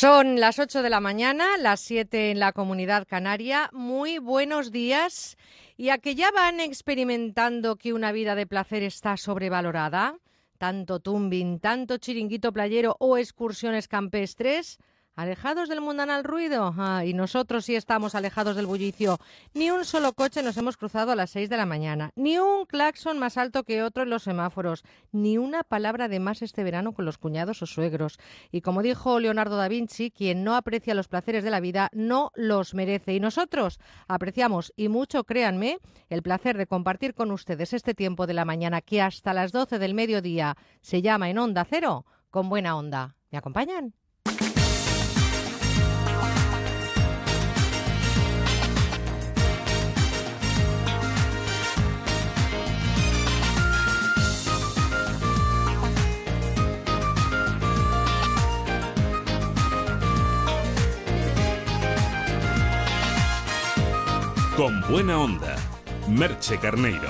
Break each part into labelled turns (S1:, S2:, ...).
S1: Son las 8 de la mañana, las 7 en la comunidad canaria. Muy buenos días. ¿Y a que ya van experimentando que una vida de placer está sobrevalorada? Tanto tumbing, tanto chiringuito playero o excursiones campestres. Alejados del mundanal ruido. Ah, y nosotros sí estamos alejados del bullicio. Ni un solo coche nos hemos cruzado a las seis de la mañana. Ni un claxon más alto que otro en los semáforos. Ni una palabra de más este verano con los cuñados o suegros. Y como dijo Leonardo da Vinci, quien no aprecia los placeres de la vida no los merece. Y nosotros apreciamos y mucho, créanme, el placer de compartir con ustedes este tiempo de la mañana que hasta las doce del mediodía se llama en Onda Cero con buena onda. ¿Me acompañan?
S2: Con buena onda, Merche Carneiro.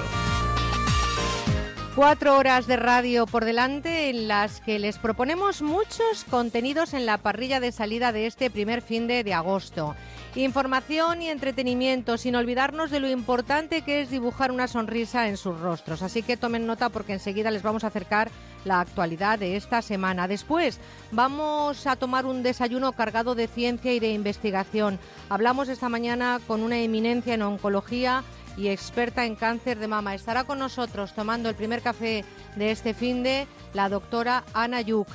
S1: Cuatro horas de radio por delante en las que les proponemos muchos contenidos en la parrilla de salida de este primer fin de, de agosto. Información y entretenimiento, sin olvidarnos de lo importante que es dibujar una sonrisa en sus rostros. Así que tomen nota porque enseguida les vamos a acercar la actualidad de esta semana. Después vamos a tomar un desayuno cargado de ciencia y de investigación. Hablamos esta mañana con una eminencia en oncología y experta en cáncer de mama. Estará con nosotros tomando el primer café de este fin de la doctora Ana Yuk.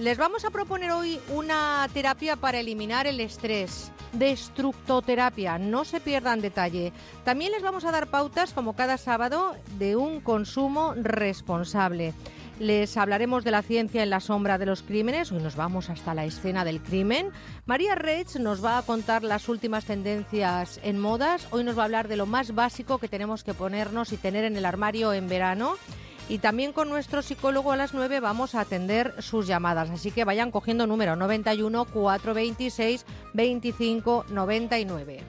S1: Les vamos a proponer hoy una terapia para eliminar el estrés, destructoterapia, no se pierdan detalle. También les vamos a dar pautas, como cada sábado, de un consumo responsable. Les hablaremos de la ciencia en la sombra de los crímenes. Hoy nos vamos hasta la escena del crimen. María Reitz nos va a contar las últimas tendencias en modas. Hoy nos va a hablar de lo más básico que tenemos que ponernos y tener en el armario en verano. Y también con nuestro psicólogo a las 9 vamos a atender sus llamadas. Así que vayan cogiendo número 91 426 25 99.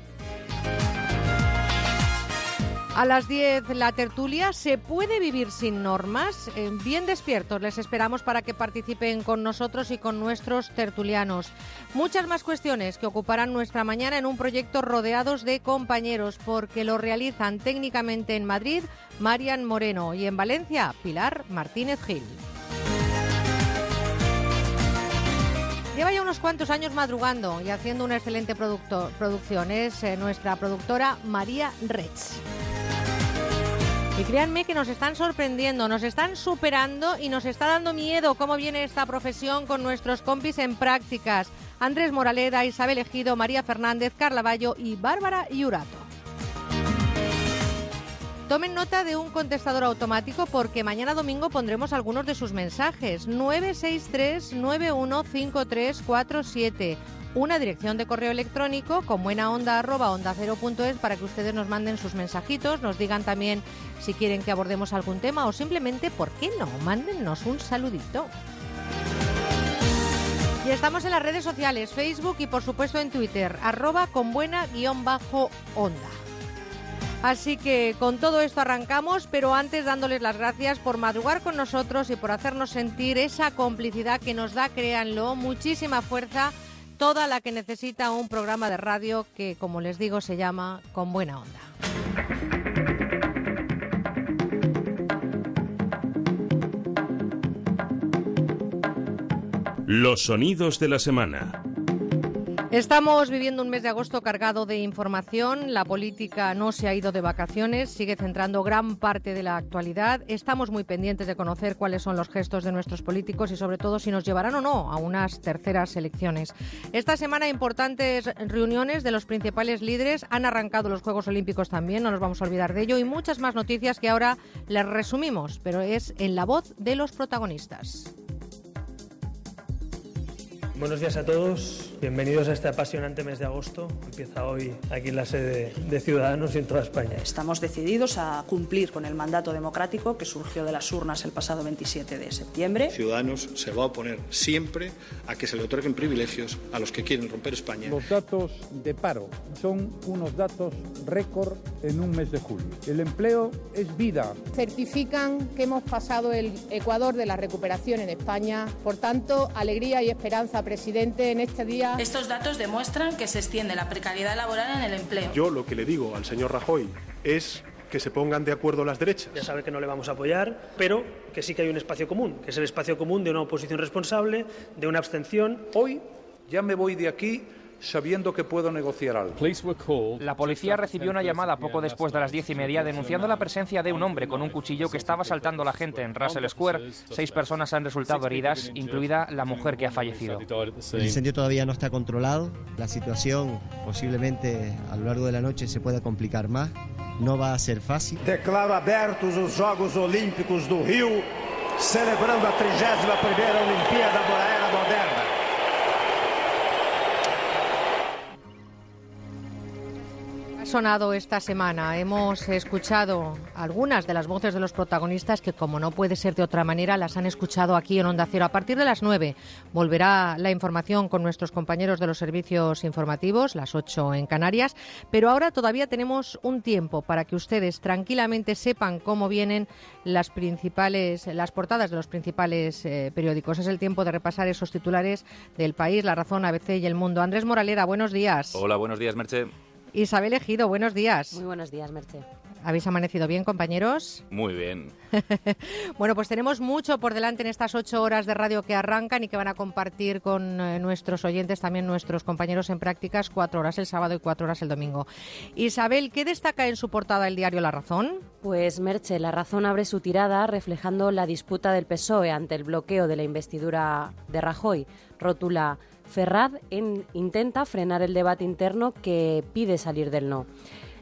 S1: A las 10 la tertulia. ¿Se puede vivir sin normas? Eh, bien despiertos les esperamos para que participen con nosotros y con nuestros tertulianos. Muchas más cuestiones que ocuparán nuestra mañana en un proyecto rodeados de compañeros porque lo realizan técnicamente en Madrid Marian Moreno y en Valencia Pilar Martínez Gil. Lleva ya unos cuantos años madrugando y haciendo una excelente producto, producción. Es eh, nuestra productora María Rech. Y créanme que nos están sorprendiendo, nos están superando y nos está dando miedo cómo viene esta profesión con nuestros compis en prácticas. Andrés Moraleda, Isabel Ejido, María Fernández, Carla Bayo y Bárbara Iurato. Tomen nota de un contestador automático porque mañana domingo pondremos algunos de sus mensajes. 963 915347 una dirección de correo electrónico con buena onda cero es para que ustedes nos manden sus mensajitos, nos digan también si quieren que abordemos algún tema o simplemente, ¿por qué no? Mándennos un saludito. Y estamos en las redes sociales, Facebook y por supuesto en Twitter, arroba con buena guion bajo onda. Así que con todo esto arrancamos, pero antes dándoles las gracias por madrugar con nosotros y por hacernos sentir esa complicidad que nos da, créanlo, muchísima fuerza toda la que necesita un programa de radio que, como les digo, se llama Con Buena Onda.
S2: Los sonidos de la semana.
S1: Estamos viviendo un mes de agosto cargado de información. La política no se ha ido de vacaciones, sigue centrando gran parte de la actualidad. Estamos muy pendientes de conocer cuáles son los gestos de nuestros políticos y sobre todo si nos llevarán o no a unas terceras elecciones. Esta semana importantes reuniones de los principales líderes. Han arrancado los Juegos Olímpicos también, no nos vamos a olvidar de ello. Y muchas más noticias que ahora les resumimos, pero es en la voz de los protagonistas.
S3: Buenos días a todos. Bienvenidos a este apasionante mes de agosto. Empieza hoy aquí en la sede de Ciudadanos y en toda España.
S4: Estamos decididos a cumplir con el mandato democrático que surgió de las urnas el pasado 27 de septiembre.
S5: Ciudadanos se va a oponer siempre a que se le otorguen privilegios a los que quieren romper España.
S6: Los datos de paro son unos datos récord en un mes de julio. El empleo es vida.
S7: Certifican que hemos pasado el Ecuador de la recuperación en España. Por tanto, alegría y esperanza presidente en este día.
S8: Estos datos demuestran que se extiende la precariedad laboral en el empleo.
S9: Yo lo que le digo al señor Rajoy es que se pongan de acuerdo las derechas.
S3: Ya sabe que no le vamos a apoyar, pero que sí que hay un espacio común, que es el espacio común de una oposición responsable, de una abstención.
S6: Hoy ya me voy de aquí sabiendo que puedo negociar algo.
S10: La policía recibió una llamada poco después de las diez y media denunciando la presencia de un hombre con un cuchillo que estaba asaltando a la gente en Russell Square. Seis personas han resultado heridas, incluida la mujer que ha fallecido.
S11: El incendio todavía no está controlado. La situación posiblemente a lo largo de la noche se pueda complicar más. No va a ser fácil.
S12: Declaro abertos os Jogos Olímpicos do Rio, celebrando a 31ª Olimpíada da Era Moderna.
S1: Sonado esta semana. Hemos escuchado algunas de las voces de los protagonistas que, como no puede ser de otra manera, las han escuchado aquí en Onda Cero. A partir de las 9 volverá la información con nuestros compañeros de los servicios informativos, las 8 en Canarias. Pero ahora todavía tenemos un tiempo para que ustedes tranquilamente sepan cómo vienen las principales, las portadas de los principales eh, periódicos. Es el tiempo de repasar esos titulares del país, La Razón, ABC y El Mundo. Andrés Moraleda, buenos días.
S13: Hola, buenos días, Merche.
S1: Isabel Ejido, buenos días.
S14: Muy buenos días, Merche.
S1: ¿Habéis amanecido bien, compañeros?
S13: Muy bien.
S1: bueno, pues tenemos mucho por delante en estas ocho horas de radio que arrancan y que van a compartir con eh, nuestros oyentes, también nuestros compañeros en prácticas, cuatro horas el sábado y cuatro horas el domingo. Isabel, ¿qué destaca en su portada el diario La Razón?
S14: Pues Merche, La Razón abre su tirada reflejando la disputa del PSOE ante el bloqueo de la investidura de Rajoy. Rótula Ferrad intenta frenar el debate interno que pide salir del no.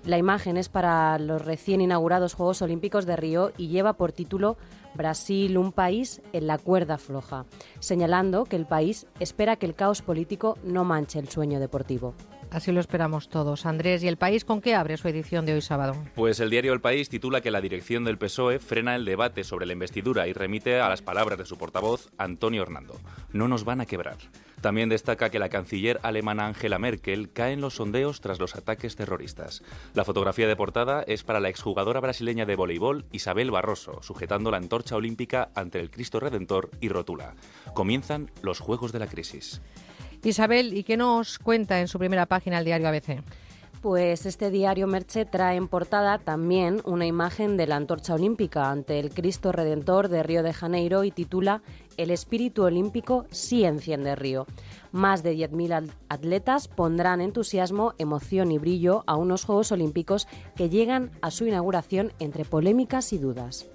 S14: La imagen es para los recién inaugurados Juegos Olímpicos de Río y lleva por título Brasil, un país en la cuerda floja, señalando que el país espera que el caos político no manche el sueño deportivo.
S1: Así lo esperamos todos. Andrés, ¿y el país con qué abre su edición de hoy sábado?
S13: Pues el diario El País titula que la dirección del PSOE frena el debate sobre la investidura y remite a las palabras de su portavoz, Antonio Hernando. No nos van a quebrar. También destaca que la canciller alemana Angela Merkel cae en los sondeos tras los ataques terroristas. La fotografía de portada es para la exjugadora brasileña de voleibol Isabel Barroso, sujetando la antorcha olímpica ante el Cristo Redentor y rótula. Comienzan los Juegos de la Crisis.
S1: Isabel, ¿y qué nos cuenta en su primera página el diario ABC?
S14: Pues este diario Merche trae en portada también una imagen de la antorcha olímpica ante el Cristo Redentor de Río de Janeiro y titula El espíritu olímpico sí enciende Río. Más de 10.000 atletas pondrán entusiasmo, emoción y brillo a unos Juegos Olímpicos que llegan a su inauguración entre polémicas y dudas.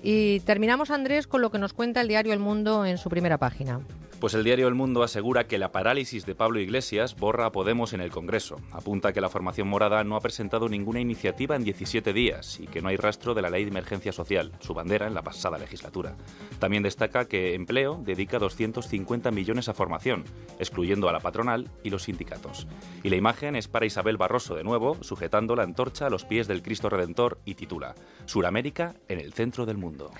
S1: Y terminamos, Andrés, con lo que nos cuenta el diario El Mundo en su primera página.
S13: Pues el diario El Mundo asegura que la parálisis de Pablo Iglesias borra a Podemos en el Congreso. Apunta que la formación morada no ha presentado ninguna iniciativa en 17 días y que no hay rastro de la ley de emergencia social, su bandera en la pasada legislatura. También destaca que Empleo dedica 250 millones a formación, excluyendo a la patronal y los sindicatos. Y la imagen es para Isabel Barroso de nuevo, sujetando la antorcha a los pies del Cristo Redentor y titula Suramérica en el centro del mundo.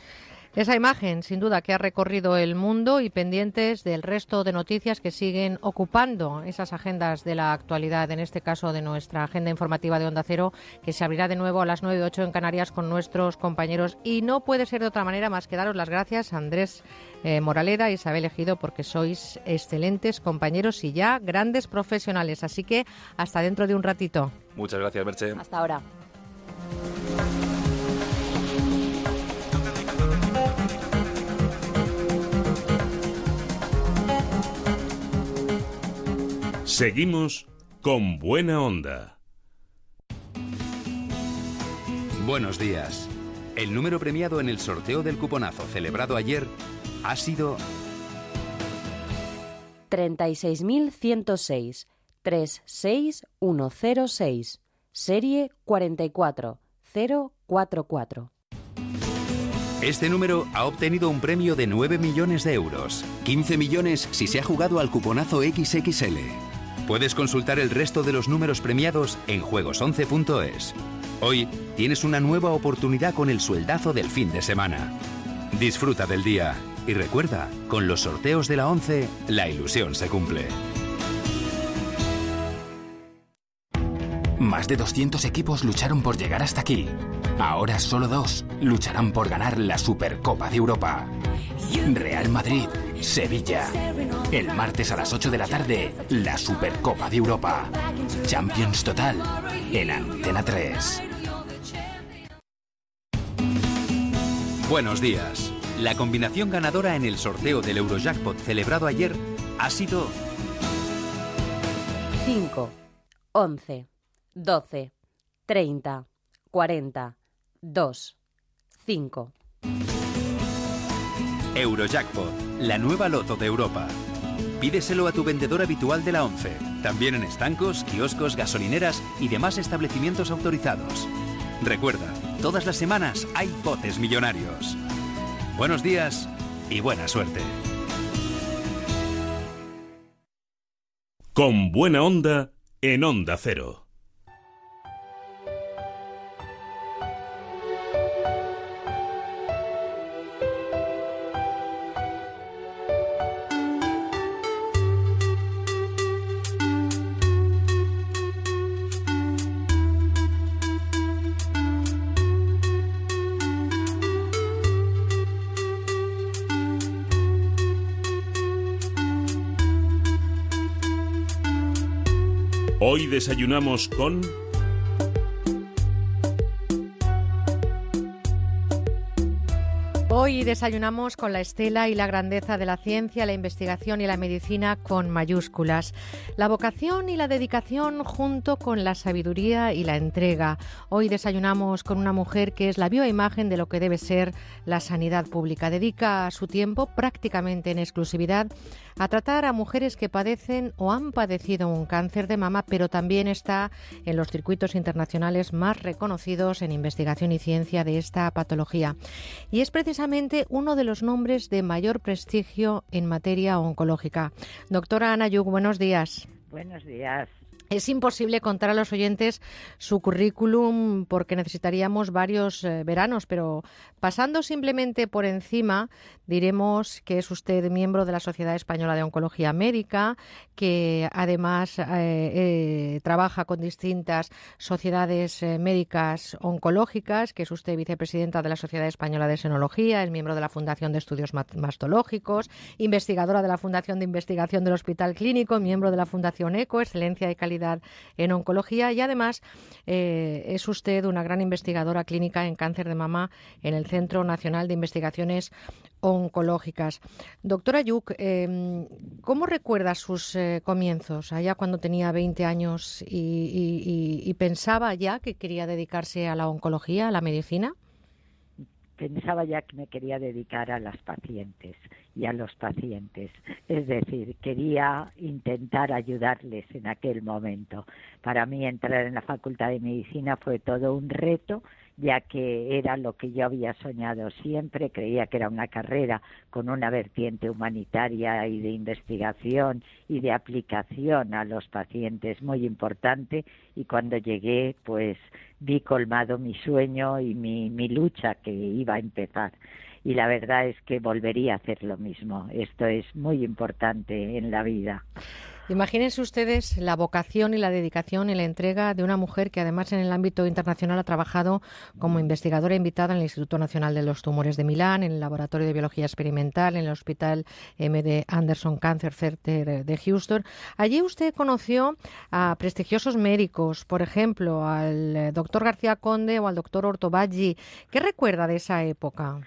S1: Esa imagen, sin duda, que ha recorrido el mundo y pendientes del resto de noticias que siguen ocupando esas agendas de la actualidad, en este caso de nuestra agenda informativa de Onda Cero, que se abrirá de nuevo a las 9 y 8 en Canarias con nuestros compañeros. Y no puede ser de otra manera más que daros las gracias a Andrés eh, Moraleda e Isabel Ejido, porque sois excelentes compañeros y ya grandes profesionales. Así que hasta dentro de un ratito.
S13: Muchas gracias, Merche.
S14: Hasta ahora.
S2: Seguimos con buena onda.
S15: Buenos días. El número premiado en el sorteo del cuponazo celebrado ayer ha sido
S14: 36.106 36106 serie 44044.
S15: Este número ha obtenido un premio de 9 millones de euros, 15 millones si se ha jugado al cuponazo XXL. Puedes consultar el resto de los números premiados en juegos11.es. Hoy tienes una nueva oportunidad con el sueldazo del fin de semana. Disfruta del día y recuerda, con los sorteos de la 11, la ilusión se cumple.
S16: Más de 200 equipos lucharon por llegar hasta aquí. Ahora solo dos lucharán por ganar la Supercopa de Europa. Real Madrid Sevilla. El martes a las 8 de la tarde, la Supercopa de Europa. Champions Total en Antena 3.
S15: Buenos días. La combinación ganadora en el sorteo del Eurojackpot celebrado ayer ha sido
S14: 5, 11, 12, 30, 40, 2, 5.
S15: Eurojackpot, la nueva loto de Europa. Pídeselo a tu vendedor habitual de la 11, también en estancos, kioscos, gasolineras y demás establecimientos autorizados. Recuerda, todas las semanas hay botes millonarios. Buenos días y buena suerte.
S2: Con buena onda en Onda Cero. Hoy desayunamos con...
S1: Hoy desayunamos con la estela y la grandeza de la ciencia, la investigación y la medicina con mayúsculas. La vocación y la dedicación junto con la sabiduría y la entrega. Hoy desayunamos con una mujer que es la bioimagen de lo que debe ser la sanidad pública. Dedica su tiempo prácticamente en exclusividad a tratar a mujeres que padecen o han padecido un cáncer de mama, pero también está en los circuitos internacionales más reconocidos en investigación y ciencia de esta patología. Y es precisamente uno de los nombres de mayor prestigio en materia oncológica. Doctora Ana Yug, buenos días.
S7: Buenos días.
S1: Es imposible contar a los oyentes su currículum porque necesitaríamos varios eh, veranos, pero pasando simplemente por encima, diremos que es usted miembro de la Sociedad Española de Oncología Médica, que además eh, eh, trabaja con distintas sociedades médicas oncológicas, que es usted vicepresidenta de la Sociedad Española de Senología, es miembro de la Fundación de Estudios Mastológicos, investigadora de la Fundación de Investigación del Hospital Clínico, miembro de la Fundación ECO, Excelencia y Calidad en oncología y además eh, es usted una gran investigadora clínica en cáncer de mama en el Centro Nacional de Investigaciones Oncológicas. Doctora Yuk, em, ¿cómo recuerda sus eh, comienzos allá cuando tenía 20 años y pensaba ya que quería dedicarse a la oncología, a la medicina?
S7: pensaba ya que me quería dedicar a las pacientes y a los pacientes. Es decir, quería intentar ayudarles en aquel momento. Para mí entrar en la Facultad de Medicina fue todo un reto ya que era lo que yo había soñado siempre, creía que era una carrera con una vertiente humanitaria y de investigación y de aplicación a los pacientes muy importante y cuando llegué pues vi colmado mi sueño y mi, mi lucha que iba a empezar y la verdad es que volvería a hacer lo mismo. Esto es muy importante en la vida.
S1: Imagínense ustedes la vocación y la dedicación y la entrega de una mujer que además en el ámbito internacional ha trabajado como investigadora invitada en el Instituto Nacional de los Tumores de Milán, en el Laboratorio de Biología Experimental, en el Hospital MD Anderson Cancer Center de Houston. Allí usted conoció a prestigiosos médicos, por ejemplo, al doctor García Conde o al doctor Ortobaggi. ¿Qué recuerda de esa época?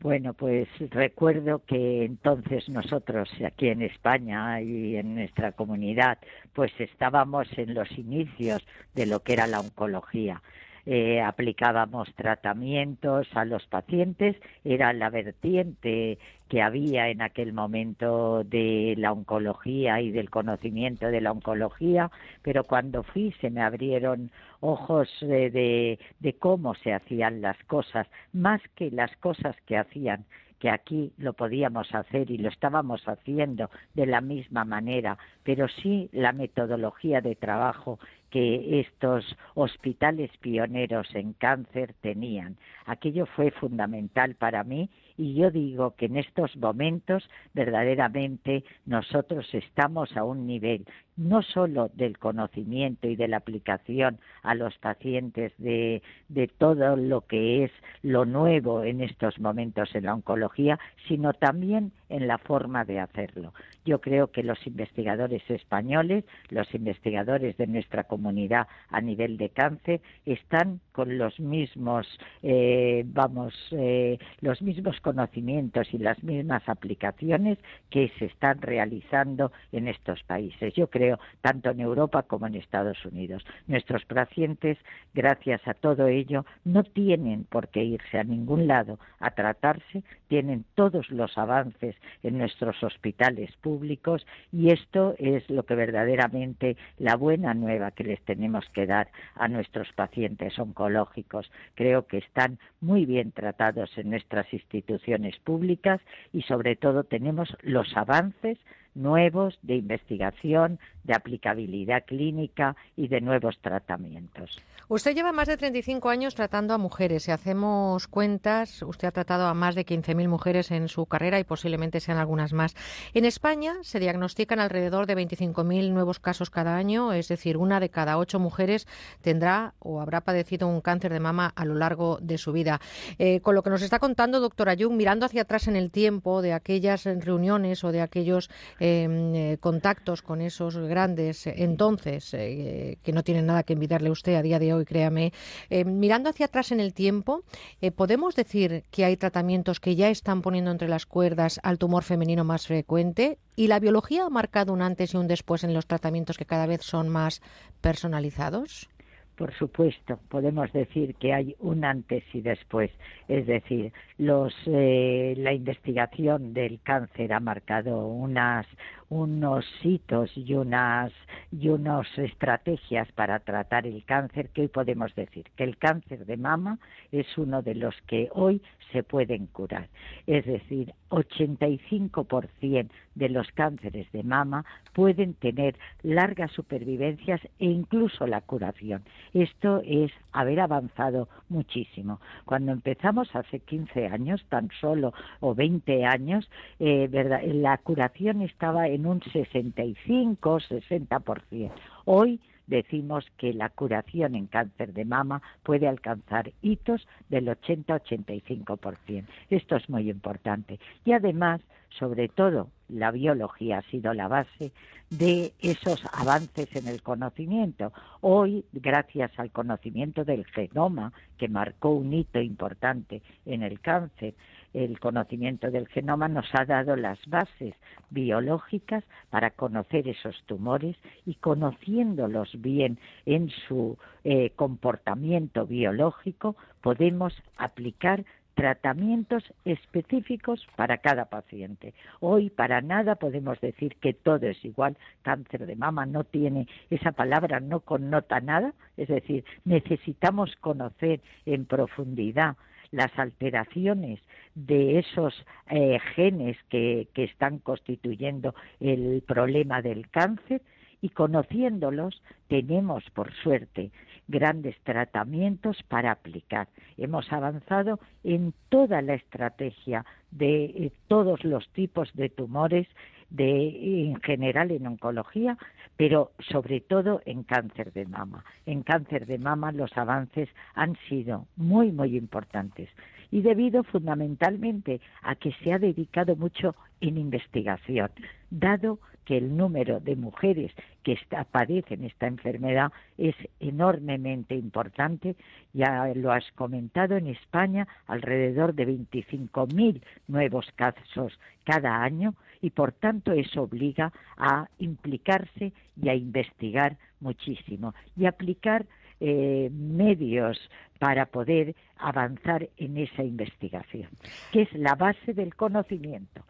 S7: Bueno, pues recuerdo que entonces nosotros aquí en España y en nuestra comunidad, pues estábamos en los inicios de lo que era la oncología. Eh, aplicábamos tratamientos a los pacientes, era la vertiente que había en aquel momento de la oncología y del conocimiento de la oncología, pero cuando fui se me abrieron ojos de, de cómo se hacían las cosas, más que las cosas que hacían que aquí lo podíamos hacer y lo estábamos haciendo de la misma manera, pero sí la metodología de trabajo que estos hospitales pioneros en cáncer tenían. Aquello fue fundamental para mí Y yo digo que en estos momentos verdaderamente nosotros estamos a un nivel no solo del conocimiento y de la aplicación a los pacientes de, de, todo lo que es lo nuevo en estos momentos en la oncología, sino también en la forma de hacerlo. Yo creo que los investigadores españoles, los investigadores de nuestra comunidad a nivel de cáncer, están con los mismos, eh, vamos, eh, los mismos conocimientos y las mismas aplicaciones que se están realizando en estos países. Yo creo tanto en Europa como en Estados Unidos. Nuestros pacientes, gracias a todo ello, no tienen por qué irse a ningún lado a tratarse, tienen todos los avances en nuestros hospitales públicos y esto es lo que verdaderamente la buena nueva que les tenemos que dar a nuestros pacientes oncológicos. Creo que están muy bien tratados en nuestras instituciones públicas y sobre todo tenemos los avances nuevos de investigación, de aplicabilidad clínica y de nuevos tratamientos.
S1: Usted lleva más de 35 años tratando a mujeres. Si hacemos cuentas, usted ha tratado a más de 15.000 mujeres en su carrera y posiblemente sean algunas más. En España se diagnostican alrededor de 25.000 nuevos casos cada año, es decir, una de cada ocho mujeres tendrá o habrá padecido un cáncer de mama a lo largo de su vida. Eh, con lo que nos está contando, doctora Jung, mirando hacia atrás en el tiempo de aquellas reuniones o de aquellos em, eh, contactos con esos grandes entonces, eh, que no tienen nada que envidiarle a usted a día de hoy, créame, eh, mirando hacia atrás en el tiempo, eh, ¿podemos decir que hay tratamientos que ya están poniendo entre las cuerdas al tumor femenino más frecuente? ¿Y la biología ha marcado un antes y un después en los tratamientos que cada vez son más personalizados?
S7: por supuesto, podemos decir que hay un antes y después. Es decir, los, la investigación del cáncer ha marcado unas, unos hitos y unas y unas estrategias para tratar el cáncer que hoy podemos decir que el cáncer de mama es uno de los que hoy se pueden curar. Es decir, 85% de los cánceres de mama pueden tener largas supervivencias e incluso la curación. Esto es haber avanzado muchísimo. Cuando empezamos hace 15 años, tan solo, o 20 años, eh, ¿verdad? la curación estaba en un 65-60%. Hoy decimos que la curación en cáncer de mama puede alcanzar hitos del 80-85%. Esto es muy importante. Y además, sobre todo, la biología ha sido la base de esos avances en el conocimiento. Hoy, gracias al conocimiento del genoma, que marcó un hito importante en el cáncer, el conocimiento del genoma nos ha dado las bases biológicas para conocer esos tumores y conociéndolos bien en su eh, comportamiento biológico podemos aplicar tratamientos específicos para cada paciente. Hoy para nada podemos decir que todo es igual. Cáncer de mama no tiene, esa palabra no connota nada, es decir, necesitamos conocer en profundidad las alteraciones de esos eh, genes que, que están constituyendo el problema del cáncer y conociéndolos tenemos, por suerte, grandes tratamientos para aplicar. Hemos avanzado en toda la estrategia de eh, todos los tipos de tumores de, en general en oncología, pero sobre todo en cáncer de mama. En cáncer de mama los avances han sido muy, muy importantes y debido fundamentalmente a que se ha dedicado mucho en investigación, dado que el número de mujeres que padecen esta enfermedad es enormemente importante. Ya lo has comentado, en España alrededor de 25.000 nuevos casos cada año y por tanto eso obliga a implicarse y a investigar muchísimo y aplicar eh, medios para poder avanzar en esa investigación, que es la base del conocimiento.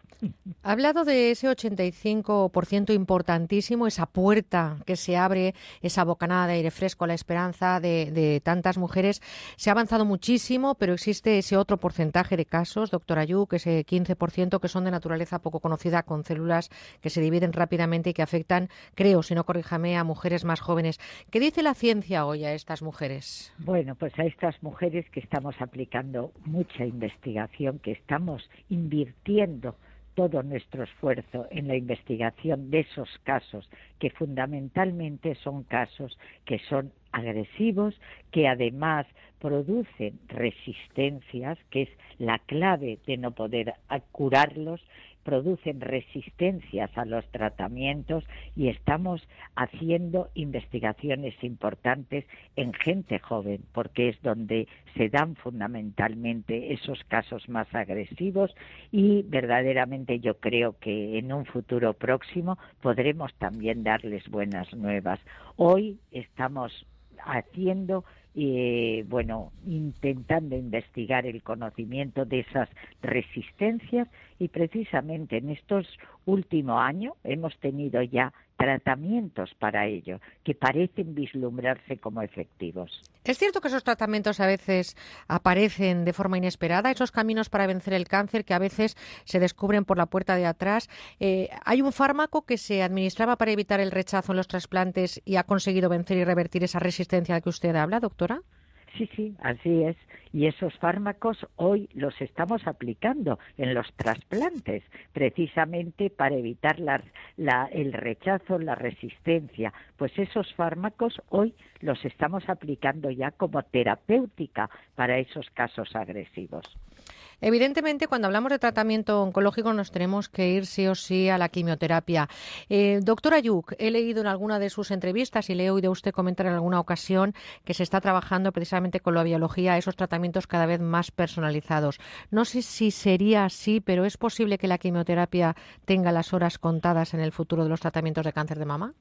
S1: Ha hablado de ese 85% importantísimo, esa puerta que se abre, esa bocanada de aire fresco la esperanza de, de, tantas mujeres. Se ha avanzado muchísimo, pero existe ese otro porcentaje de casos, doctora Ayuk, ese 15% que son de naturaleza poco conocida, con células que se dividen rápidamente y que afectan, creo, si no corríjame, a mujeres más jóvenes. ¿Qué dice la ciencia hoy a estas mujeres?
S7: Bueno, pues a estas mujeres que estamos aplicando mucha investigación, que estamos invirtiendo todo nuestro esfuerzo en la investigación de esos casos, que fundamentalmente son casos que son agresivos, que además producen resistencias, que es la clave de no poder curarlos, producen resistencias a los tratamientos y estamos haciendo investigaciones importantes en gente joven, porque es donde se dan fundamentalmente esos casos más agresivos y verdaderamente yo creo que en un futuro próximo podremos también darles buenas nuevas. Hoy estamos haciendo eh, bueno, intentando investigar el conocimiento de esas resistencias y precisamente en estos últimos años hemos tenido ya tratamientos para ello que parecen vislumbrarse como efectivos.
S1: ¿Es cierto que esos tratamientos a veces aparecen de forma inesperada, esos caminos para vencer el cáncer que a veces se descubren por la puerta de atrás? Eh, ¿Hay un fármaco que se administraba para evitar el rechazo en los trasplantes y ha conseguido vencer y revertir esa resistencia de que usted habla, doctora?
S7: Sí, sí, así es. Y esos fármacos hoy los estamos aplicando en los trasplantes, precisamente para evitar el rechazo, la resistencia. Pues esos fármacos hoy los estamos aplicando ya como terapéutica para esos casos agresivos.
S1: Evidentemente, cuando hablamos de tratamiento oncológico nos tenemos que ir sí o sí a la quimioterapia. Eh, doctora Yuk, he leído en alguna de sus entrevistas y le he oído a usted comentar en alguna ocasión que se está trabajando precisamente con la biología esos tratamientos cada vez más personalizados. No sé si sería así, pero ¿es posible que la quimioterapia tenga las horas contadas en el futuro de los tratamientos de cáncer de mama?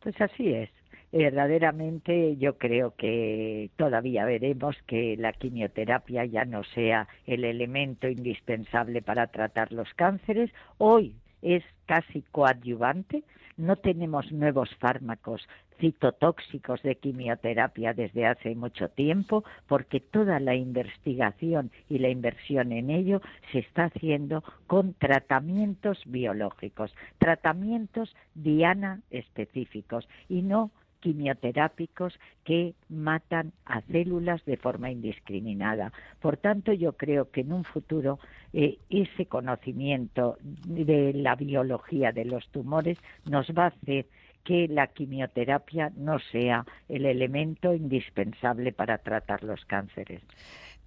S7: Pues así es verdaderamente yo creo que todavía veremos que la quimioterapia ya no sea el elemento indispensable para tratar los cánceres. Hoy es casi coadyuvante. No tenemos nuevos fármacos citotóxicos de quimioterapia desde hace mucho tiempo, porque toda la investigación y la inversión en ello se está haciendo con tratamientos biológicos, tratamientos diana específicos y no quimioterápicos que matan a células de forma indiscriminada. Por tanto, yo creo que en un futuro eh, ese conocimiento de la biología de los tumores nos va a hacer que la quimioterapia no sea el elemento indispensable para tratar los cánceres.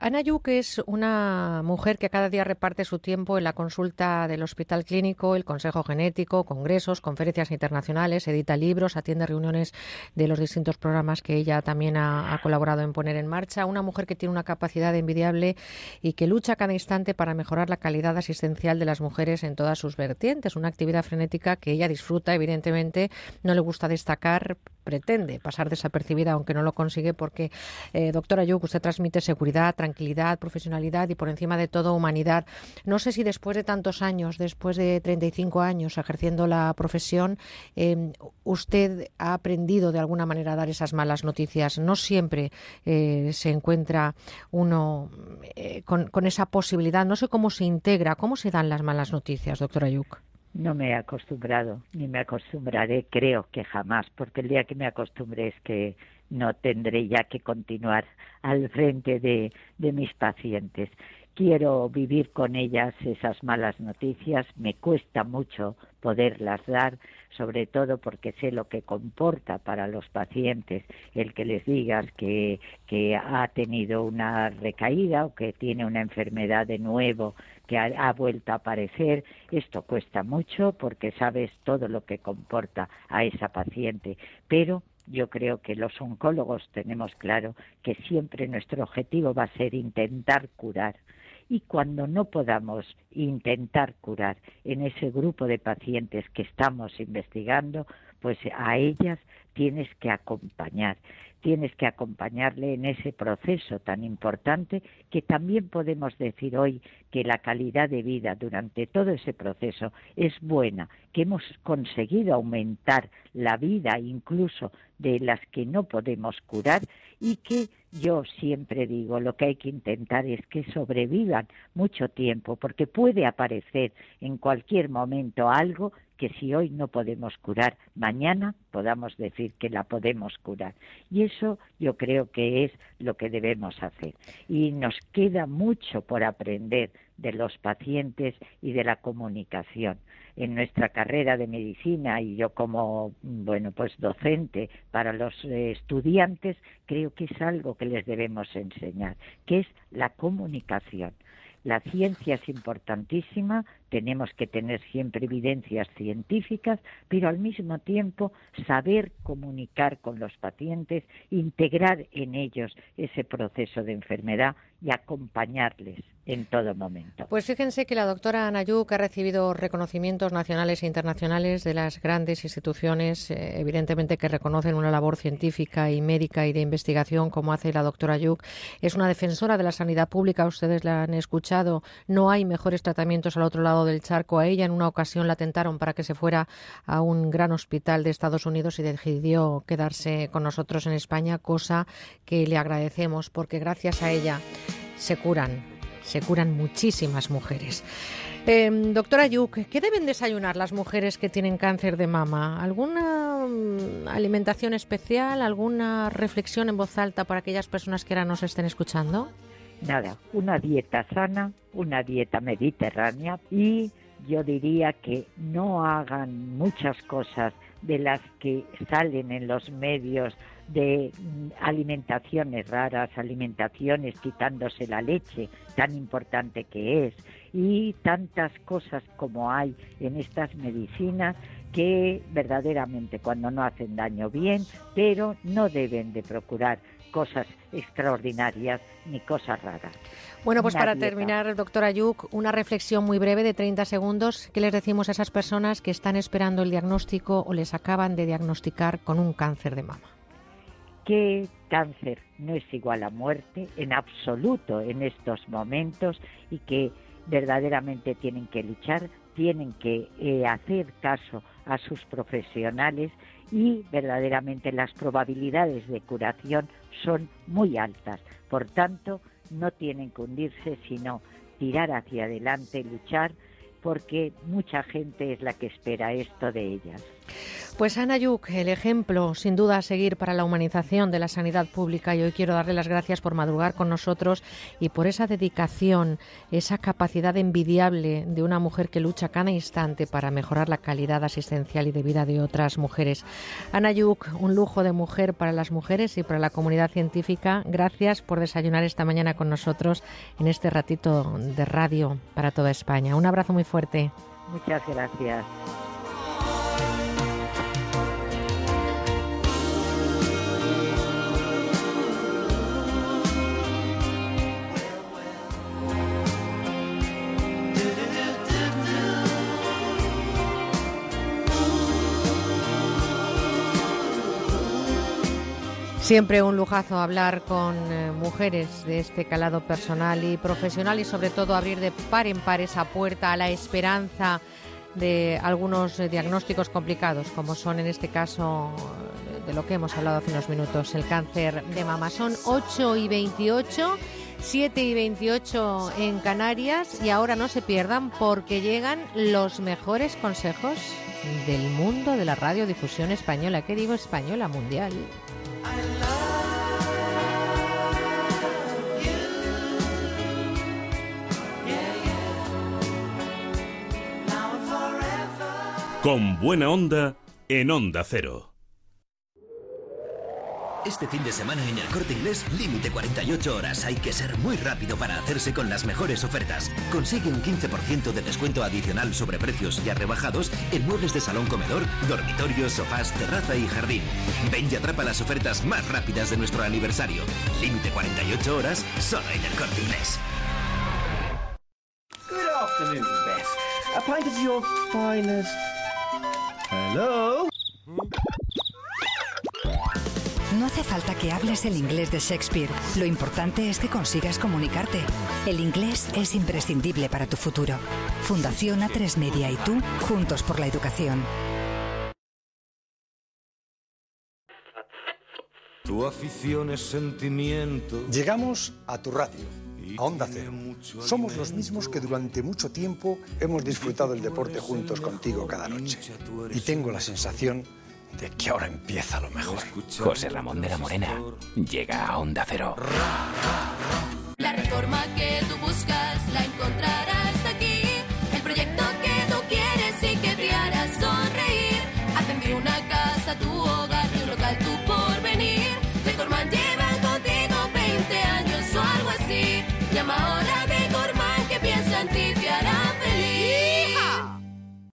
S1: Ana Yuk es una mujer que cada día reparte su tiempo en la consulta del Hospital Clínico, el Consejo Genético, congresos, conferencias internacionales, edita libros, atiende reuniones de los distintos programas que ella también ha, colaborado en poner en marcha. Una mujer que tiene una capacidad envidiable y que lucha cada instante para mejorar la calidad asistencial de las mujeres en todas sus vertientes. Una actividad frenética que ella disfruta, evidentemente, no le gusta destacar, pretende pasar desapercibida, aunque no lo consigue, porque, eh, doctora Yuk, usted transmite seguridad, tranquilidad, profesionalidad y, por encima de todo, humanidad. No sé si después de tantos años, después de 35 años ejerciendo la profesión, eh, usted ha aprendido de alguna manera a dar esas malas noticias. No siempre eh, se encuentra uno con, con, esa posibilidad. No sé cómo se integra, cómo se dan las malas noticias, doctora Yuk.
S7: No me he acostumbrado, ni me acostumbraré, creo que jamás, porque el día que me acostumbre es que no tendré ya que continuar al frente de, de mis pacientes. Quiero vivir con ellas esas malas noticias, me cuesta mucho poderlas dar, sobre todo porque sé lo que comporta para los pacientes el que les digas que, que ha tenido una recaída o que tiene una enfermedad de nuevo que ha, vuelto a aparecer. Esto cuesta mucho porque sabes todo lo que comporta a esa paciente, pero yo creo que los oncólogos tenemos claro que siempre nuestro objetivo va a ser intentar curar y cuando no podamos intentar curar en ese grupo de pacientes que estamos investigando, pues a ellas tienes que acompañar tienes que acompañarle en ese proceso tan importante que también podemos decir hoy que la calidad de vida durante todo ese proceso es buena, que hemos conseguido aumentar la vida incluso de las que no podemos curar y que yo siempre digo lo que hay que intentar es que sobrevivan mucho tiempo porque puede aparecer en cualquier momento algo que si hoy no podemos curar, mañana podamos decir que la podemos curar. Y eso yo creo que es lo que debemos hacer. Y nos queda mucho por aprender de los pacientes y de la comunicación. En nuestra carrera de medicina y yo como bueno, pues docente para los estudiantes, creo que es algo que les debemos enseñar, que es la comunicación. La ciencia es importantísima, tenemos que tener siempre evidencias científicas, pero al mismo tiempo saber comunicar con los pacientes, integrar en ellos ese proceso de enfermedad y acompañarles en todo momento.
S1: Pues fíjense que la doctora Anayuk ha recibido reconocimientos nacionales e internacionales de las grandes instituciones, eh, evidentemente que reconocen una labor científica y médica y de investigación como hace la doctora Ayuk. Es una defensora de la sanidad pública, ustedes la han escuchado. No hay mejores tratamientos al otro lado del charco. A ella en una ocasión la tentaron para que se fuera a un gran hospital de Estados Unidos y decidió quedarse con nosotros en España, cosa que le agradecemos porque gracias a ella se curan se curan muchísimas mujeres. Em, doctora Yuk, ¿qué deben desayunar las mujeres que tienen cáncer de mama? ¿Alguna mm, alimentación especial? ¿Alguna reflexión en voz alta para aquellas personas que ahora nos estén escuchando?
S7: Nada, una dieta sana, una dieta mediterránea y yo diría que no hagan muchas cosas de las que salen en los medios de mm, alimentaciones raras, alimentaciones quitándose la leche, tan importante que es, y tantas cosas como hay en estas medicinas que verdaderamente cuando no hacen daño bien, pero no deben de procurar cosas extraordinarias ni cosas raras.
S1: Bueno, pues para terminar, doctora Yuk, una reflexión muy breve de 30 segundos. ¿Qué les decimos a esas personas que están esperando el diagnóstico o les acaban de diagnosticar con un cáncer de mama?
S7: Que cáncer no es igual a muerte en absoluto en estos momentos y que verdaderamente tienen que luchar, tienen que eh, hacer caso a sus profesionales y verdaderamente las probabilidades de curación son muy altas. Por tanto, no tienen que hundirse, sino tirar hacia adelante, luchar, porque mucha gente es la que espera esto de ellas.
S1: Pues Ana Yuk, el ejemplo sin duda a seguir para la humanización de la sanidad pública y hoy quiero darle las gracias por madrugar con nosotros y por esa dedicación, esa capacidad envidiable de una mujer que lucha cada instante para mejorar la calidad asistencial y de vida de otras mujeres. Ana Yuk, un lujo de mujer para las mujeres y para la comunidad científica. Gracias por desayunar esta mañana con nosotros en este ratito de radio para toda España. Un abrazo muy fuerte.
S7: Muchas gracias.
S1: Siempre un lujazo hablar con eh, mujeres de este calado personal y profesional y sobre todo abrir de par en par esa puerta a la esperanza de algunos eh, diagnósticos complicados, como son en este caso eh, de lo que hemos hablado hace unos minutos, el cáncer de mama. Son 8 y 28, 7 y 28 en Canarias y ahora no se pierdan porque llegan los mejores consejos del mundo de la radiodifusión española. ¿Qué digo española? Mundial.
S2: Con buena onda en Onda Cero.
S17: Este fin de semana en el corte inglés, límite 48 horas. Hay que ser muy rápido para hacerse con las mejores ofertas. Consigue un 15% de descuento adicional sobre precios ya rebajados en muebles de salón comedor, dormitorios, sofás, terraza y jardín. Ven y atrapa las ofertas más rápidas de nuestro aniversario. Límite 48 horas solo en el corte inglés.
S18: afternoon, Beth. A pint of your finest. Hello?
S19: No hace falta que hables el inglés de Shakespeare. Lo importante es que consigas comunicarte. El inglés es imprescindible para tu futuro. Fundación A3 Media y tú, juntos por la educación.
S20: Tu afición es sentimiento.
S21: Llegamos a tu radio, a Onda Cero. Somos los mismos que durante mucho tiempo hemos disfrutado el deporte juntos contigo cada noche. Y tengo la sensación de que ahora empieza lo mejor.
S16: José Ramón de la Morena llega a Onda Cero.
S22: La reforma que tú buscas la encontrarás aquí.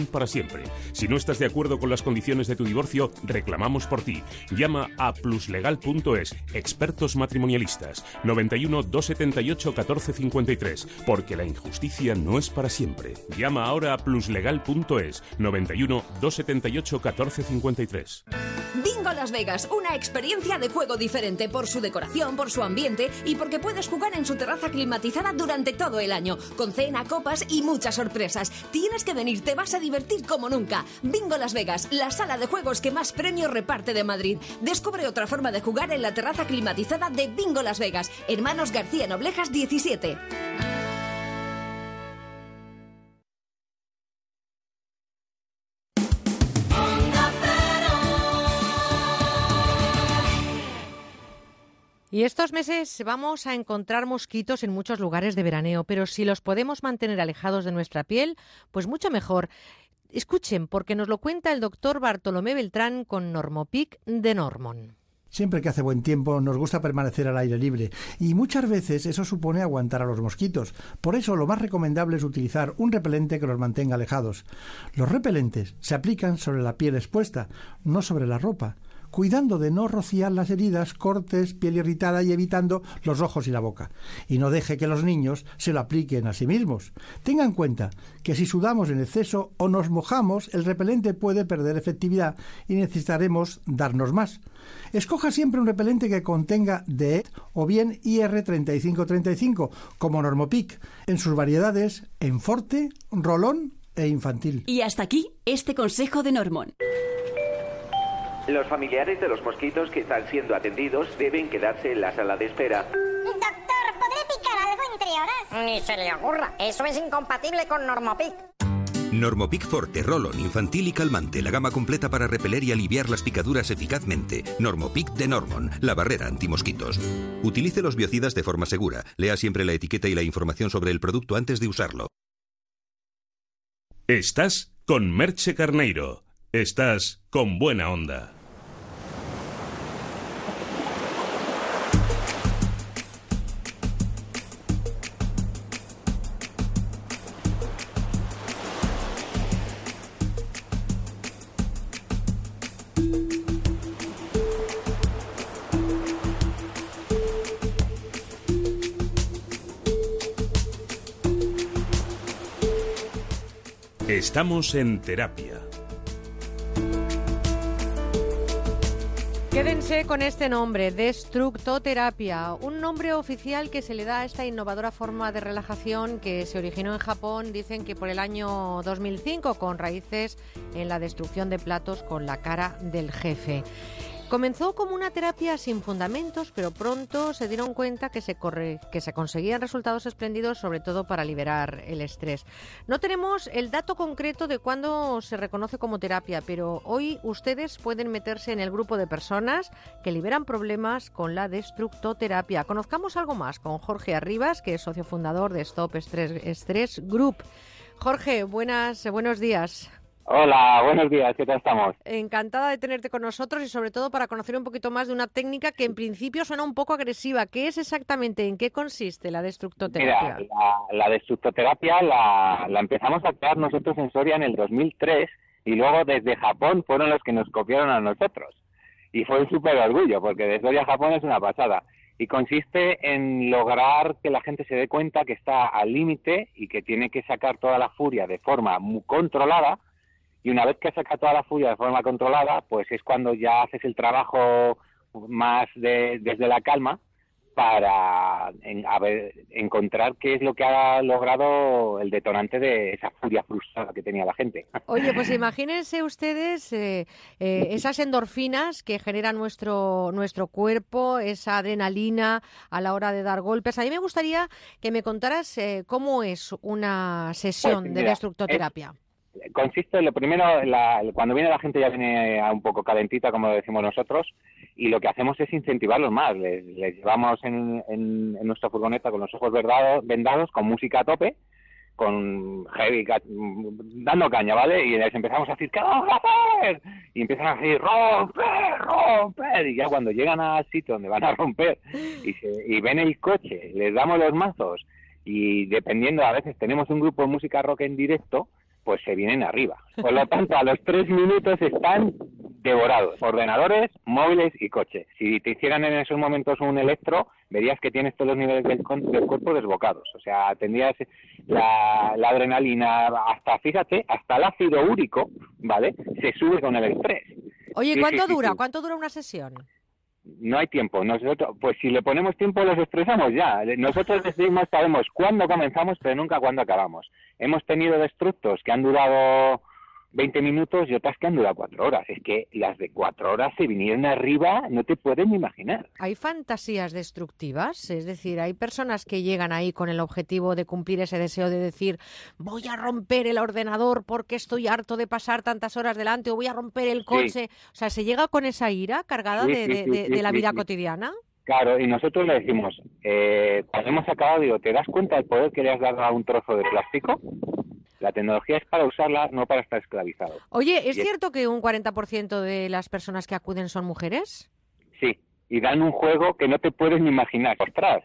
S2: para siempre. Si no estás de acuerdo con las condiciones de tu divorcio, reclamamos por ti. Llama a pluslegal.es, expertos matrimonialistas, 91 278 1453, porque la injusticia no es para siempre. Llama ahora a pluslegal.es, 91 278 1453.
S23: Bingo Las Vegas, una experiencia de juego diferente por su decoración, por su ambiente y porque puedes jugar en su terraza climatizada durante todo el año, con cena, copas y muchas sorpresas. Tienes que venir, te vas a divertir como nunca. Bingo Las Vegas, la sala de juegos que más premios reparte de Madrid. Descubre otra forma de jugar en la terraza climatizada de Bingo Las Vegas, Hermanos García Noblejas 17.
S1: Y estos meses vamos a encontrar mosquitos en muchos lugares de veraneo, pero si los podemos mantener alejados de nuestra piel, pues mucho mejor. Escuchen, porque nos lo cuenta el doctor Bartolomé Beltrán con Normopic de Normon.
S24: Siempre que hace buen tiempo nos gusta permanecer al aire libre y muchas veces eso supone aguantar a los mosquitos. Por eso lo más recomendable es utilizar un repelente que los mantenga alejados. Los repelentes se aplican sobre la piel expuesta, no sobre la ropa cuidando de no rociar las heridas, cortes, piel irritada y evitando los ojos y la boca. Y no deje que los niños se lo apliquen a sí mismos. Tenga en cuenta que si sudamos en exceso o nos mojamos, el repelente puede perder efectividad y necesitaremos darnos más. Escoja siempre un repelente que contenga DEET o bien IR3535, como Normopic, en sus variedades en forte, rolón e infantil.
S23: Y hasta aquí este consejo de Normon.
S25: Los familiares de los mosquitos que están siendo atendidos deben quedarse en la sala de espera.
S26: Doctor, ¿podré picar algo entre horas?
S27: Ni se le ocurra, eso es incompatible con Normopic.
S28: Normopic Forte, Rolon, infantil y calmante, la gama completa para repeler y aliviar las picaduras eficazmente. Normopic de Normon, la barrera antimosquitos. Utilice los biocidas de forma segura. Lea siempre la etiqueta y la información sobre el producto antes de usarlo.
S2: Estás con Merche Carneiro. Estás con buena onda. Estamos en terapia.
S1: Quédense con este nombre, Destructoterapia, un nombre oficial que se le da a esta innovadora forma de relajación que se originó en Japón, dicen que por el año 2005, con raíces en la destrucción de platos con la cara del jefe. Comenzó como una terapia sin fundamentos, pero pronto se dieron cuenta que se, que se conseguían resultados espléndidos, sobre todo para liberar el estrés. No tenemos el dato concreto de cuándo se reconoce como terapia, pero hoy ustedes pueden meterse en el grupo de personas que liberan problemas con la destructoterapia. Conozcamos algo más con Jorge Arribas, que es socio fundador de Stop Stress, Stress Group. Jorge, buenas, buenos días.
S29: Hola, buenos días, ¿qué tal estamos?
S1: Encantada de tenerte con nosotros y sobre todo para conocer un poquito más de una técnica que en principio suena un poco agresiva. ¿Qué es exactamente? ¿En qué consiste la destructoterapia?
S29: Mira, la, destructoterapia la, la, empezamos a crear nosotros en Soria en el 2003 y luego desde Japón fueron los que nos copiaron a nosotros. Y fue un súper orgullo porque de Soria a Japón es una pasada. Y consiste en lograr que la gente se dé cuenta que está al límite y que tiene que sacar toda la furia de forma muy controlada y una vez que saca toda la furia de forma controlada, pues es cuando ya haces el trabajo más de, desde la calma para encontrar qué es lo que ha logrado el detonante de esa furia frustrada que tenía la gente.
S1: Oye, pues imagínense ustedes eh, eh, esas endorfinas que genera nuestro, nuestro cuerpo, esa adrenalina a la hora de dar golpes. A mí me gustaría que me contaras eh, cómo es una sesión
S29: Pues
S1: de destructoterapia
S29: consiste, lo primero, cuando viene la gente ya viene un poco calentita, como decimos nosotros, y lo que hacemos es incentivarlos más. Les, llevamos en, en, nuestra furgoneta con los ojos vendados, con música a tope, con heavy, dando caña, ¿vale? Y les empezamos a decir, ¿qué vamos a hacer? Y empiezan a decir, romper, romper. Y ya cuando llegan al sitio donde van a romper y, se, y ven el coche, les damos los mazos y dependiendo, a veces tenemos un grupo de música rock en directo, pues se vienen arriba. Por lo tanto, a los tres minutos están devorados. Ordenadores, móviles y coche. Si te hicieran en esos momentos un electro, verías que tienes todos los niveles del, del cuerpo desbocados. O sea, tendrías la, la, adrenalina, hasta, fíjate, hasta el ácido úrico, ¿vale? Se sube con el estrés.
S1: Oye, ¿cuánto sí, dura? Sí, ¿Cuánto dura una sesión?
S29: No hay tiempo. Nosotros, pues si le ponemos tiempo, los estresamos ya. Nosotros decimos, sabemos cuándo comenzamos, pero nunca cuándo acabamos. Hemos tenido destructos que han durado 20 minutos y otras que han durado 4 horas. Es que las de 4 horas se vinieron arriba, no te pueden imaginar.
S1: ¿Hay fantasías destructivas? Es decir, ¿hay personas que llegan ahí con el objetivo de cumplir ese deseo de decir voy a romper el ordenador porque estoy harto de pasar tantas horas delante o voy a romper el coche? Sí. O sea, ¿se llega con esa ira cargada
S29: Sí,
S1: de, la vida cotidiana?
S29: Claro, y nosotros le decimos, eh, cuando hemos acabado, digo, ¿te das cuenta del poder que le has dado a un trozo de plástico? La tecnología es para usarla, no para estar esclavizado.
S1: Oye, ¿es
S29: Y
S1: cierto que un 40% de las personas que acuden son mujeres?
S29: Sí, y dan un juego que no te puedes ni imaginar. Ostras,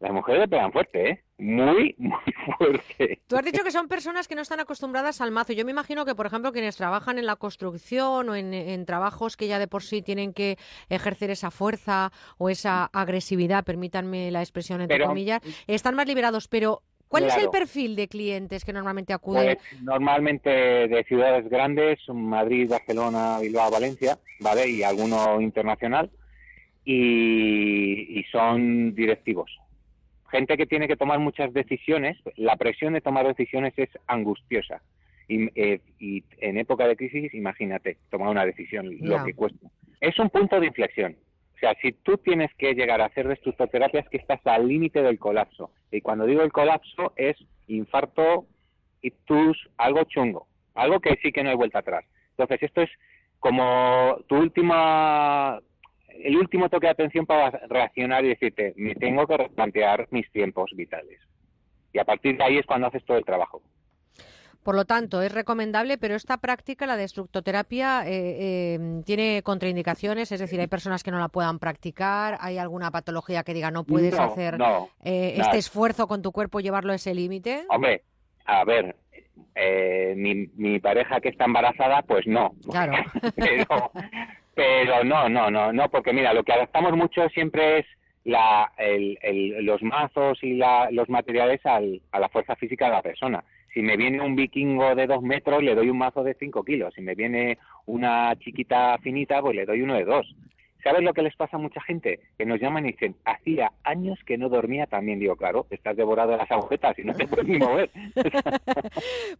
S29: las mujeres le pegan fuerte, ¿eh? Muy, muy fuerte.
S1: Tú has dicho que son personas que no están acostumbradas al mazo. Yo me imagino que, por ejemplo, quienes trabajan en la construcción o en, en trabajos que ya de por sí tienen que ejercer esa fuerza o esa agresividad, permítanme la expresión entre
S29: Pero-
S1: comillas, están más liberados. Pero, ¿cuál es el perfil de clientes que normalmente acuden?
S29: Pues normalmente de ciudades grandes, Madrid, Barcelona, Bilbao, Valencia, ¿vale? Y alguno internacional. Y, y son directivos. Gente que tiene que tomar muchas decisiones. La presión de tomar decisiones es angustiosa. Y, eh, y en época de crisis, imagínate, tomar una decisión, lo que cuesta. Es un punto de inflexión. O sea, si tú tienes que llegar a hacer destructoterapia es que estás al límite del colapso. Y cuando digo el colapso es infarto, ictus, algo chungo. Algo que sí que no hay vuelta atrás. Entonces, esto es como tu última el último toque de atención para reaccionar y decirte, me tengo que replantear mis tiempos vitales. Y a partir de ahí es cuando haces todo el trabajo.
S1: Por lo tanto, es recomendable, pero esta práctica, la destructoterapia, eh, eh, tiene contraindicaciones, es decir, hay personas que no la puedan practicar, hay alguna patología que diga no puedes
S29: No,
S1: hacer
S29: no,
S1: eh, este esfuerzo con tu cuerpo, llevarlo a ese límite.
S29: Hombre, a ver, eh, mi, mi pareja que está embarazada, pues no.
S1: Claro.
S29: pero, pero no, no, no, no, porque mira, lo que adaptamos mucho siempre es la, el- el- los mazos y la- los materiales al- a la fuerza física de la persona. Si me viene un vikingo de dos metros, le doy un mazo de cinco kilos. Si me viene una chiquita finita, pues le doy uno de dos. ¿Sabes lo que les pasa a mucha gente? Que nos llaman y dicen, hacía años que no dormía también. Digo, claro, estás devorado de las agujetas y no te puedes ni mover.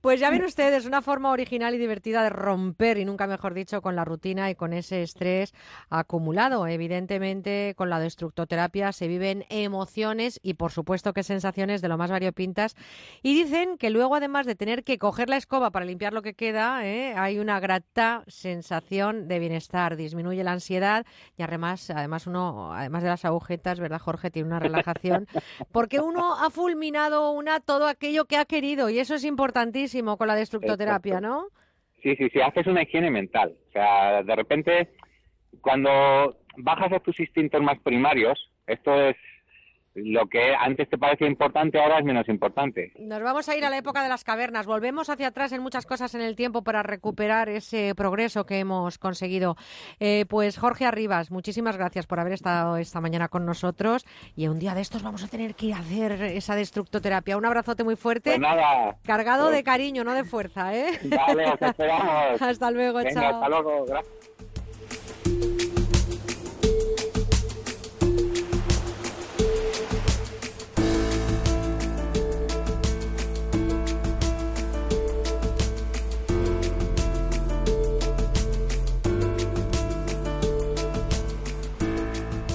S1: Pues ya ven ustedes, una forma original y divertida de romper, y nunca mejor dicho, con la rutina y con ese estrés acumulado. Evidentemente, con la destructoterapia se viven emociones y, por supuesto, que sensaciones de lo más variopintas. Y dicen que luego, además de tener que coger la escoba para limpiar lo que queda, ¿eh? hay una grata sensación de bienestar, disminuye la ansiedad y además, además uno, además de las agujetas, ¿verdad, Jorge? Tiene una relajación porque uno ha fulminado una todo aquello que ha querido y eso es importantísimo con la destructoterapia, ¿no?
S29: Sí, sí, sí, haces una higiene mental. O sea, de repente, cuando bajas a tus instintos más primarios, esto es lo que antes te parecía importante, ahora es menos importante.
S1: Nos vamos a ir a la época de las cavernas. Volvemos hacia atrás en muchas cosas en el tiempo para recuperar ese progreso que hemos conseguido. Eh, pues Jorge Arribas, muchísimas gracias por haber estado esta mañana con nosotros. Y un día de estos vamos a tener que hacer esa destructoterapia. Un abrazote muy fuerte.
S29: Pues nada.
S1: Cargado de cariño, no de fuerza, ¿eh?
S29: Vale, os esperamos.
S1: Hasta luego,
S29: Venga,
S1: chao.
S29: hasta luego. Gracias.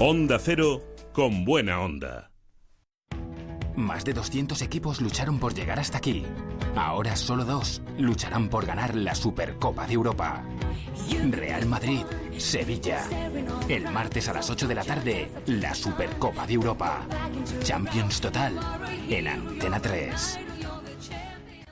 S2: Onda Cero con buena onda.
S16: Más de 200 equipos lucharon por llegar hasta aquí. Ahora solo dos lucharán por ganar la Supercopa de Europa. Real Madrid, Sevilla. El martes a las 8 de la tarde, la Supercopa de Europa. Champions Total en Antena 3.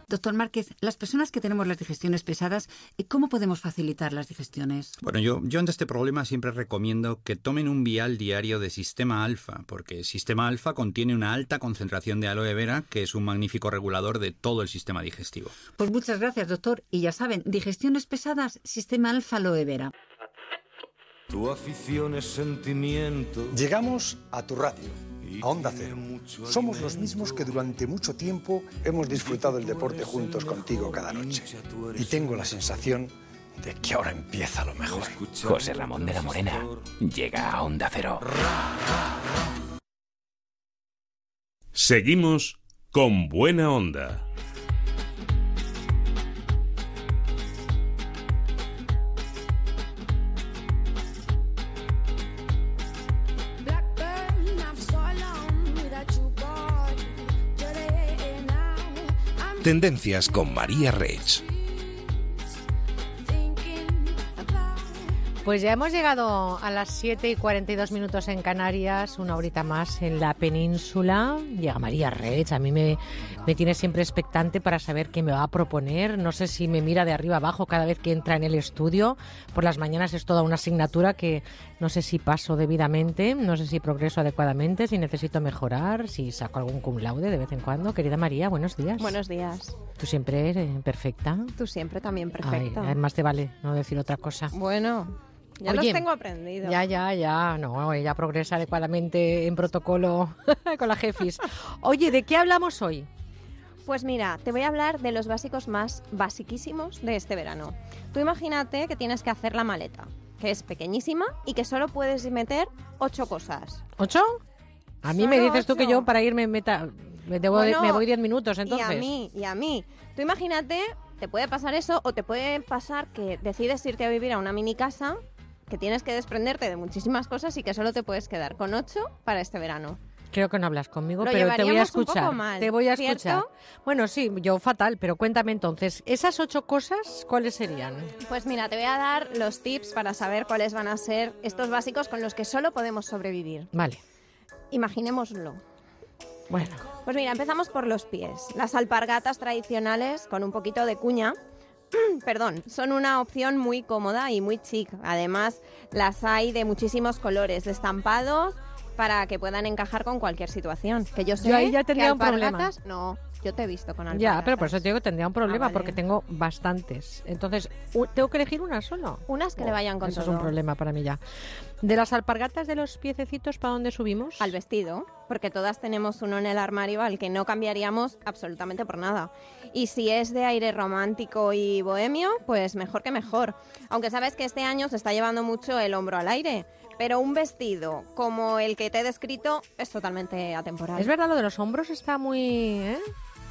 S30: Doctor Márquez, las personas que tenemos las digestiones pesadas, ¿cómo podemos facilitar las digestiones?
S21: Bueno, yo, yo ante este problema siempre recomiendo que tomen un vial diario de Sistema Alfa, porque Sistema Alfa contiene una alta concentración de aloe vera, que es un magnífico regulador de todo el sistema digestivo.
S30: Pues muchas gracias, doctor. Y ya saben, digestiones pesadas, sistema alfa aloe vera.
S31: Tu afición es sentimiento.
S32: Llegamos a tu radio, Onda Cero. Somos los mismos que durante mucho tiempo hemos disfrutado el deporte juntos contigo cada noche. Y tengo la sensación de que ahora empieza lo mejor.
S16: José Ramón de la Morena llega a Onda Cero.
S2: Seguimos con buena onda.
S33: Tendencias con María Reich.
S1: Pues ya hemos llegado a las 7 y 42 minutos en Canarias, una horita más en la península. Llega María Rech, a mí me, me tiene siempre expectante para saber qué me va a proponer. No sé si me mira de arriba abajo cada vez que entra en el estudio. Por las mañanas es toda una asignatura que no sé si paso debidamente, no sé si progreso adecuadamente, si necesito mejorar, si saco algún cum laude de vez en cuando. Querida María, buenos días.
S34: Buenos días.
S1: Tú siempre eres perfecta.
S34: Tú siempre también
S1: Ay,
S34: perfecta.
S1: además te vale no decir otra cosa.
S34: Bueno, ya
S1: Oye,
S34: los tengo aprendido.
S1: Ya, ya, ya. No, ella progresa adecuadamente en protocolo con la jefis. Oye, ¿de qué hablamos hoy?
S34: Pues mira, te voy a hablar de los básicos más basiquísimos de este verano. Tú imagínate que tienes que hacer la maleta, que es pequeñísima y que solo puedes meter ocho cosas.
S1: ¿Ocho? A mí me dices tú que yo para irme meta, me, debo-
S34: Bueno,
S1: me voy diez minutos, entonces.
S34: Y a mí, y a mí. Tú imagínate, te puede pasar eso o te puede pasar que decides irte a vivir a una mini casa que tienes que desprenderte de muchísimas cosas y que solo te puedes quedar con ocho para este verano.
S1: Creo que no hablas conmigo,
S34: Lo
S1: pero te voy a escuchar.
S34: mal,
S1: te voy a
S34: ¿cierto?
S1: escuchar. Bueno, sí, yo fatal, pero cuéntame entonces, ¿esas ocho cosas cuáles serían?
S34: Pues mira, te voy a dar los tips para saber cuáles van a ser estos básicos con los que solo podemos sobrevivir.
S1: Vale.
S34: Imaginémoslo.
S1: Bueno.
S34: Pues mira, empezamos por los pies. Las alpargatas tradicionales con un poquito de cuña. Perdón, son una opción muy cómoda y muy chic. Además, las hay de muchísimos colores, estampados, para que puedan encajar con cualquier situación. Que yo sé
S1: Yo ahí ya
S34: que
S1: tendría un problema.
S34: alpargatas- No, yo te he visto con alpargatas.
S1: Ya, pero por eso te digo que tendría un problema,
S34: Ah, vale.
S1: porque tengo bastantes. Entonces, ¿tengo que elegir una solo?
S34: Unas que le vayan con
S1: Eso es un problema para mí ya. ¿De las alpargatas de los piececitos para dónde subimos?
S34: Al vestido, porque todas tenemos uno en el armario al que no cambiaríamos absolutamente por nada. Y si es de aire romántico y bohemio, pues mejor que mejor. Aunque sabes que este año se está llevando mucho el hombro al aire. Pero un vestido como el que te he descrito es totalmente atemporal.
S1: Es verdad, lo de los hombros está muy... ¿eh?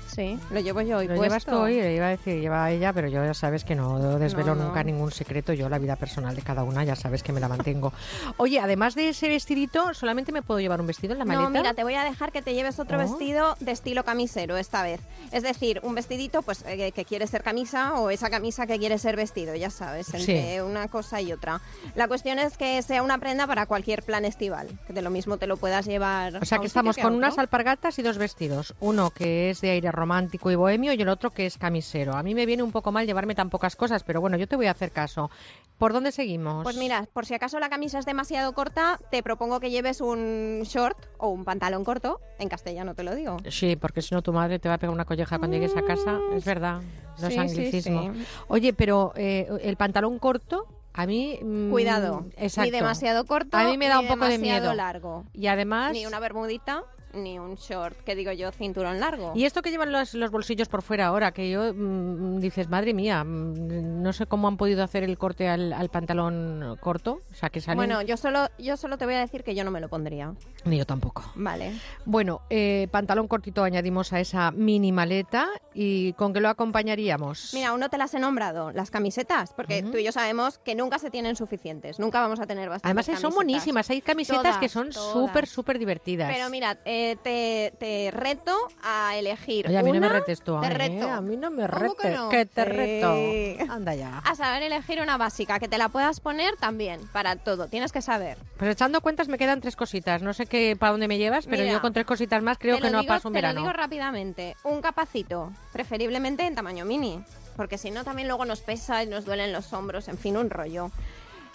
S34: Sí, lo llevo yo hoy
S1: Lo
S34: puesto.
S1: llevas tú hoy, le iba a decir, lleva ella, pero yo ya sabes que no desvelo
S34: No, no.
S1: nunca ningún secreto. Yo la vida personal de cada una ya sabes que me la mantengo. Oye, además de ese vestidito, ¿solamente me puedo llevar un vestido en la maleta?
S34: No, mira, te voy a dejar que te lleves otro
S1: Oh.
S34: vestido de estilo camisero esta vez. Es decir, un vestidito pues eh, que quiere ser camisa o esa camisa que quiere ser vestido, ya sabes, entre
S1: Sí.
S34: una cosa y otra. La cuestión es que sea una prenda para cualquier plan estival, que de lo mismo te lo puedas llevar.
S1: O sea
S34: a
S1: que
S34: un
S1: estamos
S34: a
S1: con unas alpargatas y dos vestidos. Uno que es de aire romántico y bohemio y el otro que es camisero. A mí me viene un poco mal llevarme tan pocas cosas, pero bueno, yo te voy a hacer caso. ¿Por dónde seguimos?
S34: Pues mira, por si acaso la camisa es demasiado corta, te propongo que lleves un short o un pantalón corto. En castellano te lo digo.
S1: Sí, porque si no tu madre te va a pegar una colleja cuando llegues a casa. Es verdad, los
S34: Sí,
S1: anglicismos.
S34: sí.
S1: Oye, pero eh, el pantalón corto, a mí... mm,
S34: Cuidado,
S1: exacto.
S34: ni demasiado corto,
S1: A mí me da
S34: ni
S1: un poco de
S34: demasiado
S1: miedo.
S34: largo.
S1: Y además...
S34: Ni una bermudita, ni un short, que digo yo, cinturón largo.
S1: Y esto que llevan los, los bolsillos por fuera ahora, que yo mm, dices, madre mía, mm, no sé cómo han podido hacer el corte al, al pantalón corto, o sea que salen...
S34: Bueno, yo solo, yo solo te voy a decir que yo no me lo pondría.
S1: Ni yo tampoco.
S34: Vale.
S1: Bueno, eh, pantalón cortito añadimos a esa mini maleta y ¿con qué lo acompañaríamos?
S34: Mira, aún no te las he nombrado, las camisetas, porque tú y yo sabemos que nunca se tienen suficientes, nunca vamos a tener bastantes
S1: Además eh, son buenísimas, hay camisetas
S34: Todas,
S1: que son súper, súper divertidas.
S34: Pero mira, eh, te, te reto a elegir
S1: Oye, a mí no me
S34: una-
S1: retes tú,
S34: te reto.
S1: ¿eh? A mí no me
S34: ¿Cómo que
S1: retes,
S34: no?
S1: que te
S34: Sí.
S1: reto. Anda ya.
S34: A saber elegir una básica, que te la puedas poner también, para todo, tienes que saber.
S1: Pues echando cuentas me quedan tres cositas, no sé qué para dónde me llevas, pero
S34: Mira,
S1: yo con tres cositas más creo
S34: Te
S1: que no
S34: digo-
S1: paso un
S34: te
S1: verano.
S34: lo digo rápidamente. Un capacito, preferiblemente en tamaño mini, porque si no también luego nos pesa y nos duelen los hombros, en fin, un rollo.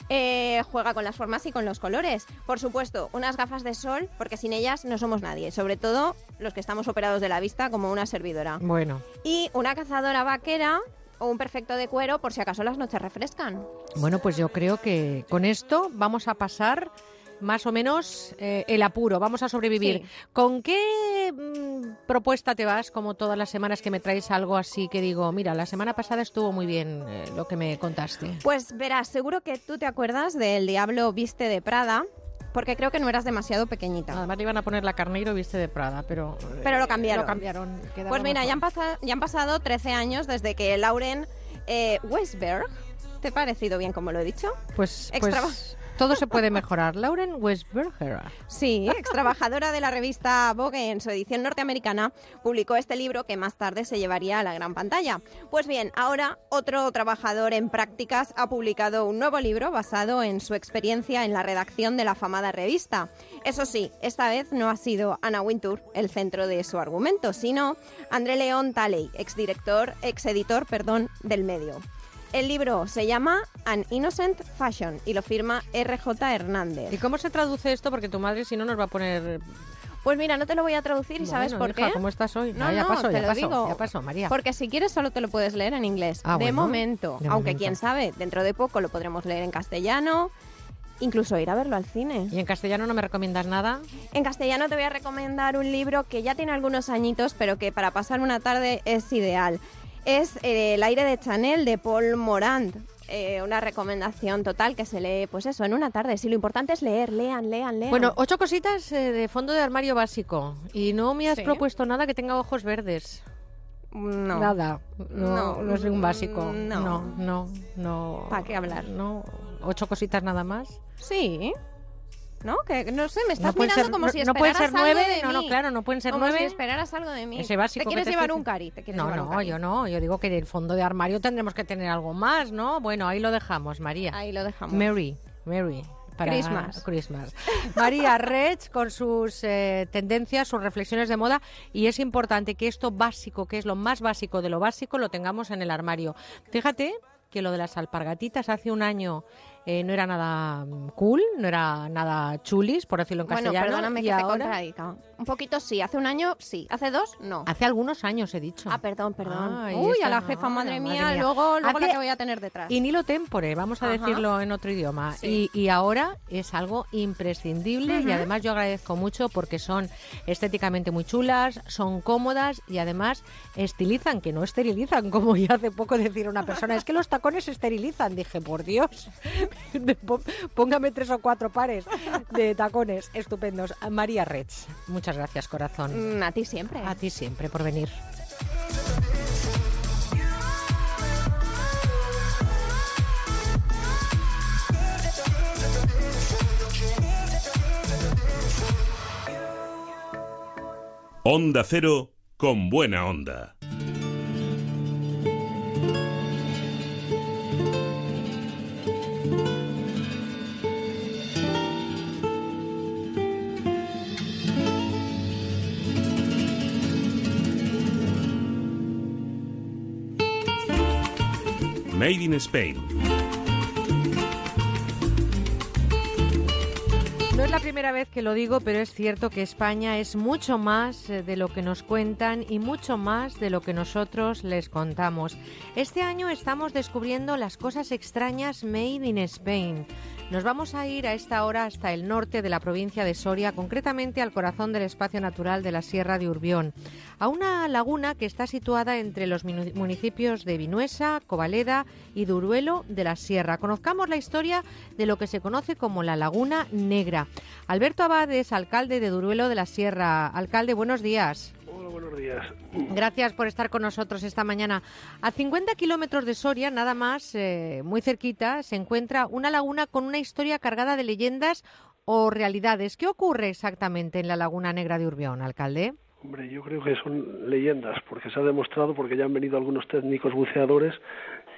S34: Eh, juega con las formas y con los colores. Por supuesto, unas gafas de sol, porque sin ellas no somos nadie, sobre todo los que estamos operados de la vista como una servidora.
S1: Bueno,
S34: Y una cazadora vaquera o un perfecto de cuero por si acaso las noches refrescan.
S1: bueno, pues yo creo que con esto vamos a pasar más o menos eh, el apuro, vamos a sobrevivir.
S34: Sí.
S1: ¿Con qué mm, propuesta te vas, como todas las semanas que me traes algo así que digo, mira, la semana pasada estuvo muy bien eh, lo que me contaste?
S34: Pues verás, seguro que tú te acuerdas del Diablo Viste de Prada, porque creo que no eras demasiado pequeñita.
S1: Además le iban a poner la carneiro viste de Prada, pero... eh,
S34: Pero lo cambiaron.
S1: Lo cambiaron.
S34: Pues mira, ya han, pasado, ya han pasado 13 años desde que Lauren eh, Westberg, ¿te ha parecido bien como lo he dicho?
S1: Pues, pues todo se puede mejorar. Lauren Westberger.
S34: Sí, ex trabajadora de la revista Vogue en su edición norteamericana, publicó este libro que más tarde se llevaría a la gran pantalla. Pues bien, ahora otro trabajador en prácticas ha publicado un nuevo libro basado en su experiencia en la redacción de la afamada revista. Eso sí, esta vez no ha sido Anna Wintour el centro de su argumento, sino André León Taley, exdirector, exeditor, perdón, del medio. El libro se llama An Innocent Fashion y lo firma RJ Hernández.
S1: ¿Y cómo se traduce esto? Porque tu madre si no nos va a poner...
S34: Pues mira, no te lo voy a traducir y ¿sabes por
S1: hija,
S34: qué?
S1: ¿Cómo estás hoy?
S34: No,
S1: Ah, ya
S34: no,
S1: pasó,
S34: te
S1: ya
S34: lo
S1: pasó,
S34: digo.
S1: ya pasó, María.
S34: Porque si quieres solo te lo puedes leer en inglés.
S1: Ah,
S34: de
S1: bueno,
S34: momento.
S1: de
S34: Aunque
S1: momento.
S34: quién sabe, dentro de poco lo podremos leer en castellano. Incluso ir a verlo al cine.
S1: ¿Y en castellano no me recomiendas nada?
S34: En castellano te voy a recomendar un libro que ya tiene algunos añitos, pero que para pasar una tarde es ideal. Es eh, El aire de Chanel de Paul Morand. Eh, una recomendación total que se lee, pues eso, en una tarde. Si lo importante es leer, lean, lean, lean.
S1: Bueno, ocho cositas eh, de fondo de armario básico. Y no me has
S34: Sí.
S1: propuesto nada que tenga ojos verdes.
S34: no.
S1: Nada. No,
S34: No,
S1: no, es un básico.
S34: no.
S1: No, no, no.
S34: ¿Para qué hablar?
S1: No. Ocho cositas nada más.
S34: Sí. ¿No? Que no sé, me estás
S1: No
S34: mirando
S1: ser-
S34: como
S1: no-
S34: si
S1: no pueden
S34: esperaras
S1: ser
S34: algo
S1: nueve,
S34: de
S1: no, no,
S34: mí.
S1: claro, no pueden ser
S34: como
S1: nueve.
S34: si esperaras algo de mí.
S1: Ese básico
S34: ¿Te
S1: que
S34: quieres
S1: te
S34: llevar
S1: estoy
S34: un cari? ¿Te quieres
S1: No,
S34: llevar un
S1: no,
S34: cari?
S1: yo no. Yo digo que en el fondo de armario tendremos que tener algo más, ¿no? Bueno, ahí lo dejamos, María.
S34: Ahí lo dejamos.
S1: Mary, Mary. Para
S34: Christmas.
S1: Christmas. María Rech con sus eh, tendencias, sus reflexiones de moda y es importante que esto básico, que es lo más básico de lo básico, lo tengamos en el armario. Fíjate que lo de las alpargatitas hace un año eh, no era nada mm, cool, no era nada chulis, por decirlo en
S34: Bueno,
S1: castellano.
S34: perdóname
S1: y
S34: que te
S1: ahora-
S34: contradiga. Un poquito sí, hace un año sí, hace dos no.
S1: Hace algunos años he dicho.
S34: Ah, perdón, perdón.
S1: Ay,
S34: Uy, a la jefa, madre mía,
S1: madre mía.
S34: luego, luego la
S1: Hace-
S34: que voy a tener detrás.
S1: Y Nilo Tempore, vamos a
S34: Ajá.
S1: decirlo en otro idioma.
S34: Sí.
S1: Y, y ahora es algo imprescindible y además yo agradezco mucho porque son estéticamente muy chulas, son cómodas y además estilizan, que no esterilizan, como ya hace poco decir una persona. Es que los tacones esterilizan. Dije, por Dios, póngame tres o cuatro pares de tacones estupendos. María Rech, muchas gracias, corazón.
S34: Mm, a ti siempre.
S1: A ti siempre por venir.
S2: Onda Cero con buena onda. Made in Spain.
S1: No es la primera vez que lo digo, pero es cierto que España es mucho más eh, de lo que nos cuentan y mucho más de lo que nosotros les contamos. Este año estamos descubriendo las cosas extrañas made in Spain. Nos vamos a ir a esta hora hasta el norte de la provincia de Soria, concretamente al corazón del espacio natural de la Sierra de Urbión, a una laguna que está situada entre los municipios de Vinuesa, Covaleda y Duruelo de la Sierra. Conozcamos la historia de lo que se conoce como la Laguna Negra. Alberto Abades, alcalde de Duruelo de la Sierra. Alcalde, buenos días.
S33: Buenos días.
S1: Gracias por estar con nosotros esta mañana. A 50 kilómetros de Soria, nada más, eh, muy cerquita, se encuentra una laguna con una historia cargada de leyendas o realidades. ¿Qué ocurre exactamente en la Laguna Negra de Urbión, alcalde?
S33: Hombre, yo creo que son leyendas, porque se ha demostrado, porque ya han venido algunos técnicos buceadores,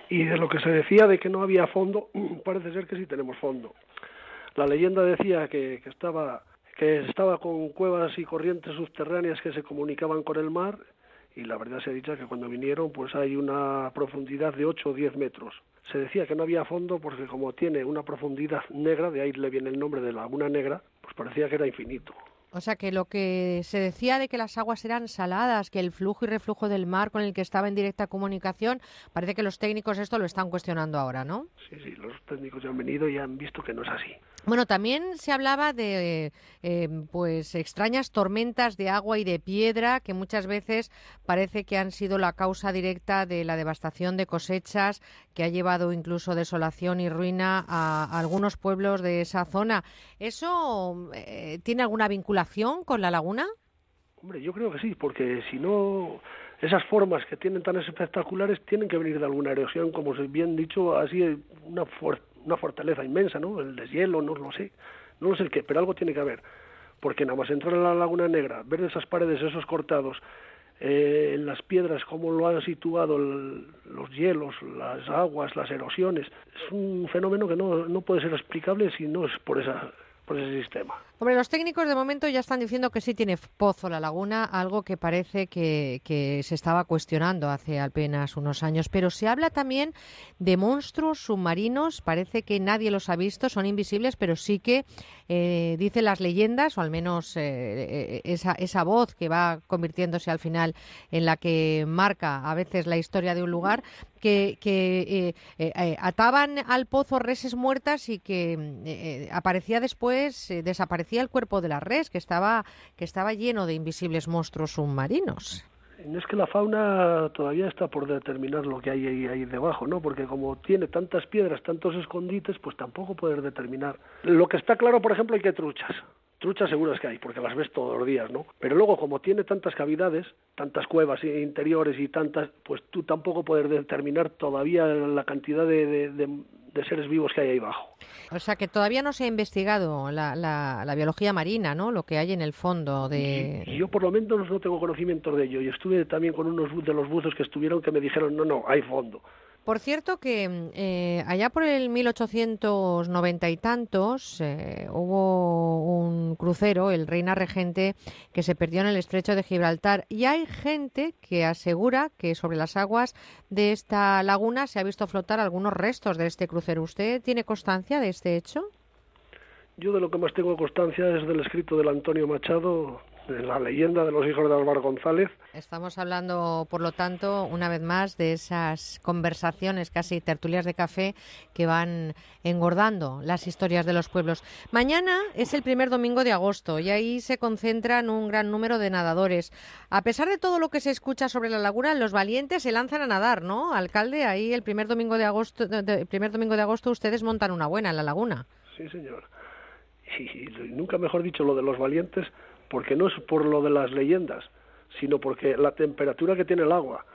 S33: y de lo que se decía de que no había fondo, parece ser que sí tenemos fondo. La leyenda decía que, que estaba que estaba con cuevas y corrientes subterráneas que se comunicaban con el mar, y la verdad se ha dicho que cuando vinieron pues hay una profundidad de 8 o 10 metros. Se decía que no había fondo porque como tiene una profundidad negra, de ahí le viene el nombre de Laguna Negra, pues parecía que era infinito.
S1: O sea, que lo que se decía de que las aguas eran saladas, que el flujo y reflujo del mar con el que estaba en directa comunicación, parece que los técnicos esto lo están cuestionando ahora, ¿no?
S33: Sí, sí, los técnicos ya han venido y han visto que no es así.
S1: Bueno, también se hablaba de eh, pues extrañas tormentas de agua y de piedra que muchas veces parece que han sido la causa directa de la devastación de cosechas que ha llevado incluso desolación y ruina a, algunos pueblos de esa zona. ¿Eso eh, tiene alguna vinculación con la laguna?
S33: Hombre, yo creo que sí, porque si no, esas formas que tienen tan espectaculares tienen que venir de alguna erosión, como bien dicho, así una, for una fortaleza inmensa, ¿no? El deshielo, no lo sé, no lo sé el qué, pero algo tiene que haber. Porque nada más entrar en la Laguna Negra, ver esas paredes, esos cortados, eh, en las piedras, cómo lo han situado el, los hielos, las aguas, las erosiones, es un fenómeno que no, no puede ser explicable si no es por esa por ese sistema.
S1: Hombre, los técnicos de momento ya están diciendo que sí tiene pozo la laguna, algo que parece que, se estaba cuestionando hace apenas unos años. Pero se habla también de monstruos submarinos, parece que nadie los ha visto, son invisibles, pero sí que eh, dicen las leyendas, o al menos eh, esa, esa voz que va convirtiéndose al final en la que marca a veces la historia de un lugar, que, eh, ataban al pozo reses muertas y que aparecía después, desaparecía el cuerpo de la res, que estaba, que estaba lleno de invisibles monstruos submarinos.
S33: No es que la fauna todavía está por determinar lo que hay ahí, ahí, debajo, ¿no? Porque como tiene tantas piedras, tantos escondites, pues tampoco poder determinar. Lo que está claro, por ejemplo, hay que truchas. Truchas seguras que hay, porque las ves todos los días, ¿no? Pero luego, como tiene tantas cavidades, tantas cuevas interiores y tantas, pues tú tampoco puedes determinar todavía la cantidad de, de, de, de seres vivos que hay ahí abajo.
S1: O sea que todavía no se ha investigado la, la, la, biología marina, ¿no? Lo que hay en el fondo de...
S33: Yo, yo por lo menos no tengo conocimiento de ello. Y estuve también con unos de los buzos que estuvieron que me dijeron, no, no, hay fondo.
S1: Por cierto que eh, allá por el 1890 y tantos eh, hubo un crucero, el Reina Regente, que se perdió en el estrecho de Gibraltar y hay gente que asegura que sobre las aguas de esta laguna se ha visto flotar algunos restos de este crucero. ¿Usted tiene constancia de este hecho?
S33: Yo de lo que más tengo constancia es del escrito del Antonio Machado, de la leyenda de los hijos de Álvaro González.
S1: Estamos hablando, por lo tanto, una vez más de esas conversaciones, casi tertulias de café, que van engordando las historias de los pueblos. Mañana es el primer domingo de agosto y ahí se concentran un gran número de nadadores. A pesar de todo lo que se escucha sobre la laguna, los valientes se lanzan a nadar, ¿no? Alcalde, ahí el primer domingo de agosto, el primer domingo de agosto ustedes montan una buena en la laguna.
S33: Sí, señor y nunca mejor dicho lo de los valientes, porque no es por lo de las leyendas, sino porque la temperatura que tiene el agua.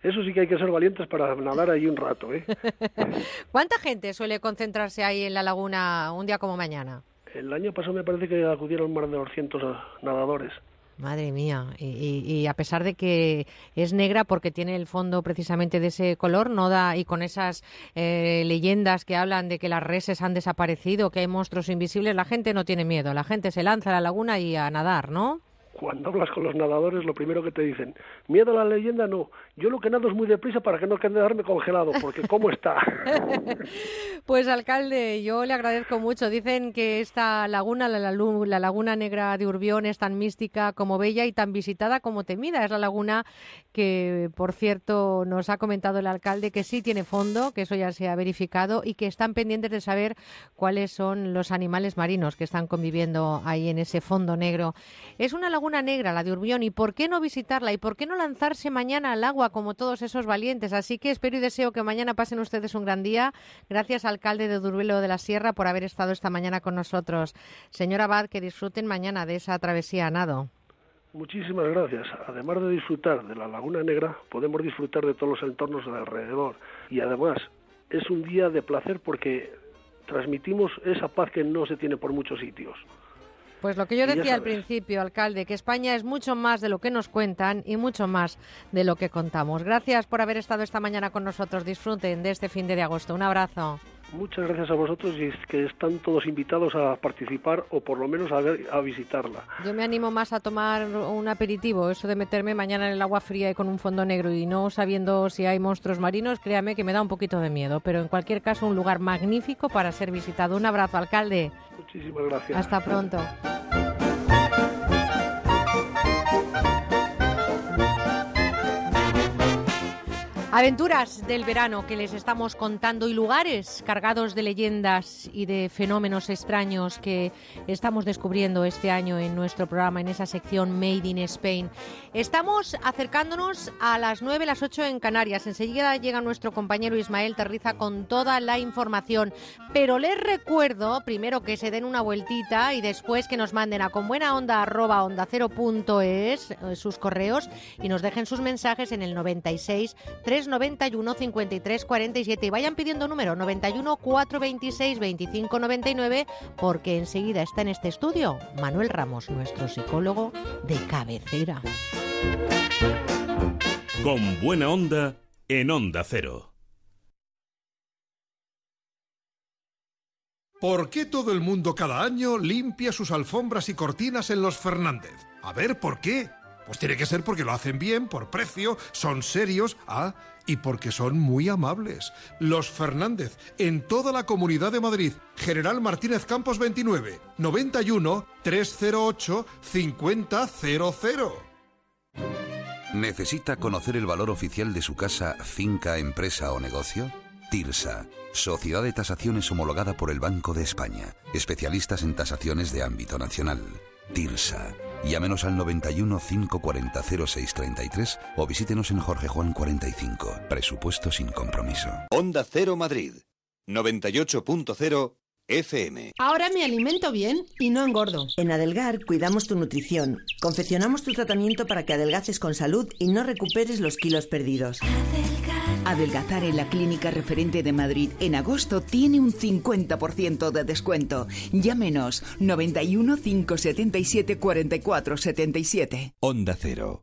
S33: Eso sí que hay que ser valientes para nadar ahí un rato. ¿eh?
S1: ¿Cuánta gente suele concentrarse ahí en la laguna un día como mañana?
S33: El año pasado me parece que acudieron más de 200 nadadores.
S1: Madre mía, y, a pesar de que es negra porque tiene el fondo precisamente de ese color, no da y con esas eh, leyendas que hablan de que las reses han desaparecido, que hay monstruos invisibles, la gente no tiene miedo, la gente se lanza a la laguna y a nadar, ¿no?
S33: Cuando hablas con los nadadores, lo primero que te dicen, miedo a la leyenda no, yo lo que nado es muy deprisa para que no quedarme congelado, porque ¿cómo está?
S1: pues alcalde, yo le agradezco mucho. Dicen que esta laguna, la, la, laguna negra de Urbión, es tan mística como bella y tan visitada como temida. Es la laguna que, por cierto, nos ha comentado el alcalde que sí tiene fondo, que eso ya se ha verificado, y que están pendientes de saber cuáles son los animales marinos que están conviviendo ahí en ese fondo negro. Es una laguna negra, la de Urbión, y ¿por qué no visitarla? ¿Y por qué no lanzarse mañana al agua? Como todos esos valientes. Así que espero y deseo que mañana pasen ustedes un gran día. Gracias, alcalde de Duruelo de la Sierra, por haber estado esta mañana con nosotros. Señor Abad, que disfruten mañana de esa travesía a nado.
S33: Muchísimas gracias. Además de disfrutar de la Laguna Negra, podemos disfrutar de todos los entornos de alrededor. Y además, es un día de placer porque transmitimos esa paz que no se tiene por muchos sitios.
S1: Pues lo que yo decía al principio, alcalde, que España es mucho más de lo que nos cuentan y mucho más de lo que contamos. Gracias por haber estado esta mañana con nosotros. Disfruten de este fin de agosto. Un abrazo.
S33: Muchas gracias a vosotros y es que están todos invitados a participar o por lo menos a, a visitarla.
S1: Yo me animo más a tomar un aperitivo, eso de meterme mañana en el agua fría y con un fondo negro y no sabiendo si hay monstruos marinos, créame que me da un poquito de miedo, pero en cualquier caso un lugar magnífico para ser visitado. Un abrazo, alcalde.
S33: Muchísimas gracias.
S1: Hasta pronto. Aventuras del verano que les estamos contando y lugares cargados de leyendas y de fenómenos extraños que estamos descubriendo este año en nuestro programa, en esa sección Made in Spain. Estamos acercándonos a las 9, las 8 en Canarias. Enseguida llega nuestro compañero Ismael Terriza con toda la información. Pero les recuerdo primero que se den una vueltita y después que nos manden a con buena onda arroba onda cero punto es, eh, sus correos y nos dejen sus mensajes en el 96 3 91 53 47 y vayan pidiendo número 91 426 25 99 porque enseguida está en este estudio Manuel Ramos, nuestro psicólogo de cabecera.
S2: Con buena onda en Onda Cero.
S35: ¿Por qué todo el mundo cada año limpia sus alfombras y cortinas en los Fernández? A ver, ¿por qué? Pues tiene que ser porque lo hacen bien, por precio, son serios, ah, y porque son muy amables. Los Fernández, en toda la comunidad de Madrid. General Martínez Campos 29, 91 308 5000.
S15: ¿Necesita conocer el valor oficial de su casa, finca, empresa o negocio? TIRSA, Sociedad de Tasaciones homologada por el Banco de España, especialistas en tasaciones de ámbito nacional. TIRSA Llámenos al 91 540 0633 o visítenos en Jorge Juan 45. Presupuesto sin compromiso.
S36: Onda Cero Madrid. 98.0 FM.
S37: Ahora me alimento bien y no engordo.
S38: En Adelgar cuidamos tu nutrición. Confeccionamos tu tratamiento para que adelgaces con salud y no recuperes los kilos perdidos. Adelgar.
S39: Adelgazar en la clínica referente de Madrid en agosto tiene un 50% de descuento. Llámenos 91 577 44 77.
S28: Onda Cero.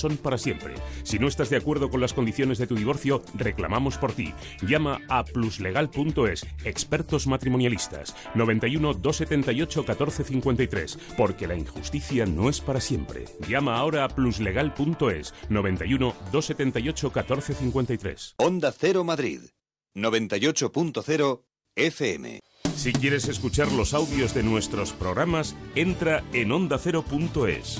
S2: son para siempre. Si no estás de acuerdo con las condiciones de tu divorcio, reclamamos por ti. Llama a pluslegal.es, expertos matrimonialistas, 91 278 1453, porque la injusticia no es para siempre. Llama ahora a pluslegal.es, 91 278 1453.
S28: Onda Cero Madrid, 98.0 FM.
S2: Si quieres escuchar los audios de nuestros programas, entra en ondacero.es.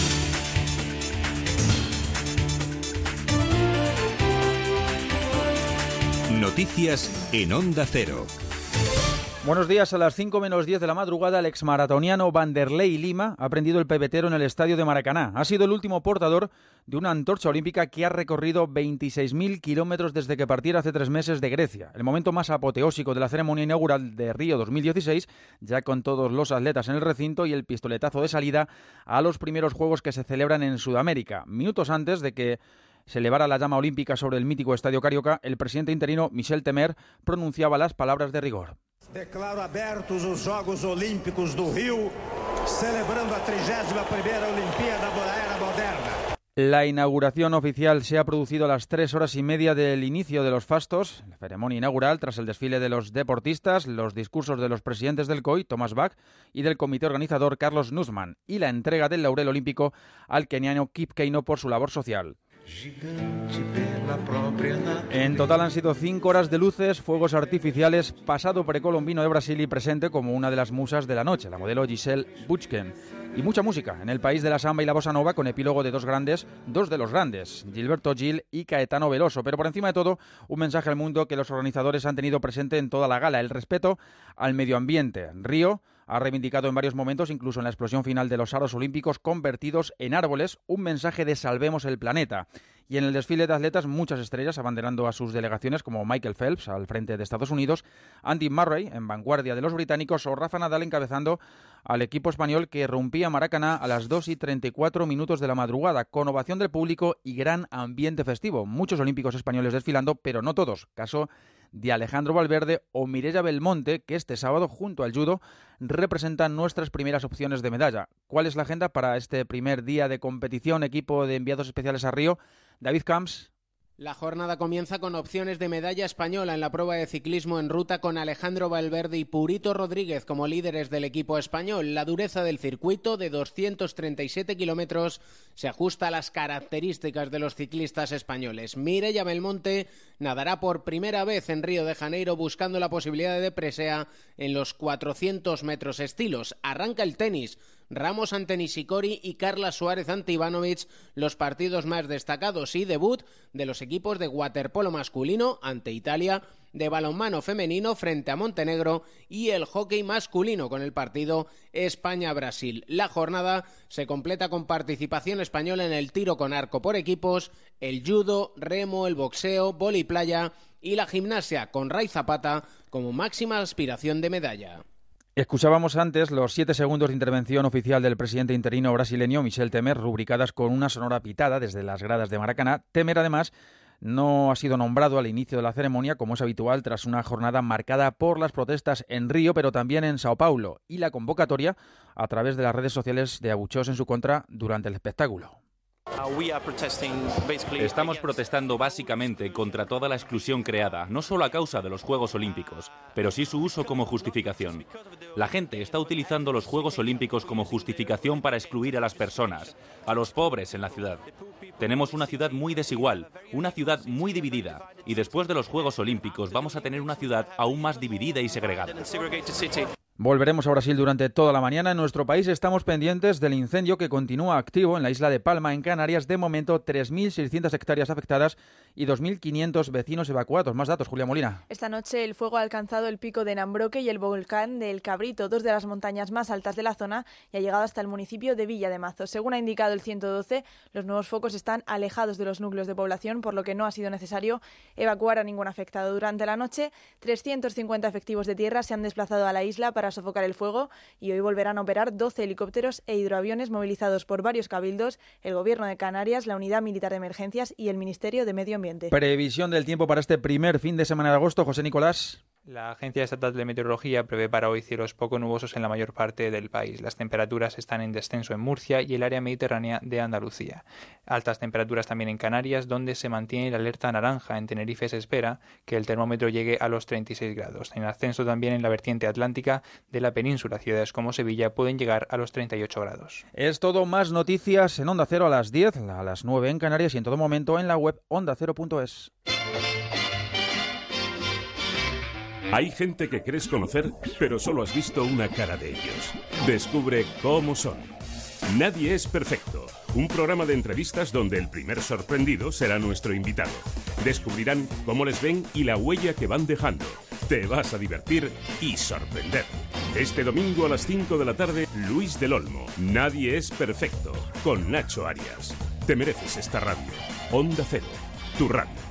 S28: Noticias en Onda Cero.
S40: Buenos días. A las 5 menos 10 de la madrugada, el exmaratoniano Vanderlei Lima ha prendido el pebetero en el estadio de Maracaná. Ha sido el último portador de una antorcha olímpica que ha recorrido 26.000 kilómetros desde que partiera hace tres meses de Grecia. El momento más apoteósico de la ceremonia inaugural de Río 2016, ya con todos los atletas en el recinto y el pistoletazo de salida a los primeros Juegos que se celebran en Sudamérica. Minutos antes de que se elevara la llama olímpica sobre el mítico Estadio Carioca, el presidente interino Michel Temer pronunciaba las palabras de rigor.
S41: Declaro abertos os Jogos Olímpicos do Rio, celebrando a 31ª Olimpíada da Era Moderna.
S40: La inauguración oficial se ha producido a las tres horas y media del inicio de los fastos, la ceremonia inaugural tras el desfile de los deportistas, los discursos de los presidentes del COI, Thomas Bach, y del comité organizador, Carlos Nussmann, y la entrega del laurel olímpico al keniano Kip Keino por su labor social. En total han sido cinco horas de luces, fuegos artificiales, pasado precolombino de Brasil y presente como una de las musas de la noche, la modelo Giselle Butchken. Y mucha música en el país de la samba y la bossa nova con epílogo de dos grandes, dos de los grandes, Gilberto Gil y Caetano Veloso. Pero por encima de todo, un mensaje al mundo que los organizadores han tenido presente en toda la gala, el respeto al medio ambiente. Río ha reivindicado en varios momentos, incluso en la explosión final de los aros olímpicos convertidos en árboles, un mensaje de salvemos el planeta. Y en el desfile de atletas, muchas estrellas abanderando a sus delegaciones, como Michael Phelps al frente de Estados Unidos, Andy Murray en vanguardia de los británicos o Rafa Nadal encabezando al equipo español que rompía Maracaná a las 2 y 34 minutos de la madrugada, con ovación del público y gran ambiente festivo. Muchos olímpicos españoles desfilando, pero no todos. Caso de Alejandro Valverde o Mireia Belmonte, que este sábado, junto al judo, representan nuestras primeras opciones de medalla. ¿Cuál es la agenda para este primer día de competición? Equipo de enviados especiales a Río. David Camps,
S42: la jornada comienza con opciones de medalla española en la prueba de ciclismo en ruta con Alejandro Valverde y Purito Rodríguez como líderes del equipo español. La dureza del circuito de 237 kilómetros se ajusta a las características de los ciclistas españoles. Mireia Belmonte nadará por primera vez en Río de Janeiro buscando la posibilidad de presea en los 400 metros estilos. Arranca el tenis. Ramos ante Nishikori y Carla Suárez ante Ivanovic, los partidos más destacados y debut de los equipos de waterpolo masculino ante Italia de balonmano femenino frente a Montenegro y el hockey masculino con el partido España-Brasil. La jornada se completa con participación española en el tiro con arco por equipos, el judo, remo, el boxeo, y playa y la gimnasia con Ray Zapata como máxima aspiración de medalla.
S40: Escuchábamos antes los siete segundos de intervención oficial del presidente interino brasileño Michel Temer, rubricadas con una sonora pitada desde las gradas de Maracaná. Temer, además, no ha sido nombrado al inicio de la ceremonia, como es habitual, tras una jornada marcada por las protestas en Río, pero también en Sao Paulo, y la convocatoria a través de las redes sociales de abucheos en su contra durante el espectáculo.
S13: Estamos protestando básicamente contra toda la exclusión creada, no solo a causa de los Juegos Olímpicos, pero sí su uso como justificación. La gente está utilizando los Juegos Olímpicos como justificación para excluir a las personas, a los pobres en la ciudad. Tenemos una ciudad muy desigual, una ciudad muy dividida, y después de los Juegos Olímpicos vamos a tener una ciudad aún más dividida y segregada.
S40: Volveremos a Brasil durante toda la mañana. En nuestro país estamos pendientes del incendio que continúa activo en la isla de Palma, en Canarias. De momento, 3.600 hectáreas afectadas y 2.500 vecinos evacuados. Más datos, Julia Molina.
S43: Esta noche el fuego ha alcanzado el pico de Nambroque y el volcán del Cabrito, dos de las montañas más altas de la zona, y ha llegado hasta el municipio de Villa de Mazo. Según ha indicado el 112, los nuevos focos están alejados de los núcleos de población, por lo que no ha sido necesario evacuar a ningún afectado. Durante la noche, 350 efectivos de tierra se han desplazado a la isla para sofocar el fuego y hoy volverán a operar 12 helicópteros e hidroaviones movilizados por varios cabildos, el Gobierno de Canarias, la Unidad Militar de Emergencias y el Ministerio de Medio Ambiente.
S40: Previsión del tiempo para este primer fin de semana de agosto, José Nicolás.
S44: La Agencia Estatal de Meteorología prevé para hoy cielos poco nubosos en la mayor parte del país. Las temperaturas están en descenso en Murcia y el área mediterránea de Andalucía. Altas temperaturas también en Canarias, donde se mantiene la alerta naranja. En Tenerife se espera que el termómetro llegue a los 36 grados. En ascenso también en la vertiente atlántica de la península. Ciudades como Sevilla pueden llegar a los 38 grados.
S40: Es todo más noticias en Onda Cero a las 10, a las 9 en Canarias y en todo momento en la web ondacero.es.
S2: Hay gente que crees conocer, pero solo has visto una cara de ellos. Descubre cómo son. Nadie es perfecto. Un programa de entrevistas donde el primer sorprendido será nuestro invitado. Descubrirán cómo les ven y la huella que van dejando. Te vas a divertir y sorprender. Este domingo a las 5 de la tarde, Luis del Olmo. Nadie es perfecto. Con Nacho Arias. Te mereces esta radio. Onda Cero. Tu radio.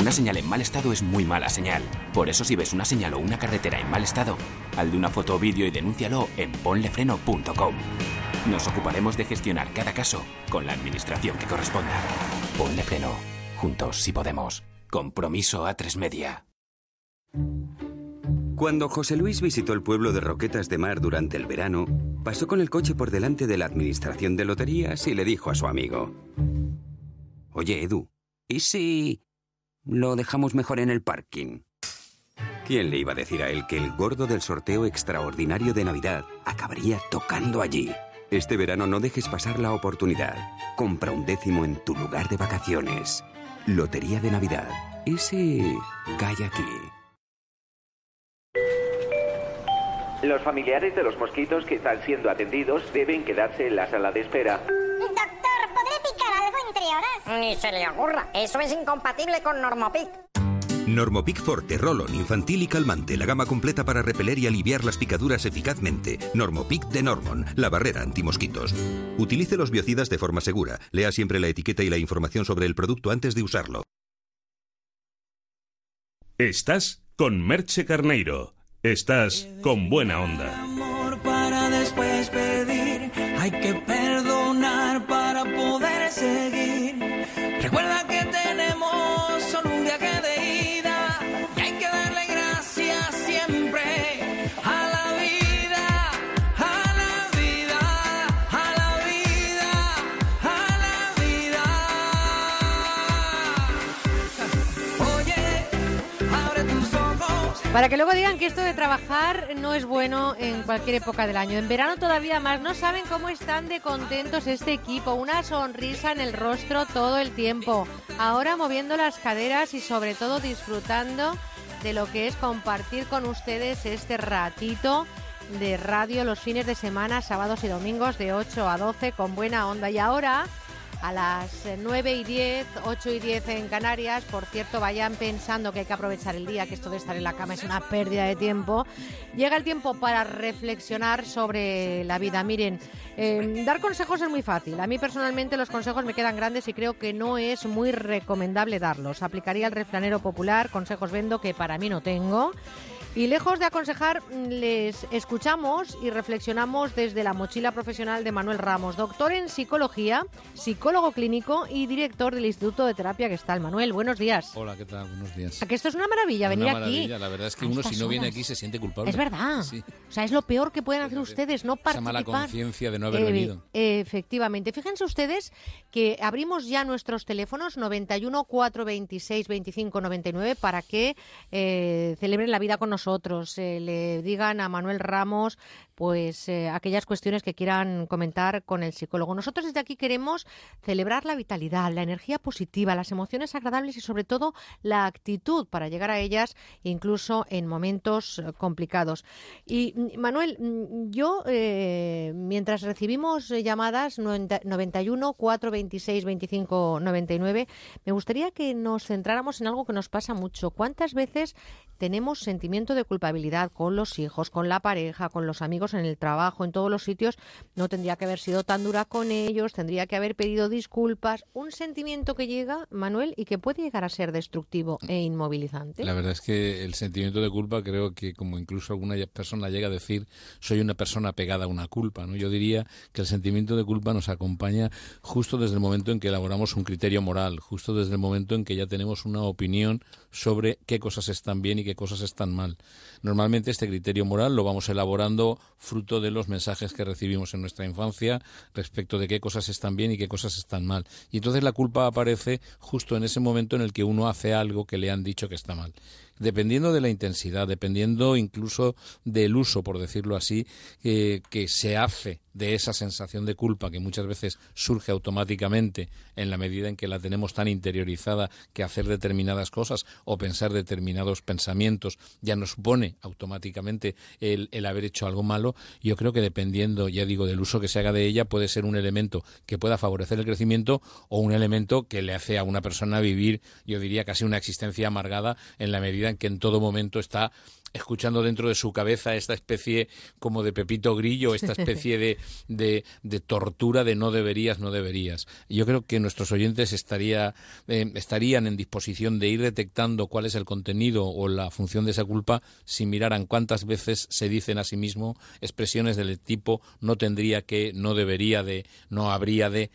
S16: Una señal en mal estado es muy mala señal. Por eso si ves una señal o una carretera en mal estado, haz de una foto o vídeo y denúncialo en ponlefreno.com. Nos ocuparemos de gestionar cada caso con la administración que corresponda. Ponle freno. Juntos si podemos. Compromiso a tres media.
S41: Cuando José Luis visitó el pueblo de Roquetas de Mar durante el verano, pasó con el coche por delante de la administración de loterías y le dijo a su amigo, Oye, Edu, ¿y si lo dejamos mejor en el parking? ¿Quién le iba a decir a él que el gordo del sorteo extraordinario de Navidad acabaría tocando allí? Este verano no dejes pasar la oportunidad. Compra un décimo en tu lugar de vacaciones. Lotería de Navidad. ¿Y si cae aquí?
S45: Los familiares de los mosquitos que están siendo atendidos deben quedarse en la sala de espera.
S46: Horas?
S47: Ni se le ocurra. Eso es incompatible con Normopic.
S28: Normopic Forte, Rolon, infantil y calmante. La gama completa para repeler y aliviar las picaduras eficazmente. Normopic de Normon, la barrera antimosquitos. Utilice los biocidas de forma segura. Lea siempre la etiqueta y la información sobre el producto antes de usarlo.
S2: Estás con Merche Carneiro. Estás con buena onda.
S48: amor para después pedir. Hay que Para que
S1: luego digan que esto de trabajar no es bueno en cualquier época del año. En verano todavía más. No saben cómo están de contentos este equipo. Una sonrisa en el rostro todo el tiempo. Ahora moviendo las caderas y sobre todo disfrutando de lo que es compartir con ustedes este ratito de radio los fines de semana, sábados y domingos de 8 a 12 con buena onda. Y ahora a las eh, 9 y 10, 8 y 10 en Canarias. Por cierto, vayan pensando que hay que aprovechar el día, que esto de estar en la cama es una pérdida de tiempo. Llega el tiempo para reflexionar sobre la vida. Miren, eh, dar consejos es muy fácil. A mí personalmente los consejos me quedan grandes y creo que no es muy recomendable darlos. Aplicaría el refranero popular, consejos vendo que para mí no tengo. Y lejos de aconsejar, les escuchamos y reflexionamos desde la mochila profesional de Manuel Ramos, doctor en psicología, psicólogo clínico y director del Instituto de Terapia Gestal. Manuel, buenos días.
S49: Hola, ¿qué tal? Buenos días.
S1: ¿A que esto es una maravilla
S49: Una
S1: venir
S49: maravilla,
S1: aquí?
S49: La verdad es que uno si no viene aquí se siente culpable.
S1: Es verdad.
S49: Sí.
S1: O sea, es lo peor que pueden hacer ustedes, no
S49: Esa
S1: participar.
S49: mala conciencia de no haber
S1: Eh,
S49: venido.
S1: Efectivamente. Fíjense ustedes que abrimos ya nuestros teléfonos 91 426 25 99 para que eh, celebren la vida con nosotros, eh, le digan a Manuel Ramos pues eh, aquellas cuestiones que quieran comentar con el psicólogo. Nosotros desde aquí queremos celebrar la vitalidad, la energía positiva, las emociones agradables y sobre todo la actitud para llegar a ellas incluso en momentos eh, complicados. Y Manuel, mm, yo eh, mientras recibimos llamadas 90 91 426 25 99, me gustaría que nos centráramos en algo que nos pasa mucho. ¿Cuántas veces tenemos sentimiento de culpabilidad con los hijos, con la pareja, con los amigos en el trabajo, en todos los sitios, no tendría que haber sido tan dura con ellos, tendría que haber pedido disculpas. Un sentimiento que llega, Manuel, y que puede llegar a ser destructivo e inmovilizante.
S49: La verdad es que el sentimiento de culpa creo que como incluso alguna persona llega a decir, soy una persona pegada a una culpa, ¿no? Yo diría que el sentimiento de culpa nos acompaña justo desde el momento en que elaboramos un criterio moral, justo desde el momento en que ya tenemos una opinión sobre qué cosas están bien y qué cosas están mal. Normalmente este criterio moral lo vamos elaborando fruto de los mensajes que recibimos en nuestra infancia respecto de qué cosas están bien y qué cosas están mal. Y entonces la culpa aparece justo en ese momento en el que uno hace algo que le han dicho que está mal dependiendo de la intensidad, dependiendo incluso del uso, por decirlo así, eh, que se hace de esa sensación de culpa que muchas veces surge automáticamente en la medida en que la tenemos tan interiorizada que hacer determinadas cosas o pensar determinados pensamientos ya nos supone automáticamente el, el haber hecho algo malo, yo creo que dependiendo, ya digo, del uso que se haga de ella puede ser un elemento que pueda favorecer el crecimiento o un elemento que le hace a una persona vivir, yo diría, casi una existencia amargada en la medida que en todo momento está escuchando dentro de su cabeza esta especie como de pepito grillo, esta especie de, de, de tortura de no deberías, no deberías. Yo creo que nuestros oyentes estaría, eh, estarían en disposición de ir detectando cuál es el contenido o la función de esa culpa si miraran cuántas veces se dicen a sí mismo expresiones del tipo no tendría que, no debería de, no habría de,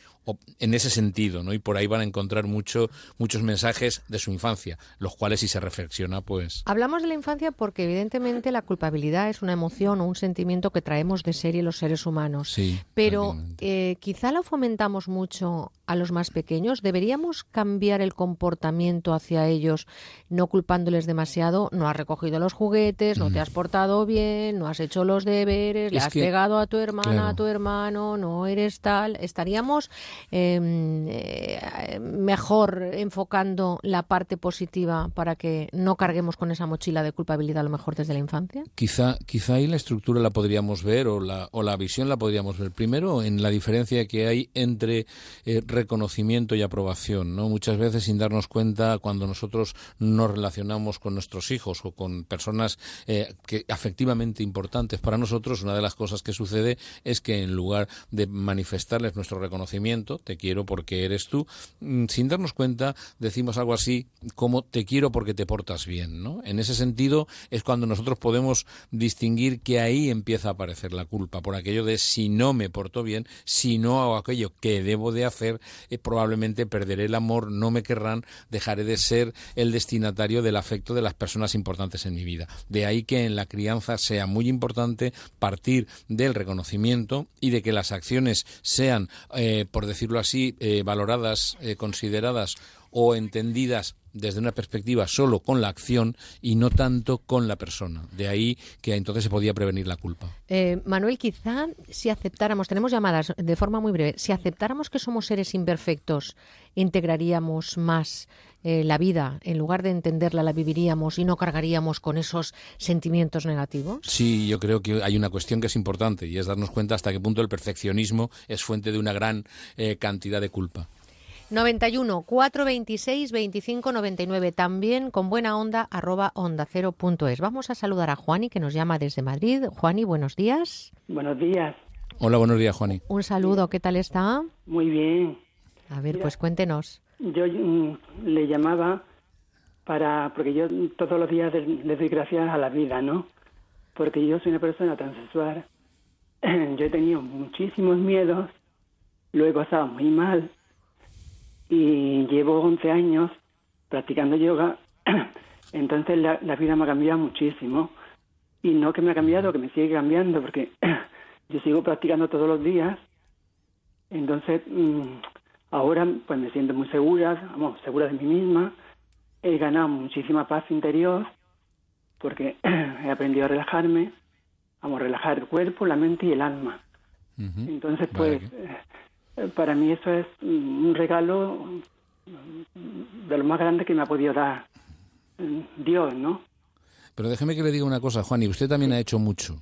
S49: en ese sentido, ¿no? Y por ahí van a encontrar mucho, muchos mensajes de su infancia, los cuales si se reflexiona, pues...
S1: Hablamos de la infancia porque evidentemente la culpabilidad es una emoción o un sentimiento que traemos de serie los seres humanos.
S49: Sí,
S1: Pero eh, quizá lo fomentamos mucho a los más pequeños. ¿Deberíamos cambiar el comportamiento hacia ellos, no culpándoles demasiado? No has recogido los juguetes, no te has portado bien, no has hecho los deberes, le has
S49: que-
S1: pegado a tu hermana, a tu hermano, no eres tal. Estaríamos eh, eh, mejor enfocando la parte positiva para que no carguemos con esa mochila de culpabilidad a lo mejor desde la infancia.
S49: Quizá, quizá ahí la estructura la podríamos ver o la, o la visión la podríamos ver. Primero, en la diferencia que hay entre eh, reconocimiento y aprobación. ¿no? Muchas veces, sin darnos cuenta, cuando nosotros nos relacionamos con nuestros hijos o con personas eh, que afectivamente importantes para nosotros, una de las cosas que sucede es que en lugar de manifestarles nuestro reconocimiento, te quiero porque eres tú, mm, sin darnos cuenta, decimos algo así como te quiero porque te portas bien. ¿no? En ese sentido, es cuando nosotros podemos distinguir que ahí empieza a aparecer la culpa, por aquello de si no me porto bien, si no hago aquello que debo de hacer, eh, probablemente perderé el amor, no me querrán, dejaré de ser el destinatario del afecto de las personas importantes en mi vida. De ahí que en la crianza sea muy importante partir del reconocimiento y de que las acciones sean, eh, por decirlo así, eh, valoradas, consideradas o entendidas desde una perspectiva solo con la acción y no tanto con la persona. De ahí que entonces se podía prevenir la culpa.
S1: Eh, Manuel, quizá si aceptáramos, tenemos llamadas de forma muy breve, si aceptáramos que somos seres imperfectos, integraríamos más eh, la vida, en lugar de entenderla, la viviríamos y no cargaríamos con esos sentimientos negativos.
S49: Sí, yo creo que hay una cuestión que es importante y es darnos cuenta hasta qué punto el perfeccionismo es fuente de una gran eh, cantidad de culpa.
S1: 91 426 25 99 también con buena onda arroba onda cero punto es. Vamos a saludar a Juani que nos llama desde Madrid. Juani, buenos días.
S43: Buenos días.
S49: Hola, buenos días, Juani.
S1: Un saludo, ¿qué tal está?
S43: Muy bien.
S1: A ver,
S43: Mira.
S1: pues cuéntenos.
S43: Yo mm, le llamaba para porque yo todos los días le doy gracias a la vida, ¿no? Porque yo soy una persona transexual. Yo he tenido muchísimos miedos, lo he pasado muy mal y llevo 11 años practicando yoga. Entonces la, la vida me ha cambiado muchísimo. Y no que me ha cambiado, que me sigue cambiando, porque yo sigo practicando todos los días. Entonces, mm, ahora pues me siento muy segura, vamos, segura de mí misma. He ganado muchísima paz interior porque he aprendido a relajarme, vamos, relajar el cuerpo, la mente y el alma. Entonces, pues, eh, para mí eso es un regalo de lo más grande que me ha podido dar mm, Dios, ¿no?
S49: Pero déjeme que le diga una cosa, Juan, y usted también ha hecho mucho.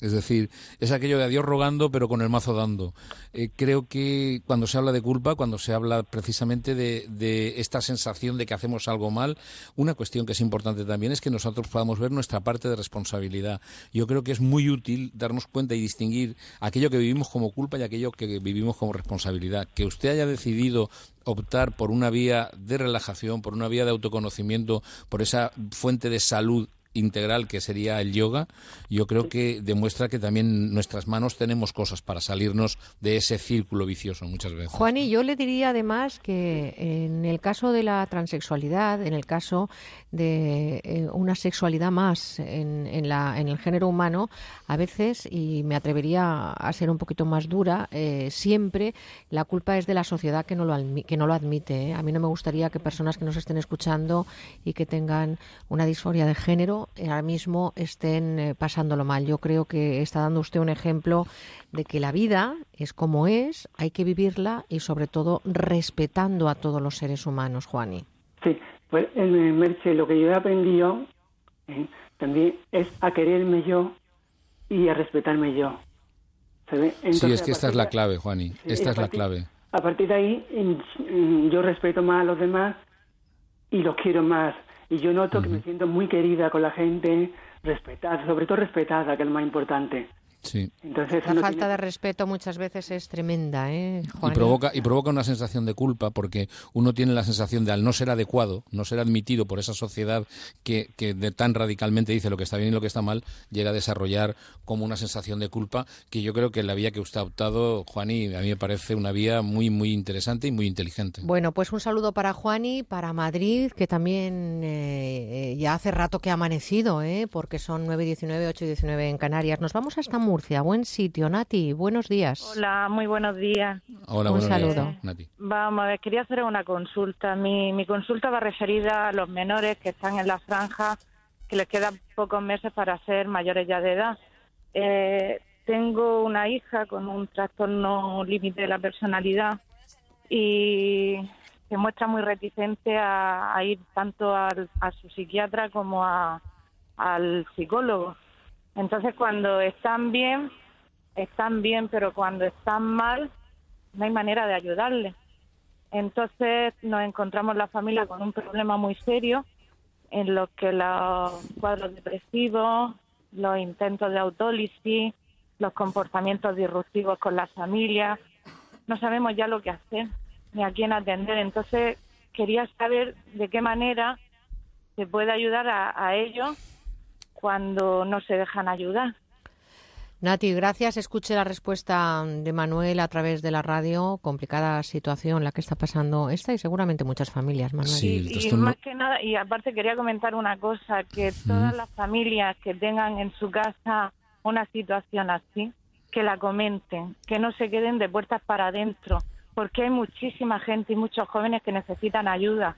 S49: Es decir, es aquello de adiós rogando, pero con el mazo dando. Eh, creo que cuando se habla de culpa, cuando se habla precisamente de, esta sensación de que hacemos algo mal, una cuestión que es importante también es que nosotros podamos ver nuestra parte de responsabilidad. Yo creo que es muy útil darnos cuenta y distinguir aquello que vivimos como culpa y aquello que vivimos como responsabilidad. Que usted haya decidido optar por una vía de relajación, por una vía de autoconocimiento, por esa fuente de salud integral que sería el yoga, yo creo que demuestra que también nuestras manos tenemos cosas para salirnos de ese círculo vicioso muchas veces.
S1: Juan, y yo le diría además que en el caso de la transexualidad, en el caso de eh, una sexualidad más en, en, la, en el género humano, a veces, y me atrevería a ser un poquito más dura, eh, siempre la culpa es de la sociedad que no lo, que no lo admite. ¿eh? A mí no me gustaría que personas que nos estén escuchando y que tengan una disforia de género ahora mismo estén eh, pasándolo mal. Yo creo que está dando usted un ejemplo de que la vida es como es, hay que vivirla y sobre todo respetando a todos los seres humanos, Juani.
S43: Sí, pues en Merche lo que yo he aprendido eh, también es a quererme yo y a respetarme yo.
S49: sí, es que esta es la clave, Juani, esta es la clave.
S43: A partir de ahí yo respeto más a los demás y los quiero más. Y yo noto que me siento muy querida con la gente, respetada, sobre todo respetada, que es lo más importante.
S49: Sí.
S1: Entonces, la falta de respeto muchas veces es tremenda, ¿eh,
S49: Y provoca, y provoca una sensación de culpa porque uno tiene la sensación de al no ser adecuado, no ser admitido por esa sociedad que, que de tan radicalmente dice lo que está bien y lo que está mal, llega a desarrollar como una sensación de culpa que yo creo que la vía que usted ha optado, Juani, a mí me parece una vía muy, muy interesante y muy inteligente.
S1: Bueno, pues un saludo para Juani, para Madrid, que también eh, ya hace rato que ha amanecido, ¿eh? porque son 9 y 19, 8 y 19 en Canarias. Nos vamos hasta Murcia. Buen sitio, Nati. Buenos días.
S50: Hola, muy buenos días.
S49: Hola,
S1: Un saludo.
S49: Nati.
S50: Vamos a ver, quería hacer una consulta. Mi, mi consulta va referida a los menores que están en la franja, que les quedan pocos meses para ser mayores ya de edad. Eh, tengo una hija con un trastorno límite de la personalidad y se muestra muy reticente a, ir tanto al, a su psiquiatra como a, al psicólogo. Entonces, cuando están bien, están bien, pero cuando están mal, no hay manera de ayudarles. Entonces, nos encontramos la familia con un problema muy serio en lo que los cuadros depresivos, los intentos de autólisis, los comportamientos disruptivos con las familias, no sabemos ya lo que hacer ni a quién atender. Entonces, quería saber de qué manera se puede ayudar a, a ellos cuando no se dejan ayudar.
S1: Nati, gracias. Escuche la respuesta de Manuel a través de la radio. Complicada situación la que está pasando esta y seguramente muchas familias, Manuel.
S50: Sí, y, más que nada, y aparte quería comentar una cosa, que todas las familias que tengan en su casa una situación así, que la comenten, que no se queden de puertas para adentro, porque hay muchísima gente y muchos jóvenes que necesitan ayuda.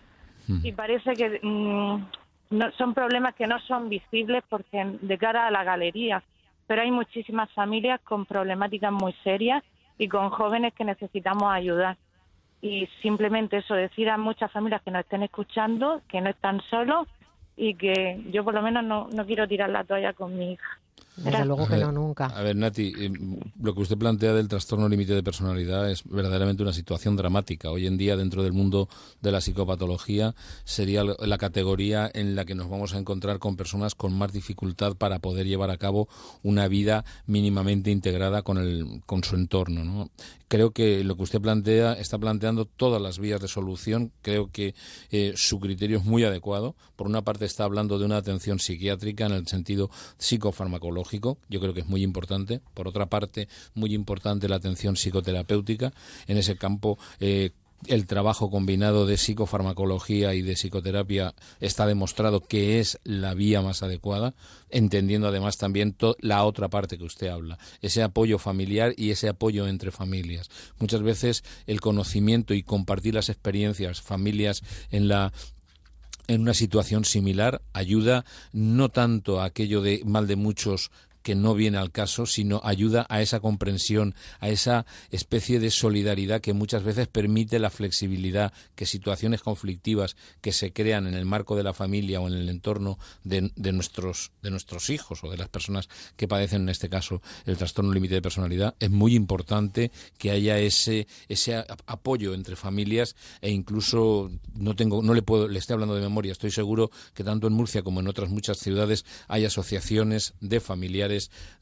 S50: Y parece que mm, no, son problemas que no son visibles porque de cara a la galería, pero hay muchísimas familias con problemáticas muy serias y con jóvenes que necesitamos ayudar. Y simplemente eso, decir a muchas familias que nos estén escuchando que no están solos y que yo por lo menos no, no quiero tirar la toalla con mi hija.
S1: Desde luego que no, nunca.
S49: A ver, Nati, eh, lo que usted plantea del trastorno límite de personalidad es verdaderamente una situación dramática. Hoy en día, dentro del mundo de la psicopatología, sería la categoría en la que nos vamos a encontrar con personas con más dificultad para poder llevar a cabo una vida mínimamente integrada con, el, con su entorno. ¿no? Creo que lo que usted plantea está planteando todas las vías de solución. Creo que eh, su criterio es muy adecuado. Por una parte, está hablando de una atención psiquiátrica en el sentido psicofarmacológico yo creo que es muy importante. Por otra parte, muy importante la atención psicoterapéutica. En ese campo, eh, el trabajo combinado de psicofarmacología y de psicoterapia está demostrado que es la vía más adecuada, entendiendo además también la otra parte que usted habla, ese apoyo familiar y ese apoyo entre familias. Muchas veces el conocimiento y compartir las experiencias, familias en la en una situación similar ayuda no tanto a aquello de mal de muchos que no viene al caso, sino ayuda a esa comprensión, a esa especie de solidaridad que muchas veces permite la flexibilidad, que situaciones conflictivas que se crean en el marco de la familia o en el entorno de, de nuestros, de nuestros hijos o de las personas que padecen en este caso el trastorno límite de personalidad, es muy importante que haya ese, ese apoyo entre familias e incluso no tengo, no le puedo, le estoy hablando de memoria, estoy seguro que tanto en Murcia como en otras muchas ciudades hay asociaciones de familiares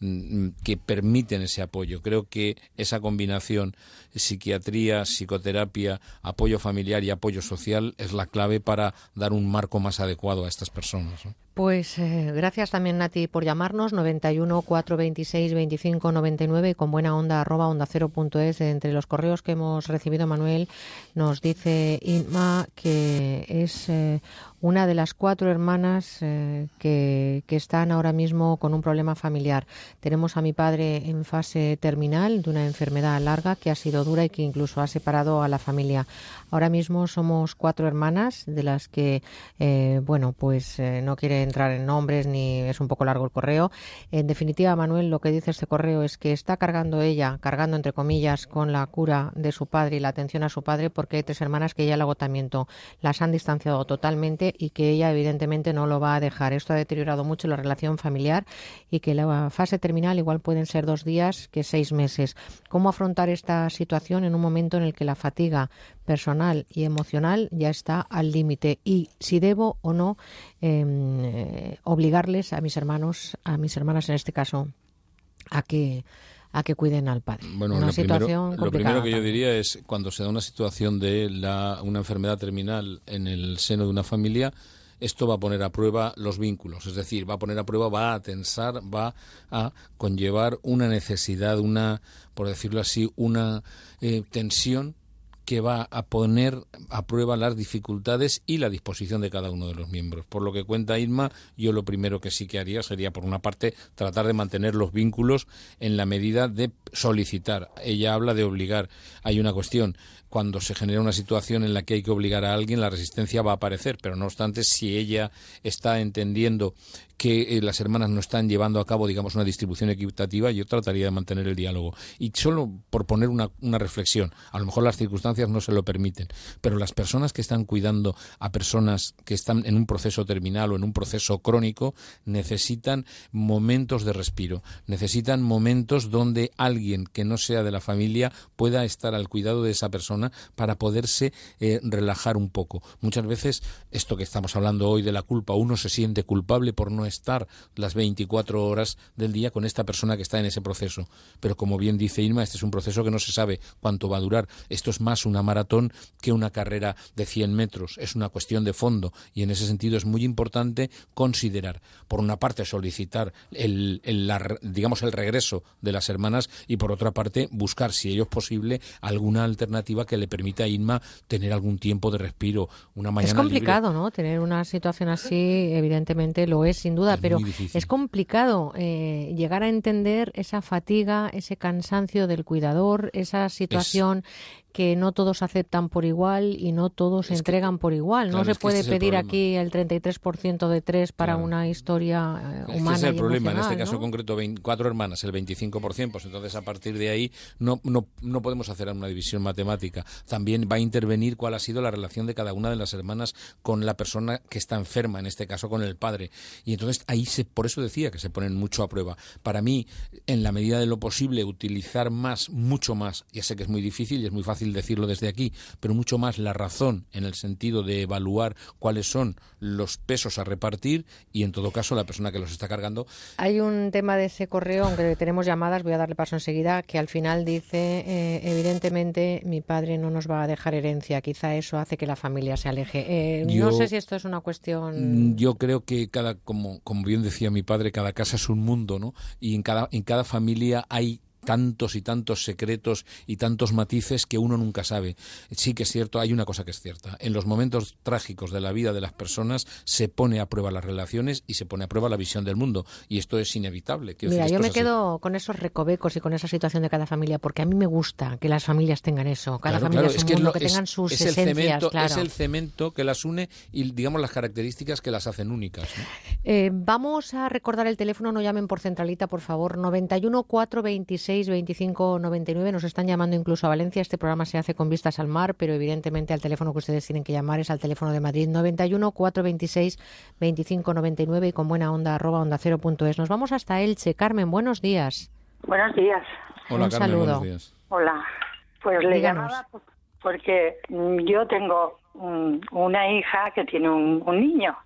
S49: mm, que permiten ese apoyo. Creo que esa combinación psiquiatría, psicoterapia, apoyo familiar y apoyo social es la clave para dar un marco más adecuado a estas personas.
S1: Pues eh, gracias también, Nati, por llamarnos 91 426 25 99 y con buena onda arroba onda cero punto es. Entre los correos que hemos recibido, Manuel, nos dice Inma que es eh, una de las cuatro hermanas eh, que, que, están ahora mismo con un problema familiar. Tenemos a mi padre en fase terminal de una enfermedad larga que ha sido dura y que incluso ha separado a la familia. Ahora mismo somos cuatro hermanas, de las que, eh, bueno, pues eh, no quiere entrar en nombres ni es un poco largo el correo. En definitiva, Manuel, lo que dice este correo es que está cargando ella, cargando entre comillas, con la cura de su padre y la atención a su padre, porque hay tres hermanas que ya el agotamiento las han distanciado totalmente y que ella evidentemente no lo va a dejar. Esto ha deteriorado mucho la relación familiar y que la fase terminal igual pueden ser dos días que seis meses. ¿Cómo afrontar esta situación en un momento en el que la fatiga personal y emocional ya está al límite? Y si debo o no em, eh, obligarles a mis hermanos, a mis hermanas en este caso, a que a que cuiden al padre.
S49: Bueno, una lo, situación primero, lo primero que yo diría es cuando se da una situación de la, una enfermedad terminal en el seno de una familia, esto va a poner a prueba los vínculos, es decir, va a poner a prueba, va a tensar, va a conllevar una necesidad, una, por decirlo así, una eh, tensión que va a poner a prueba las dificultades y la disposición de cada uno de los miembros. Por lo que cuenta Irma, yo lo primero que sí que haría sería, por una parte, tratar de mantener los vínculos en la medida de solicitar. Ella habla de obligar. Hay una cuestión cuando se genera una situación en la que hay que obligar a alguien, la resistencia va a aparecer, pero no obstante, si ella está entendiendo que eh, las hermanas no están llevando a cabo, digamos, una distribución equitativa, yo trataría de mantener el diálogo. Y solo por poner una, una reflexión, a lo mejor las circunstancias no se lo permiten, pero las personas que están cuidando a personas que están en un proceso terminal o en un proceso crónico necesitan momentos de respiro, necesitan momentos donde alguien que no sea de la familia pueda estar al cuidado de esa persona para poderse eh, relajar un poco. Muchas veces, esto que estamos hablando hoy de la culpa, uno se siente culpable por no estar las 24 horas del día con esta persona que está en ese proceso. Pero como bien dice Irma, este es un proceso que no se sabe cuánto va a durar. Esto es más una maratón que una carrera de 100 metros. Es una cuestión de fondo y en ese sentido es muy importante considerar, por una parte, solicitar el, digamos, el regreso de las hermanas y por otra parte, buscar, si ello es posible, alguna alternativa que le permita a Inma tener algún tiempo de respiro, una mañana
S1: Es complicado, ¿no? Tener una situación así, evidentemente lo es, sin duda, pero es complicado eh, llegar a entender esa fatiga, ese cansancio del cuidador, esa situación que no todos aceptan por igual y no todos entregan por igual. no se puede pedir aquí el 33% de tres para una historia humana. Eh, ese
S49: es el problema.
S1: En
S49: este caso concreto, cuatro hermanas, el 25%. Pues entonces, a partir de ahí, no, no, no podemos hacer una división matemática. También va a intervenir cuál ha sido la relación de cada una de las hermanas con la persona que está enferma, en este caso con el padre. Y entonces ahí, se, por eso decía que se ponen mucho a prueba. Para mí, en la medida de lo posible, utilizar más, mucho más, ya sé que es muy difícil y es muy fácil decirlo desde aquí, pero mucho más la razón en el sentido de evaluar cuáles son los pesos a repartir y en todo caso la persona que los está cargando.
S1: Hay un tema de ese correo, aunque tenemos llamadas, voy a darle paso enseguida, que al final dice, eh, evidentemente mi padre no nos va a dejar herencia, quizá eso hace que la familia se aleje. Eh, no sé si esto es una cuestión...
S49: Mm, yo creo que cada, como, como bien decía mi padre, cada casa es un mundo, ¿no? Y en cada, en cada familia hay tantos y tantos secretos y tantos matices que uno nunca sabe. Sí que es cierto, hay una cosa que es cierta. En los momentos trágicos de la vida de las personas se pone a prueba las relaciones y se pone a prueba la visión del mundo. Y esto es inevitable.
S1: Mira, yo me quedo con esos recovecos y con esa situación de cada familia, porque a mí me gusta que las familias tengan eso. Cada familia es un mundo, que, tengan sus
S49: es
S1: esencias.
S49: El cemento,
S1: claro.
S49: Es el cemento que las une y, digamos, las características que las hacen únicas. ¿no?
S1: Eh, vamos a recordar el teléfono, no llamen por centralita, por favor. 91 426 25 99. Nos están llamando incluso a Valencia. Este programa se hace con vistas al mar, pero evidentemente al teléfono que ustedes tienen que llamar es al teléfono de Madrid 91 426 25 99 y con buena onda arroba onda cero punto es. Nos vamos hasta Elche. Carmen, buenos días.
S51: Buenos días.
S49: Hola,
S1: Un
S49: Carmen,
S1: saludo.
S49: buenos días.
S51: Hola. Pues le
S1: Díganos.
S51: llamaba porque mm, yo tengo mm, una hija que tiene un, un niño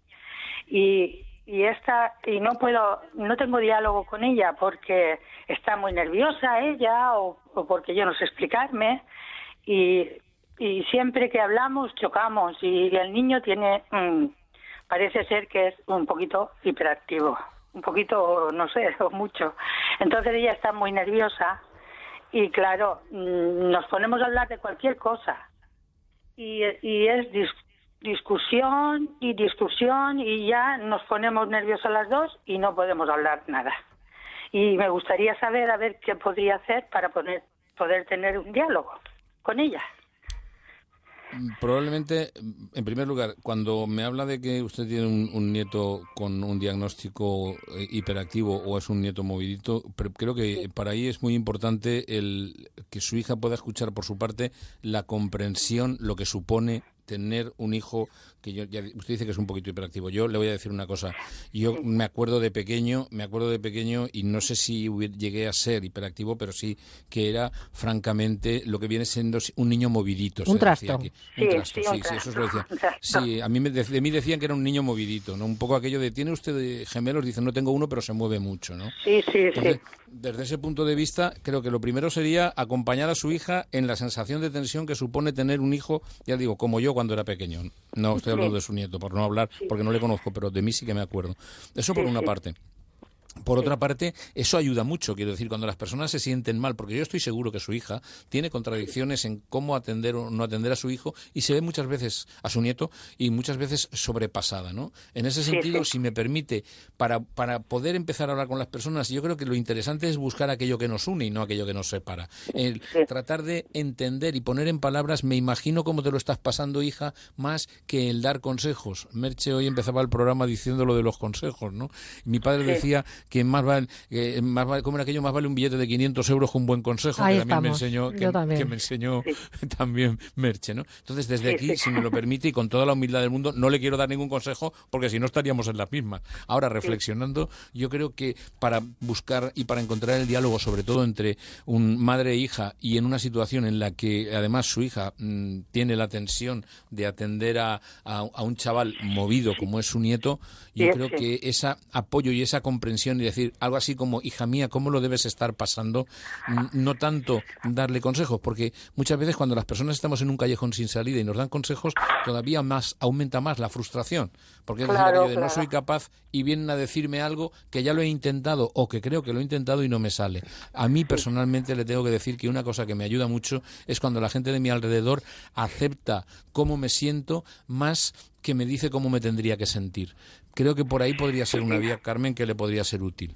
S51: y y esta y no puedo no tengo diálogo con ella porque está muy nerviosa ella o, porque yo no sé explicarme. Y y siempre que hablamos chocamos y el niño tiene mm, parece ser que es un poquito hiperactivo un poquito no sé o mucho. Entonces ella está muy nerviosa y claro mm, nos ponemos a hablar de cualquier cosa. Y, y es dis- discusión y discusión y ya nos ponemos nerviosas las dos y no podemos hablar nada. Y me gustaría saber a ver qué podría hacer para poner, poder tener un diálogo con ella.
S49: Probablemente, en primer lugar, cuando me habla de que usted tiene un, un nieto con un diagnóstico eh, hiperactivo o es un nieto movidito, pero creo que para ahí es muy importante el que su hija pueda escuchar por su parte la comprensión, lo que supone tener un hijo que yo ya, usted dice que es un poquito hiperactivo. Yo le voy a decir una cosa. Yo me acuerdo de pequeño, me acuerdo de pequeño y no sé si llegué a ser hiperactivo, pero sí que era francamente lo que viene siendo un niño movidito. se
S1: Un
S49: decía
S1: trasto.
S49: aquí.
S51: Sí,
S49: Un trasto,
S51: sí, un
S49: sí, sí, eso se lo decía. Sí, a mí me, de, de mí decían que era un niño movidito, ¿no? Un poco aquello de, ¿tiene usted gemelos? Dicen, no tengo uno, pero se mueve mucho, ¿no?
S51: Sí, sí,
S49: Entonces,
S51: sí.
S49: Desde ese punto de vista, creo que lo primero sería acompañar a su hija en la sensación de tensión que supone tener un hijo, ya digo, como yo cuando era pequeño. No estoy hablando de su nieto, por no hablar, porque no le conozco, pero de mí sí que me acuerdo. Eso por una parte. Por otra parte, eso ayuda mucho, quiero decir, cuando las personas se sienten mal, porque yo estoy seguro que su hija tiene contradicciones en cómo atender o no atender a su hijo y se ve muchas veces a su nieto y muchas veces sobrepasada, ¿no? En ese sentido,
S51: sí.
S49: si me permite, para, para poder empezar a hablar con las personas, yo creo que lo interesante es buscar aquello que nos une y no aquello que nos separa. El tratar de entender y poner en palabras, me imagino cómo te lo estás pasando, hija, más que el dar consejos. Merche hoy empezaba el programa diciendo lo de los consejos, ¿no? Mi padre decía que más vale, que más vale, como era aquello, más vale un billete de 500 euros que un buen consejo,
S1: Ahí
S49: que también me enseñó, que,
S1: también.
S49: que me enseñó también Merche, ¿no? Entonces, desde
S1: Sí,
S49: aquí,
S1: sí.
S49: si me lo permite y con toda la humildad del mundo, no le quiero dar ningún consejo porque si no estaríamos en las mismas. Ahora, reflexionando, yo creo que para buscar y para encontrar el diálogo, sobre todo entre un madre e hija, y en una situación en la que además su hija mm, tiene la tensión de atender a, a- a un chaval movido como es su nieto, yo
S51: Sí,
S49: creo
S51: sí.
S49: que ese apoyo y esa comprensión y decir algo así como, hija mía, ¿cómo lo debes estar pasando? No tanto darle consejos, porque muchas veces cuando las personas estamos en un callejón sin salida y nos dan consejos, todavía más aumenta más la frustración. Porque es decir, aquello de no soy capaz y vienen a decirme algo que ya lo he intentado o que creo que lo he intentado y no me sale. A mí personalmente le tengo que decir que una cosa que me ayuda mucho es cuando la gente de mi alrededor acepta cómo me siento más que me dice cómo me tendría que sentir. Creo que por ahí podría ser una vía, Carmen, que le podría ser útil.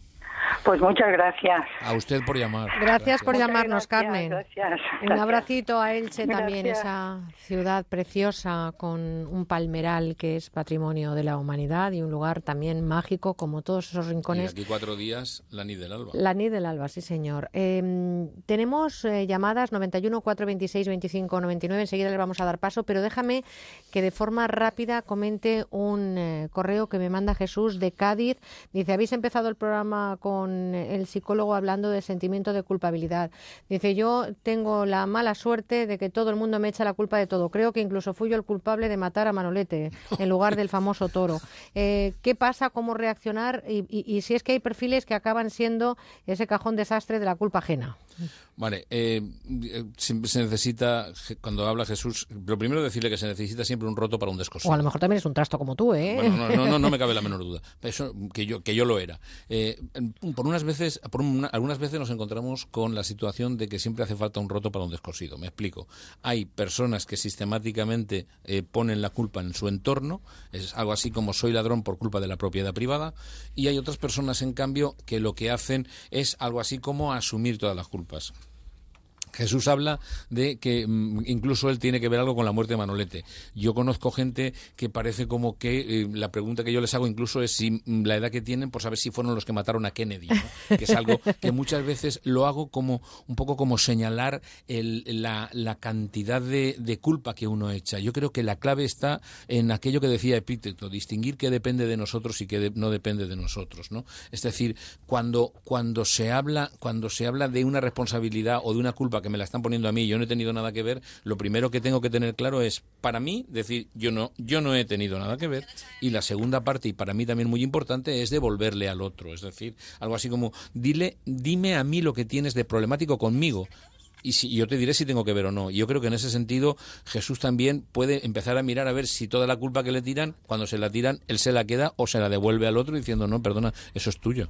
S51: Pues muchas gracias.
S49: A usted por llamar.
S1: Gracias por
S51: Muchas
S1: llamarnos,
S51: gracias,
S1: Carmen.
S51: gracias,
S1: Un
S51: gracias.
S1: abracito a Elche también,
S51: Gracias.
S1: esa ciudad preciosa con un palmeral que es patrimonio de la humanidad y un lugar también mágico como todos esos
S49: Y
S1: rincones.
S49: aquí cuatro días, la Nid del Alba.
S1: La NID del Alba, sí señor. Eh, tenemos eh, llamadas 91 426 25 99, enseguida le vamos a dar paso, pero déjame que de forma rápida comente un eh, correo que me manda Jesús de Cádiz. Dice, habéis empezado el programa con el psicólogo hablando del sentimiento de culpabilidad. Dice, yo tengo la mala suerte de que todo el mundo me echa la culpa de todo. Creo que incluso fui yo el culpable de matar a Manolete en lugar del famoso toro. Eh, ¿Qué pasa? ¿Cómo reaccionar? Y, si es que hay perfiles que acaban siendo ese cajón desastre de la culpa ajena.
S49: Vale, eh, eh, siempre se necesita, cuando habla Jesús, lo primero decirle que se necesita siempre un roto para un descosido.
S1: O a lo mejor también es un trasto como tú, ¿eh?
S49: Bueno, no, no, no, no me cabe la menor duda. Eso, que yo, que yo lo era. Eh, por unas veces, por algunas veces nos encontramos con la situación de que siempre hace falta un roto para un descosido. Me explico. Hay personas que sistemáticamente eh, ponen la culpa en su entorno, es algo así como soy ladrón por culpa de la propiedad privada, y hay otras personas, en cambio, que lo que hacen es algo así como asumir todas las culpas. пасом. Jesús habla de que mm, incluso él tiene que ver algo con la muerte de Manolete. Yo conozco gente que parece como que eh, la pregunta que yo les hago incluso es si mm, la edad que tienen por saber si fueron los que mataron a Kennedy, que es algo que muchas veces lo hago como un poco como señalar la, cantidad de, culpa que uno echa. Yo creo que la clave está en aquello que decía Epíteto, distinguir qué depende de nosotros y qué no depende de nosotros, ¿no? Es decir, cuando cuando se habla cuando se habla de una responsabilidad o de una culpa que me la están poniendo a mí yo no he tenido nada que ver, lo primero que tengo que tener claro es, para mí, decir, yo no, yo no he tenido nada que ver. Y la segunda parte, y para mí también muy importante, es devolverle al otro. Es decir, algo así como, dile, dime a mí lo que tienes de problemático conmigo y si, yo te diré si tengo que ver o no. Yo creo que en ese sentido Jesús también puede empezar a mirar a ver si toda la culpa que le tiran, cuando se la tiran, él se la queda o se la devuelve al otro diciendo, no, perdona, eso es tuyo.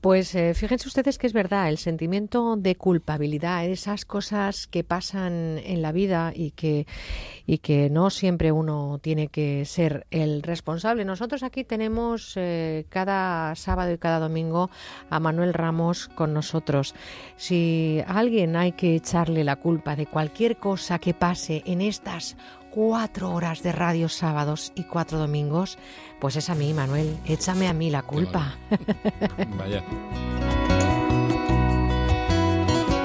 S1: Pues eh, fíjense ustedes que es verdad, el sentimiento de culpabilidad, esas cosas que pasan en la vida y que, y que no siempre uno tiene que ser el responsable. Nosotros aquí tenemos eh, cada sábado y cada domingo a Manuel Ramos con nosotros. Si alguien hay que echarle la culpa de cualquier cosa que pase en estas cuatro horas de radio sábados y cuatro domingos, pues es a mí, Manuel. Échame a mí la culpa.
S49: Vaya.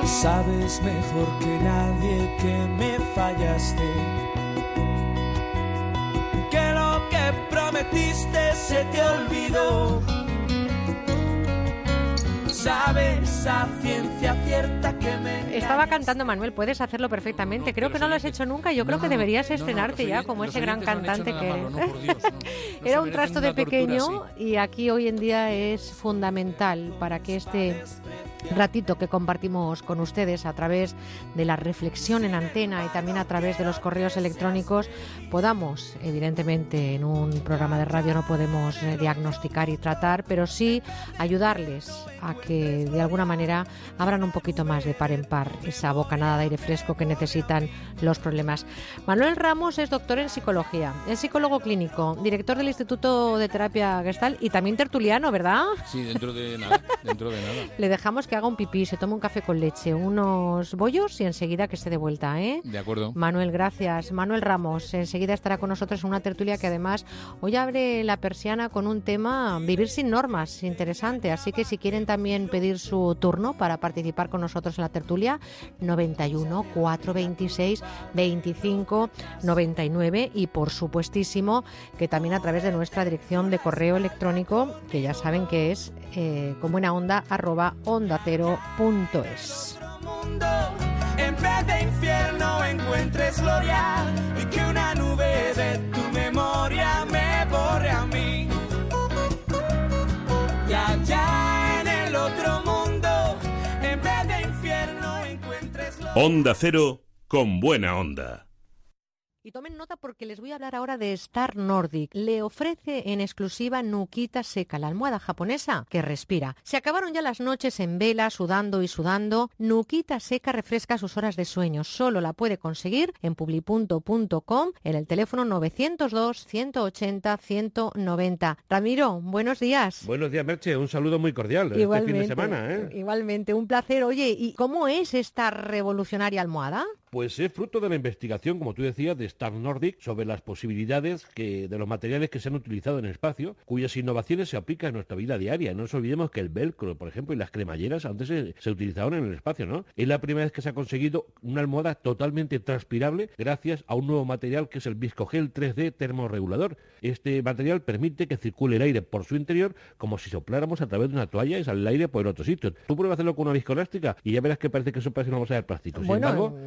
S52: Sabes mejor que nadie que me fallaste. Que lo que prometiste se te olvidó. Sabes a ciencia cierta que me.
S1: Estaba cantando Manuel, puedes hacerlo perfectamente. creo que no lo has hecho nunca. Yo creo que deberías estrenarte ya como ese gran cantante que Era un trasto de pequeño y aquí hoy en día es fundamental para que este ratito que compartimos con ustedes a través de la reflexión en antena y también a través de los correos electrónicos podamos, evidentemente en un programa de radio no podemos eh, diagnosticar y tratar, pero sí ayudarles a que de alguna manera abran un poquito más de par en par esa bocanada de aire fresco que necesitan los problemas. Manuel Ramos es doctor en psicología, es psicólogo clínico, director del Instituto de Terapia Gestal y también tertuliano, ¿verdad?
S49: Sí, dentro de nada, dentro de nada.
S1: Le dejamos que haga un pipí, se tome un café con leche, unos bollos y enseguida que esté de vuelta, ¿eh?
S49: De acuerdo.
S1: Manuel, gracias. Manuel Ramos, enseguida estará con nosotros en una tertulia que además hoy abre la persiana con un tema vivir sin normas, interesante. Así que si quieren también pedir su turno para participar con nosotros en la tertulia, 91 426 25 99 y por supuestísimo que también a través de nuestra dirección de correo electrónico, que ya saben que es eh, con buena onda arroba onda es.
S52: En vez de infierno encuentres gloria y que una nube de tu memoria me borre a mí. Y allá en el
S2: Onda Cero con buena onda.
S1: Y tomen nota porque les voy a hablar ahora de Star Nordic. Le ofrece en exclusiva Nuquita Seca, la almohada japonesa que respira. Se acabaron ya las noches en vela, sudando y sudando. Nuquita Seca refresca sus horas de sueño. Solo la puede conseguir en publipunto.com en el teléfono 902 180 190. Ramiro, buenos días.
S53: Buenos días, Merche. Un saludo muy cordial
S1: igualmente,
S53: este fin de semana. ¿eh?
S1: Igualmente, un placer. Oye, ¿y cómo es esta revolucionaria almohada?
S53: Pues es fruto de la investigación, como tú decías, de Star Nordic sobre las posibilidades de los materiales que se han utilizado en el espacio, cuyas innovaciones se aplican en nuestra vida diaria. No nos olvidemos que el velcro, por ejemplo, y las cremalleras antes se, utilizaban en el espacio, ¿no? Es la primera vez que se ha conseguido una almohada totalmente transpirable gracias a un nuevo material que es el viscogel 3D termorregulador. Este material permite que circule el aire por su interior como si sopláramos a través de una toalla y sale el aire por otro sitio. Tú pruebas hacerlo con una viscoelástica y ya verás que parece que eso parece una bolsa de plástico. Sin embargo,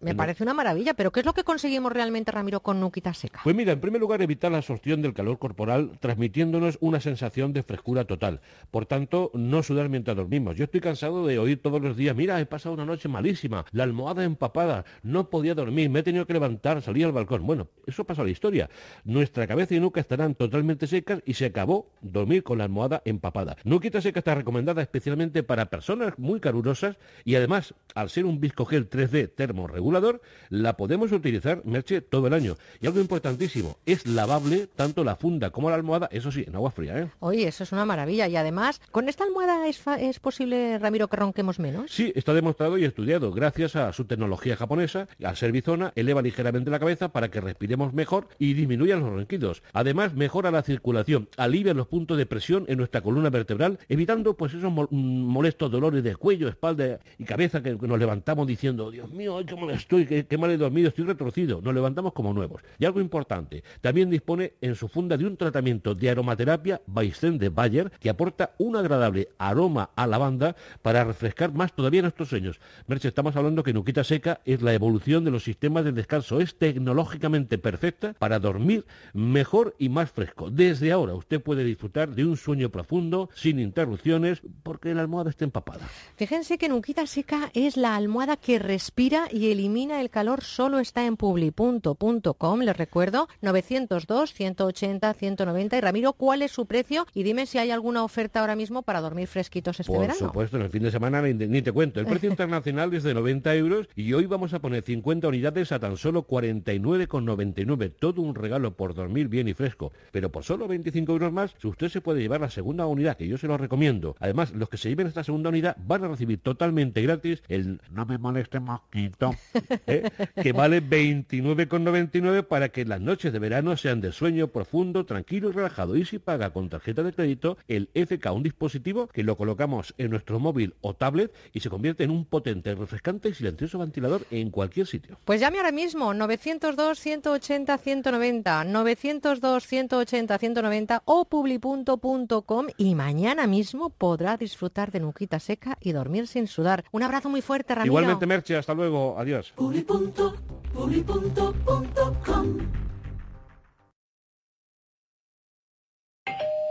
S1: me parece una maravilla, pero ¿qué es lo que conseguimos realmente, Ramiro, con Nuquita Seca?
S53: Pues mira, en primer lugar, evitar la absorción del calor corporal, transmitiéndonos una sensación de frescura total. Por tanto, no sudar mientras dormimos. Yo estoy cansado de oír todos los días, mira, he pasado una noche malísima, la almohada empapada, no podía dormir, me he tenido que levantar, salir al balcón. Bueno, eso pasa a la historia. Nuestra cabeza cabeza y nuca estarán totalmente secas y se acabó dormir con la almohada empapada. Nuquita Seca está recomendada especialmente para personas muy calurosas y además, al ser un viscogel 3D termorregulador, la podemos utilizar, Merche, todo el año. Y algo importantísimo, es lavable tanto la funda como la almohada, eso sí, en agua fría. ¿eh?
S1: Oye, eso es una maravilla. Y además, ¿con esta almohada es, es posible, Ramiro, que ronquemos menos?
S53: Sí, está demostrado y estudiado. Gracias a su tecnología japonesa, al ser bizona, eleva ligeramente la cabeza para que respiremos mejor y disminuya los ronquidos. Además, mejora la circulación, alivia los puntos de presión en nuestra columna vertebral, evitando pues esos mm, molestos dolores de cuello, espalda y cabeza que, nos levantamos diciendo, Dios mío, qué mal estoy, qué, mal he dormido, estoy retorcido. Nos levantamos como nuevos. Y algo importante, también dispone en su funda de un tratamiento de aromaterapia Baisten de Bayer que aporta un agradable aroma a lavanda para refrescar más todavía nuestros sueños. Merche, estamos hablando que Nuquita Seca es la evolución de los sistemas de descanso. Es tecnológicamente perfecta para dormir mejor y más fresco. Desde ahora usted puede disfrutar de un sueño profundo, sin interrupciones, porque la almohada está empapada.
S1: Fíjense que Nuquita Seca es la almohada que respira y elimina el calor. Solo está en publi.com, les recuerdo, 902, 180, 190. Y Ramiro, ¿cuál es su precio? Y dime si hay alguna oferta ahora mismo para dormir fresquitos este verano.
S53: Por supuesto, en el fin de semana ni, te cuento. El precio internacional es de 90 euros y hoy vamos a poner 50 unidades a tan solo 49,99. Todo un regalo por dormir bien y fresco. Pero por solo 25 euros más, usted se puede llevar la segunda unidad, que yo se lo recomiendo. Además, los que se lleven esta segunda unidad van a recibir totalmente gratis el No me moleste mosquito, ¿eh? que vale 29,99 para que las noches de verano sean de sueño profundo, tranquilo y relajado. Y si paga con tarjeta de crédito, el FK, un dispositivo que lo colocamos en nuestro móvil o tablet y se convierte en un potente, refrescante y silencioso ventilador en cualquier sitio.
S1: Pues llame ahora mismo 902 180 190, 902 180 190 o publi.com y mañana mismo podrá disfrutar de nuquita seca y dormir sin sudar. Un abrazo muy fuerte, Ramiro.
S53: Igualmente, Merche, hasta luego. Adiós.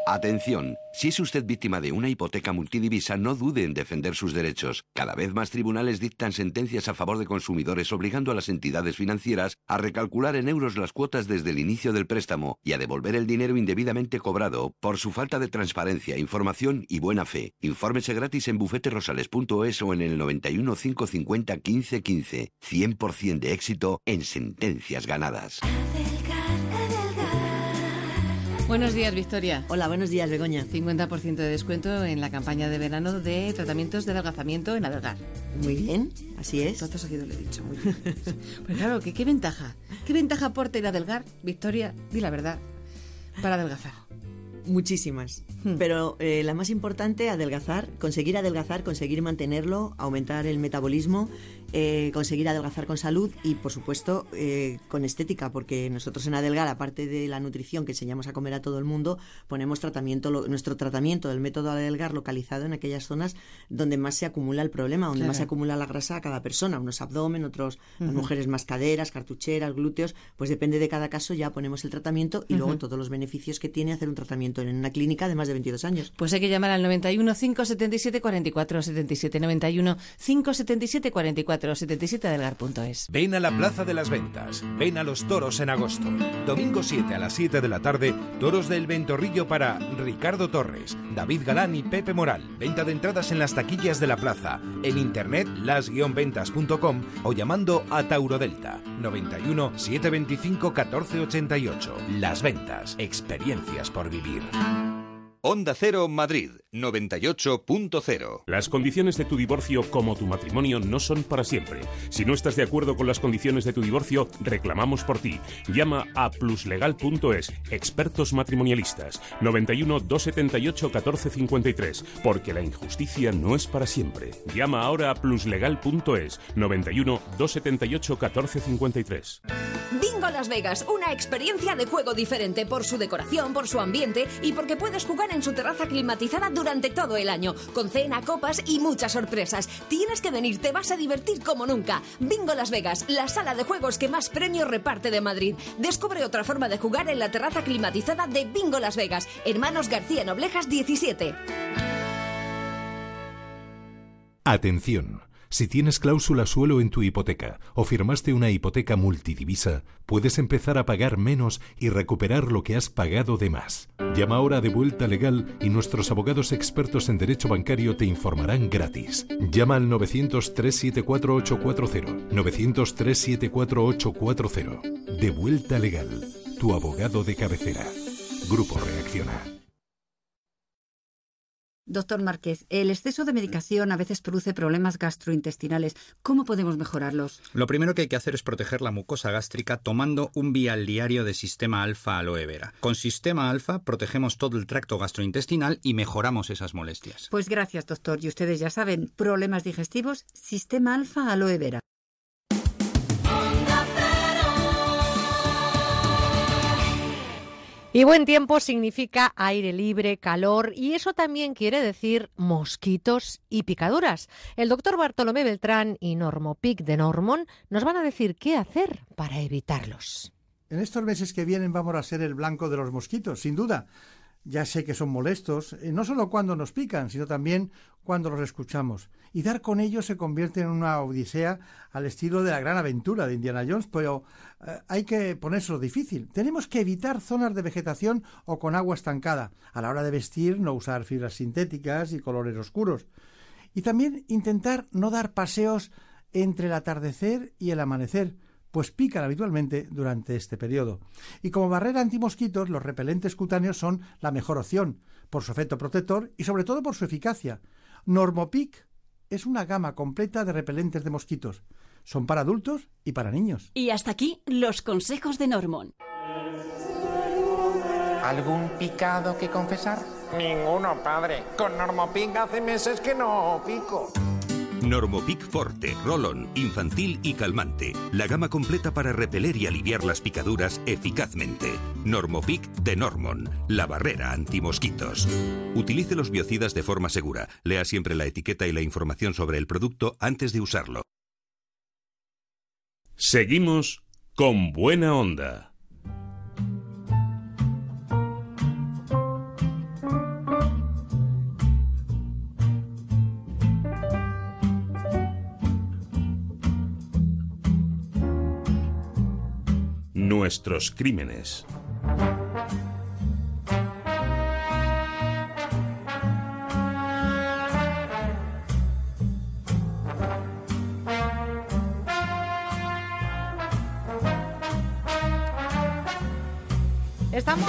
S36: Atención, si es usted víctima de una hipoteca multidivisa, no dude en defender sus derechos. Cada vez más tribunales dictan sentencias a favor de consumidores obligando a las entidades financieras a recalcular en euros las cuotas desde el inicio del préstamo y a devolver el dinero indebidamente cobrado por su falta de transparencia, información y buena fe. Infórmese gratis en bufeterosales.es o en el 91 550 1515. 100% de éxito en sentencias ganadas.
S54: Buenos días, Victoria.
S55: Hola, buenos días, Begoña.
S54: 50% de descuento en la campaña de verano de tratamientos de adelgazamiento en Adelgar.
S55: Muy bien, así es.
S54: Todo seguido le he dicho. Muy bien. pues claro, ¿qué, ¿qué ventaja? ¿Qué ventaja aporta ir a Adelgar? Victoria, di la verdad, para adelgazar.
S55: Muchísimas. Hmm. Pero eh, la más importante, adelgazar, conseguir adelgazar, conseguir mantenerlo, aumentar el metabolismo eh, conseguir adelgazar con salud y, por supuesto, eh, con estética, porque nosotros en Adelgar, aparte de la nutrición que enseñamos a comer a todo el mundo, ponemos tratamiento, nuestro tratamiento del método Adelgar localizado en aquellas zonas donde más se acumula el problema, donde más se acumula la grasa a cada persona, unos abdomen, otros mujeres más caderas, cartucheras, glúteos, pues depende de cada caso ya ponemos el tratamiento y luego todos los beneficios que tiene hacer un tratamiento en una clínica de más de 22 años.
S54: Pues hay que llamar al 91 577 44 77 91 577 44 77delgar.es.
S36: Ven a la Plaza de las Ventas. Ven a los toros en agosto. Domingo 7 a las 7 de la tarde, toros del Ventorrillo para Ricardo Torres, David Galán y Pepe Moral. Venta de entradas en las taquillas de la plaza, en internet las-ventas.com o llamando a Tauro Delta 91 725 1488. Las Ventas. Experiencias por vivir. Onda Cero Madrid 98.0.
S2: Las condiciones de tu divorcio como tu matrimonio no son para siempre. Si no estás de acuerdo con las condiciones de tu divorcio, reclamamos por ti. Llama a pluslegal.es, expertos matrimonialistas 91 278 1453, porque la injusticia no es para siempre. Llama ahora a pluslegal.es 91 278 1453.
S56: Bingo Las Vegas, una experiencia de juego diferente por su decoración, por su ambiente y porque puedes jugar en su terraza climatizada durante todo el año, con cena, copas y muchas sorpresas. Tienes que venir, te vas a divertir como nunca. Bingo Las Vegas, la sala de juegos que más premios reparte de Madrid. Descubre otra forma de jugar en la terraza climatizada de Bingo Las Vegas. Hermanos García Noblejas 17.
S36: Atención. Si tienes cláusula suelo en tu hipoteca o firmaste una hipoteca multidivisa, puedes empezar a pagar menos y recuperar lo que has pagado de más. Llama ahora de vuelta legal y nuestros abogados expertos en derecho bancario te informarán gratis. Llama al 900-374-840. 900-374-840. De vuelta legal. Tu abogado de cabecera. Grupo Reacciona.
S19: Doctor Márquez, el exceso de medicación a veces produce problemas gastrointestinales. ¿Cómo podemos mejorarlos?
S21: Lo primero que hay que hacer es proteger la mucosa gástrica tomando un vial diario de sistema alfa aloe vera. Con sistema alfa protegemos todo el tracto gastrointestinal y mejoramos esas molestias.
S19: Pues gracias, doctor. Y ustedes ya saben, problemas digestivos, sistema alfa aloe vera.
S1: Y buen tiempo significa aire libre, calor y eso también quiere decir mosquitos y picaduras. El doctor Bartolomé Beltrán y Normopic de Normon nos van a decir qué hacer para evitarlos.
S24: En estos meses que vienen vamos a ser el blanco de los mosquitos, sin duda. Ya sé que son molestos, eh, no solo cuando nos pican, sino también cuando los escuchamos. Y dar con ellos se convierte en una odisea al estilo de la gran aventura de Indiana Jones, pero eh, hay que ponérselo difícil. Tenemos que evitar zonas de vegetación o con agua estancada. A la hora de vestir, no usar fibras sintéticas y colores oscuros. Y también intentar no dar paseos entre el atardecer y el amanecer, pues pican habitualmente durante este periodo. Y como barrera antimosquitos, los repelentes cutáneos son la mejor opción, por su efecto protector y sobre todo por su eficacia. Normopic es una gama completa de repelentes de mosquitos. Son para adultos y para niños.
S57: Y hasta aquí los consejos de Normon.
S58: ¿Algún picado que confesar? Ninguno, padre. Con Normopic hace meses que no pico.
S36: Normopic Forte, Rolón, infantil y calmante. La gama completa para repeler y aliviar las picaduras eficazmente. Normopic de Normon, la barrera antimosquitos. Utilice los biocidas de forma segura. Lea siempre la etiqueta y la información sobre el producto antes de usarlo.
S2: Seguimos con buena onda. Nuestros crímenes.
S1: Estamos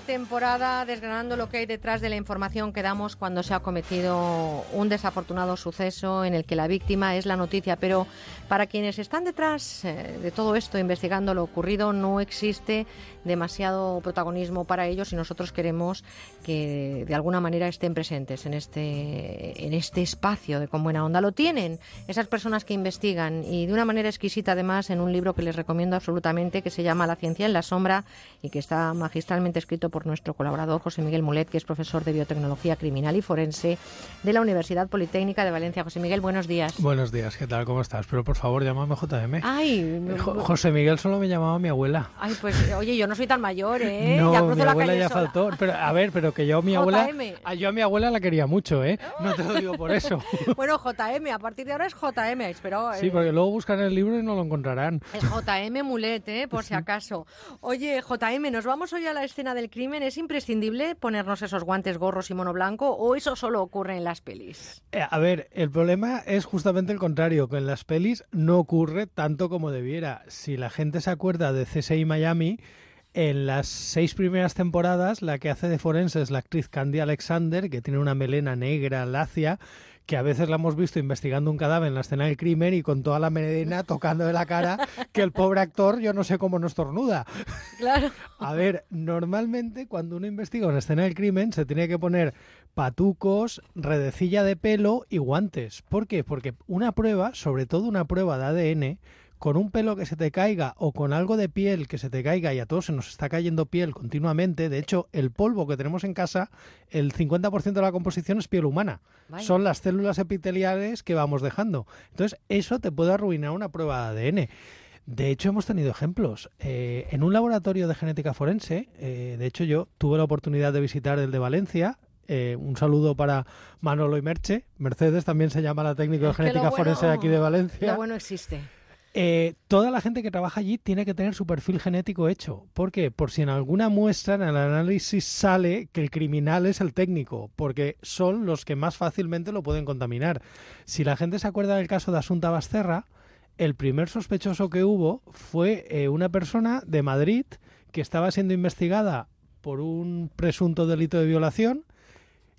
S1: temporada desgranando lo que hay detrás de la información que damos cuando se ha cometido un desafortunado suceso en el que la víctima es la noticia, pero para quienes están detrás eh, de todo esto investigando lo ocurrido no existe demasiado protagonismo para ellos y nosotros queremos que de alguna manera estén presentes en este en este espacio de con buena onda. Lo tienen esas personas que investigan y de una manera exquisita además en un libro que les recomiendo absolutamente que se llama La ciencia en la sombra y que está magistralmente escrito por nuestro colaborador José Miguel Mulet, que es profesor de biotecnología criminal y forense de la Universidad Politécnica de Valencia. José Miguel, buenos días.
S59: Buenos días, ¿qué tal? ¿Cómo estás? Pero por favor, llámame JM.
S1: Ay,
S59: Jo- José Miguel solo me llamaba mi abuela.
S1: Ay, pues oye, yo no soy tan mayor, ¿eh?
S59: No,
S1: ya
S59: mi
S1: la
S59: abuela
S1: calle
S59: ya
S1: sola.
S59: faltó. Pero, a ver, pero que yo a mi abuela, a- yo a mi abuela la quería mucho, ¿eh? No te lo digo por eso.
S1: Bueno, JM, a partir de ahora es JM, espero.
S59: Sí,
S1: eh,
S59: porque luego buscan el libro y no lo encontrarán.
S1: Es JM Mulet, ¿eh? por si acaso. Oye, JM, ¿nos vamos hoy a la escena del crimen? ¿Es imprescindible ponernos esos guantes, gorros y mono blanco o eso solo ocurre en las pelis?
S59: Eh, A ver, el problema es justamente el contrario, que en las pelis no ocurre tanto como debiera. Si la gente se acuerda de CSI Miami, en las seis primeras temporadas la que hace de forense es la actriz Candy Alexander, que tiene una melena negra lacia, que a veces la hemos visto investigando un cadáver en la escena del crimen y con toda la melena tocando de la cara, que el pobre actor yo no sé cómo no estornuda.
S1: Claro.
S59: A ver, normalmente cuando uno investiga una escena del crimen se tiene que poner patucos, redecilla de pelo y guantes. ¿Por qué? Porque una prueba, sobre todo una prueba de ADN, con un pelo que se te caiga o con algo de piel que se te caiga y a todos se nos está cayendo piel continuamente, de hecho el polvo que tenemos en casa, el 50% de la composición es piel humana.
S60: Vaya.
S59: Son las células epiteliales que vamos dejando. Entonces eso te puede arruinar una prueba de ADN. De hecho, hemos tenido ejemplos. Eh, en un laboratorio de genética forense, eh, de hecho yo tuve la oportunidad de visitar el de Valencia, Eh, un saludo para Manolo y Merche. Mercedes también se llama la técnica de genética forense de aquí de Valencia.
S1: Lo bueno existe.
S59: Eh, toda la gente que trabaja allí tiene que tener su perfil genético hecho. ¿Por qué? Por si en alguna muestra en el análisis sale que el criminal es el técnico, porque son los que más fácilmente lo pueden contaminar. Si la gente se acuerda del caso de Asunta Basterra, el primer sospechoso que hubo fue eh, una persona de Madrid que estaba siendo investigada por un presunto delito de violación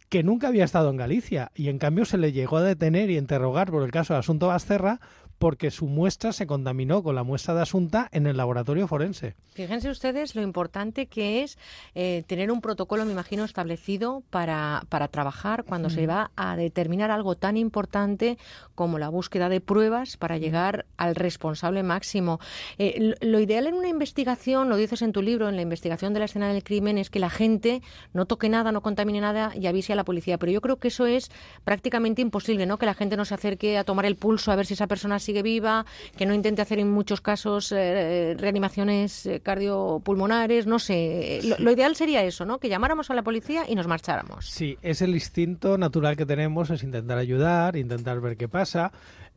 S59: que nunca había estado en Galicia y en cambio se le llegó a detener y interrogar por el caso de Asunto Basterra porque su muestra se contaminó con la muestra de Asunta en el laboratorio forense.
S1: Fíjense ustedes lo importante que es eh, tener un protocolo, me imagino, establecido para, para trabajar cuando se va a determinar algo tan importante como la búsqueda de pruebas para llegar al responsable máximo. Eh, lo, ideal en una investigación, lo dices en tu libro, en la investigación de la escena del crimen, es que la gente no toque nada, no contamine nada y avise a la policía. Pero yo creo que eso es prácticamente imposible, ¿no? Que la gente no se acerque a tomar el pulso a ver si esa persona sigue viva, que no intente hacer en muchos casos eh, reanimaciones eh, cardiopulmonares, no sé. Lo, ideal sería eso, ¿no? Que llamáramos a la policía y nos marcháramos.
S59: Sí, es el instinto natural que tenemos, es intentar ayudar, intentar ver qué pasa.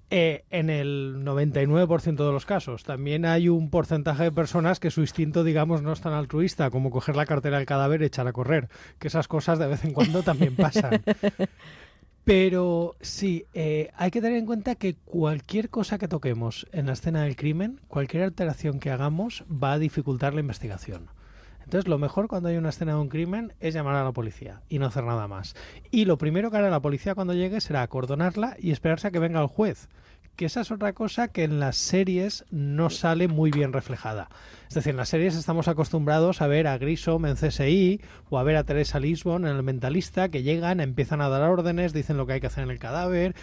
S59: Eh, en el 99% de los casos. También hay un porcentaje de personas que su instinto, digamos, no es tan altruista como coger la cartera del cadáver y echar a correr, que esas cosas de vez en cuando también pasan. Pero sí, eh, hay que tener en cuenta que cualquier cosa que toquemos en la escena del crimen, cualquier alteración que hagamos, va a dificultar la investigación. Entonces, lo mejor cuando hay una escena de un crimen es llamar a la policía y no hacer nada más. Y lo primero que hará la policía cuando llegue será acordonarla y esperarse a que venga el juez que esa es otra cosa que en las series no sale muy bien reflejada. Es decir, en las series estamos acostumbrados a ver a Grissom en CSI o a ver a Teresa Lisbon en El Mentalista, que llegan, empiezan a dar órdenes, dicen lo que hay que hacer en el cadáver,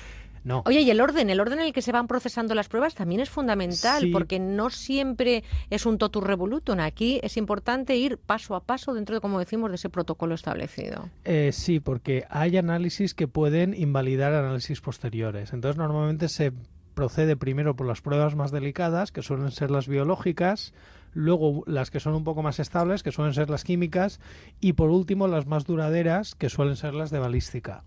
S59: no.
S1: Oye, y el orden, el orden en el que se van procesando las pruebas también es fundamental, porque no siempre es un totus revolutum. Aquí es importante ir paso a paso dentro de, como decimos, de ese protocolo establecido.
S59: Eh, sí, porque hay análisis que pueden invalidar análisis posteriores. Entonces, normalmente se procede primero por las pruebas más delicadas, que suelen ser las biológicas, luego las que son un poco más estables, que suelen ser las químicas, y por último las más duraderas, que suelen ser las de balística.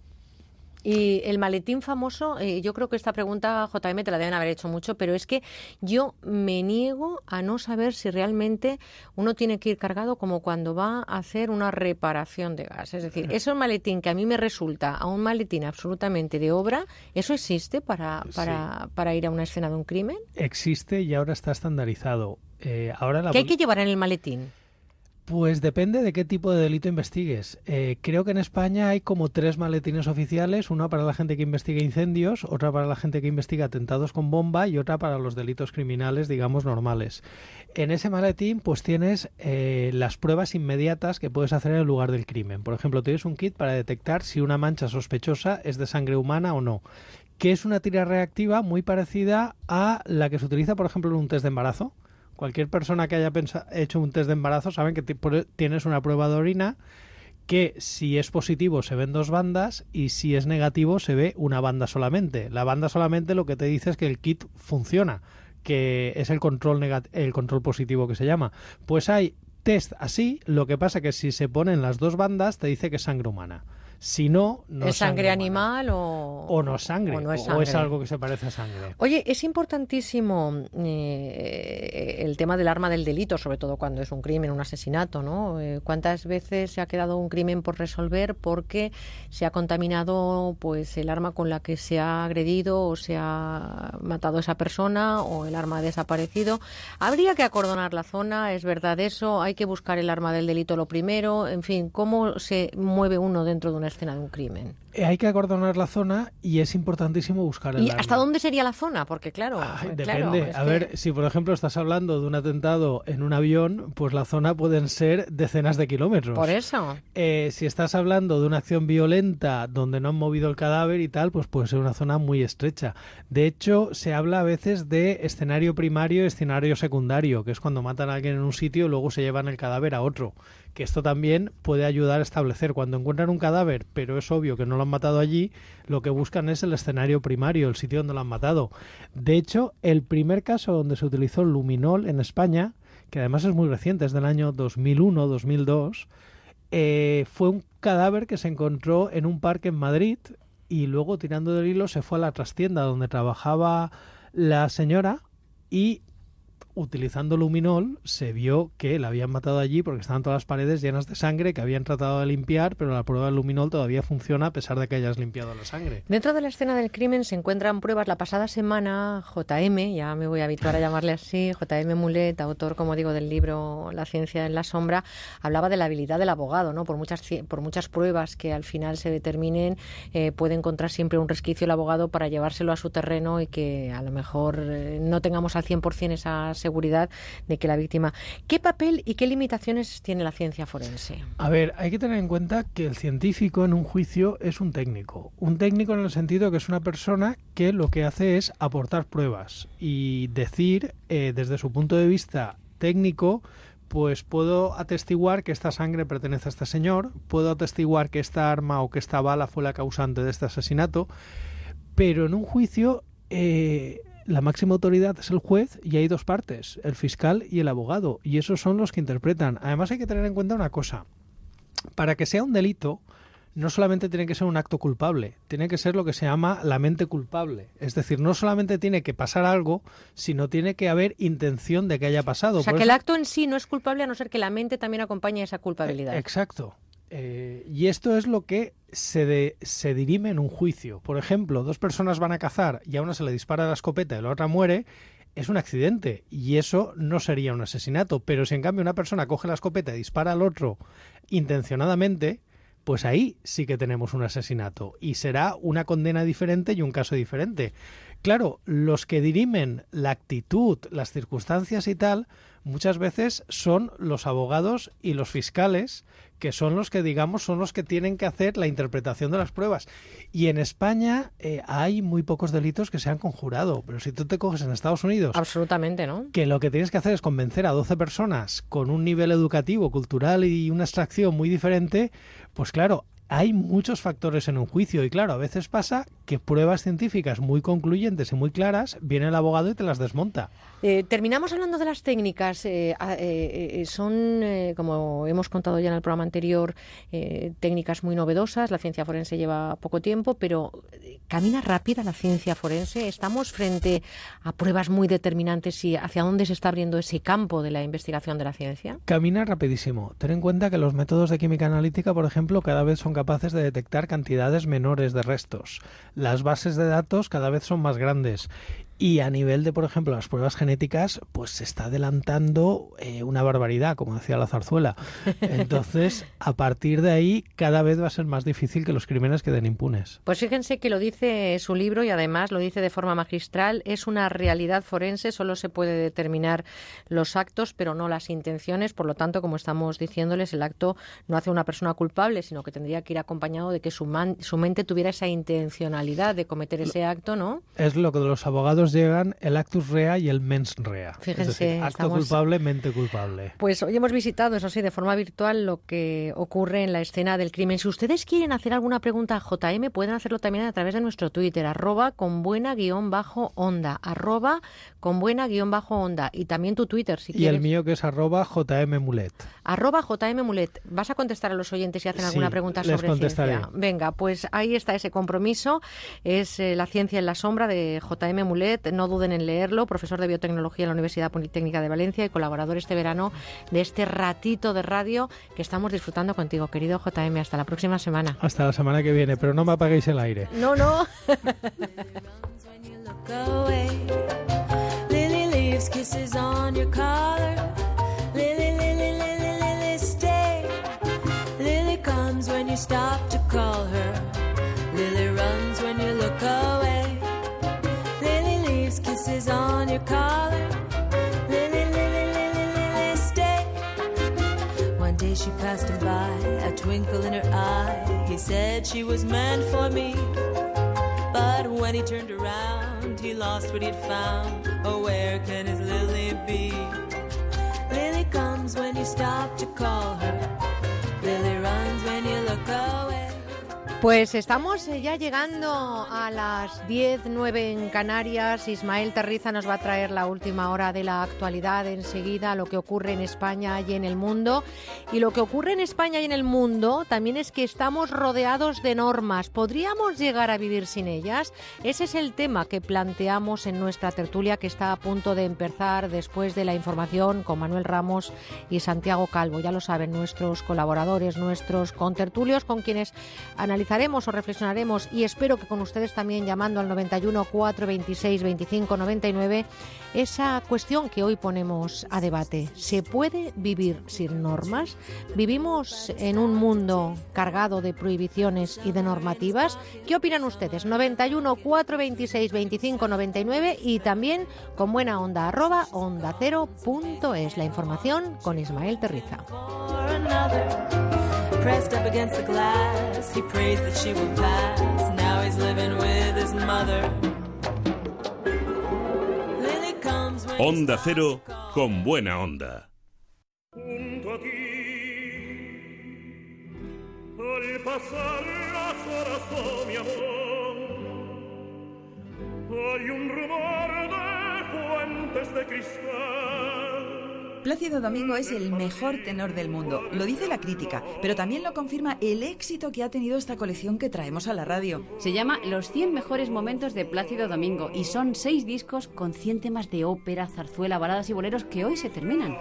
S1: Y el maletín famoso, eh, yo creo que esta pregunta, JM, te la deben haber hecho mucho, pero es que yo me niego a no saber si realmente uno tiene que ir cargado como cuando va a hacer una reparación de gas. Es decir, ese maletín que a mí me resulta a un maletín absolutamente de obra, ¿eso existe para, para, para ir a una escena de un crimen?
S59: Existe y ahora está estandarizado. Eh, ahora
S1: ¿Qué hay que llevar en el maletín?
S59: Pues depende de qué tipo de delito investigues. Eh, creo que en España hay como tres maletines oficiales, una para la gente que investiga incendios, otra para la gente que investiga atentados con bomba y otra para los delitos criminales, digamos, normales. En ese maletín pues tienes eh, las pruebas inmediatas que puedes hacer en el lugar del crimen. Por ejemplo, tienes un kit para detectar si una mancha sospechosa es de sangre humana o no que es una tira reactiva muy parecida a la que se utiliza, por ejemplo, en un test de embarazo Cualquier persona que haya hecho un test de embarazo sabe que tienes una prueba de orina que si es positivo se ven dos bandas y si es negativo se ve una banda solamente. La banda solamente lo que te dice es que el kit funciona, que es el control el control positivo que se llama. Pues hay test así, lo que pasa que si se ponen las dos bandas te dice que es sangre humana. Si no, no
S1: ¿Es sangre, animal o,
S59: o no sangre, o, es algo que se parece a sangre.
S1: Oye, es importantísimo eh, el tema del arma del delito, sobre todo cuando es un crimen, un asesinato, ¿no? Eh, ¿Cuántas veces se ha quedado un crimen por resolver porque se ha contaminado pues el arma con la que se ha agredido o se ha matado a esa persona o el arma ha desaparecido? Habría que acordonar la zona, es verdad eso, hay que buscar el arma del delito lo primero, en fin, ¿cómo se mueve uno dentro de una escena de un crimen.
S59: Eh, hay que acordonar la zona y es importantísimo buscar el
S1: ¿Y hasta dónde sería la zona? Porque claro,
S59: depende. a ver, si por ejemplo estás hablando de un atentado en un avión, pues la zona pueden ser decenas de kilómetros.
S1: Por eso.
S59: Eh, si estás hablando de una acción violenta donde no han movido el cadáver y tal, pues puede ser una zona muy estrecha. De hecho, se habla a veces de escenario primario y escenario secundario, que es cuando matan a alguien en un sitio y luego se llevan el cadáver a otro. Que esto también puede ayudar a establecer cuando encuentran un cadáver, pero es obvio que no lo han matado allí, lo que buscan es el escenario primario, el sitio donde lo han matado. De hecho, el primer caso donde se utilizó luminol en España, que además es muy reciente, es del año 2001-2002, eh, fue un cadáver que se encontró en un parque en Madrid y luego tirando del hilo se fue a la trastienda donde trabajaba la señora y utilizando luminol se vio que la habían matado allí porque estaban todas las paredes llenas de sangre que habían tratado de limpiar, pero la prueba del luminol todavía funciona a pesar de que hayas limpiado la sangre.
S1: Dentro de la escena del crimen se encuentran pruebas. La pasada semana, JM, ya me voy a habituar a llamarle así, JM Mulet, autor, como digo, del libro La ciencia en la sombra, hablaba de la habilidad del abogado, ¿no? Por muchas, por muchas pruebas que al final se determinen, eh, puede encontrar siempre un resquicio el abogado para llevárselo a su terreno y que a lo mejor eh, no tengamos al 100% esa seguridad de que la víctima... ¿Qué papel y qué limitaciones tiene la ciencia forense?
S59: A ver, hay que tener en cuenta que el científico en un juicio es un técnico. Un técnico en el sentido que es una persona que lo que hace es aportar pruebas y decir eh, desde su punto de vista técnico pues puedo atestiguar que esta sangre pertenece a este señor, puedo atestiguar que esta arma o que esta bala fue la causante de este asesinato, pero en un juicio eh, la máxima autoridad es el juez y hay dos partes, el fiscal y el abogado, y esos son los que interpretan. Además hay que tener en cuenta una cosa, para que sea un delito, no solamente tiene que ser un acto culpable, tiene que ser lo que se llama la mente culpable. Es decir, no solamente tiene que pasar algo, sino tiene que haber intención de que haya pasado.
S1: O sea,
S59: Por
S1: que el acto en sí no es culpable a no ser que la mente también acompañe esa culpabilidad.
S59: Exacto. Eh, y esto es lo que se, de- se dirime en un juicio. Por ejemplo, dos personas van a cazar y a una se le dispara la escopeta y la otra muere. Es un accidente y eso no sería un asesinato. Pero si en cambio una persona coge la escopeta y dispara al otro intencionadamente, pues ahí sí que tenemos un asesinato y será una condena diferente y un caso diferente. Claro, los que dirimen la actitud, las circunstancias y tal, muchas veces son los abogados y los fiscales, que son los que, digamos, son los que tienen que hacer la interpretación de las pruebas. Y en España eh, hay muy pocos delitos que se han conjurado, pero si tú te coges en Estados Unidos,
S1: Absolutamente, ¿no?
S59: que lo que tienes que hacer es convencer a 12 personas con un nivel educativo, cultural y una extracción muy diferente, pues claro, hay muchos factores en un juicio y claro, a veces pasa que pruebas científicas muy concluyentes y muy claras, viene el abogado y te las desmonta.
S1: Eh, terminamos hablando de las técnicas. Eh, eh, eh, son, como hemos contado ya en el programa anterior, técnicas muy novedosas. La ciencia forense lleva poco tiempo, pero camina rápida la ciencia forense. Estamos frente a pruebas muy determinantes y hacia dónde se está abriendo ese campo de la investigación de la ciencia.
S59: Camina rapidísimo. Ten en cuenta que los métodos de química analítica, por ejemplo, cada vez son capaces de detectar cantidades menores de restos. Las bases de datos cada vez son más grandes. Y a nivel de, por ejemplo, las pruebas genéticas, pues se está adelantando eh, una barbaridad, como decía la zarzuela. Entonces, a partir de ahí, cada vez va a ser más difícil que los crímenes queden impunes.
S1: Pues fíjense que lo dice su libro y además lo dice de forma magistral. Es una realidad forense, solo se puede determinar los actos, pero no las intenciones. Por lo tanto, como estamos diciéndoles, el acto no hace una persona culpable, sino que tendría que ir acompañado de que su, man- su mente tuviera esa intencionalidad de cometer ese acto, ¿no?
S59: Es lo que los abogados llegan el actus rea y el mens rea.
S1: Fíjense,
S59: es decir, acto
S1: estamos-
S59: culpable, mente culpable.
S1: Pues hoy hemos visitado, eso sí, de forma virtual lo que ocurre en la escena del crimen. Si ustedes quieren hacer alguna pregunta a JM, pueden hacerlo también a través de nuestro Twitter, arroba con buena guion bajo onda, arroba con buena guion bajo onda. Y también tu Twitter, si
S59: Y
S1: quieres.
S59: el mío que es arroba jmmulet.
S1: Arroba JM Mulet. ¿Vas a contestar a los oyentes si hacen alguna
S59: Sí,
S1: pregunta
S59: les
S1: sobre
S59: contestaré.
S1: ciencia? Venga, pues ahí está ese compromiso. Es eh, La ciencia en la sombra de JM Mulet. No duden en leerlo. Profesor de biotecnología en la Universidad Politécnica de Valencia y colaborador este verano de este ratito de radio que estamos disfrutando contigo, querido JM. Hasta la próxima semana.
S59: Hasta la semana que viene, pero no me apaguéis el aire.
S1: No, no.
S52: Leaves kisses on your collar. Lily, Lily, Lily, Lily, stay. Lily comes when you stop to call her. Lily runs when you look away. Lily leaves kisses on your collar. Lily, Lily, Lily, Lily, stay. One day she passed him by, a twinkle in her eye. He said she was meant for me. But when he turned around, he lost what he'd found. Oh, where can his Lily be? Lily comes when you stop to call her. Lily runs when you look away.
S1: Pues estamos eh, ya llegando a las 10, 9 en Canarias. Ismael Terriza nos va a traer la última hora de la actualidad enseguida, lo que ocurre en España y en el mundo. Y lo que ocurre en España y en el mundo también es que estamos rodeados de normas. ¿Podríamos llegar a vivir sin ellas? Ese es el tema que planteamos en nuestra tertulia que está a punto de empezar después de la información con Manuel Ramos y Santiago Calvo. Ya lo saben nuestros colaboradores, nuestros contertulios con quienes analizamos o reflexionaremos y espero que con ustedes también llamando al 91 426 25 99 esa cuestión que hoy ponemos a debate. ¿Se puede vivir sin normas? ¿Vivimos en un mundo cargado de prohibiciones y de normativas? ¿Qué opinan ustedes? 91 426 25 99 y también con buena onda arroba onda cero punto es la información con Ismael Terriza. Pressed up against the glass. He prays that she will pass. Now he's living with his mother.
S2: Onda Cero con buena onda.
S61: Junto a ti, al pasar las horas, oh mi amor, hay un rumor de fuentes de cristal
S39: Plácido Domingo es el mejor tenor del mundo, lo dice la crítica, pero también lo confirma el éxito que ha tenido esta colección que traemos a la radio.
S54: Se llama Los 100 mejores momentos de Plácido Domingo y son seis discos con 100 temas de ópera, zarzuela, baladas y boleros que hoy se terminan.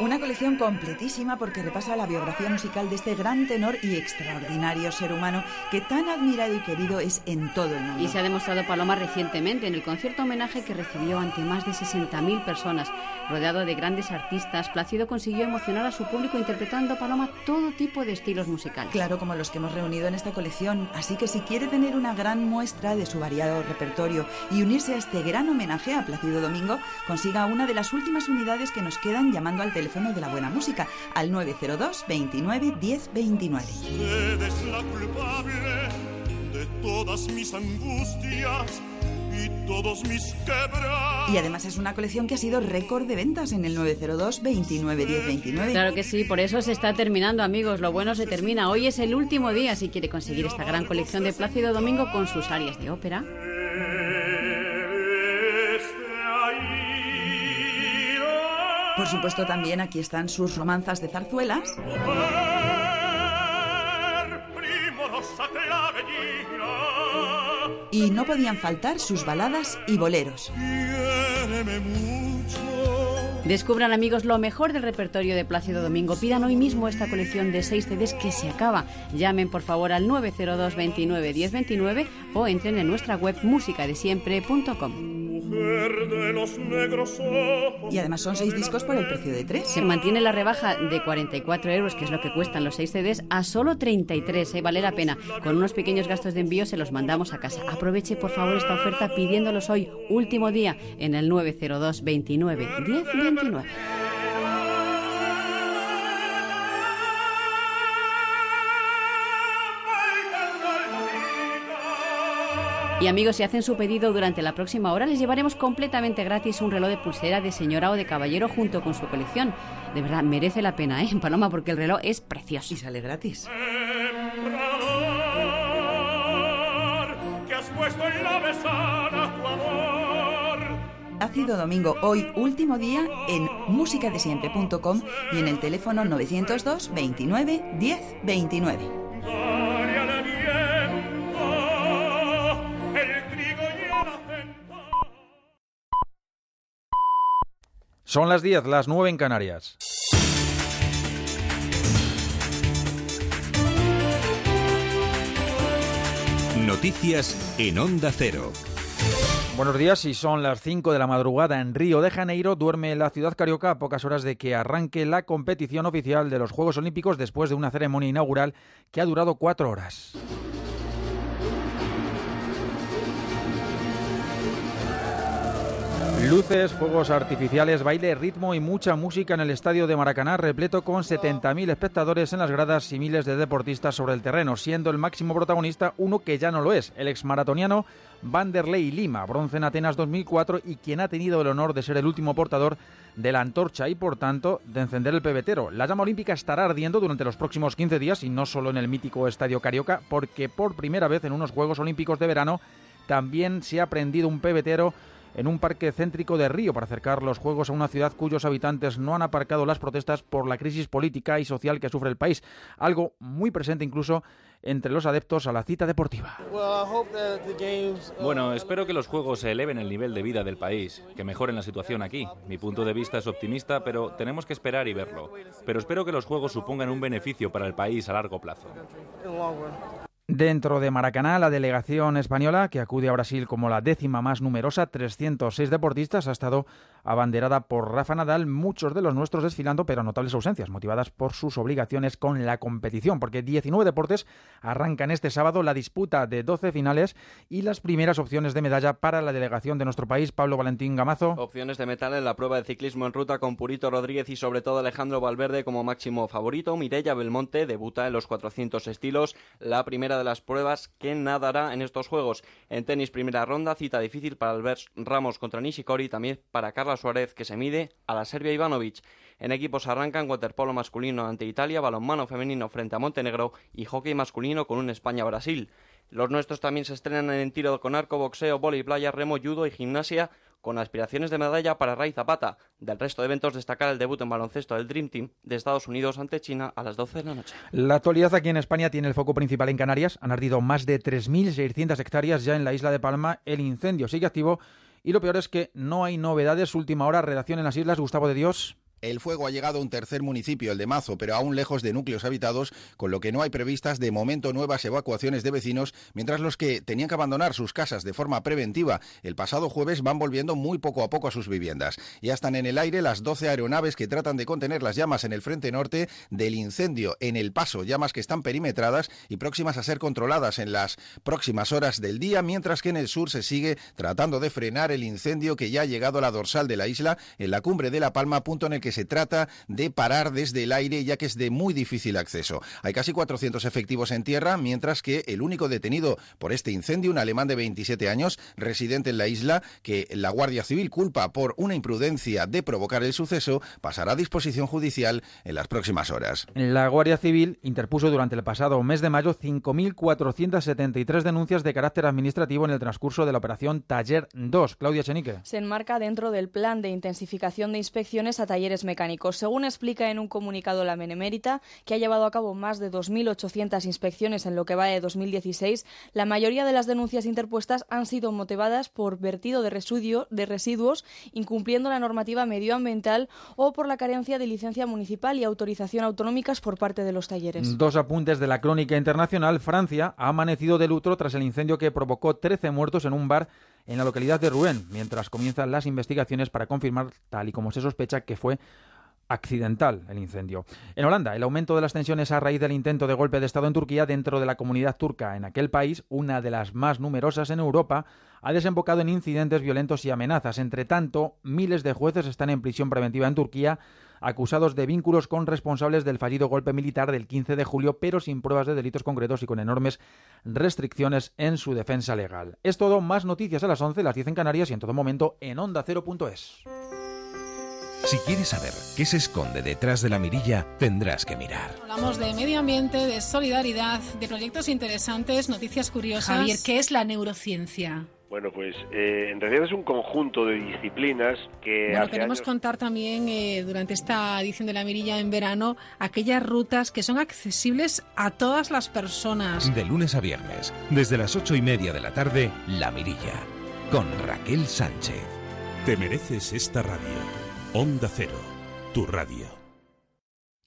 S39: Una colección completísima porque repasa la biografía musical de este gran tenor y extraordinario ser humano que tan admirado y querido es en todo el mundo.
S54: Y se ha demostrado Paloma recientemente en el concierto homenaje que recibió ante más de 60.000 personas. Rodeado de grandes artistas, Plácido consiguió emocionar a su público interpretando Paloma todo tipo de estilos musicales.
S39: Claro, como los que hemos reunido en esta colección. Así que si quiere tener una gran muestra de su variado repertorio y unirse a este gran homenaje a Plácido Domingo, consiga una de las últimas unidades que nos quedan llamando al teléfono de la buena música al 902 29 10 29.
S61: la culpable de todas mis angustias y todos mis
S39: Y además es una colección que ha sido récord de ventas en el 902 29 10 29.
S54: Claro que sí, por eso se está terminando, amigos. Lo bueno se termina. Hoy es el último día si quiere conseguir esta gran colección de Plácido Domingo con sus áreas de ópera.
S39: Por supuesto, también aquí están sus romanzas de zarzuelas. Y no podían faltar sus baladas y boleros.
S54: Descubran amigos lo mejor del repertorio de Plácido Domingo. Pidan hoy mismo esta colección de 6 CDs que se acaba. Llamen por favor al 902 29 1029 o entren en nuestra web musicadesiempre.com.
S39: Y además son seis discos por el precio de tres.
S54: Se mantiene la rebaja de 44 euros, que es lo que cuestan los seis CDs, a solo 33. ¿eh? Vale la pena. Con unos pequeños gastos de envío se los mandamos a casa. Aproveche por favor esta oferta pidiéndolos hoy, último día, en el 902 29 10 29. Y amigos, si hacen su pedido durante la próxima hora, les llevaremos completamente gratis un reloj de pulsera de señora o de caballero junto con su colección. De verdad, merece la pena, ¿eh? Paloma, porque el reloj es precioso.
S39: Y sale gratis. Ácido Domingo, hoy último día en musicadesiempre.com y en el teléfono 902 29 10 29.
S62: Son las 10, las 9 en Canarias.
S36: Noticias en Onda Cero.
S62: Buenos días, y son las 5 de la madrugada en Río de Janeiro, duerme la ciudad carioca a pocas horas de que arranque la competición oficial de los Juegos Olímpicos después de una ceremonia inaugural que ha durado cuatro horas.
S40: Luces, fuegos artificiales, baile, ritmo y mucha música en el estadio de Maracaná, repleto con 70.000 espectadores en las gradas y miles de deportistas sobre el terreno, siendo el máximo protagonista uno que ya no lo es, el exmaratoniano Vanderlei Lima, bronce en Atenas 2004 y quien ha tenido el honor de ser el último portador de la antorcha y, por tanto, de encender el pebetero. La llama olímpica estará ardiendo durante los próximos 15 días y no solo en el mítico Estadio Carioca, porque por primera vez en unos Juegos Olímpicos de verano también se ha prendido un pebetero en un parque céntrico de Río para acercar los Juegos a una ciudad cuyos habitantes no han aparcado las protestas por la crisis política y social que sufre el país, algo muy presente incluso entre los adeptos a la cita deportiva.
S13: Bueno, espero que los Juegos se eleven el nivel de vida del país, que mejoren la situación aquí. Mi punto de vista es optimista, pero tenemos que esperar y verlo. Pero espero que los Juegos supongan un beneficio para el país a largo plazo.
S40: Dentro de Maracaná, la delegación española, que acude a Brasil como la décima más numerosa, 306 deportistas, ha estado abanderada por Rafa Nadal, muchos de los nuestros desfilando, pero notables ausencias, motivadas por sus obligaciones con la competición, porque 19 deportes arrancan este sábado la disputa de 12 finales y las primeras opciones de medalla para la delegación de nuestro país, Pablo Valentín Gamazo.
S63: Opciones de metal en la prueba de ciclismo en ruta con Purito Rodríguez y sobre todo Alejandro Valverde como máximo favorito. Mireia Belmonte debuta en los 400 estilos, la primera de las pruebas que nadará en estos Juegos. En tenis primera ronda, cita difícil para Albert Ramos contra Nishikori, también para Carla Suárez que se mide a la Serbia Ivanovic. En equipos arrancan waterpolo masculino ante Italia, balonmano femenino frente a Montenegro y hockey masculino con un España-Brasil. Los nuestros también se estrenan en tiro con arco, boxeo, vóley, playa, remo, judo y gimnasia con aspiraciones de medalla para Ray Zapata. Del resto de eventos destacar el debut en baloncesto del Dream Team de Estados Unidos ante China a las 12 de la noche.
S40: La actualidad aquí en España tiene el foco principal en Canarias. Han ardido más de 3.600 hectáreas ya en la isla de Palma. El incendio sigue activo y lo peor es que no hay novedades. Última hora, redacción en las islas. Gustavo de Dios.
S64: El fuego ha llegado a un tercer municipio, el de Mazo, pero aún lejos de núcleos habitados, con lo que no hay previstas de momento nuevas evacuaciones de vecinos, mientras los que tenían que abandonar sus casas de forma preventiva el pasado jueves van volviendo muy poco a poco a sus viviendas. Ya están en el aire las 12 aeronaves que tratan de contener las llamas en el frente norte del incendio en el paso, llamas que están perimetradas y próximas a ser controladas en las próximas horas del día, mientras que en el sur se sigue tratando de frenar el incendio que ya ha llegado a la dorsal de la isla, en la cumbre de La Palma, punto en el que se trata de parar desde el aire ya que es de muy difícil acceso. Hay casi 400 efectivos en tierra, mientras que el único detenido por este incendio, un alemán de 27 años, residente en la isla, que la Guardia Civil culpa por una imprudencia de provocar el suceso, pasará a disposición judicial en las próximas horas.
S40: La Guardia Civil interpuso durante el pasado mes de mayo 5.473 denuncias de carácter administrativo en el transcurso de la operación Taller 2. Claudia Chenique.
S65: Se enmarca dentro del plan de intensificación de inspecciones a talleres mecánicos. Según explica en un comunicado la Menemérita, que ha llevado a cabo más de 2.800 inspecciones en lo que va de 2016, la mayoría de las denuncias interpuestas han sido motivadas por vertido de, residuo, de residuos, incumpliendo la normativa medioambiental o por la carencia de licencia municipal y autorización autonómicas por parte de los talleres.
S40: Dos apuntes de la crónica internacional. Francia ha amanecido de luto tras el incendio que provocó 13 muertos en un bar en la localidad de Rouen, mientras comienzan las investigaciones para confirmar, tal y como se sospecha, que fue accidental el incendio. En Holanda, el aumento de las tensiones a raíz del intento de golpe de Estado en Turquía dentro de la comunidad turca en aquel país, una de las más numerosas en Europa, ha desembocado en incidentes violentos y amenazas. Entre tanto, miles de jueces están en prisión preventiva en Turquía acusados de vínculos con responsables del fallido golpe militar del 15 de julio, pero sin pruebas de delitos concretos y con enormes restricciones en su defensa legal. Es todo, más noticias a las 11, las 10 en Canarias y en todo momento en onda0.es.
S66: Si quieres saber qué se esconde detrás de la mirilla, tendrás que mirar.
S67: Hablamos de medio ambiente, de solidaridad, de proyectos interesantes, noticias curiosas.
S68: Javier, ¿qué es la neurociencia?
S69: Bueno, pues eh, en realidad es un conjunto de disciplinas que...
S67: Bueno,
S69: hace
S67: queremos
S69: años-
S67: contar también eh, durante esta edición de la Mirilla en verano aquellas rutas que son accesibles a todas las personas.
S66: De lunes a viernes, desde las ocho y media de la tarde, La Mirilla, con Raquel Sánchez.
S2: Te mereces esta radio. Onda Cero, tu radio.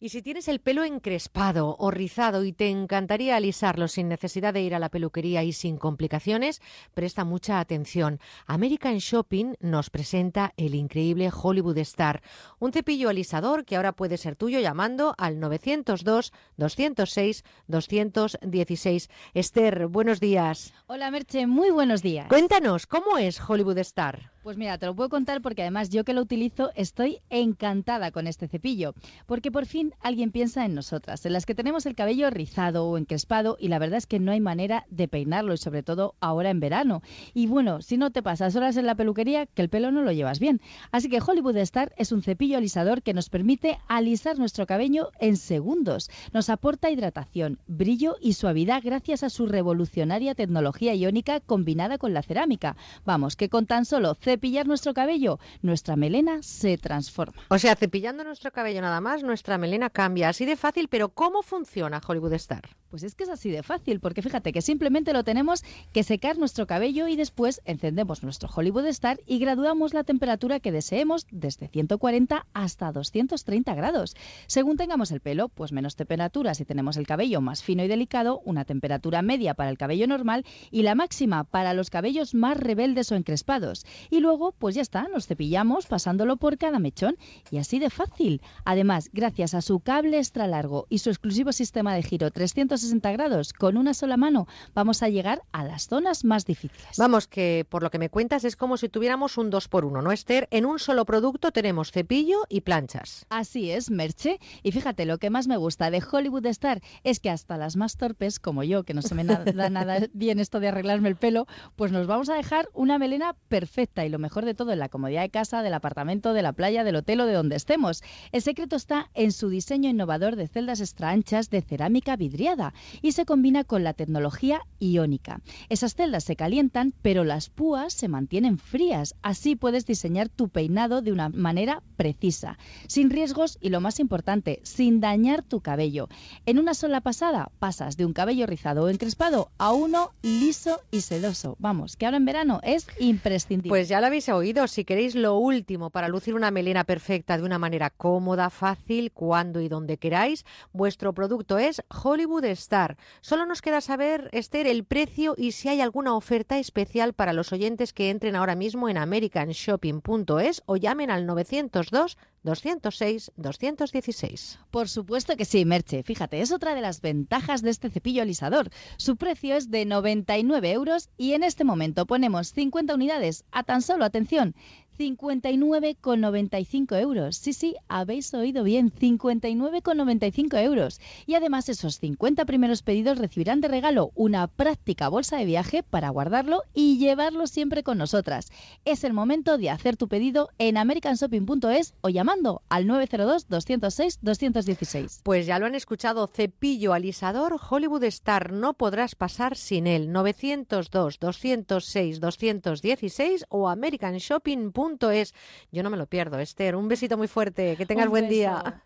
S1: Y si tienes el pelo encrespado o rizado y te encantaría alisarlo sin necesidad de ir a la peluquería y sin complicaciones, presta mucha atención. American Shopping nos presenta el increíble Hollywood Star, un cepillo alisador que ahora puede ser tuyo llamando al 902 206 216. Esther, buenos días.
S70: Hola Merche, muy buenos días.
S1: Cuéntanos, ¿cómo es Hollywood Star?
S70: Pues mira, te lo puedo contar porque además yo que lo utilizo estoy encantada con este cepillo, porque por fin alguien piensa en nosotras, en las que tenemos el cabello rizado o encrespado y la verdad es que no hay manera de peinarlo y sobre todo ahora en verano. Y bueno, si no te pasas horas en la peluquería, que el pelo no lo llevas bien. Así que Hollywood Star es un cepillo alisador que nos permite alisar nuestro cabello en segundos. Nos aporta hidratación, brillo y suavidad gracias a su revolucionaria tecnología iónica combinada con la cerámica. Vamos, que con tan solo cepillar nuestro cabello, nuestra melena se transforma.
S1: O sea, cepillando nuestro cabello nada más, nuestra melena cambia. Así de fácil, pero ¿cómo funciona Hollywood Star?
S70: Pues es que es así de fácil, porque fíjate que simplemente lo tenemos que secar nuestro cabello y después encendemos nuestro Hollywood Star y graduamos la temperatura que deseemos desde 140 hasta 230 grados. Según tengamos el pelo, pues menos temperatura si tenemos el cabello más fino y delicado, una temperatura media para el cabello normal y la máxima para los cabellos más rebeldes o encrespados. Y luego, pues ya está, nos cepillamos pasándolo por cada mechón y así de fácil. Además, gracias a su cable extra largo y su exclusivo sistema de giro 360 grados, con una sola mano vamos a llegar a las zonas más difíciles.
S1: Vamos, que por lo que me cuentas es como si tuviéramos un 2 por 1 ¿no, Esther? En un solo producto tenemos cepillo y planchas.
S70: Así es, Merche. Y fíjate, lo que más me gusta de Hollywood Star es que hasta las más torpes, como yo, que no se me da nada bien esto de arreglarme el pelo, pues nos vamos a dejar una melena perfecta y lo mejor de todo en la comodidad de casa, del apartamento, de la playa, del hotel o de donde estemos. El secreto está en su diseño innovador de celdas extra anchas de cerámica vidriada y se combina con la tecnología iónica. Esas celdas se calientan, pero las púas se mantienen frías. Así puedes diseñar tu peinado de una manera precisa, sin riesgos y lo más importante, sin dañar tu cabello. En una sola pasada pasas de un cabello rizado o encrespado a uno liso y sedoso. Vamos, que ahora en verano es imprescindible.
S1: Pues ya lo habéis oído, si queréis lo último para lucir una melena perfecta de una manera cómoda, fácil, cuando y donde queráis, vuestro producto es Hollywood Star. Solo nos queda saber, Esther, el precio y si hay alguna oferta especial para los oyentes que entren ahora mismo en americanshopping.es o llamen al 902 206 216.
S70: Por supuesto que sí, Merche. Fíjate, es otra de las ventajas de este cepillo alisador. Su precio es de 99 euros y en este momento ponemos 50 unidades a tan solo, atención, 59,95 euros. Sí, sí, habéis oído bien, 59,95 euros. Y además esos 50 primeros pedidos recibirán de regalo una práctica bolsa de viaje para guardarlo y llevarlo siempre con nosotras. Es el momento de hacer tu pedido en americanshopping.es o llamando al 902 206 216.
S1: Pues ya lo han escuchado, cepillo alisador Hollywood Star, no podrás pasar sin él. 902 206 216 o americanshopping.es es. Yo no me lo pierdo, Esther. Un besito muy fuerte. Que tengas buen día.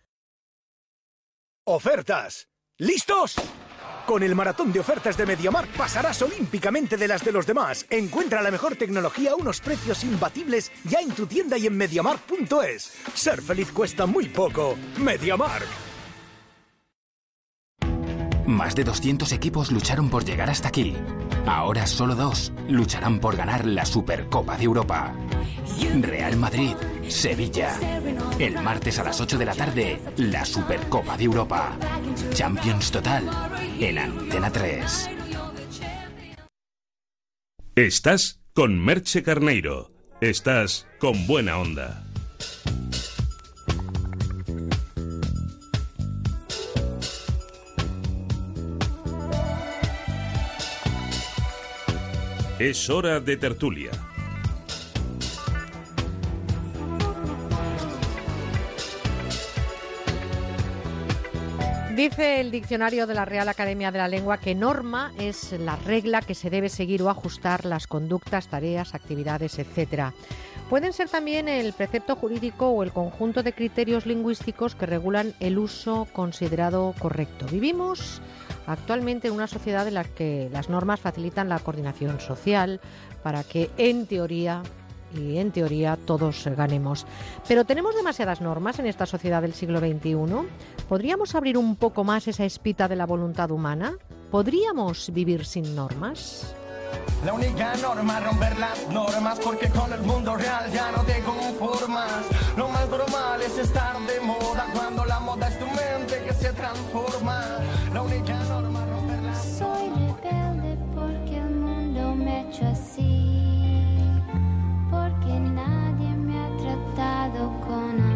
S71: Ofertas. ¿Listos? Con el maratón de ofertas de MediaMark pasarás olímpicamente de las de los demás. Encuentra la mejor tecnología a unos precios imbatibles ya en tu tienda y en MediaMark.es. Ser feliz cuesta muy poco. MediaMark.
S72: Más de 200 equipos lucharon por llegar hasta aquí. Ahora solo dos lucharán por ganar la Supercopa de Europa. Real Madrid, Sevilla. El martes a las 8 de la tarde, la Supercopa de Europa. Champions Total en Antena 3.
S2: Estás con Merche Carneiro. Estás con buena onda. Es hora de tertulia.
S1: Dice el diccionario de la Real Academia de la Lengua que norma es la regla que se debe seguir o ajustar las conductas, tareas, actividades, etc. Pueden ser también el precepto jurídico o el conjunto de criterios lingüísticos que regulan el uso considerado correcto. Vivimos actualmente en una sociedad en la que las normas facilitan la coordinación social para que, en teoría, y en teoría todos ganemos. Pero ¿tenemos demasiadas normas en esta sociedad del siglo XXI? ¿Podríamos abrir un poco más esa espita de la voluntad humana? ¿Podríamos vivir sin normas?
S52: La única norma es romper las normas porque con el mundo real ya no te conformas. Lo más normal es estar de moda cuando la moda es tu mente que se transforma. La única norma es romper las
S73: Soy rebelde porque el mundo me ha hecho así. Porque nadie me ha tratado con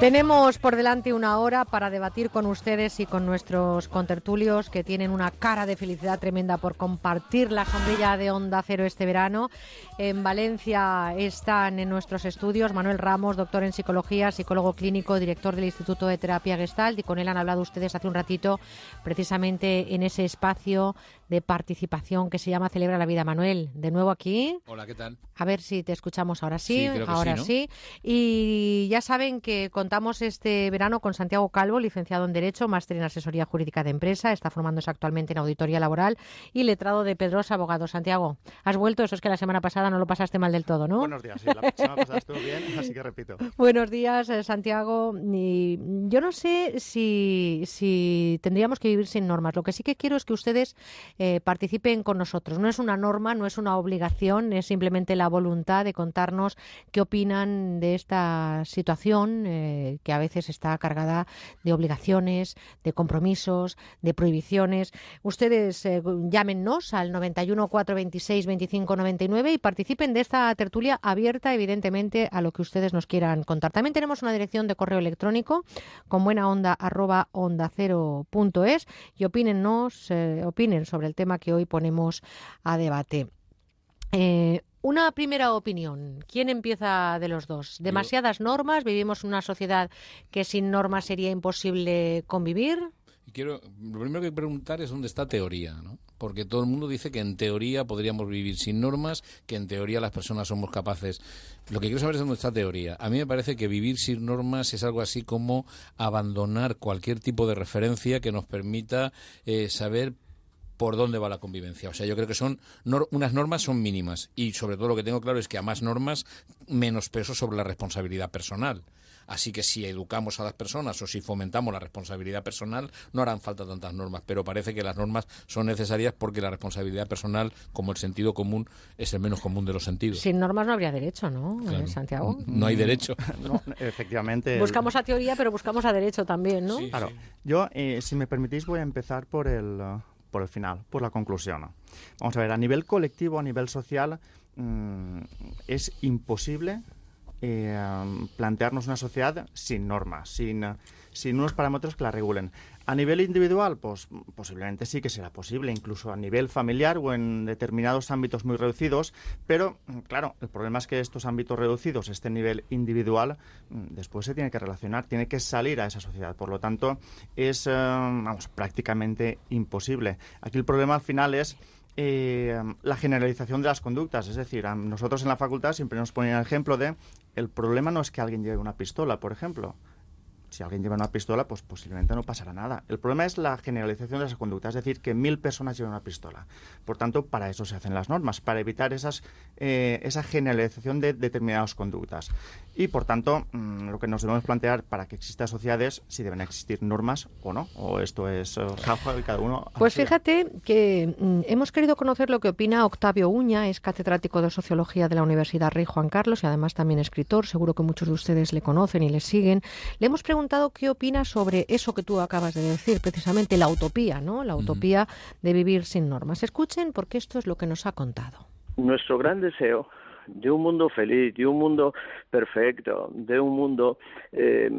S1: Tenemos por delante una hora para debatir con ustedes y con nuestros contertulios que tienen una cara de felicidad tremenda por compartir la sombrilla de Onda Cero este verano. En Valencia están en nuestros estudios Manuel Ramos, doctor en psicología, psicólogo clínico, director del Instituto de Terapia Gestalt y con él han hablado ustedes hace un ratito precisamente en ese espacio de participación que se llama Celebra la Vida. Manuel, de nuevo aquí.
S49: Hola, ¿qué tal?
S1: A ver si te escuchamos ahora sí,
S49: Sí, creo que
S1: ahora
S49: sí, ¿no?
S1: sí. Y ya saben que contamos este verano con Santiago Calvo, licenciado en Derecho, máster en Asesoría Jurídica de Empresa, está formándose actualmente en Auditoría Laboral y letrado de Pedrosa Abogado. Santiago, has vuelto, eso es que la semana pasada no lo pasaste mal del todo, ¿no?
S74: Buenos días, sí, la semana pasada estuvo bien, así que repito.
S1: Buenos días, eh, Santiago. Y yo no sé si, si tendríamos que vivir sin normas. Lo que sí que quiero es que ustedes eh, participen con nosotros. No es una norma, no es una obligación, es simplemente la voluntad de contarnos qué opinan de esta situación eh, que a veces está cargada de obligaciones, de compromisos, de prohibiciones. Ustedes eh, llámenos al 91 426 25 99 y participen de esta tertulia abierta, evidentemente, a lo que ustedes nos quieran contar. También tenemos una dirección de correo electrónico con buena onda arroba onda cero punto es y opínennos, eh, opinen sobre el tema que hoy ponemos a debate. Eh, una primera opinión. ¿Quién empieza de los dos? ¿Demasiadas normas? ¿Vivimos en una sociedad que sin normas sería imposible convivir?
S49: Y quiero, lo primero que preguntar es dónde está teoría, ¿no? Porque todo el mundo dice que en teoría podríamos vivir sin normas, que en teoría las personas somos capaces. Lo que quiero saber es dónde está teoría. A mí me parece que vivir sin normas es algo así como abandonar cualquier tipo de referencia que nos permita eh, saber por dónde va la convivencia. O sea, yo creo que son nor- unas normas son mínimas y sobre todo lo que tengo claro es que a más normas menos peso sobre la responsabilidad personal. Así que si educamos a las personas o si fomentamos la responsabilidad personal, no harán falta tantas normas. Pero parece que las normas son necesarias porque la responsabilidad personal, como el sentido común, es el menos común de los sentidos.
S1: Sin normas no habría derecho, ¿no,
S49: Claro.
S1: Eh, Santiago?
S49: No hay derecho.
S74: No, efectivamente.
S1: Buscamos a teoría, pero buscamos a derecho también, ¿no?
S74: Claro. Yo, eh, si me permitís, voy a empezar por el, por el final, por la conclusión. Vamos a ver, a nivel colectivo, a nivel social, mm, es imposible eh, plantearnos una sociedad sin normas, sin, sin unos parámetros que la regulen. A nivel individual, pues posiblemente sí que será posible, incluso a nivel familiar o en determinados ámbitos muy reducidos, pero mm, claro, el problema es que estos ámbitos reducidos, este nivel individual, mm, después se tiene que relacionar, tiene que salir a esa sociedad. Por lo tanto, es eh, vamos, prácticamente imposible. Aquí el problema al final es eh, la generalización de las conductas. Es decir, a nosotros en la facultad siempre nos ponen el ejemplo de el problema no es que alguien lleve una pistola, por ejemplo. Si alguien lleva una pistola, pues posiblemente no pasará nada. El problema es la generalización de esa conducta, es decir, que mil personas lleven una pistola. Por tanto, para eso se hacen las normas, para evitar esas, eh, esa generalización de determinadas conductas. Y, por tanto, mm, lo que nos debemos plantear para que existan sociedades, si deben existir normas o no, o esto es eh, y cada uno...
S1: Pues fíjate que mm, hemos querido conocer lo que opina Octavio Uña, es catedrático de Sociología de la Universidad Rey Juan Carlos y además también escritor, seguro que muchos de ustedes le conocen y le siguen. Le hemos preguntado qué opina sobre eso que tú acabas de decir, precisamente la utopía, ¿no? La utopía de vivir sin normas. Escuchen porque esto es lo que nos ha contado.
S65: nuestro gran deseo de un mundo feliz, de un mundo perfecto, de un mundo, eh,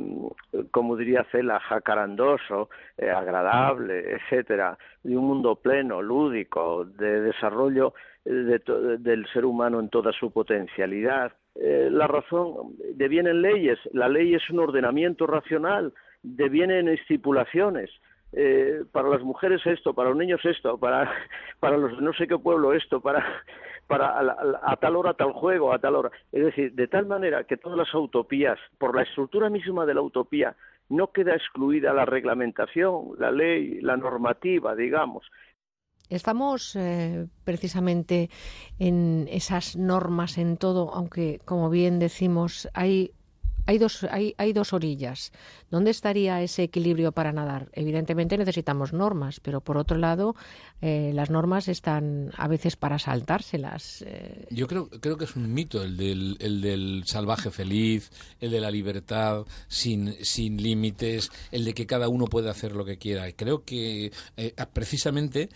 S65: como diría Cela, jacarandoso, eh, agradable, etcétera, de un mundo pleno, lúdico, de desarrollo eh, de del ser humano en toda su potencialidad. Eh, la razón devienen leyes, la ley es un ordenamiento racional, devienen estipulaciones. Eh, para las mujeres esto, para los niños esto, para, para los de no sé qué pueblo esto, para, para a, a tal hora tal juego, a tal hora. Es decir, de tal manera que todas las utopías, por la estructura misma de la utopía, no queda excluida la reglamentación, la ley, la normativa, digamos.
S1: Estamos eh, precisamente en esas normas en todo, aunque como bien decimos, hay, hay, dos, hay, hay dos orillas. ¿Dónde estaría ese equilibrio para nadar? Evidentemente necesitamos normas, pero por otro lado, eh, las normas están a veces para saltárselas. eh,
S49: Yo creo, creo que es un mito el del, el del salvaje feliz, el de la libertad sin, sin límites, el de que cada uno puede hacer lo que quiera. Creo que eh, precisamente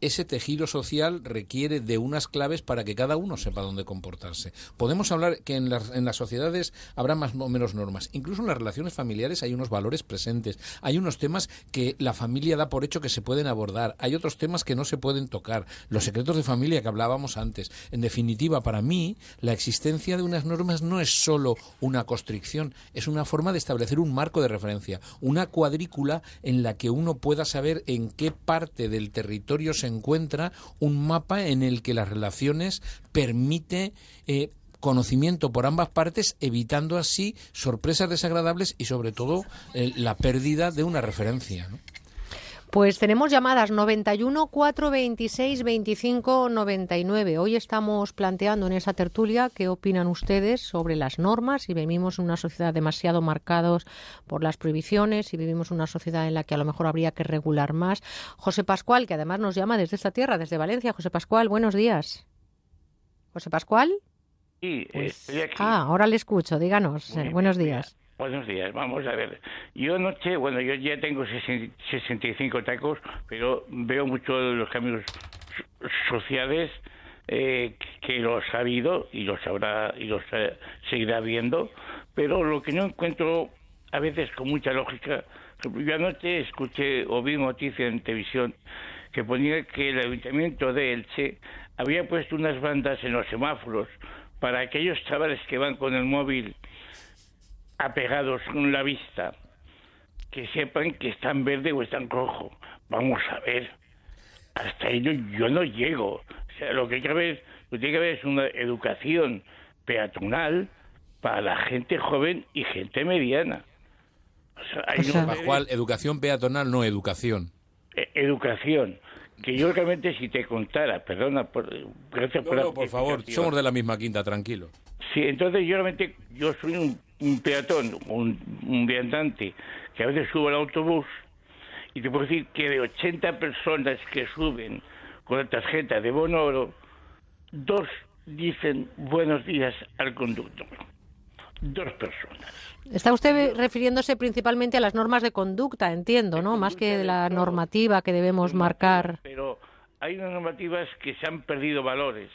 S49: ese tejido social requiere de unas claves para que cada uno sepa dónde comportarse. Podemos hablar que en las, en las sociedades habrá más
S73: o menos normas. Incluso en las relaciones familiares hay unos valores presentes. Hay unos temas que la familia da por hecho que se pueden abordar. Hay otros temas que no se pueden tocar. Los secretos de familia que hablábamos antes. En definitiva, para mí, la existencia de unas normas no es solo una constricción, es una forma de establecer un marco de referencia, una cuadrícula en la que uno pueda saber en qué parte del territorio se encuentra un mapa en el que las relaciones permite eh, conocimiento por ambas partes, evitando así sorpresas desagradables y sobre todo eh, la pérdida de una referencia.
S1: Pues tenemos llamadas 91 426 25 99. Hoy estamos planteando en esa tertulia qué opinan ustedes sobre las normas, si vivimos en una sociedad demasiado marcados por las prohibiciones, si vivimos en una sociedad en la que a lo mejor habría que regular más. José Pascual, que además nos llama desde esta tierra, desde Valencia. José Pascual, buenos días. José Pascual.
S75: Sí,
S1: Pues-
S75: estoy aquí.
S1: Ah, ahora le escucho. Díganos.
S75: Bien,
S1: buenos días.
S75: Buenos días, vamos a ver. Yo anoche, bueno, yo ya tengo 60 65 tacos, pero veo mucho los cambios so- sociales eh, que los ha habido y los habrá y los eh, seguirá viendo, pero lo que no encuentro a veces con mucha lógica, yo anoche escuché o vi noticia en televisión que ponía que el ayuntamiento de Elche había puesto unas bandas en los semáforos para aquellos chavales que van con el móvil apegados con la vista, que sepan que está en verde o está en rojo. Vamos a ver, hasta ahí no- yo no llego. O sea, lo que hay que ver, lo que tiene que haber es una educación peatonal para la gente joven y gente mediana. O sea, hay no-
S73: Pascual, educación peatonal, no educación.
S75: eh, educación. Que yo realmente si te contara, perdona, por, gracias por la
S73: No, por favor, somos de la misma quinta, tranquilo.
S75: Sí, entonces yo realmente, yo soy un, un peatón, un, un viandante, que a veces subo al autobús y te puedo decir que de 80 personas que suben con la tarjeta de bono oro, dos dicen buenos días al conductor. Dos personas.
S1: Está usted refiriéndose principalmente a las normas de conducta, entiendo, ¿no? Más que de la normativa que debemos marcar.
S75: Pero hay unas normativas que se han perdido valores.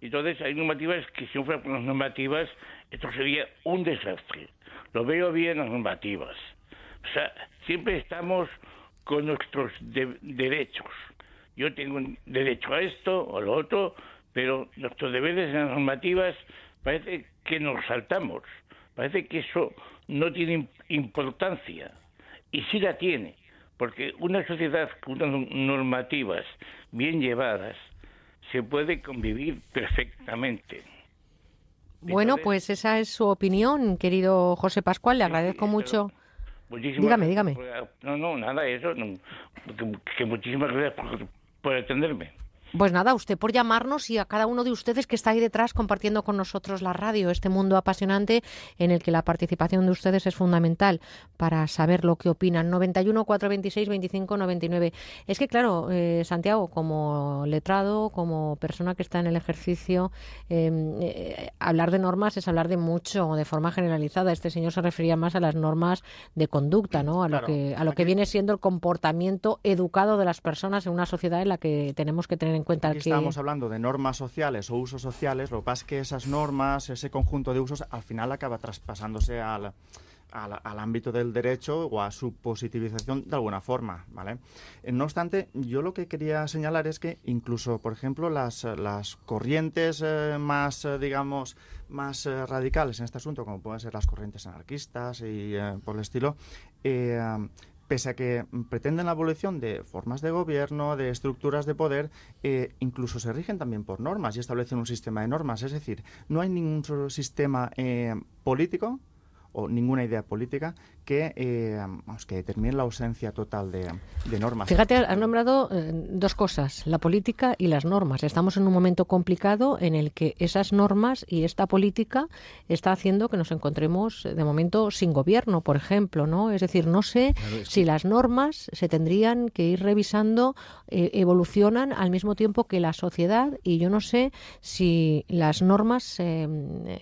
S75: Entonces hay normativas que si no fueran por las normativas, esto sería un desastre. Lo veo bien las normativas. O sea, siempre estamos con nuestros de- derechos. Yo tengo un derecho a esto o lo otro, pero nuestros deberes en las normativas parece que nos saltamos. Parece que eso no tiene im- importancia. Y sí la tiene, porque una sociedad con unas normativas bien llevadas se puede convivir perfectamente.
S1: Bueno, pues esa es su opinión, querido José Pascual. Le agradezco mucho.
S75: Muchísimas
S1: Dígame,
S75: gracias
S1: dígame.
S75: no, no, nada, eso. no, que, que muchísimas gracias por, por atenderme.
S1: Pues nada, usted por llamarnos y a cada uno de ustedes que está ahí detrás compartiendo con nosotros la radio, este mundo apasionante en el que la participación de ustedes es fundamental para saber lo que opinan. 91 426 25 99. Es que claro, eh, Santiago, como letrado, como persona que está en el ejercicio, eh, eh, hablar de normas es hablar de mucho, de forma generalizada. Este señor se refería más a las normas de conducta, ¿no? A lo
S74: Claro,
S1: que a lo que viene siendo el comportamiento educado de las personas en una sociedad en la que tenemos que tener en cuenta
S74: Aquí
S1: que
S74: estábamos hablando de normas sociales o usos sociales, lo que pasa es que esas normas, ese conjunto de usos, al final acaba traspasándose al, al, al ámbito del derecho o a su positivización de alguna forma, ¿vale? Eh, No obstante, yo lo que quería señalar es que incluso, por ejemplo, las, las corrientes eh, más, eh, digamos, más eh, radicales en este asunto, como pueden ser las corrientes anarquistas y por el estilo, pese a que pretenden la abolición de formas de gobierno, de estructuras de poder, eh, incluso se rigen también por normas y establecen un sistema de normas. Es decir, no hay ningún solo sistema eh, político o ninguna idea política que, eh, vamos, que determine la ausencia total de, de normas.
S1: Fíjate, has nombrado eh, dos cosas, la política y las normas. Estamos en un momento complicado en el que esas normas y esta política está haciendo que nos encontremos eh, de momento sin gobierno, por ejemplo, ¿no? Es decir, no sé si las normas se tendrían que ir revisando, eh, evolucionan al mismo tiempo que la sociedad y yo no sé si las normas eh,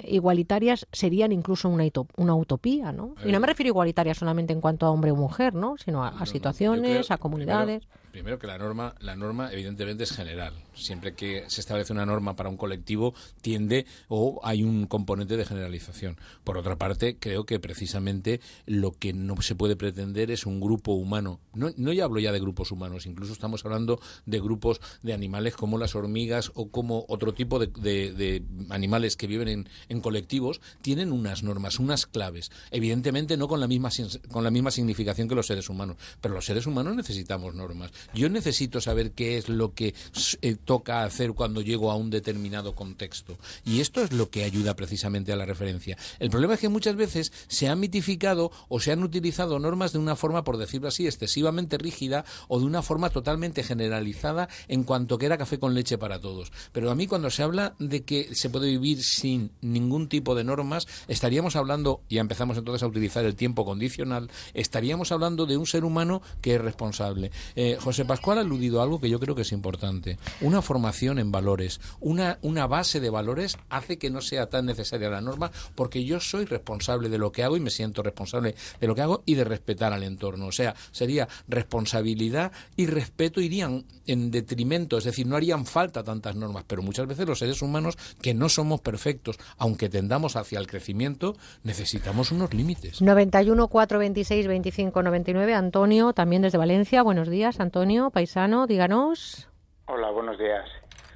S1: igualitarias serían incluso una, una utopía, ¿no? Y no me refiero a igualitarias solamente en cuanto a hombre o mujer, ¿no? Sino a, a situaciones,
S73: creo,
S1: a comunidades.
S73: Primero, primero que la norma, la norma evidentemente es general.
S49: Siempre que se establece una norma para un colectivo, tiende o hay un componente de generalización. Por otra parte, creo que precisamente lo que no se puede pretender es un grupo humano. No, no ya hablo ya de grupos humanos, incluso estamos hablando de grupos de animales como las hormigas o como otro tipo de, animales que viven en, en, colectivos, tienen unas normas, unas claves. Evidentemente no con la, misma, con la misma significación que los seres humanos, pero los seres humanos necesitamos normas. Yo necesito saber qué es lo que eh, toca hacer cuando llego a un determinado contexto. Y esto es lo que ayuda precisamente a la referencia. El problema es que muchas veces se han mitificado o se han utilizado normas de una forma, por decirlo así, excesivamente rígida o de una forma totalmente generalizada en cuanto que era café con leche para todos. Pero a mí cuando se habla de que se puede vivir sin ningún tipo de normas, estaríamos hablando, y empezamos entonces a utilizar el tiempo condicional, estaríamos hablando de un ser humano que es responsable. Eh, Pascual ha aludido a algo que yo creo que es importante. Una formación en valores, una, una base de valores hace que no sea tan necesaria la norma porque yo soy responsable de lo que hago y me siento responsable de lo que hago y de respetar al entorno. O sea, sería responsabilidad y respeto irían en detrimento, es decir, no harían falta tantas normas, pero muchas veces los seres humanos que no somos perfectos, aunque tendamos hacia el crecimiento, necesitamos unos límites.
S1: 91 426 25 99 Antonio, también desde Valencia. Buenos días, Antonio, paisano, díganos.
S76: Hola, buenos días.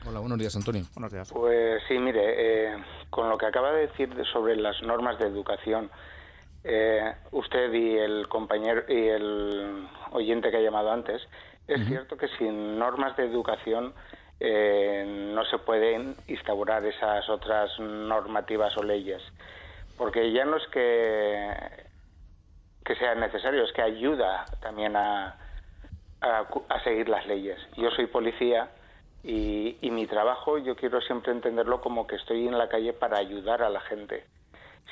S49: Hola, buenos días, Antonio.
S74: Buenos días.
S76: Pues sí, mire, eh, con lo que acaba de decir sobre las normas de educación, eh, usted y el compañero y el oyente que ha llamado antes, es cierto que sin normas de educación eh, no se pueden instaurar esas otras normativas o leyes, porque ya no es que que sea necesario, es que ayuda también a, a, seguir las leyes. Yo soy policía y, y, mi trabajo yo quiero siempre entenderlo como que estoy en la calle para ayudar a la gente.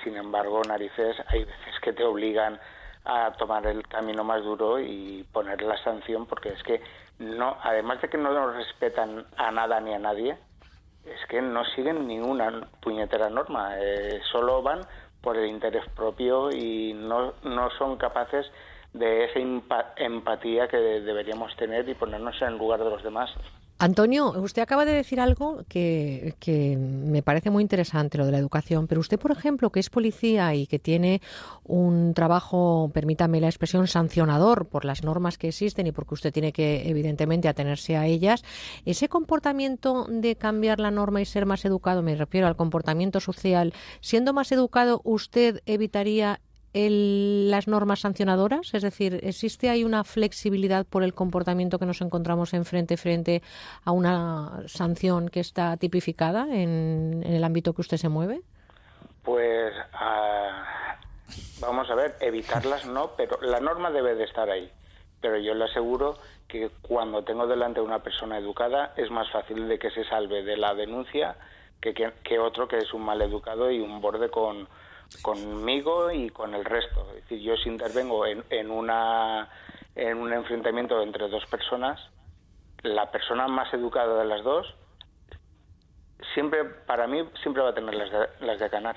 S76: Sin embargo, narices, hay veces que te obligan a tomar el camino más duro y poner la sanción porque es que no, además de que no nos respetan a nada ni a nadie, es que no siguen ninguna puñetera norma, eh, solo van por el interés propio y no, no son capaces de esa empatía que deberíamos tener y ponernos en el lugar de los demás.
S1: Antonio, usted acaba de decir algo que, que, me parece muy interesante, lo de la educación, pero usted, por ejemplo, que es policía y que tiene un trabajo, permítame la expresión, sancionador por las normas que existen y porque usted tiene que, evidentemente, atenerse a ellas, ese comportamiento de cambiar la norma y ser más educado, me refiero al comportamiento social, siendo más educado, ¿usted evitaría las normas sancionadoras? Es decir, ¿existe ahí una flexibilidad por el comportamiento que nos encontramos en frente frente a una sanción que está tipificada en, el ámbito que usted se mueve?
S76: Pues ah, vamos a ver, evitarlas no, pero la norma debe de estar ahí. Pero yo le aseguro que cuando tengo delante a una persona educada es más fácil de que se salve de la denuncia que, que otro que es un mal educado y un borde con, conmigo y con el resto. Es decir, yo si intervengo en, en, una, en un enfrentamiento entre dos personas, la persona más educada de las dos, siempre, para mí, siempre va a tener las de, las de ganar.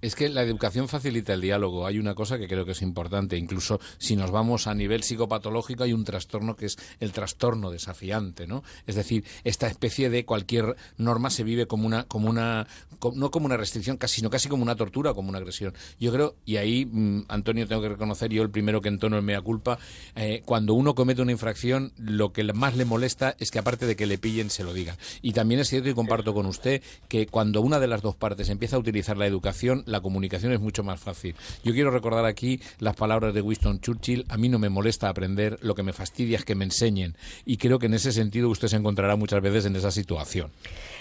S49: Es que la educación facilita el diálogo. Hay una cosa que creo que es importante. Incluso si nos vamos a nivel psicopatológico, hay un trastorno que es el trastorno desafiante, ¿no? Es decir, esta especie de cualquier norma se vive como una, como una, no como una restricción, casi, sino casi como una tortura, como una agresión. Yo creo, y ahí, mm, Antonio, tengo que reconocer, yo el primero que entono en mea culpa, eh, cuando uno comete una infracción, lo que más le molesta es que aparte de que le pillen, se lo digan. Y también es cierto y comparto con usted que cuando una de las dos partes empieza a utilizar la educación, la comunicación es mucho más fácil. Yo quiero recordar aquí las palabras de Winston Churchill, a mí no me molesta aprender, lo que me fastidia es que me enseñen. Y creo que en ese sentido usted se encontrará muchas veces en esa situación.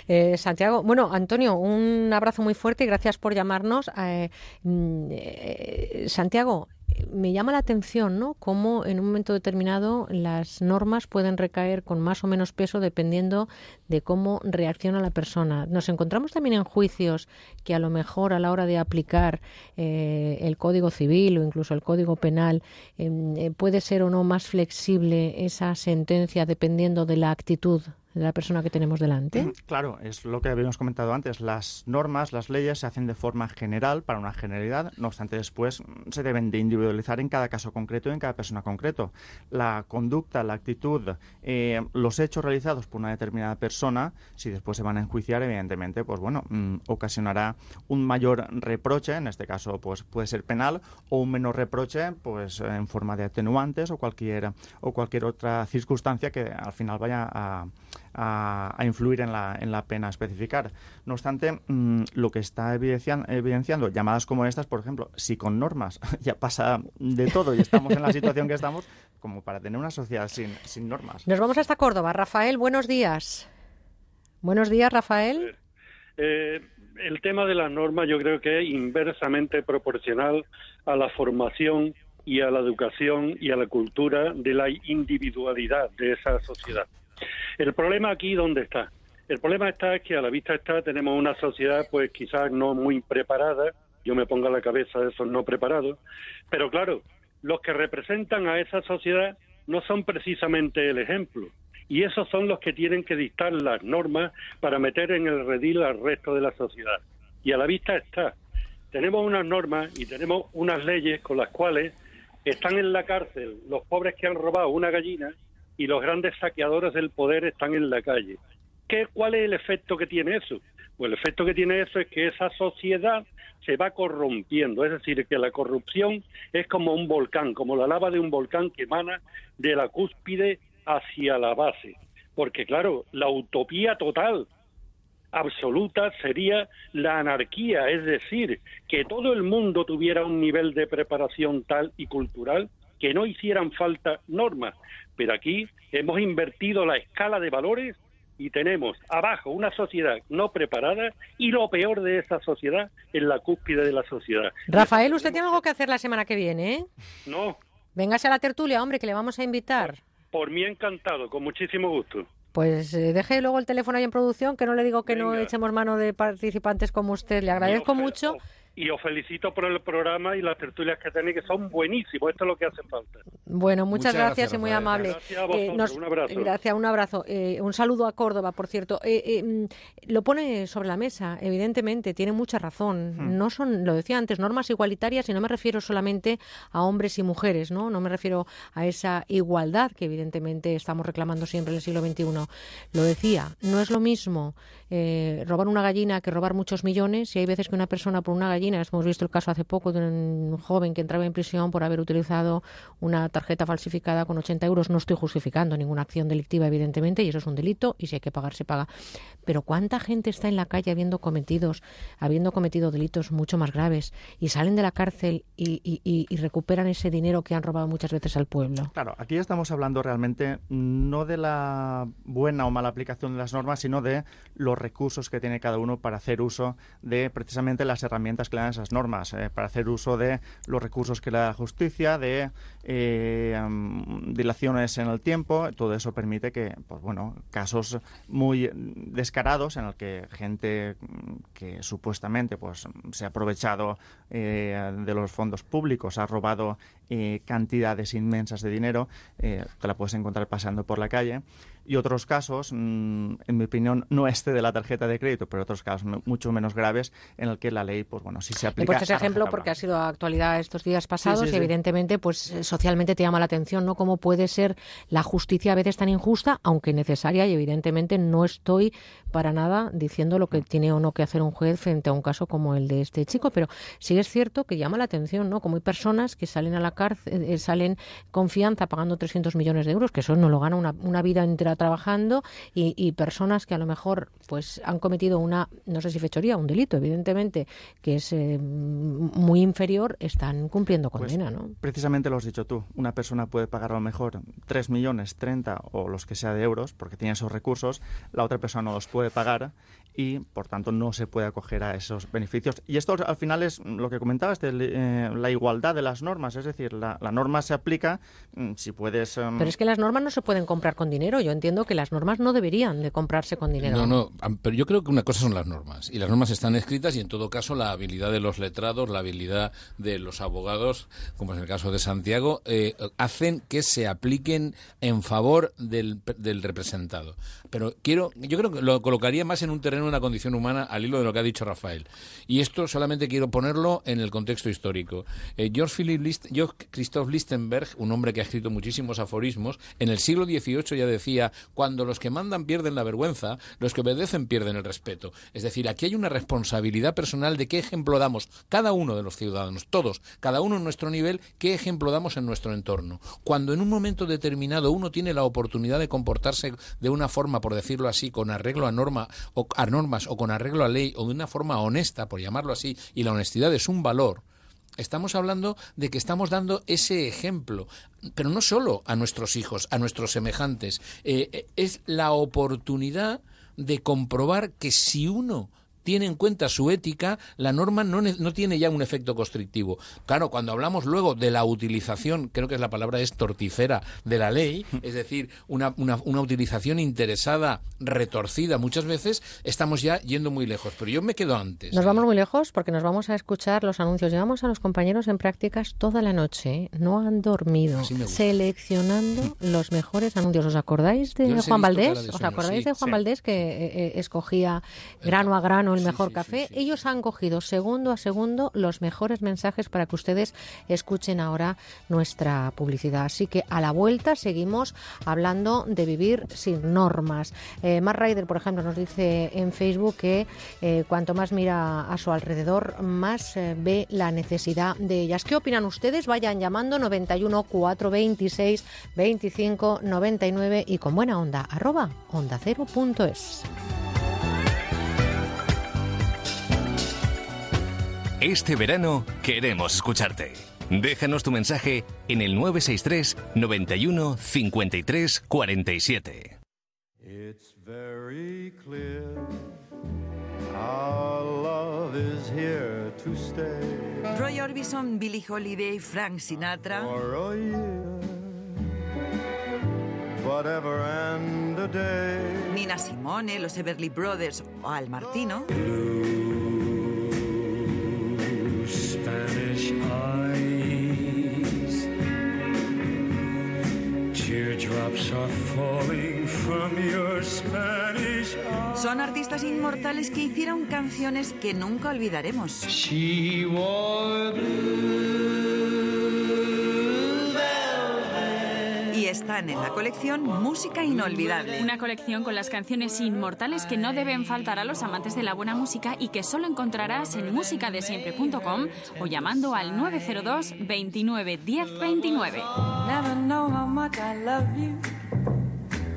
S1: Eh, Santiago, bueno, Antonio, un abrazo muy fuerte y gracias por llamarnos. Eh, mm, eh, Santiago, me llama la atención, ¿no? Cómo en un momento determinado las normas pueden recaer con más o menos peso dependiendo de cómo reacciona la persona. Nos encontramos también en juicios que a lo mejor a la hora de aplicar eh, el Código Civil o incluso el Código Penal em, eh, puede ser o no más flexible esa sentencia dependiendo de la actitud de la persona que tenemos delante?
S74: Claro, es lo que habíamos comentado antes. Las normas, las leyes se hacen de forma general para una generalidad, no obstante después mm, se deben de individualizar en cada caso concreto y en cada persona concreto. La conducta, la actitud, eh, los hechos realizados por una determinada persona, si después se van a enjuiciar, evidentemente, pues bueno, mm, ocasionará un mayor reproche, en este caso pues puede ser penal, o un menor reproche, pues en forma de atenuantes o cualquier o cualquier otra circunstancia que al final vaya a a, influir en la, en la, pena a especificar. No obstante, mm, lo que está evidenciando, llamadas como estas, por ejemplo, si con normas ya pasa de todo y estamos en la situación que estamos, como para tener una sociedad sin, sin normas.
S1: Nos vamos hasta Córdoba. Rafael, buenos días. Buenos días, Rafael.
S77: Eh, el tema de las normas yo creo que es inversamente proporcional a la formación y a la educación y a la cultura de la individualidad de esa sociedad. El problema aquí, ¿dónde está? El problema está es que a la vista está, tenemos una sociedad pues quizás no muy preparada, yo me pongo a la cabeza de esos no preparados, pero claro, los que representan a esa sociedad no son precisamente el ejemplo, y esos son los que tienen que dictar las normas para meter en el redil al resto de la sociedad. Y a la vista está, tenemos unas normas y tenemos unas leyes con las cuales están en la cárcel los pobres que han robado una gallina y los grandes saqueadores del poder están en la calle. ¿Qué, ¿Cuál es el efecto que tiene eso? Pues el efecto que tiene eso es que esa sociedad se va corrompiendo, es decir, que la corrupción es como un volcán, como la lava de un volcán que emana de la cúspide hacia la base. Porque claro, la utopía total, absoluta, sería la anarquía, es decir, que todo el mundo tuviera un nivel de preparación tal y cultural que no hicieran falta normas. Pero aquí hemos invertido la escala de valores y tenemos abajo una sociedad no preparada y lo peor de esa sociedad en la cúspide de la sociedad.
S1: Rafael, usted tiene algo que hacer la semana que viene, ¿eh?
S77: No.
S1: Véngase a la tertulia, hombre, que le vamos a invitar.
S77: Por, mí encantado, con muchísimo gusto.
S1: Pues eh, deje luego el teléfono ahí en producción, que no le digo que no echemos mano de participantes como usted. Le agradezco mucho
S77: y os felicito por el programa y las tertulias que tenéis, que son buenísimos. Esto es lo que hace falta.
S1: Bueno, muchas, gracias, y muy amable.
S77: Gracias a vosotros, un abrazo.
S1: Gracias, un abrazo. Eh, un saludo a Córdoba, por cierto. Eh, eh, mm, lo pone sobre la mesa, evidentemente, tiene mucha razón. Hmm. No son, lo decía antes, normas igualitarias y no me refiero solamente a hombres y mujeres, ¿no? No me refiero a esa igualdad que evidentemente estamos reclamando siempre en el siglo XXI. Lo decía, no es lo mismo robar una gallina que robar muchos millones y hay veces que una persona por una gallina Hemos visto el caso hace poco de un joven que entraba en prisión por haber utilizado una tarjeta falsificada con 80 euros. No estoy justificando ninguna acción delictiva, evidentemente, y eso es un delito, y si hay que pagar, se paga. Pero ¿cuánta gente está en la calle habiendo cometidos, habiendo cometido delitos mucho más graves y salen de la cárcel y, y recuperan ese dinero que han robado muchas veces al pueblo?
S74: Claro, aquí estamos hablando realmente no de la buena o mala aplicación de las normas, sino de los recursos que tiene cada uno para hacer uso de precisamente las herramientas que esas normas eh, para hacer uso de los recursos que la justicia, de eh, dilaciones en el tiempo. Todo eso permite que, pues bueno, casos muy descarados en el que gente que supuestamente pues se ha aprovechado eh, de los fondos públicos, ha robado cantidades inmensas de dinero, te la puedes encontrar pasando por la calle y otros casos, mm, en mi opinión, no este de la tarjeta de crédito, pero otros casos mucho menos graves en el que la ley, pues bueno, sí se aplica.
S1: Pues ese ejemplo porque ha sido actualidad estos días pasados y evidentemente, pues eh, socialmente te llama la atención, ¿no? Cómo puede ser la justicia a veces tan injusta, aunque necesaria y evidentemente no estoy para nada diciendo lo que tiene o no que hacer un juez frente a un caso como el de este chico, pero sí es cierto que llama la atención, ¿no? Como hay personas que salen a la cárcel, eh, salen confianza pagando 300 millones de euros, que eso no lo gana una, una vida entera trabajando y, personas que a lo mejor pues han cometido una, no sé si fechoría, un delito, evidentemente, que es eh, muy inferior, están cumpliendo pues condena, ¿no?
S74: Precisamente lo has dicho tú. Una persona puede pagar a lo mejor 3 millones, 30 o los que sea de euros, porque tiene esos recursos, la otra persona no los puede pagar y por tanto no se puede acoger a esos beneficios. Y esto al final es lo que comentabas de eh, la igualdad de las normas, es decir, la, norma se aplica mm, si puedes... Em,
S1: pero es que las normas no se pueden comprar con dinero. Yo entiendo que las normas no deberían de comprarse con dinero.
S73: No, no, pero yo creo que una cosa son las normas y las normas están escritas y en todo caso la habilidad de los letrados, la habilidad de los abogados, como es el caso de Santiago, eh, hacen que
S49: que se apliquen en favor del, del representado. Pero quiero, yo creo que lo colocaría más en un terreno de una condición humana al hilo de lo que ha dicho Rafael. Y esto solamente quiero ponerlo en el contexto histórico. Eh, George Philip List, George Christoph Lichtenberg, un hombre que ha escrito muchísimos aforismos, en el siglo XVIII ya decía, cuando los que mandan pierden la vergüenza, los que obedecen pierden el respeto. Es decir, aquí hay una responsabilidad personal de qué ejemplo damos cada uno de los ciudadanos, todos, cada uno en nuestro nivel, qué ejemplo damos en nuestro entorno. Cuando en un momento determinado uno tiene la oportunidad de comportarse de una forma, por decirlo así, con arreglo a, norma, o, a normas o con arreglo a ley o de una forma honesta, por llamarlo así, y la honestidad es un valor, Estamos hablando de que estamos dando ese ejemplo, pero no solo a nuestros hijos, a nuestros semejantes. Eh, eh, es la oportunidad de comprobar que si uno tiene en cuenta su ética, la norma no, no, tiene ya un efecto constrictivo. Claro, cuando hablamos luego de la utilización, creo que la palabra es torticera, de la ley, es decir, una, una, una, utilización interesada, retorcida, muchas veces estamos ya yendo muy lejos. Pero yo me quedo antes.
S1: Nos vamos muy lejos porque nos vamos a escuchar los anuncios. Llevamos a los compañeros en prácticas toda la noche, ¿eh? no han dormido, seleccionando los mejores anuncios. ¿Os acordáis de Juan Valdés? De ¿Os acordáis sí, de Juan sí. Valdés que eh, eh, escogía grano a grano el mejor sí, café. Sí, Ellos han cogido segundo a segundo los mejores mensajes para que ustedes escuchen ahora nuestra publicidad. Así que a la vuelta seguimos hablando de vivir sin normas. Eh, Ryder, por ejemplo, nos dice en Facebook que eh, cuanto más mira a su alrededor, más eh, ve la necesidad de ellas. ¿Qué opinan ustedes? Vayan llamando 91 426 25 99 y con buena onda arroba onda cero punto es.
S16: Este verano queremos escucharte. Déjanos tu mensaje en el 963 91 53 47.
S78: It's very clear our love is here to stay.
S39: Roy Orbison, Billie Holiday, Frank Sinatra.
S78: For a year, whatever and a day.
S39: Nina Simone, los Everly Brothers o Al Martino. Son artistas inmortales que hicieron canciones que nunca olvidaremos.
S79: She
S39: están en la colección Música Inolvidable.
S80: Una colección con las canciones inmortales que no deben faltar a los amantes de la buena música y que solo encontrarás en musicadesiempre.com o llamando al 902 29 10 29.
S79: Never know how much I love you.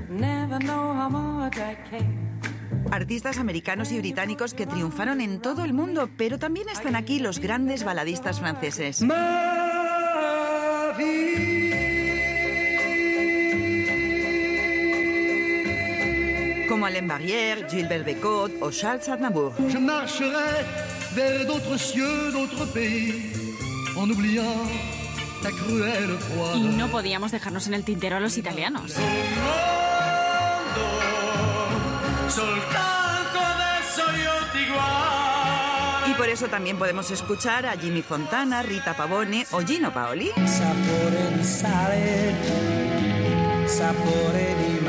S79: Never know how much I care.
S39: Artistas americanos y británicos que triunfaron en todo el mundo, pero también están aquí los grandes baladistas franceses. Como Alain Barrière, Gilbert Bécaud o Charles Aznavour.
S79: Je marcherai vers d'autres cieux, d'autres pays, en oubliant ta cruelle froideur.
S80: Y no podíamos dejarnos en el tintero a los italianos.
S39: Y por eso también podemos escuchar a Jimmy Fontana, Rita Pavone o Gino Paoli.
S79: Sapore di sale, sapore di.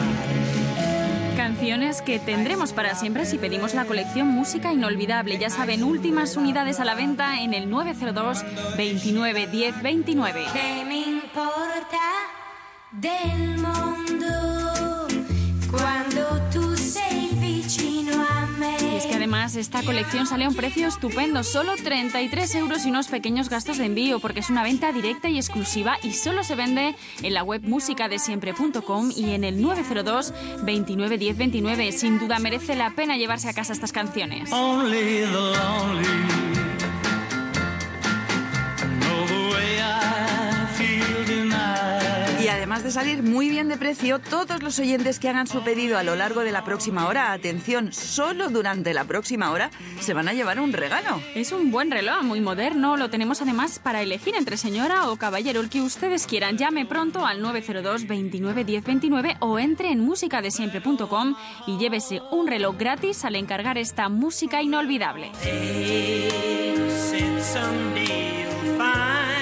S80: Que tendremos para siempre si pedimos la colección Música Inolvidable. Ya saben, últimas unidades a la venta en el 902 29 10 29.
S79: ¿Qué me importa del mundo
S80: esta colección sale a un precio estupendo, solo 33 euros y unos pequeños gastos de envío, porque es una venta directa y exclusiva y solo se vende en la web musicadesiempre.com y en el 902 29 10 29. Sin duda merece la pena llevarse a casa estas canciones.
S39: Además de salir muy bien de precio, todos los oyentes que hagan su pedido a lo largo de la próxima hora, atención, solo durante la próxima hora, se van a llevar un regalo.
S80: Es un buen reloj, muy moderno. Lo tenemos además para elegir entre señora o caballero, el que ustedes quieran. Llame pronto al 902 29 10 29 o entre en musicadesiempre.com y llévese un reloj gratis al encargar esta música inolvidable.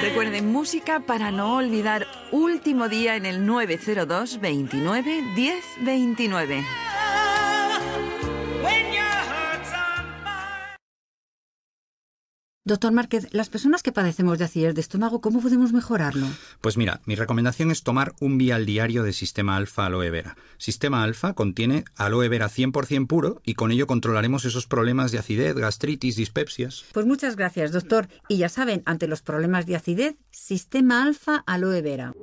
S39: Recuerden música para no olvidar último día en el 902 29 10 29.
S81: Doctor Márquez, las personas que padecemos de acidez de estómago, ¿cómo podemos mejorarlo?
S21: Pues mira, mi recomendación es tomar un vial diario de Sistema Alfa Aloe Vera. Sistema Alfa contiene aloe vera 100% puro y con ello controlaremos esos problemas de acidez, gastritis, dispepsias.
S81: Pues muchas gracias, doctor. Y ya saben, ante los problemas de acidez, Sistema Alfa Aloe Vera.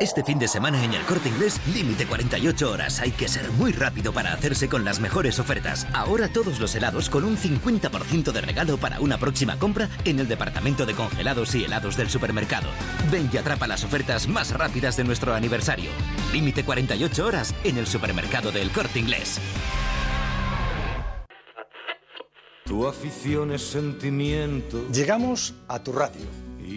S78: Este fin de semana en el Corte Inglés, límite 48 horas. Hay que ser muy rápido para hacerse con las mejores ofertas. Ahora todos los helados con un 50% de regalo para una próxima compra en el departamento de congelados y helados del supermercado. Ven y atrapa las ofertas más rápidas de nuestro aniversario. Límite 48 horas en el supermercado del Corte Inglés.
S82: Tu afición es sentimiento.
S83: Llegamos a tu radio,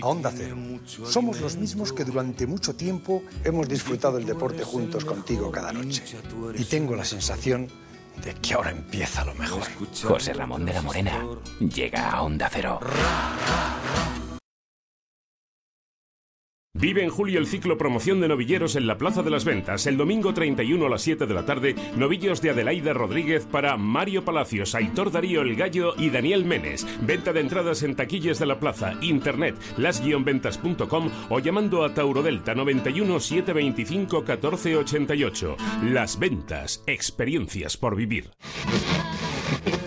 S83: a Onda Cero. Somos los mismos que durante mucho tiempo hemos disfrutado el deporte juntos contigo cada noche. Y tengo la sensación de que ahora empieza lo mejor.
S84: José Ramón de la Morena llega a Onda Cero.
S2: Vive en julio el ciclo promoción de novilleros en la Plaza de las Ventas. El domingo 31 a las 7 de la tarde, novillos de Adelaida Rodríguez para Mario Palacios, Aitor Darío El Gallo y Daniel Menes. Venta de entradas en taquillas de la plaza, internet, las-ventas.com o llamando a Tauro Delta 91 725 1488. Las Ventas, experiencias por vivir.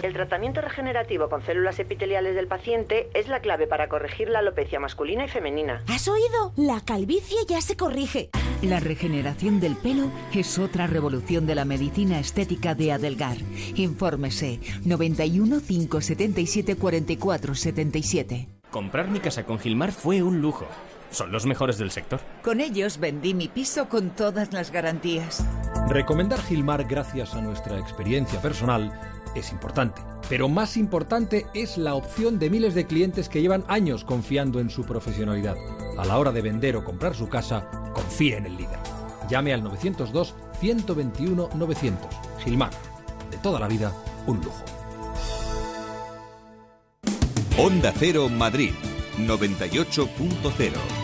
S85: El tratamiento regenerativo con células epiteliales del paciente es la clave para corregir la alopecia masculina y femenina.
S79: ¿Has oído? La calvicie ya se corrige.
S86: La regeneración del pelo es otra revolución de la medicina estética de Adelgar. Infórmese 91 577 44 77.
S16: Comprar mi casa con Gilmar fue un lujo. Son los mejores del sector.
S86: Con ellos vendí mi piso con todas las garantías.
S87: Recomendar Gilmar gracias a nuestra experiencia personal es importante, pero más importante es la opción de miles de clientes que llevan años confiando en su profesionalidad. A la hora de vender o comprar su casa, confíe en el líder. Llame al 902 121 900. Gilmar, de toda la vida, un lujo.
S28: Onda Cero Madrid 98.0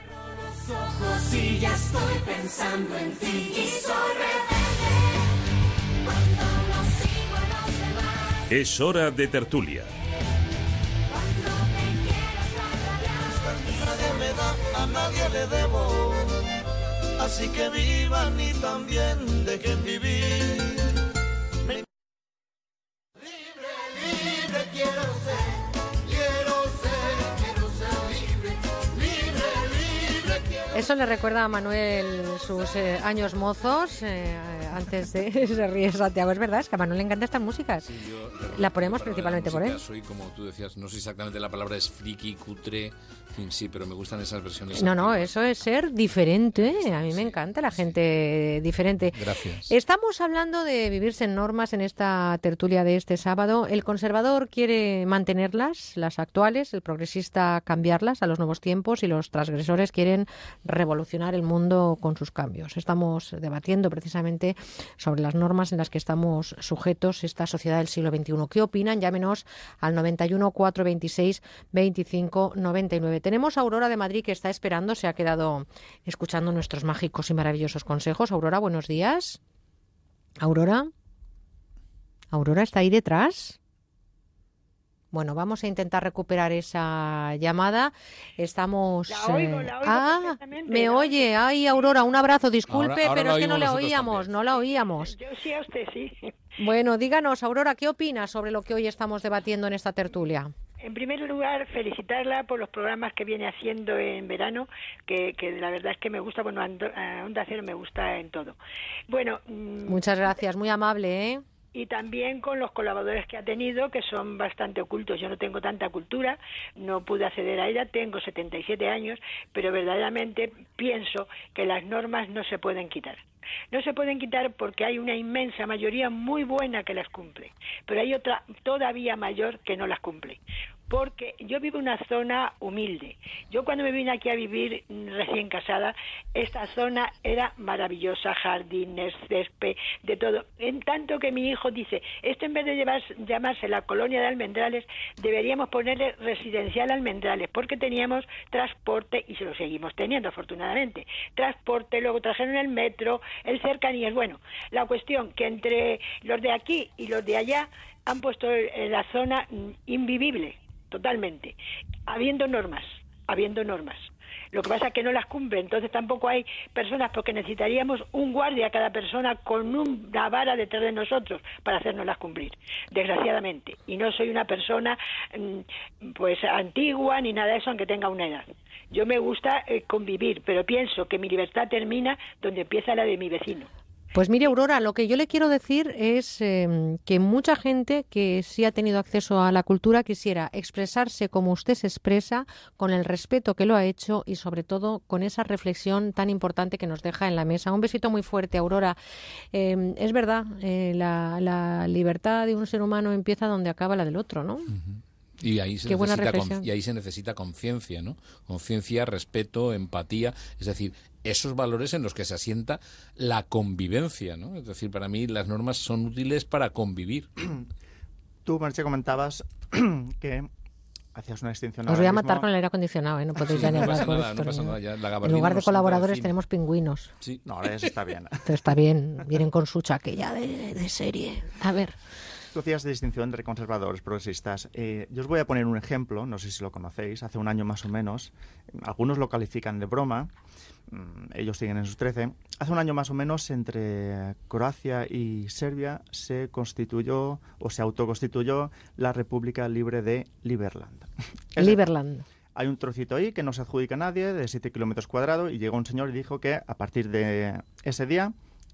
S1: Y ya estoy pensando en ti. Y soy rebelde cuando no sigo a los demás
S2: Es hora de tertulia.
S1: nadie me da a nadie le debo. Así que vivan y también dejen vivir Eso le recuerda a Manuel sus eh, años mozos, eh, antes de se ríe Santiago. Es verdad, es que a Manuel le encantan estas músicas. la ponemos principalmente por él.
S73: Soy, como tú decías, no sé exactamente la palabra es friki, cutre, sí, pero me gustan esas versiones.
S1: No, no, eso es ser diferente. A mí me encanta la gente diferente.
S73: Gracias.
S1: Estamos hablando de vivirse en normas en esta tertulia de este sábado. El conservador quiere mantenerlas, las actuales, el progresista cambiarlas a los nuevos tiempos y los transgresores quieren revolucionar el mundo con sus cambios. Estamos debatiendo precisamente sobre las normas en las que estamos sujetos esta sociedad del siglo XXI. ¿Qué opinan? Llámenos al 91 426 25 99. Tenemos a Aurora de Madrid que está esperando, se ha quedado escuchando nuestros mágicos y maravillosos consejos. Aurora, buenos días. Aurora. Aurora está ahí detrás. Bueno, vamos a intentar recuperar esa llamada. Estamos.
S88: La oigo,
S1: eh,
S88: la oigo
S1: ah, me
S88: la
S1: oye. Ay, Aurora, un abrazo. Disculpe,
S73: Ahora- ahora
S1: pero es que no la oíamos, no la oíamos.
S88: Yo sí a usted, sí.
S1: Bueno, díganos, Aurora, ¿qué opinas sobre lo que hoy estamos debatiendo en esta tertulia?
S88: En primer lugar, felicitarla por los programas que viene haciendo en verano, que, que la verdad es que me gusta, bueno, a Onda Cero me gusta en todo. Bueno, mm,
S1: Muchas gracias, muy amable, ¿eh?
S88: y también con los colaboradores que ha tenido, que son bastante ocultos. Yo no tengo tanta cultura, no pude acceder a ella, tengo 77 años, pero verdaderamente pienso que las normas no se pueden quitar. No se pueden quitar porque hay una inmensa mayoría muy buena que las cumple, pero hay otra todavía mayor que no las cumple. Porque yo vivo en una zona humilde. Yo cuando me vine aquí a vivir mm, recién casada, esta zona era maravillosa, jardines, césped, de todo. En tanto que mi hijo dice, esto en vez de llevar- llamarse la colonia de almendrales, deberíamos ponerle residencial almendrales, porque teníamos transporte, y se lo seguimos teniendo afortunadamente, transporte, luego trajeron el metro, el cercanías. Bueno, la cuestión que entre los de aquí y los de allá han puesto la zona mm, invivible, totalmente, habiendo normas, habiendo normas. Lo que pasa es que no las cumple, entonces tampoco hay personas, porque necesitaríamos un guardia cada persona con una vara detrás de nosotros para hacernoslas cumplir, desgraciadamente. Y no soy una persona mm, pues antigua ni nada de eso, aunque tenga una edad. Yo me gusta eh, convivir, pero pienso que mi libertad termina donde empieza la de mi vecino.
S1: Pues mire, Aurora, lo que yo le quiero decir es eh, que mucha gente que sí ha tenido acceso a la cultura quisiera expresarse como usted se expresa, con el respeto que lo ha hecho y sobre todo con esa reflexión tan importante que nos deja en la mesa. Un besito muy fuerte, Aurora. Eh, es verdad, eh, la, la libertad de un ser humano empieza donde acaba la del otro, ¿no?
S73: Y ahí se
S1: Qué
S73: necesita y ahí se necesita conciencia, ¿no? Conciencia, respeto, empatía, es decir, esos valores en los que se asienta la convivencia, ¿no? Es decir, para mí las normas son útiles para convivir.
S74: Tú, Merche, comentabas que hacías una distinción
S1: Os voy
S74: ahora
S1: a matar
S74: mismo.
S1: con el aire acondicionado, ¿eh? No podéis
S73: Sí,
S1: ya ni
S73: no
S1: hablar
S73: pasa nada,
S1: esto,
S73: no pasa
S1: ni
S73: nada,
S1: nada.
S73: ya la
S1: En lugar de colaboradores tenemos pingüinos.
S73: Sí.
S74: No, eso está bien.
S1: Esto está bien, vienen con su chaquilla de, de serie. A ver.
S74: Tú hacías distinción entre conservadores, progresistas. Eh, yo os voy a poner un ejemplo, no sé si lo conocéis, hace un año más o menos. Algunos lo califican de broma, mm, ellos siguen en sus 13. Hace un año más o menos entre Croacia y Serbia se constituyó o se autoconstituyó la República Libre de Liberland.
S1: Liberland.
S74: hay un trocito ahí que no se adjudica a nadie, de 7 kilómetros cuadrados, y llegó un señor y dijo que a partir de ese día,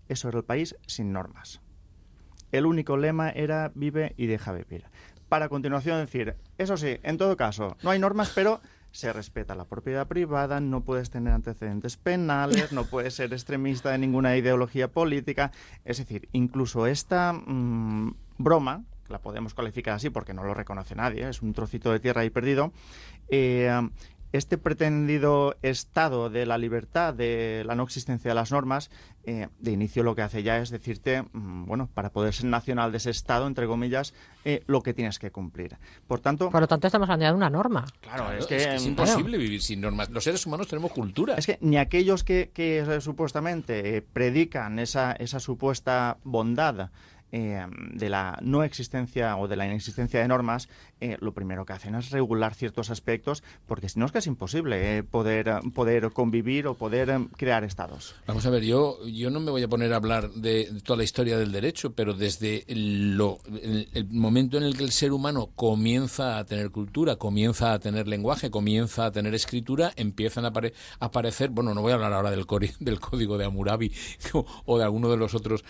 S74: eso era el país sin normas. El único lema era vive y deja vivir. Para continuación decir, eso sí, en todo caso, no hay normas, pero se respeta la propiedad privada, no puedes tener antecedentes penales, no puedes ser extremista de ninguna ideología política. Es decir, incluso esta mm, broma, la podemos calificar así porque no lo reconoce nadie, es un trocito de tierra ahí perdido, eh, este pretendido estado de la libertad, de la no existencia de las normas, eh, de inicio lo que hace ya es decirte, mm, bueno, para poder ser nacional de ese estado, entre comillas, eh, lo que tienes que cumplir. Por tanto,
S1: Por lo tanto, estamos hablando de una norma.
S74: Claro,
S73: es
S74: es
S73: que
S74: que,
S73: es
S74: mm,
S73: imposible
S74: bueno.
S73: vivir sin normas. Los seres humanos tenemos cultura.
S74: Es que ni aquellos que, que, supuestamente eh, predican esa, esa supuesta bondad eh, de la no existencia o de la inexistencia de normas, eh, lo primero que hacen es regular ciertos aspectos, porque si no es que es imposible eh, poder, poder convivir o poder crear estados.
S49: Vamos a ver, yo, yo no me voy a poner a hablar de toda la historia del derecho, pero desde lo, el, momento en el que el ser humano comienza a tener cultura, comienza a tener lenguaje, comienza a tener escritura, empiezan a, aparecer, bueno, no voy a hablar ahora del, del código de Hammurabi o, de alguno de los otros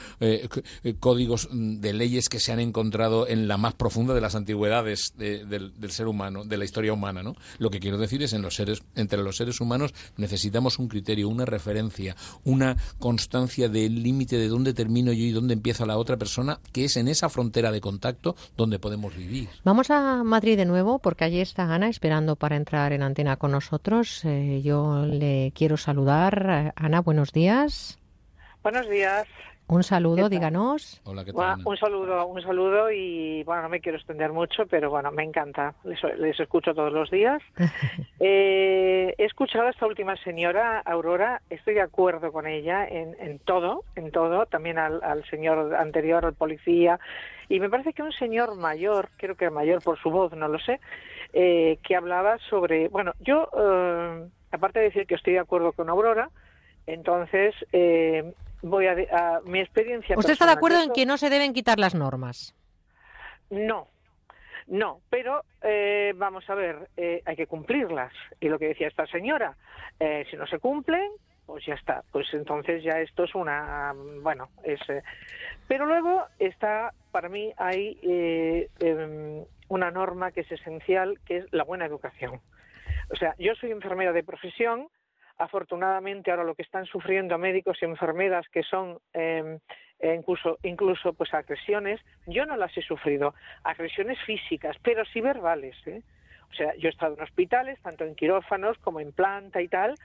S49: códigos de leyes que se han encontrado en la más profunda de las antigüedades del, ser humano, de la historia humana, ¿no? Lo que quiero decir es en los seres, entre los seres humanos necesitamos un criterio, una referencia, una constancia del límite de dónde termino yo y dónde empieza la otra persona, que es en esa frontera de contacto donde podemos vivir.
S1: Vamos a Madrid de nuevo, porque allí está Ana esperando para entrar en antena con nosotros. Eh, yo le quiero saludar. Ana, buenos días.
S89: Buenos días.
S1: Un saludo, díganos.
S89: Hola, ¿qué tal? un saludo, un saludo y bueno, no me quiero extender mucho, pero bueno, me encanta. Les, escucho todos los días. Eh, he escuchado a esta última señora, Aurora, estoy de acuerdo con ella en, en todo, en todo, también al, señor anterior, al policía, y me parece que un señor mayor, creo que mayor por su voz, no lo sé, eh, que hablaba sobre, bueno, yo, eh, aparte de decir que estoy de acuerdo con Aurora, entonces, eh, voy a, mi experiencia.
S1: ¿Usted está de acuerdo en que no se deben quitar las normas?
S89: No, no, pero eh, vamos a ver, eh, hay que cumplirlas. Y lo que decía esta señora, eh, si no se cumplen, pues ya está. Pues entonces ya esto es una, bueno, es. pero luego está, para mí hay em, una norma que es esencial, que es la buena educación. O sea, yo soy enfermera de profesión, afortunadamente ahora lo que están sufriendo médicos y enfermeras que son eh, incluso incluso pues agresiones yo no las he sufrido agresiones físicas pero sí verbales ¿eh? O sea yo he estado en hospitales tanto en quirófanos como en planta y tal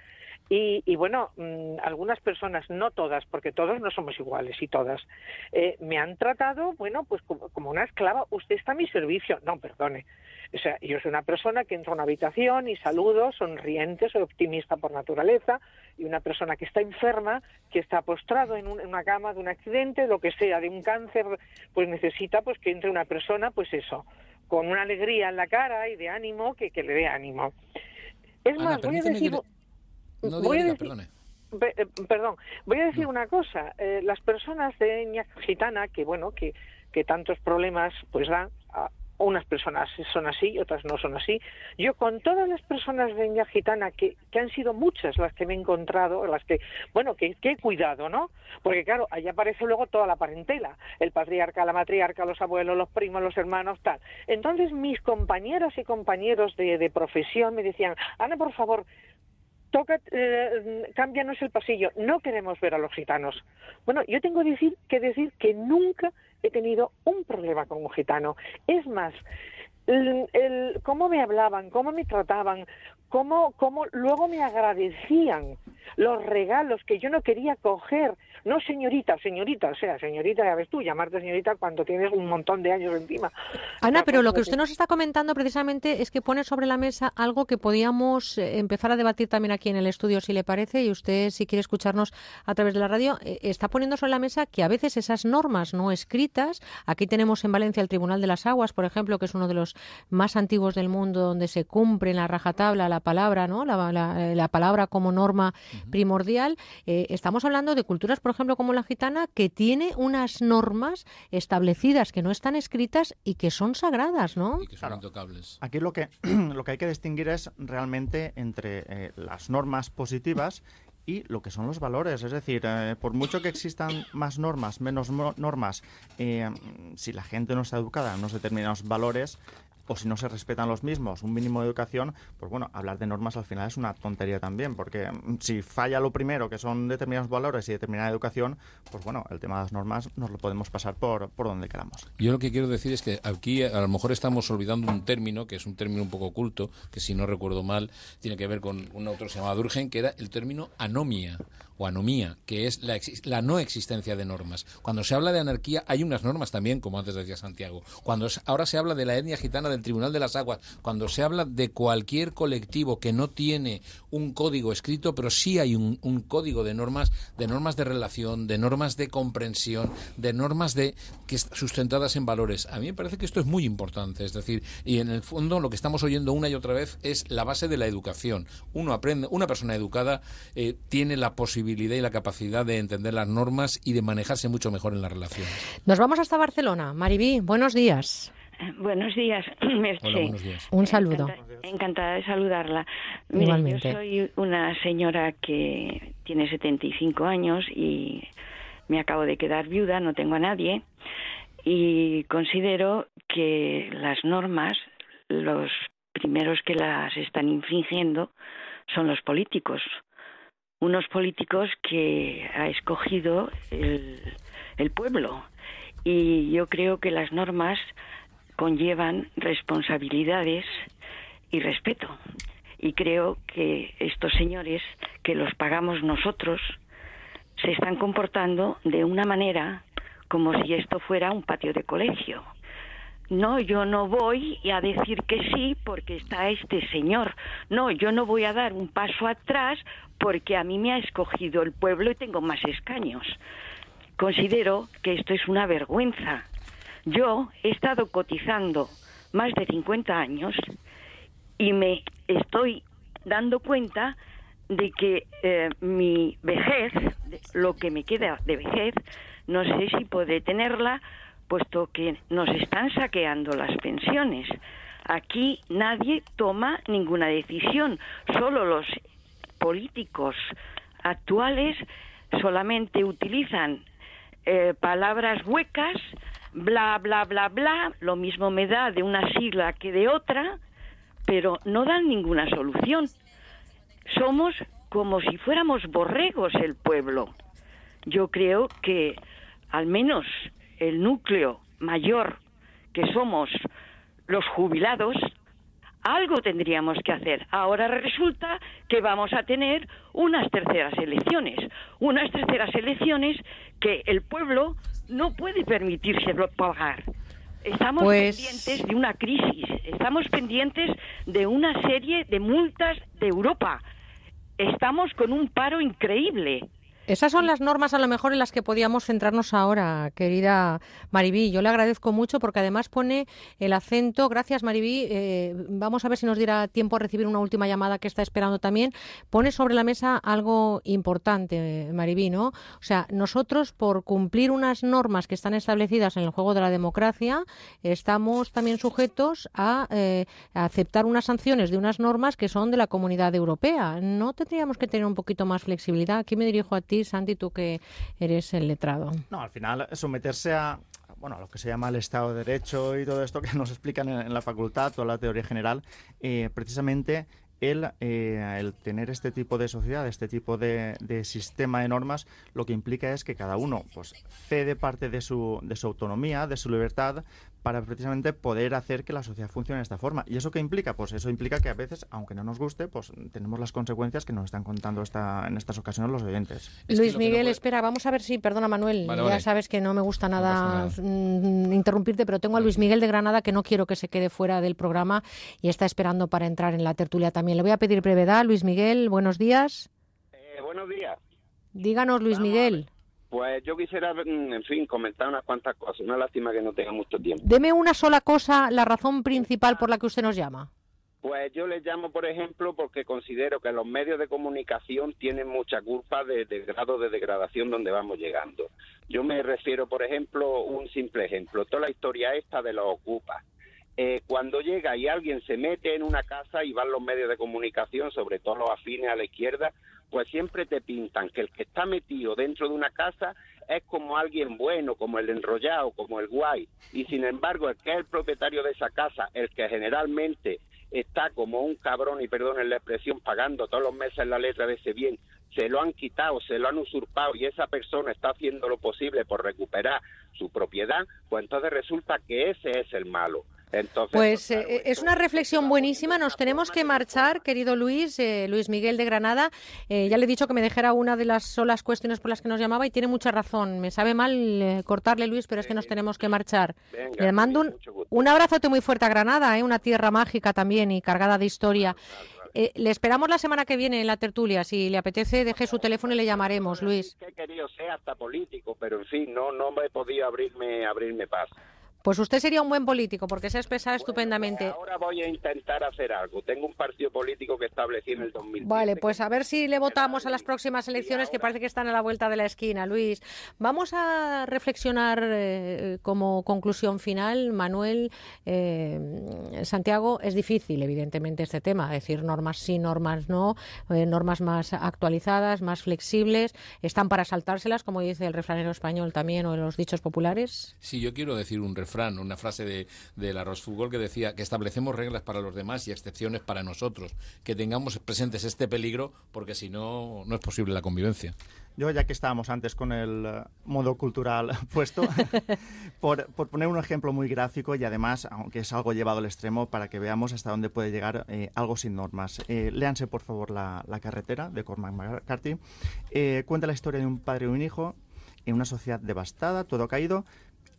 S89: y, bueno, mm, algunas personas, no todas, porque todos no somos iguales y todas, eh, me han tratado, bueno, pues como, como, una esclava, usted está a mi servicio. No, perdone. O sea, yo soy una persona que entra a una habitación y saludo, sonriente, soy optimista por naturaleza, y una persona que está enferma, que está postrado en, una cama de un accidente, lo que sea, de un cáncer, pues necesita pues que entre una persona, pues eso, con una alegría en la cara y de ánimo, que, que le dé ánimo. Es más, voy a decir... voy a decir... Eh, perdón, voy a decir una cosa. Eh, las personas de etnia gitana, que bueno, que, que tantos problemas pues dan, unas personas son así, otras no son así. Yo con todas las personas de India Gitana, que, que han sido muchas las que me he encontrado, las que, bueno, que, que, he cuidado, ¿no? Porque claro, ahí aparece luego toda la parentela, el patriarca, la matriarca, los abuelos, los primos, los hermanos, tal. Entonces mis compañeras y compañeros de, de profesión me decían, Ana, por favor, toca, eh, cámbianos el pasillo, no queremos ver a los gitanos. Bueno, yo tengo decir, que decir que nunca he tenido un problema con un gitano. Es más, el, cómo me hablaban, cómo me trataban, cómo, cómo luego me agradecían los regalos que yo no quería coger. No señorita, señorita, o sea, señorita, ya ves tú, llamarte señorita cuando tienes un montón de años encima.
S1: Ana, pero lo que usted nos está comentando precisamente es que pone sobre la mesa algo que podíamos eh, empezar a debatir también aquí en el estudio, si le parece, y usted, si quiere escucharnos a través de la radio, eh, está poniendo sobre la mesa que a veces esas normas no escritas, aquí tenemos en Valencia el Tribunal de las Aguas, por ejemplo, que es uno de los más antiguos del mundo, donde se cumple en la rajatabla la palabra, ¿no? La, la, palabra como norma primordial. Eh, estamos hablando de culturas, por ejemplo, como la gitana, que tiene unas normas establecidas que no están escritas y que son sagradas, ¿no?
S49: Y que son intocables.
S74: Aquí lo que, lo que hay que distinguir es realmente entre eh, las normas positivas y lo que son los valores. Es decir, eh, por mucho que existan más normas, menos normas, si la gente no está educada en unos determinados valores, o si no se respetan los mismos, un mínimo de educación, pues bueno, hablar de normas al final es una tontería también, porque mm, si falla lo primero, que son determinados valores y determinada educación, pues bueno, el tema de las normas nos lo podemos pasar por, por donde queramos.
S49: Yo lo que quiero decir es que aquí a lo mejor estamos olvidando un término, que es un término un poco oculto, que si no recuerdo mal, tiene que ver con un autor que se que era el término anomia o anomía, que es la, la, no existencia de normas. Cuando se habla de anarquía hay unas normas también, como antes decía Santiago. Cuando ahora se habla de la etnia gitana
S73: del Tribunal de las Aguas, cuando se habla de cualquier colectivo que no tiene un código escrito, pero sí hay un, código de normas, de normas de relación, de normas de comprensión, de normas de que sustentadas en valores. A mí me parece que esto es muy importante, es decir, y en el fondo lo que estamos oyendo una y otra vez es la base de la educación. Uno aprende, una persona educada eh, tiene la posibilidad y la capacidad de entender las normas y de manejarse mucho mejor en las relaciones.
S1: Nos vamos hasta Barcelona. Maribí, buenos días.
S90: Buenos días, Merche.
S73: Hola, buenos días.
S1: Un saludo.
S90: Encantada de saludarla. Mire,
S1: Igualmente.
S90: yo soy una señora que tiene 75 años y me acabo de quedar viuda, no tengo a nadie y considero que las normas, los primeros que las están infringiendo son los políticos. Unos políticos que ha escogido el, pueblo. Y yo creo que las normas conllevan responsabilidades y respeto. Y creo que estos señores, que los pagamos nosotros, se están comportando de una manera como si esto fuera un patio de colegio. No, yo no voy a decir que sí porque está este señor. No, yo no voy a dar un paso atrás porque a mí me ha escogido el pueblo y tengo más escaños. Considero que esto es una vergüenza. Yo he estado cotizando más de 50 años y me estoy dando cuenta de que eh, mi vejez, lo que me queda de vejez, no sé si podré tenerla, puesto que nos están saqueando las pensiones. Aquí nadie toma ninguna decisión, solo los políticos actuales solamente utilizan eh, palabras huecas, bla, bla, bla, bla, lo mismo me da de una sigla que de otra, pero no dan ninguna solución. Somos como si fuéramos borregos el pueblo. Yo creo que al menos el núcleo mayor que somos los jubilados, algo tendríamos que hacer. Ahora resulta que vamos a tener unas terceras elecciones, unas terceras elecciones que el pueblo no puede permitírselo pagar. Estamos
S1: Pues-
S90: pendientes de una crisis, estamos pendientes de una serie de multas de Europa. Estamos con un paro increíble.
S1: Esas son las normas a lo mejor en las que podíamos centrarnos ahora, querida Maribí. Yo le agradezco mucho porque además pone el acento. Gracias, Maribí. Eh, vamos a ver si nos diera tiempo a recibir una última llamada que está esperando también. Pone sobre la mesa algo importante, Maribí, ¿no? O sea, nosotros por cumplir unas normas que están establecidas en el juego de la democracia, estamos también sujetos a, eh, a aceptar unas sanciones de unas normas que son de la comunidad europea. ¿No tendríamos que tener un poquito más flexibilidad? Aquí me dirijo a ti, Santi, tú que eres el letrado.
S74: No, al final someterse a bueno, a lo que se llama el Estado de Derecho y todo esto que nos explican en, la facultad, toda la teoría general, eh, precisamente el, eh, el tener este tipo de sociedad, este tipo de, de sistema de normas, lo que implica es que cada uno pues, cede parte de su, de su autonomía, de su libertad, para precisamente poder hacer que la sociedad funcione de esta forma. ¿Y eso qué implica? Pues eso implica que a veces, aunque no nos guste, pues tenemos las consecuencias que nos están contando esta, en estas ocasiones los oyentes.
S1: Luis Miguel, espera, vamos a ver si, perdona Manuel,
S74: Vale,
S1: ya
S74: vale.
S1: sabes que no me gusta nada, mm, interrumpirte, pero tengo a Luis Miguel de Granada que no quiero que se quede fuera del programa y está esperando para entrar en la tertulia también. Le voy a pedir brevedad. Luis Miguel, buenos días.
S91: Eh, buenos días.
S1: Díganos, Luis Miguel.
S91: Pues yo quisiera, mm, en fin, comentar unas cuantas cosas. Una lástima que no tenga mucho tiempo.
S1: Deme una sola cosa, la razón principal por la que usted nos llama.
S91: Pues yo les llamo, por ejemplo, porque considero que los medios de comunicación tienen mucha culpa de- del grado de degradación donde vamos llegando. Yo me refiero, por ejemplo, un simple ejemplo, toda la historia esta de los ocupas. Eh, cuando llega y alguien se mete en una casa y van los medios de comunicación, sobre todo los afines a la izquierda, pues siempre te pintan que el que está metido dentro de una casa es como alguien bueno, como el enrollado, como el guay. Y sin embargo, el que es el propietario de esa casa, el que generalmente está como un cabrón, y perdonen la expresión, pagando todos los meses la letra de ese bien, se lo han quitado, se lo han usurpado y esa persona está haciendo lo posible por recuperar su propiedad, pues entonces resulta que ese es el malo. Entonces,
S1: Pues eh, es una reflexión buenísima. Nos tenemos que marchar, querido Luis, eh, Luis Miguel de Granada. Eh, ya le he dicho que me dejara una de las solas cuestiones por las que nos llamaba y tiene mucha razón. Me sabe mal cortarle, Luis, pero es que nos tenemos que marchar.
S91: Venga,
S1: le mando un, un abrazote muy fuerte a Granada, ¿eh? una tierra mágica también y cargada de historia. Eh, le esperamos la semana que viene en la tertulia. Si le apetece, deje su teléfono y le llamaremos, Luis.
S91: que querido ser hasta político, pero en fin, no, no me he podido abrirme, abrirme paso.
S1: Pues usted sería un buen político porque se ha expresado estupendamente.
S91: Ahora voy a intentar hacer algo. Tengo un partido político que establecí en el 2000.
S1: Vale, pues a ver si le votamos a las próximas elecciones que parece que están a la vuelta de la esquina, Luis. Vamos a reflexionar eh, como conclusión final, Manuel, eh, Santiago, es difícil evidentemente este tema, decir normas sí, normas no, eh, normas más actualizadas, más flexibles, están para saltárselas, como dice el refranero español también o los dichos populares.
S73: Sí, yo quiero decir un refrán, una frase de, del arroz fútbol que decía que establecemos reglas para los demás y excepciones para nosotros, que tengamos presentes este peligro porque si no, no es posible la convivencia.
S74: Yo, ya que estábamos antes con el eh, modo cultural puesto, por, poner un ejemplo muy gráfico y además, aunque es algo llevado al extremo, para que veamos hasta dónde puede llegar eh, algo sin normas. Eh, léanse, por favor, la, la carretera de Cormac McCarthy. Eh, cuenta la historia de un padre y un hijo en una sociedad devastada, todo caído.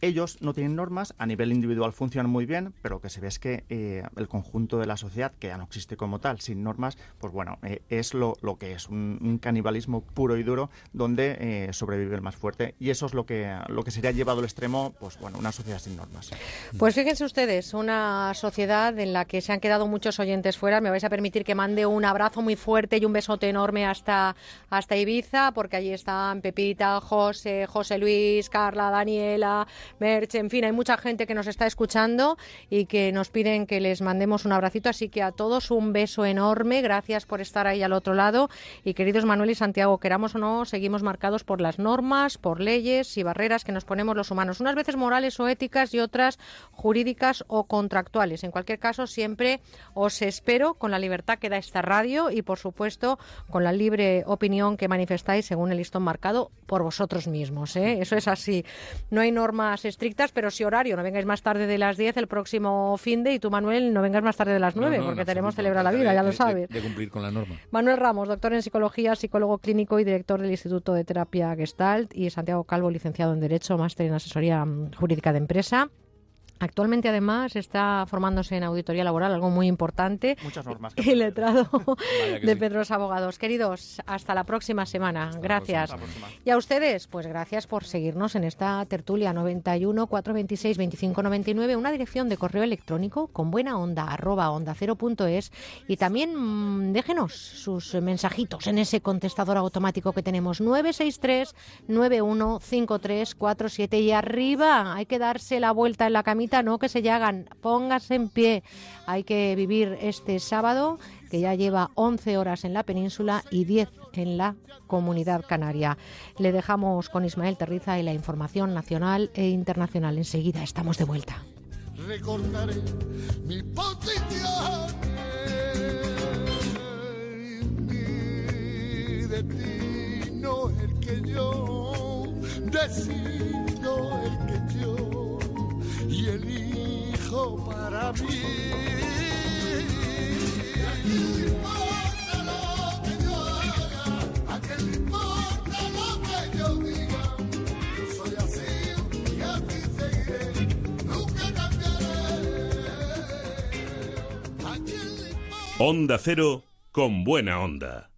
S74: Ellos no tienen normas, a nivel individual funcionan muy bien, pero lo que se ve es que eh, el conjunto de la sociedad, que ya no existe como tal, sin normas, pues bueno, eh, es lo, lo que es, un, canibalismo puro y duro donde eh, sobrevive el más fuerte. Y eso es lo que, lo que sería llevado al extremo, pues bueno, una sociedad sin normas.
S1: Pues fíjense ustedes, una sociedad en la que se han quedado muchos oyentes fuera. Me vais a permitir que mande un abrazo muy fuerte y un besote enorme hasta, hasta Ibiza, porque allí están Pepita, José, José Luis, Carla, Daniela, Merche, en fin, hay mucha gente que nos está escuchando y que nos piden que les mandemos un abracito. Así que a todos un beso enorme. Gracias por estar ahí al otro lado. Y queridos Manuel y Santiago, queramos o no, seguimos marcados por las normas, por leyes y barreras que nos ponemos los humanos. Unas veces morales o éticas y otras jurídicas o contractuales. En cualquier caso, siempre os espero con la libertad que da esta radio y, por supuesto, con la libre opinión que manifestáis según el listón marcado por vosotros mismos. ¿eh? Eso es así. No hay normas estrictas, pero sí horario. No vengáis más tarde de las 10 el próximo fin de y tú, Manuel, no vengas más tarde de las 9
S73: No, no,
S1: porque
S73: en
S1: tenemos. Celebra la Vida, ya
S73: de-
S1: lo
S73: de-
S1: sabes.
S73: De, cumplir con la norma.
S1: Manuel Ramos, doctor en psicología, psicólogo clínico y director del Instituto de Terapia Gestalt, y Santiago Calvo, licenciado en Derecho, máster en Asesoría mm, Jurídica de Empresa. Actualmente, además, está formándose en auditoría laboral, algo muy importante.
S74: Muchas normas.
S1: Y letrado de
S74: sí.
S1: Pedros Abogados. Queridos, hasta la próxima semana. gracias.
S74: Hasta la próxima.
S1: Y a ustedes, pues gracias por seguirnos en esta tertulia 91 426 2599, una dirección de correo electrónico con buena onda arroba onda cero punto es y también mm, déjenos sus mensajitos en ese contestador automático que tenemos 963 915347 y arriba hay que darse la vuelta en la camita, no que se hagan, póngase en pie. Hay que vivir este sábado que ya lleva 11 horas en la península y 10 en la comunidad canaria. Le dejamos con Ismael Terriza y la información nacional e internacional. Enseguida estamos de vuelta.
S92: recordaré mi el que yo decido el que y elijo para mí ¿A quién le importa lo que yo haga? ¿A quién le importa lo que yo diga? Yo soy así y así seguiré Nunca cambiaré. ¿A quién le
S2: Onda Cero con buena onda.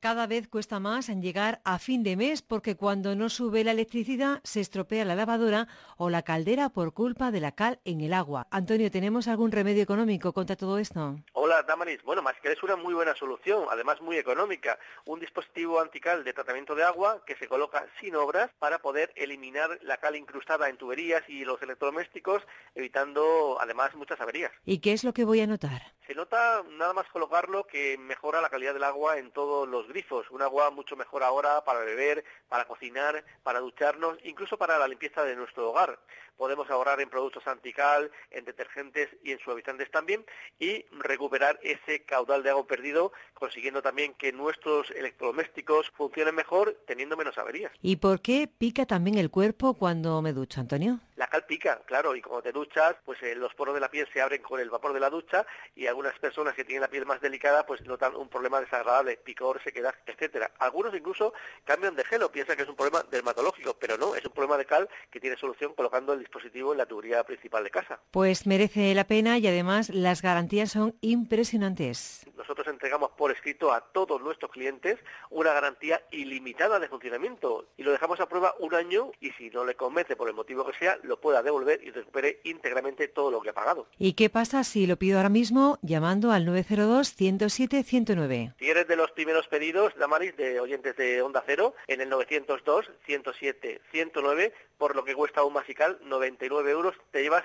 S93: Cada vez cuesta más en llegar a fin de mes porque cuando no sube la electricidad se estropea la lavadora o la caldera por culpa de la cal en el agua. Antonio, ¿tenemos algún remedio económico contra todo esto?
S94: Hola, Damaris. Bueno, más que es una muy buena solución, además muy económica. Un dispositivo antical de tratamiento de agua que se coloca sin obras para poder eliminar la cal incrustada en tuberías y los electrodomésticos, evitando además muchas averías.
S93: ¿Y qué es lo que voy a notar?
S94: Se nota nada más colocarlo que mejora la calidad del agua en todos los grifos. Un agua mucho mejor ahora para beber, para cocinar, para ducharnos, incluso para la limpieza de nuestro hogar. Podemos ahorrar en productos antical, en detergentes y en suavizantes también y recuperar recuperar ese caudal de agua perdido, consiguiendo también que nuestros electrodomésticos funcionen mejor, teniendo menos averías.
S95: ¿Y por qué pica también el cuerpo cuando me ducho, Antonio?
S94: La cal pica, claro, y cuando te duchas, pues eh, los poros de la piel se abren con el vapor de la ducha y algunas personas que tienen la piel más delicada pues notan un problema desagradable, picor, sequedad, etcétera. Algunos incluso cambian de gelo, piensan que es un problema dermatológico, pero no, es un problema de cal que tiene solución colocando el dispositivo en la tubería principal de casa.
S95: Pues merece la pena y además las garantías son impresionantes.
S94: Nosotros entregamos por escrito a todos nuestros clientes una garantía ilimitada de funcionamiento y lo dejamos a prueba un año y si no le convence por el motivo que sea, lo pueda devolver y recupere íntegramente todo lo que ha pagado.
S95: ¿Y qué pasa si lo pido ahora mismo llamando al 902-107-109?
S94: Si eres de los primeros pedidos, Damaris, de oyentes de Onda Cero, en el 902-107-109, por lo que cuesta un masical 99 euros, te llevas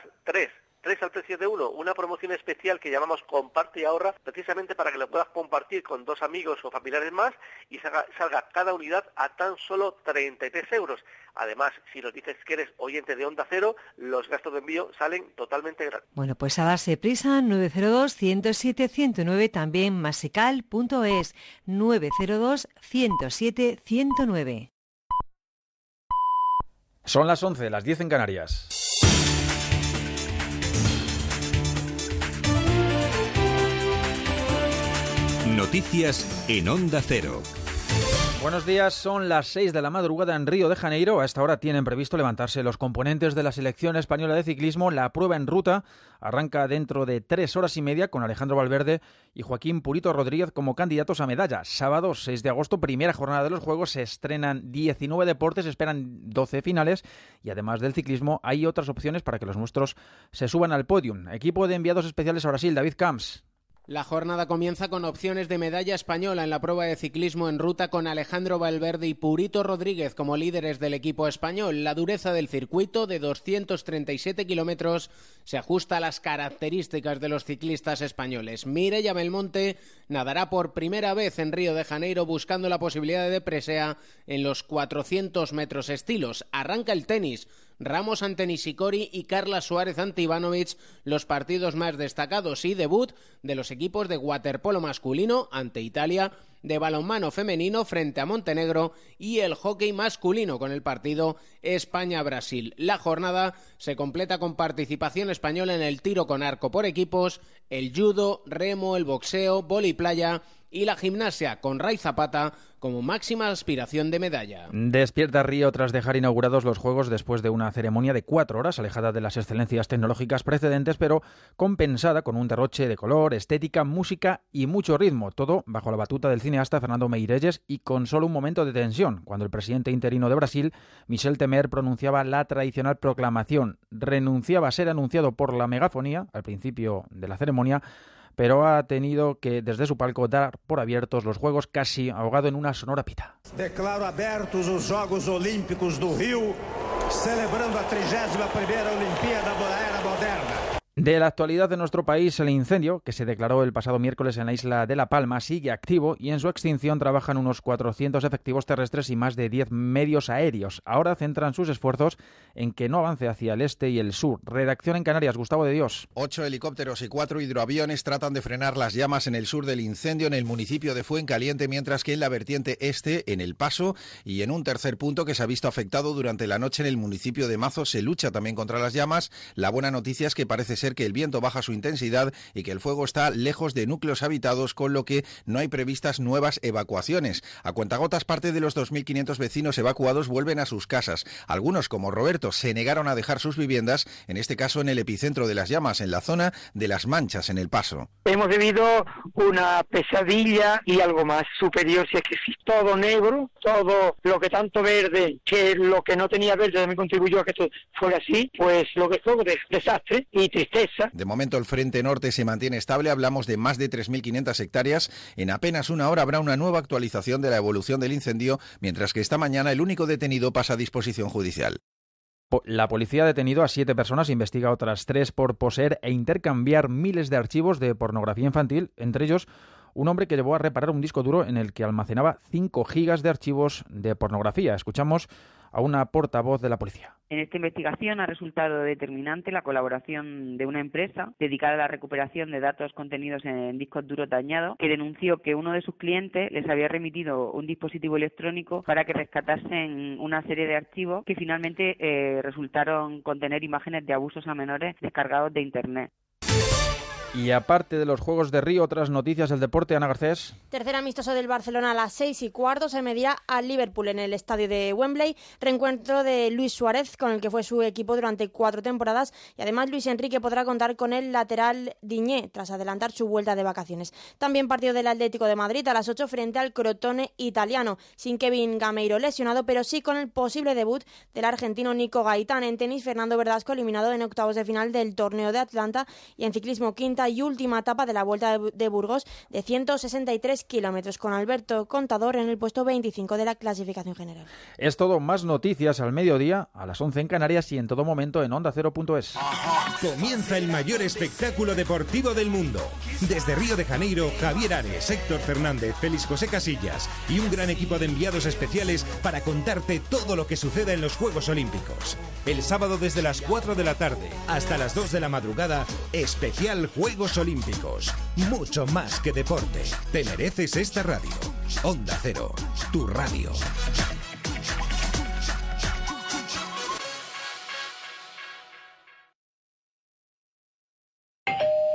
S94: tres 3 al precio de uno, una promoción especial que llamamos Comparte y Ahorra, precisamente para que lo puedas compartir con dos amigos o familiares más y salga, salga cada unidad a tan solo 33 euros. Además, si nos dices que eres oyente de Onda Cero, los gastos de envío salen totalmente gratis.
S95: Bueno, pues a darse prisa, 902-107-109, también masical.es, 902-107-109.
S40: Son las 11, las 10 en Canarias.
S28: Noticias en Onda Cero.
S40: Buenos días, son las 6 de la madrugada en Río de Janeiro. A esta hora tienen previsto levantarse los componentes de la selección española de ciclismo. La prueba en ruta arranca dentro de tres horas y media con Alejandro Valverde y Joaquín Purito Rodríguez como candidatos a medalla. Sábado 6 de agosto, primera jornada de los Juegos, se estrenan 19 deportes, esperan 12 finales y además del ciclismo hay otras opciones para que los nuestros se suban al podium. Equipo de enviados especiales a Brasil, David Camps.
S42: La jornada comienza con opciones de medalla española en la prueba de ciclismo en ruta con Alejandro Valverde y Purito Rodríguez como líderes del equipo español. La dureza del circuito de 237 kilómetros se ajusta a las características de los ciclistas españoles. Mireia Belmonte nadará por primera vez en Río de Janeiro buscando la posibilidad de presea en los 400 metros estilos. Arranca el tenis. Ramos ante Nishikori y Carla Suárez ante Ivanovic, los partidos más destacados y debut de los equipos de waterpolo masculino ante Italia, de balonmano femenino frente a Montenegro y el hockey masculino con el partido España-Brasil. La jornada se completa con participación española en el tiro con arco por equipos, el judo, remo, el boxeo, vóley playa y la gimnasia con Ray Zapata como máxima aspiración de medalla.
S40: Despierta Río tras dejar inaugurados los Juegos después de una ceremonia de cuatro horas, alejada de las excelencias tecnológicas precedentes, pero compensada con un derroche de color, estética, música y mucho ritmo, todo bajo la batuta del cineasta Fernando Meirelles y con solo un momento de tensión, cuando el presidente interino de Brasil, Michel Temer, pronunciaba la tradicional proclamación. Renunciaba a ser anunciado por la megafonía al principio de la ceremonia pero ha tenido que desde su palco dar por abiertos los Juegos casi ahogado en una sonora pita.
S96: Declaro abertos os Jogos Olímpicos do Rio, celebrando a 31ª Olimpíada Moderna.
S40: De la actualidad de nuestro país, el incendio, que se declaró el pasado miércoles en la isla de La Palma, sigue activo y en su extinción trabajan unos 400 efectivos terrestres y más de 10 medios aéreos. Ahora centran sus esfuerzos en que no avance hacia el este y el sur. Redacción en Canarias, Gustavo de Dios.
S97: Ocho helicópteros y cuatro hidroaviones tratan de frenar las llamas en el sur del incendio en el municipio de Fuencaliente, mientras que en la vertiente este, en El Paso, y en un tercer punto que se ha visto afectado durante la noche en el municipio de Mazo, se lucha también contra las llamas. La buena noticia es que parece ser que el viento baja su intensidad y que el fuego está lejos de núcleos habitados, con lo que no hay previstas nuevas evacuaciones. A cuentagotas, parte de los 2.500 vecinos evacuados vuelven a sus casas. Algunos, como Roberto, se negaron a dejar sus viviendas, en este caso en el epicentro de las llamas, en la zona de las manchas en el paso.
S98: Hemos vivido una pesadilla y algo más superior, si es que es todo negro, todo lo que tanto verde, que lo que no tenía verde también contribuyó a que esto fuera así, pues lo que fue de desastre y tristeza.
S97: De momento el frente norte se mantiene estable, hablamos de más de 3.500 hectáreas. En apenas una hora habrá una nueva actualización de la evolución del incendio, mientras que esta mañana el único detenido pasa a disposición judicial.
S40: La policía ha detenido a siete personas, investiga a otras tres por poseer e intercambiar miles de archivos de pornografía infantil, entre ellos un hombre que llevó a reparar un disco duro en el que almacenaba 5 gigas de archivos de pornografía. Escuchamos a una portavoz de la policía.
S95: En esta investigación ha resultado determinante la colaboración de una empresa dedicada a la recuperación de datos contenidos en discos duros dañados, que denunció que uno de sus clientes les había remitido un dispositivo electrónico para que rescatasen una serie de archivos que finalmente eh, resultaron contener imágenes de abusos a menores descargados de Internet.
S40: Y aparte de los Juegos de Río, otras noticias del deporte, Ana Garcés.
S99: Tercer amistoso del Barcelona a las seis y cuarto se medirá al Liverpool en el estadio de Wembley. Reencuentro de Luis Suárez, con el que fue su equipo durante cuatro temporadas. Y además Luis Enrique podrá contar con el lateral Diñé, tras adelantar su vuelta de vacaciones. También partido del Atlético de Madrid a las ocho frente al Crotone italiano, sin Kevin Gameiro lesionado, pero sí con el posible debut del argentino Nico Gaitán. En tenis, Fernando Verdasco eliminado en octavos de final del torneo de Atlanta. Y en ciclismo, quinta y última etapa de la Vuelta de Burgos de 163 kilómetros, con Alberto Contador en el puesto 25 de la clasificación general.
S40: Es todo, más noticias al mediodía, a las 11 en Canarias y en todo momento en onda0.es.
S28: Comienza el mayor espectáculo deportivo del mundo. Desde Río de Janeiro, Javier Ares, Héctor Fernández, Félix José Casillas y un gran equipo de enviados especiales para contarte todo lo que suceda en los Juegos Olímpicos. El sábado desde las 4 de la tarde hasta las 2 de la madrugada, especial Juegos Olímpicos. Mucho más que deporte. Te mereces esta radio. Onda Cero, tu radio.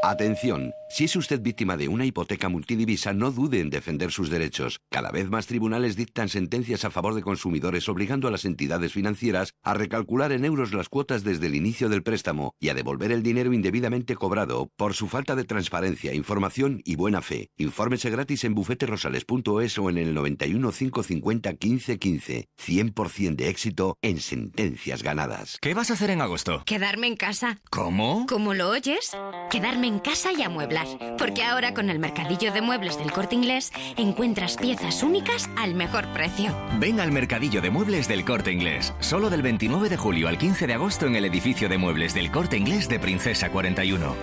S100: Atención, si es usted víctima de una hipoteca multidivisa, no dude en defender sus derechos. Cada vez más tribunales dictan sentencias a favor de consumidores obligando a las entidades financieras a recalcular en euros las cuotas desde el inicio del préstamo y a devolver el dinero indebidamente cobrado por su falta de transparencia, información y buena fe. Infórmese gratis en bufeterosales.es o en el 91 550 15 15. 100% de éxito en sentencias ganadas.
S97: ¿Qué vas a hacer en agosto?
S101: Quedarme en casa.
S97: ¿Cómo?
S101: ¿Cómo lo oyes? Quedarme en casa y amueblar. Porque ahora con el mercadillo de muebles del corte inglés encuentras piezas únicas al mejor precio.
S97: Ven al mercadillo de muebles del Corte Inglés. Solo del 29 de julio al 15 de agosto en el edificio de muebles del Corte Inglés de Princesa 41.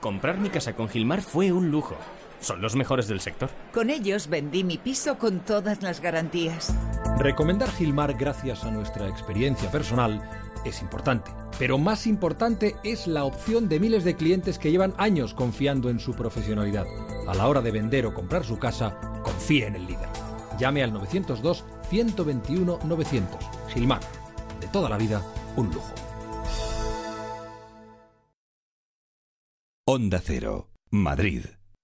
S102: Comprar mi casa con Gilmar fue un lujo. Son los mejores del sector.
S39: Con ellos vendí mi piso con todas las garantías.
S103: Recomendar Gilmar gracias a nuestra experiencia personal es importante, pero más importante es la opción de miles de clientes que llevan años confiando en su profesionalidad. A la hora de vender o comprar su casa, confíe en el líder. Llame al 902 121 900. Gilmar, de toda la vida, un lujo.
S104: Onda Cero, Madrid.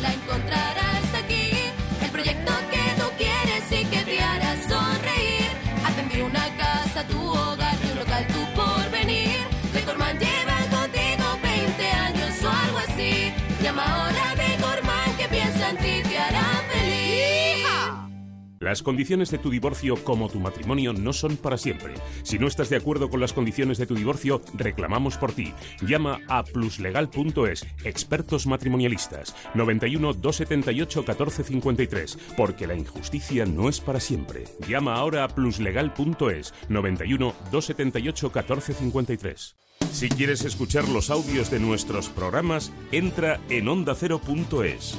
S105: la encontrarás aquí. El proyecto que tú quieres y que te hará sonreír. Atender una casa, tu hogar, tu local, tu porvenir. Decorman lleva contigo 20 años o algo así. Llama ahora
S2: Las condiciones de tu divorcio como tu matrimonio no son para siempre. Si no estás de acuerdo con las condiciones de tu divorcio, reclamamos por ti. Llama a pluslegal.es, expertos matrimonialistas, 91 278 1453, porque la injusticia no es para siempre. Llama ahora a pluslegal.es, 91 278 1453. Si quieres escuchar los audios de nuestros programas, entra en ondacero.es.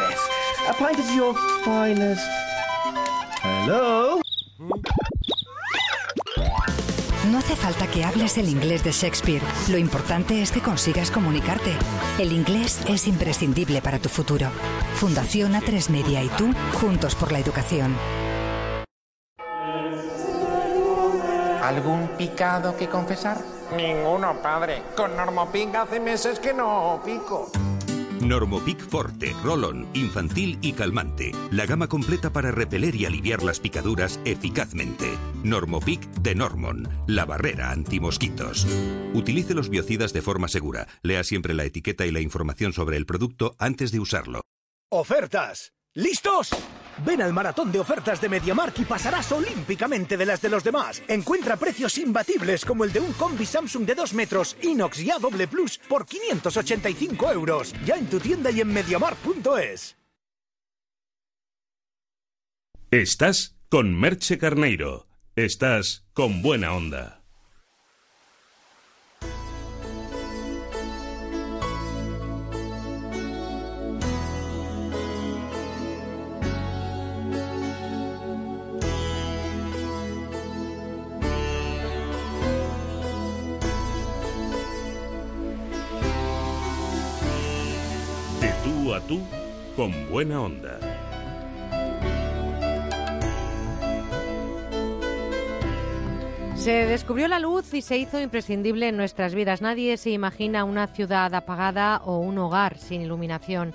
S106: A pint of your finest. Hello?
S107: No hace falta que hables el inglés de Shakespeare. Lo importante es que consigas comunicarte. El inglés es imprescindible para tu futuro. Fundación A3 Media y tú, juntos por la educación.
S108: ¿Algún picado que confesar?
S109: Ninguno, padre. Con Normopic hace meses que no pico.
S28: Normopic Forte, Rolón, infantil y calmante. La gama completa para repeler y aliviar las picaduras eficazmente. Normopic de Normon, la barrera antimosquitos. Utilice los biocidas de forma segura. Lea siempre la etiqueta y la información sobre el producto antes de usarlo.
S97: ¡Ofertas! ¿Listos? Ven al maratón de ofertas de MediaMark y pasarás olímpicamente de las de los demás. Encuentra precios imbatibles como el de un combi Samsung de 2 metros inox y A doble plus por 585 euros. Ya en tu tienda y en MediaMark.es.
S2: Estás con Merche Carneiro. Estás con buena onda. A tú con buena onda.
S1: Se descubrió la luz y se hizo imprescindible en nuestras vidas. Nadie se imagina una ciudad apagada o un hogar sin iluminación.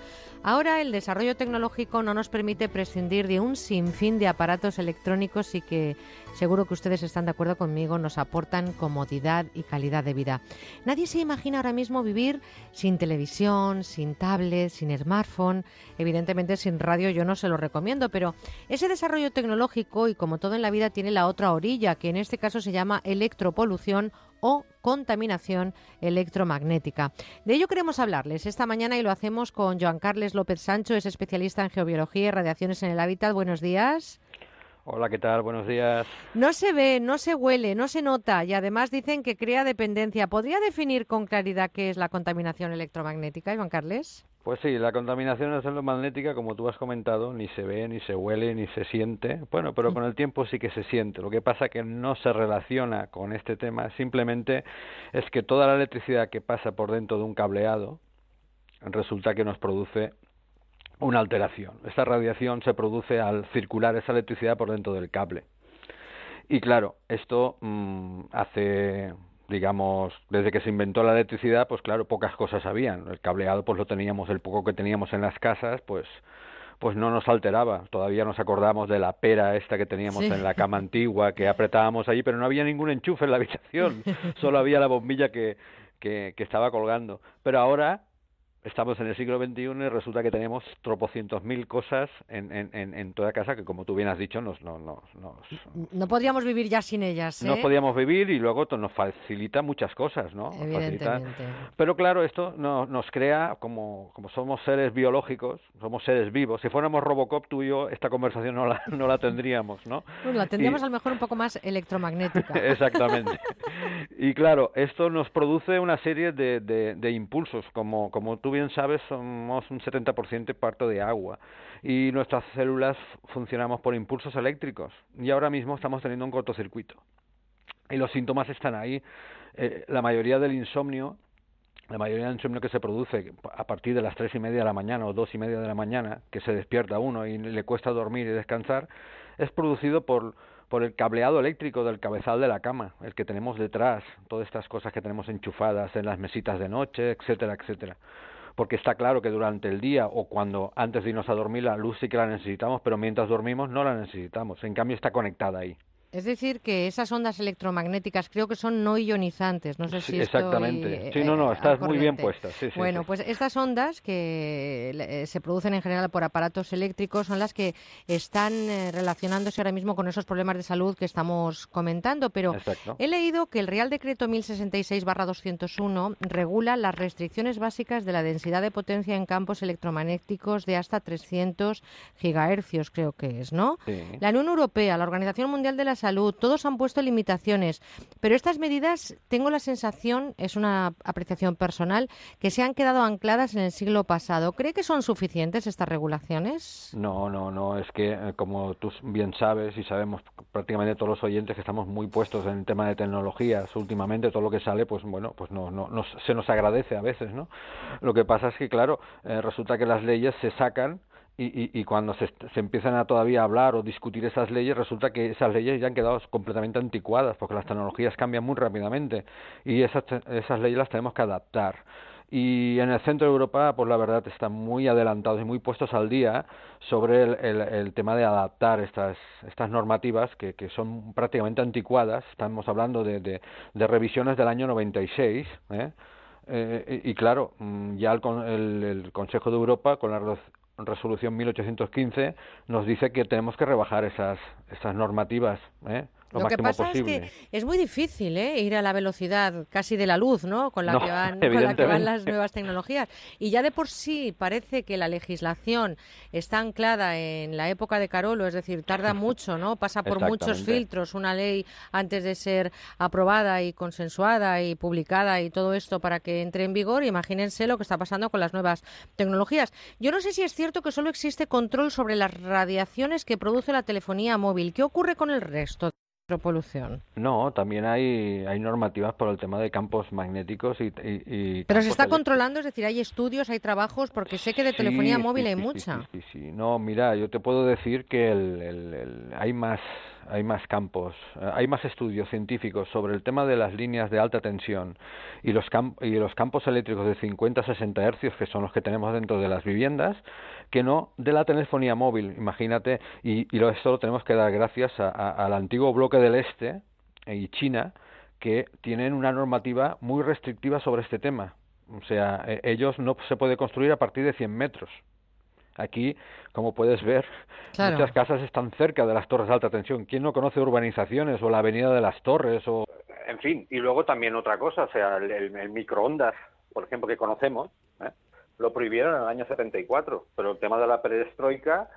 S1: Ahora el desarrollo tecnológico no nos permite prescindir de un sinfín de aparatos electrónicos y que seguro que ustedes están de acuerdo conmigo, nos aportan comodidad y calidad de vida. Nadie se imagina ahora mismo vivir sin televisión, sin tablet, sin smartphone, evidentemente sin radio yo no se lo recomiendo, pero ese desarrollo tecnológico y como todo en la vida tiene la otra orilla, que en este caso se llama electropolución o contaminación electromagnética. De ello queremos hablarles esta mañana y lo hacemos con Joan Carles López Sancho, es especialista en geobiología y radiaciones en el hábitat. Buenos días.
S95: Hola, ¿qué tal? Buenos días.
S1: No se ve, no se huele, no se nota y además dicen que crea dependencia. ¿Podría definir con claridad qué es la contaminación electromagnética, Iván Carles?
S95: Pues sí, la contaminación electromagnética, como tú has comentado, ni se ve, ni se huele, ni se siente. Bueno, pero con el tiempo sí que se siente. Lo que pasa que no se relaciona con este tema. Simplemente es que toda la electricidad que pasa por dentro de un cableado resulta que nos produce una alteración. Esta radiación se produce al circular esa electricidad por dentro del cable. Y claro, esto mm, hace, digamos, desde que se inventó la electricidad, pues claro, pocas cosas habían. El cableado, pues lo teníamos, el poco que teníamos en las casas, pues pues no nos alteraba. Todavía nos acordamos de la pera esta que teníamos en la cama antigua, que apretábamos allí, pero no había ningún enchufe en la habitación, solo había la bombilla que, que, que estaba colgando. Pero ahora estamos en el siglo XXI y resulta que tenemos tropocientos mil cosas en, en, en, toda casa que, como tú bien has dicho, nos... nos, nos
S1: no podríamos vivir ya sin ellas,
S95: ¿eh? No podríamos vivir y luego nos facilita muchas cosas, ¿no?
S1: Evidentemente.
S95: Pero claro, esto no, nos crea, como, como somos seres biológicos, somos seres vivos, si fuéramos Robocop tú y yo, esta conversación no la, no la tendríamos, ¿no?
S1: Bueno, la tendríamos a lo mejor un poco más electromagnética.
S95: Exactamente. y claro, esto nos produce una serie de, de, de impulsos, como, como tú bien sabes, somos un 70% parto de agua y nuestras células funcionamos por impulsos eléctricos y ahora mismo estamos teniendo un cortocircuito. Y los síntomas están ahí. Eh, la mayoría del insomnio la mayoría del insomnio que se produce a partir de las tres y media de la mañana o dos y media de la mañana, que se despierta uno y le cuesta dormir y descansar, es producido por, por el cableado eléctrico del cabezal de la cama, el que tenemos detrás, todas estas cosas que tenemos enchufadas en las mesitas de noche, etcétera, etcétera porque está claro que durante el día o cuando antes de irnos a dormir la luz sí que la necesitamos, pero mientras dormimos no la necesitamos. En cambio está conectada ahí.
S1: Es decir, que esas ondas electromagnéticas creo que son no ionizantes. No sé si
S95: Exactamente. sí, no, no, eh, estás muy bien puesta.
S1: bueno, pues estas ondas que eh, se producen en general por aparatos eléctricos son las que están eh, relacionándose ahora mismo con esos problemas de salud que estamos comentando. Pero he leído que el Real Decreto 1066-201 regula las restricciones básicas de la densidad de potencia en campos electromagnéticos de hasta 300 gigahercios, creo que es, ¿no? La Unión Europea, la Organización Mundial de la Salud, salud, todos han puesto limitaciones, pero estas medidas, tengo la sensación, es una apreciación personal, que se han quedado ancladas en el siglo pasado. ¿Cree que son suficientes estas regulaciones?
S95: No, no, no, es que eh, como tú bien sabes y sabemos prácticamente todos los oyentes que estamos muy puestos en el tema de tecnologías últimamente, todo lo que sale, pues bueno, pues no, no, se nos agradece a veces, ¿no? Lo que pasa es que, claro, eh, resulta que las leyes se sacan y, cuando se, se, empiezan a todavía hablar o discutir esas leyes, resulta que esas leyes ya han quedado completamente anticuadas, porque las tecnologías cambian muy rápidamente y esas, leyes las tenemos que adaptar. Y en el centro de Europa, pues la verdad, están muy adelantados y muy puestos al día sobre el, tema de adaptar estas, estas normativas que, son prácticamente anticuadas. Estamos hablando de, de, revisiones del año 96, ¿eh? Eh, y, claro, mm, ya el, el, el, Consejo de Europa, con la resolución 1815 nos dice que tenemos que rebajar esas, esas normativas. ¿eh?
S1: Lo, que pasa es que es muy difícil ¿eh? ir a la velocidad casi de la luz, ¿no? Con la, que van, con la que van las nuevas tecnologías. Y ya de por sí parece que la legislación está anclada en la época de Carolo, es decir, tarda mucho, ¿no? Pasa por muchos filtros una ley antes de ser aprobada y consensuada y publicada y todo esto para que entre en vigor. Imagínense lo que está pasando con las nuevas tecnologías. Yo no sé si es cierto que solo existe control sobre las radiaciones que produce la telefonía móvil. ¿Qué ocurre con el resto?
S95: No, también hay, hay normativas por el tema de campos magnéticos y...
S1: Pero se está controlando, es decir, hay estudios, hay trabajos, porque sé que de telefonía móvil hay mucha.
S95: Sí, sí, No, mira, yo te puedo decir que el, hay más hay más campos, eh, hay más estudios científicos sobre el tema de las líneas de alta tensión y los, y los campos eléctricos de 50 a 60 hercios, que son los que tenemos dentro de las viviendas, que no de la telefonía móvil, imagínate, y, y esto lo tenemos que dar gracias al antiguo bloque del Este y China, que tienen una normativa muy restrictiva sobre este tema. O sea, e, ellos no se puede construir a partir de 100 metros. Aquí, como puedes ver, muchas casas están cerca de las torres de alta tensión. ¿Quién no conoce urbanizaciones o la avenida de las torres o
S67: en fin, y luego también otra cosa, o sea, el, el microondas, por ejemplo, que conocemos, ¿eh? Lo prohibieron en el año 74, pero el tema de la perestroika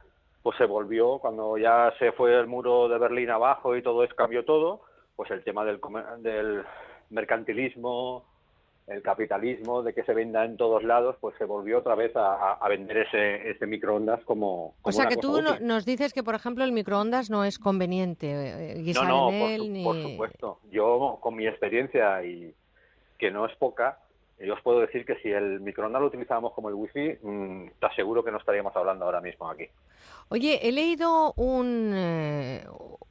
S67: pues se volvió cuando ya se fue el muro de Berlín abajo y todo eso cambió todo, pues el tema del, del mercantilismo, el capitalismo, de que se venda en todos lados, pues se volvió otra vez a, vender ese, ese microondas como,
S1: O sea que tú nos dices que, por ejemplo, el microondas no es conveniente
S67: eh, guisar no, no, en él. Por, por supuesto. Yo, con mi experiencia y que no es poca, yo os puedo decir que si el microondas lo utilizábamos como el wifi, mmm, te aseguro que no estaríamos hablando ahora mismo aquí.
S1: Oye, he leído un, eh,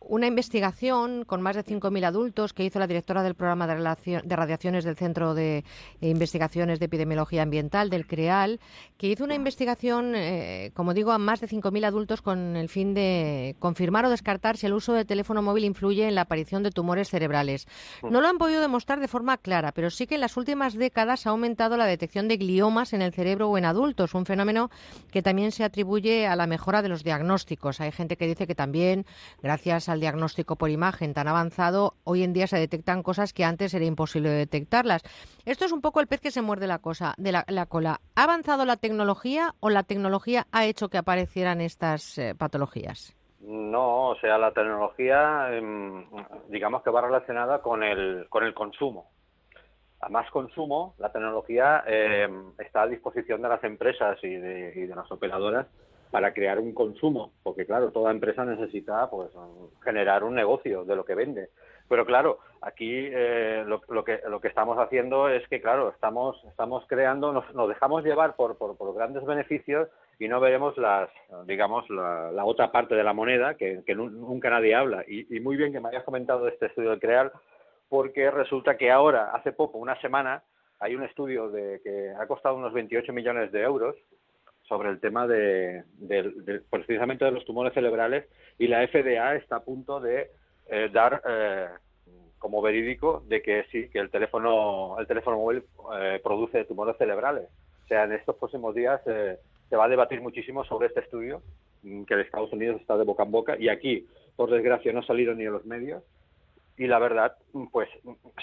S1: una investigación con más de 5.000 adultos que hizo la directora del programa de, de, radiaciones del Centro de Investigaciones de Epidemiología Ambiental, del CREAL, que hizo una investigación, eh, como digo, a más de 5.000 adultos con el fin de confirmar o descartar si el uso del teléfono móvil influye en la aparición de tumores cerebrales. No lo han podido demostrar de forma clara, pero sí que en las últimas décadas ha aumentado la detección de gliomas en el cerebro o en adultos, un fenómeno que también se atribuye a la mejora de los diagnósticos. Hay gente que dice que también, gracias al diagnóstico por imagen tan avanzado, hoy en día se detectan cosas que antes era imposible detectarlas. Esto es un poco el pez que se muerde la, cosa, de la, cola. ¿Ha avanzado la tecnología o la tecnología ha hecho que aparecieran estas eh, patologías?
S67: No, o sea, la tecnología, em, digamos que va relacionada con el, con el consumo a más consumo, la tecnología eh, está a disposición de las empresas y de, y de, las operadoras para crear un consumo, porque claro, toda empresa necesita pues generar un negocio de lo que vende. Pero claro, aquí eh, lo, lo, que lo que estamos haciendo es que claro, estamos estamos creando, nos, nos dejamos llevar por, por, por, grandes beneficios y no veremos las digamos la, la otra parte de la moneda que, nunca nadie habla. Y, muy bien que me hayas comentado este estudio de Crear porque resulta que ahora, hace poco, una semana, hay un estudio de que ha costado unos 28 millones de euros sobre el tema de, precisamente de los tumores cerebrales y la FDA está a punto de eh, dar eh, como verídico de que sí que el teléfono el teléfono móvil eh, produce tumores cerebrales. O sea en estos próximos días se va a debatir muchísimo sobre este estudio mm, que en Estados Unidos está de boca en boca y aquí por desgracia no ha salido ni en los medios y la verdad, pues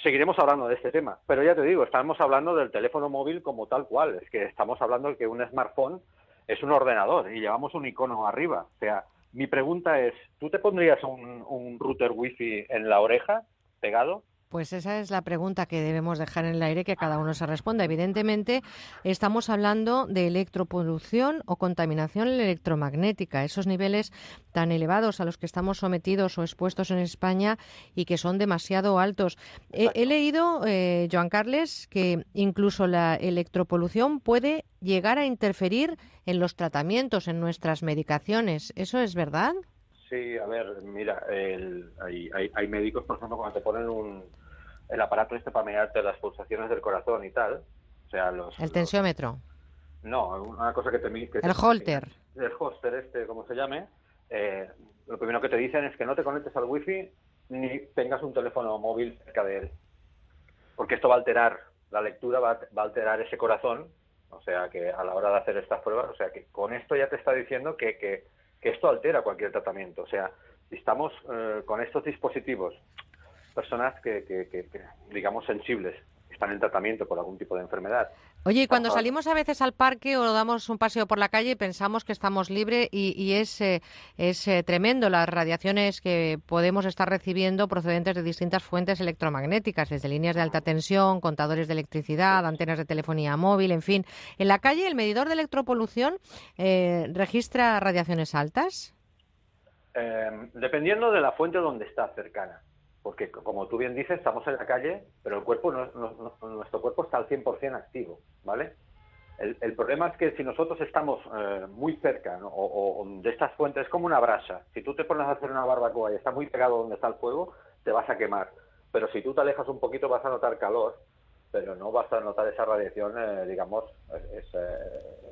S67: seguiremos hablando de este tema. Pero ya te digo, estamos hablando del teléfono móvil como tal cual. Es que estamos hablando de que un smartphone es un ordenador y llevamos un icono arriba. O sea, mi pregunta es, ¿tú te pondrías un, un router wifi en la oreja pegado?
S1: Pues esa es la pregunta que debemos dejar en el aire que cada uno se responda. Evidentemente, estamos hablando de electropolución o contaminación electromagnética, esos niveles tan elevados a los que estamos sometidos o expuestos en España y que son demasiado altos. He, leído, eh, Joan Carles, que incluso la electropolución puede llegar a interferir en los tratamientos, en nuestras medicaciones. ¿Eso es verdad?
S67: Sí, a ver, mira, hay, hay, médicos, por ejemplo, cuando te ponen un, el aparato este para mirarte las pulsaciones del corazón y tal, o sea, los...
S1: El tensiómetro.
S67: no, una cosa que te... Que
S1: el holter.
S67: El holter este, como se llame, eh, lo primero que te dicen es que no te conectes al wifi ni tengas un teléfono móvil cerca de él, porque esto va a alterar, la lectura va, va a alterar ese corazón, o sea, que a la hora de hacer estas pruebas, o sea, que con esto ya te está diciendo que, que que esto altera cualquier tratamiento. O sea, si estamos eh, con estos dispositivos, personas que, digamos, sensibles, están en tratamiento por algún tipo de enfermedad.
S1: Oye, y cuando salimos a veces al parque o damos un paseo por la calle, pensamos que estamos libres y, es, eh, es eh, tremendo las radiaciones que podemos estar recibiendo procedentes de distintas fuentes electromagnéticas, desde líneas de alta tensión, contadores de electricidad, antenas de telefonía móvil, en fin. En la calle, el medidor de electropolución eh, registra radiaciones altas.
S67: dependiendo de la fuente donde está cercana porque como tú bien dices, estamos en la calle, pero el cuerpo nuestro cuerpo está al 100% activo, ¿vale? El, problema es que si nosotros estamos eh, muy cerca o, de estas fuentes, es como una brasa. Si tú te pones a hacer una barbacoa y está muy pegado donde está el fuego, te vas a quemar. Pero si tú te alejas un poquito vas a notar calor, pero no vas a notar esa radiación, eh, digamos,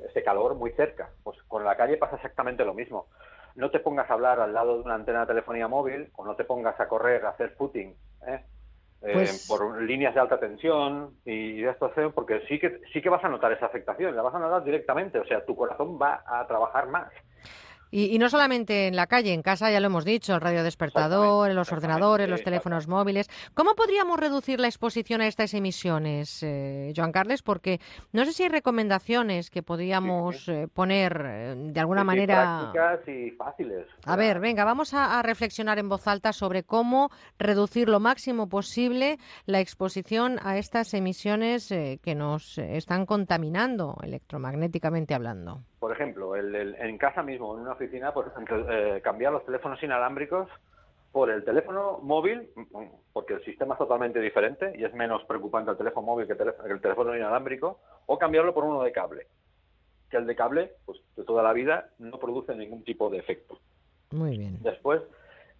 S67: ese calor muy cerca. Pues con la calle pasa exactamente lo mismo no te pongas a hablar al lado de una antena de telefonía móvil o no te pongas a correr, a hacer footing, ¿eh? Eh, pues por líneas de alta tensión y de esto porque sí que sí que vas a notar esa afectación, la vas a notar directamente, o sea, tu corazón va a trabajar más.
S1: Y, no solamente en la calle, en casa ya lo hemos dicho, el radio despertador, los ordenadores, los teléfonos móviles. ¿Cómo podríamos reducir la exposición a estas emisiones, eh, Joan Carles? Porque no sé si hay recomendaciones que podríamos eh, poner eh, de alguna manera.
S67: Prácticas y fáciles.
S1: A ver, venga, vamos a, reflexionar en voz alta sobre cómo reducir lo máximo posible la exposición a estas emisiones que nos están contaminando electromagnéticamente hablando
S67: por ejemplo, en casa mismo, en una oficina, por eh, cambiar los teléfonos inalámbricos por el teléfono móvil, porque el sistema es totalmente diferente y es menos preocupante el teléfono móvil que el teléfono, inalámbrico, o cambiarlo por uno de cable. Que el de cable, pues de toda la vida, no produce ningún tipo de efecto.
S1: Muy bien.
S67: Después,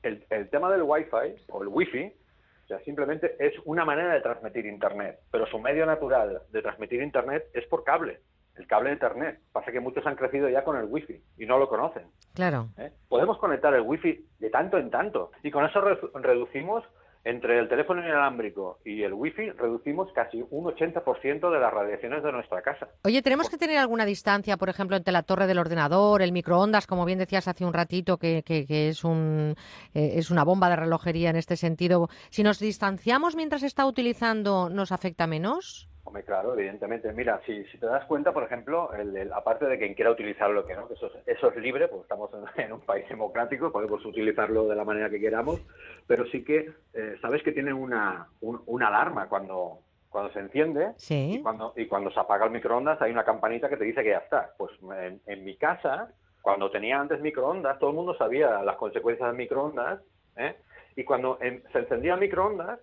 S67: el, el tema del Wi-Fi o el Wi-Fi, o sea, simplemente es una manera de transmitir Internet, pero su medio natural de transmitir Internet es por cable el cable de Internet. Pasa que muchos han crecido ya con el Wi-Fi y no lo conocen.
S1: Claro.
S67: ¿Eh? Podemos conectar el Wi-Fi de tanto en tanto y con eso reducimos entre el teléfono inalámbrico y el wifi reducimos casi un 80% de las radiaciones de nuestra casa.
S1: Oye, ¿tenemos que tener alguna distancia, por ejemplo, entre la torre del ordenador, el microondas, como bien decías hace un ratito, que, que, es, un, eh, es una bomba de relojería en este sentido? Si nos distanciamos mientras está utilizando, ¿nos afecta menos?
S67: Hombre, claro, evidentemente. Mira, si, si te das cuenta, por ejemplo, el, aparte de quien quiera utilizarlo, que no, que eso, eso es libre, pues estamos en, un país democrático, podemos utilizarlo de la manera que queramos, pero sí que eh, sabes que tiene una, una alarma cuando, cuando se enciende y, cuando, y cuando se apaga el microondas hay una campanita que te dice que ya está. Pues en, mi casa, cuando tenía antes microondas, todo el mundo sabía las consecuencias del microondas, ¿eh? y cuando se encendía el microondas,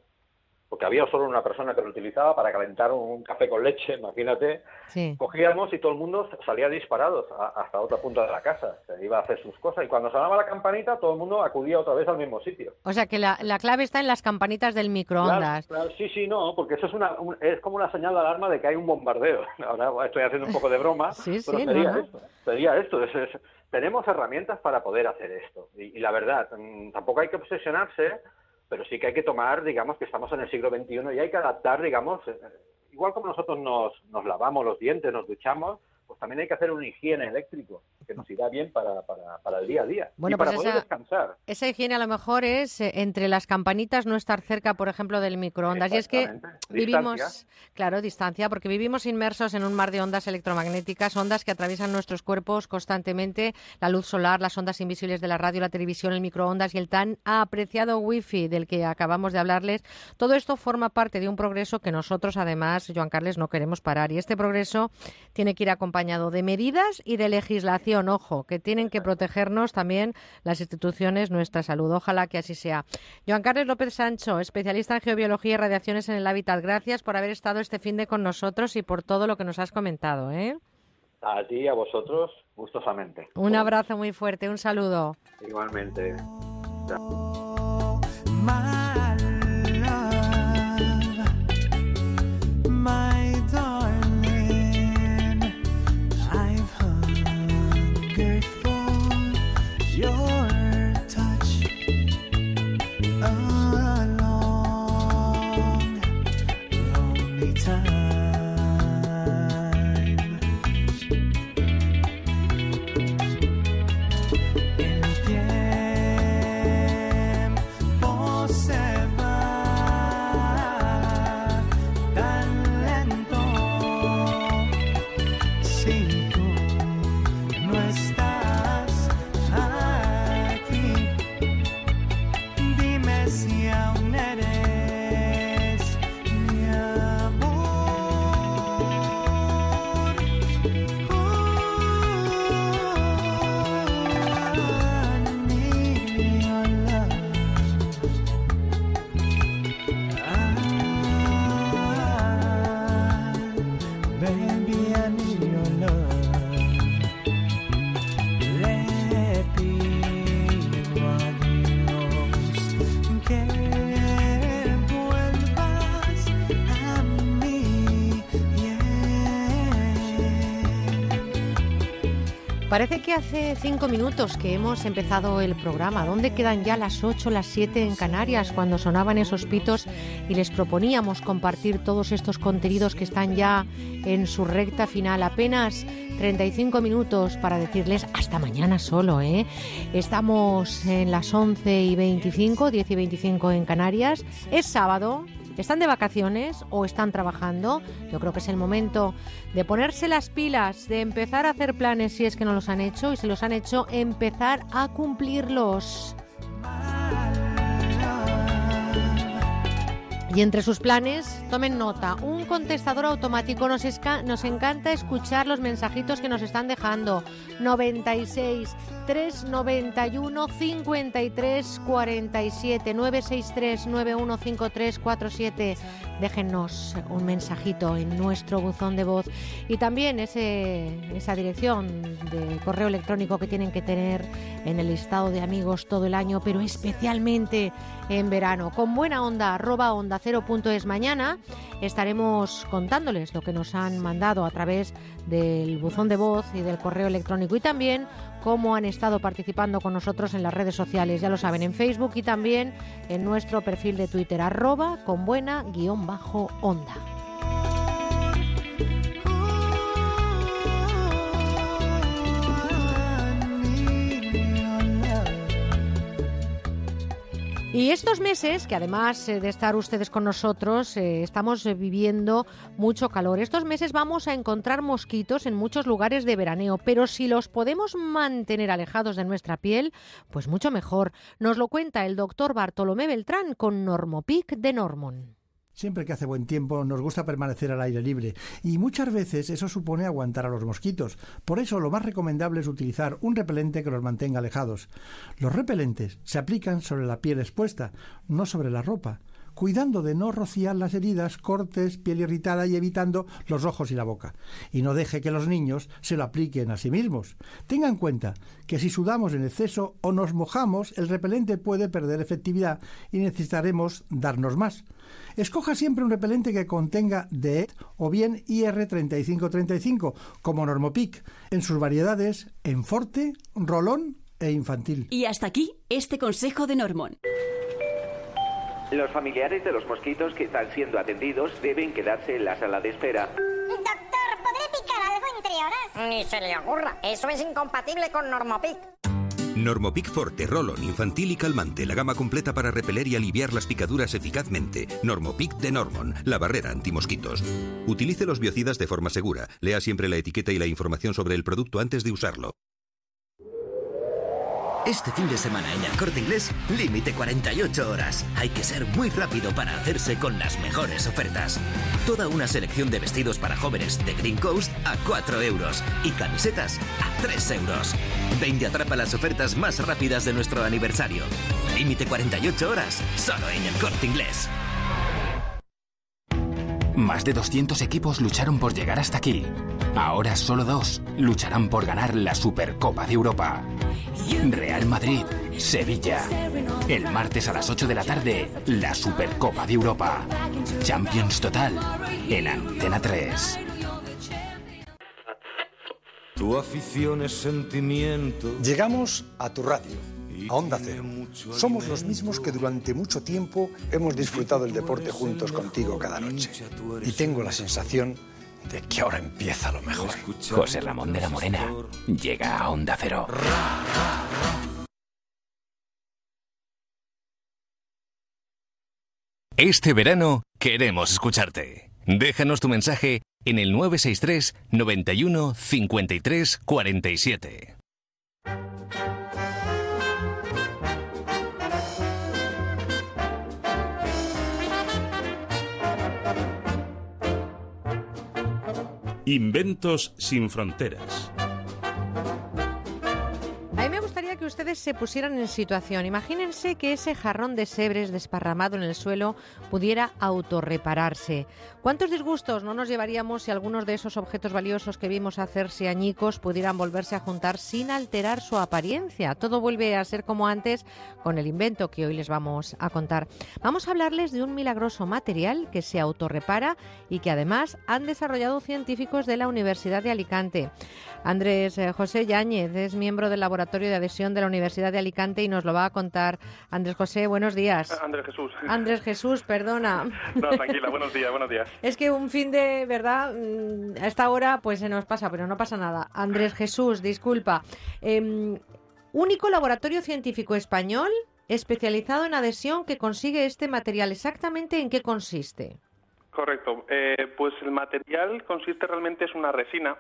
S67: porque había solo una persona que lo utilizaba para calentar un café con leche, imagínate, cogíamos y todo el mundo salía disparado hasta otra punta de la casa, se iba a hacer sus cosas y cuando sonaba la campanita todo el mundo acudía otra vez al mismo sitio.
S1: O sea que la, clave está en las campanitas del microondas.
S67: sí, sí, no, porque eso es, una, es como una señal de alarma de que hay un bombardeo. Ahora estoy haciendo un poco de broma, pero sería, Esto, sería esto, tenemos herramientas para poder hacer esto y, y la verdad, mm, tampoco hay que obsesionarse pero sí que hay que tomar, digamos, que estamos en el siglo XXI y hay que adaptar, digamos, eh, igual como nosotros nos, nos lavamos los dientes, nos duchamos, pues también hay que hacer un higiene eléctrico,
S97: que nos irá bien para, para, el día a día
S1: bueno,
S97: y para
S1: pues
S97: poder descansar.
S1: Esa higiene a lo mejor es eh, entre las campanitas no estar cerca, por ejemplo, del microondas. Y es que vivimos, claro, distancia, porque vivimos inmersos en un mar de ondas electromagnéticas, ondas que atraviesan nuestros cuerpos constantemente, la luz solar, las ondas invisibles de la radio, la televisión, el microondas y el tan apreciado wifi del que acabamos de hablarles. Todo esto forma parte de un progreso que nosotros, además, Joan Carles, no queremos parar. Y este progreso tiene que ir acompañado de medidas y de legislación, ojo, que tienen que protegernos también las instituciones, nuestra salud. Ojalá que así sea. Joan Carles López Sancho, especialista en geobiología y radiaciones en el hábitat. Gracias por haber estado este fin de con nosotros y por todo lo que nos has comentado. ¿eh?
S97: A ti y a vosotros, gustosamente.
S1: Un abrazo muy fuerte, un saludo.
S97: Igualmente.
S1: Parece que hace cinco minutos que hemos empezado el programa. ¿Dónde quedan ya las ocho, las siete en Canarias cuando sonaban esos pitos y les proponíamos compartir todos estos contenidos que están ya en su recta final? Apenas 35 minutos para decirles hasta mañana solo, ¿eh? Estamos en las 11 y 25, 10 y 25 en Canarias. Es sábado, ¿Están de vacaciones o están trabajando? Yo creo que es el momento de ponerse las pilas, de empezar a hacer planes si es que no los han hecho y si los han hecho, empezar a cumplirlos. Y entre sus planes, tomen nota, un contestador automático. Nos, nos encanta escuchar los mensajitos que nos están dejando. 96 391 53 47 963 9153 47. Déjennos un mensajito en nuestro buzón de voz y también ese, esa dirección de correo electrónico que tienen que tener en el listado de amigos todo el año, pero especialmente en verano. Con buena onda, arroba onda cero punto es mañana estaremos contándoles lo que nos han mandado a través del buzón de voz y del correo electrónico y también cómo han estado participando con nosotros en las redes sociales. Ya lo saben, en Facebook y también en nuestro perfil de Twitter, arroba con buena guion bajo onda. Y estos meses, que además eh, de estar ustedes con nosotros, eh, estamos eh, viviendo mucho calor. Estos meses vamos a encontrar mosquitos en muchos lugares de veraneo, pero si los podemos mantener alejados de nuestra piel, pues mucho mejor. Nos lo cuenta el doctor Bartolomé Beltrán con Normopic de Normon.
S24: Siempre que hace buen tiempo nos gusta permanecer al aire libre y muchas veces eso supone aguantar a los mosquitos. Por eso lo más recomendable es utilizar un repelente que los mantenga alejados. Los repelentes se aplican sobre la piel expuesta, no sobre la ropa cuidando de no rociar las heridas, cortes, piel irritada y evitando los ojos y la boca. Y no deje que los niños se lo apliquen a sí mismos. Tenga en cuenta que si sudamos en exceso o nos mojamos, el repelente puede perder efectividad y necesitaremos darnos más. Escoja siempre un repelente que contenga DEET o bien IR3535, como Normopic, en sus variedades en forte, rolón e infantil.
S110: Y hasta aquí este consejo de Normón.
S91: Los familiares de los mosquitos que están siendo atendidos deben quedarse en la sala de espera.
S111: Doctor, ¿podré picar algo entre horas? Ni se le ocurra. Eso es incompatible con Normopic.
S28: Normopic Forte, Rolon, infantil y calmante. La gama completa para repeler y aliviar las picaduras eficazmente. Normopic de Normon, la barrera antimosquitos. Utilice los biocidas de forma segura. Lea siempre la etiqueta y la información sobre el producto antes de usarlo.
S97: Este fin de semana en el corte inglés, límite 48 horas. Hay que ser muy rápido para hacerse con las mejores ofertas. Toda una selección de vestidos para jóvenes de Green Coast a 4 euros y camisetas a 3 euros. Ven atrapa las ofertas más rápidas de nuestro aniversario. Límite 48 horas, solo en el corte inglés.
S112: Más de 200 equipos lucharon por llegar hasta aquí. Ahora solo dos lucharán por ganar la Supercopa de Europa. Real Madrid, Sevilla. El martes a las 8 de la tarde, la Supercopa de Europa. Champions Total en Antena 3.
S113: Tu afición es sentimiento.
S114: Llegamos a tu radio, a Onda Cero. Somos los mismos que durante mucho tiempo hemos disfrutado el deporte juntos contigo cada noche. Y tengo la sensación de que ahora empieza lo mejor.
S112: José Ramón de la Morena llega a Onda Cero.
S115: Este verano queremos escucharte. Déjanos tu mensaje en el 963 91 53 47.
S2: Inventos sin fronteras.
S1: A mí me gustaría que ustedes se pusieran en situación. Imagínense que ese jarrón de sebres desparramado en el suelo pudiera autorrepararse. ¿Cuántos disgustos no nos llevaríamos si algunos de esos objetos valiosos que vimos hacerse añicos pudieran volverse a juntar sin alterar su apariencia? Todo vuelve a ser como antes con el invento que hoy les vamos a contar. Vamos a hablarles de un milagroso material que se autorrepara y que además han desarrollado científicos de la Universidad de Alicante. Andrés eh, José Yáñez es miembro del Laboratorio de Adhesión de la Universidad de Alicante y nos lo va a contar. Andrés José, buenos días.
S116: Andrés Jesús.
S1: Andrés Jesús, perdona.
S116: No, tranquila, buenos días, buenos días.
S1: Es que un fin de, ¿verdad? Mm, A esta hora pues se nos pasa, pero no pasa nada. Andrés Jesús, disculpa. Em, único laboratorio científico español especializado en adhesión que consigue este material. ¿Exactamente en qué consiste?
S116: Correcto. Eh, pues el material consiste realmente es una resina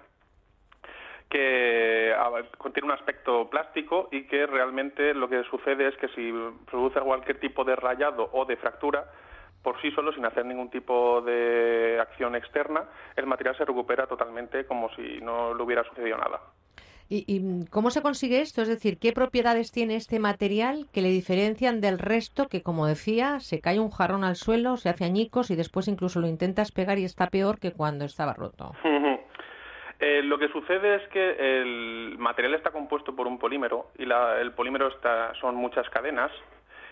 S116: que a ver, contiene un aspecto plástico y que realmente lo que sucede es que si produce cualquier tipo de rayado o de fractura, por sí solo, sin hacer ningún tipo de acción externa, el material se recupera totalmente como si no le hubiera sucedido nada.
S1: ¿Y, y cómo se consigue esto? Es decir, ¿qué propiedades tiene este material que le diferencian del resto que, como decía, se cae un jarrón al suelo, se hace añicos y después incluso lo intentas pegar y está peor que cuando estaba roto?
S116: Eh, lo que sucede es que el material está compuesto por un polímero y la- el polímero está, son muchas cadenas.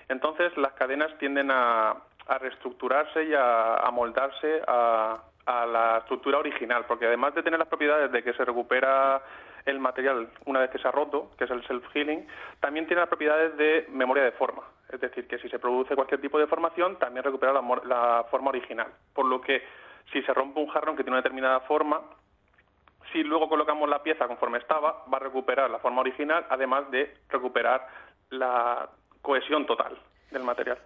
S116: Entonces las cadenas tienden a, a reestructurarse y a, moldarse a, a la estructura original, porque además de tener las propiedades de que se recupera el material una vez que se ha roto, que es el self-healing, también tiene las propiedades de memoria de forma. Es decir, que si se produce cualquier tipo de formación, también recupera la, la forma original. Por lo que si se rompe un jarrón que tiene una determinada forma, si luego colocamos la pieza conforme estaba, va a recuperar la forma original, además de recuperar la cohesión total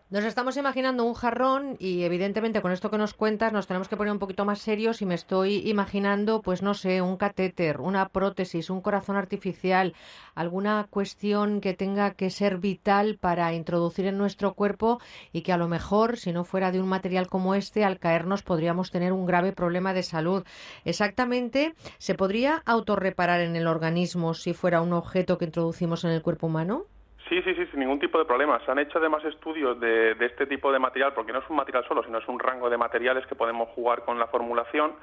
S1: Nos estamos imaginando un jarrón y evidentemente con esto que nos cuentas nos tenemos que poner un poquito más serios y me estoy imaginando, pues no sé, un catéter, una prótesis, un corazón artificial, alguna cuestión que tenga que ser vital para introducir en nuestro cuerpo y que a lo mejor, si no fuera de un material como este, al caernos podríamos tener un grave problema de salud. Exactamente, ¿se podría autorreparar en el organismo si fuera un objeto que introducimos en el cuerpo humano?
S116: Sí, sí, sí, sin ningún tipo de problema. Se han hecho además estudios de, de este tipo de material, porque no es un material solo, sino es un rango de materiales que podemos jugar con la formulación.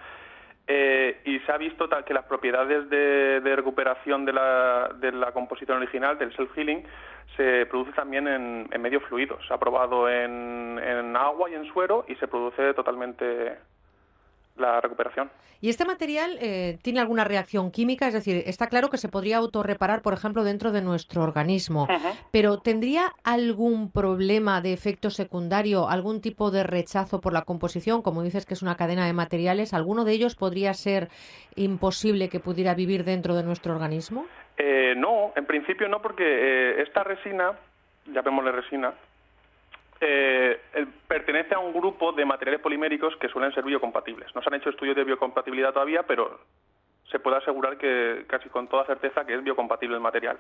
S116: Eh, y se ha visto que las propiedades de, de recuperación de la, de la composición original, del self-healing, se produce también en, en medios fluidos. Se ha probado en, en agua y en suero y se produce totalmente la recuperación.
S1: ¿Y este material eh, tiene alguna reacción química? Es decir, está claro que se podría autorreparar, por ejemplo, dentro de nuestro organismo, pero ¿tendría algún problema de efecto secundario, algún tipo de rechazo por la composición? Como dices que es una cadena de materiales, ¿alguno de ellos podría ser imposible que pudiera vivir dentro de nuestro organismo?
S116: Eh, no, en principio no, porque eh, esta resina, llamémosle resina, eh, pertenece a un grupo de materiales poliméricos que suelen ser biocompatibles. No se han hecho estudios de biocompatibilidad todavía, pero se puede asegurar que casi con toda certeza que es biocompatible el material.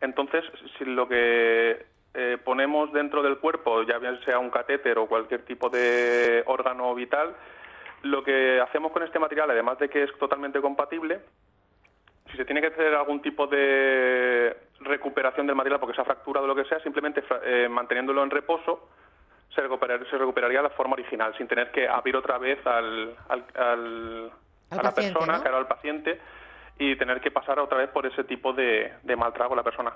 S116: Entonces, si lo que eh, ponemos dentro del cuerpo, ya sea un catéter o cualquier tipo de órgano vital, lo que hacemos con este material, además de que es totalmente compatible, si se tiene que hacer algún tipo de recuperación del material porque se ha fracturado o lo que sea, simplemente eh, manteniéndolo en reposo se, se recuperaría la forma original, sin tener que abrir otra vez al, al, a la persona, ¿no? al paciente, y tener que pasar otra vez por ese tipo de, de maltrago a la persona.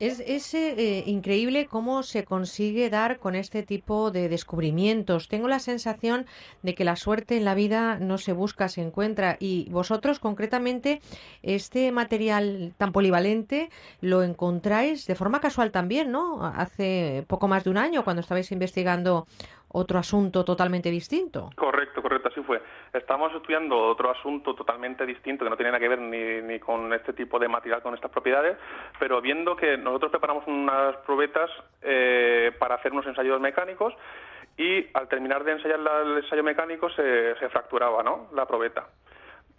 S1: Es, eh, increíble cómo se consigue dar con este tipo de descubrimientos. Tengo la sensación de que la suerte en la vida no se busca, se encuentra. Y vosotros, concretamente, este material tan polivalente lo encontráis de forma casual también, ¿no? Hace poco más de un año, cuando estabais investigando otro asunto totalmente distinto.
S116: Correcto, correcto, así fue. Estamos estudiando otro asunto totalmente distinto que no tiene nada que ver ni, ni con este tipo de material, con estas propiedades, pero viendo que nosotros preparamos unas probetas eh, para hacer unos ensayos mecánicos y al terminar de ensayar el ensayo mecánico se, se fracturaba ¿no? la probeta.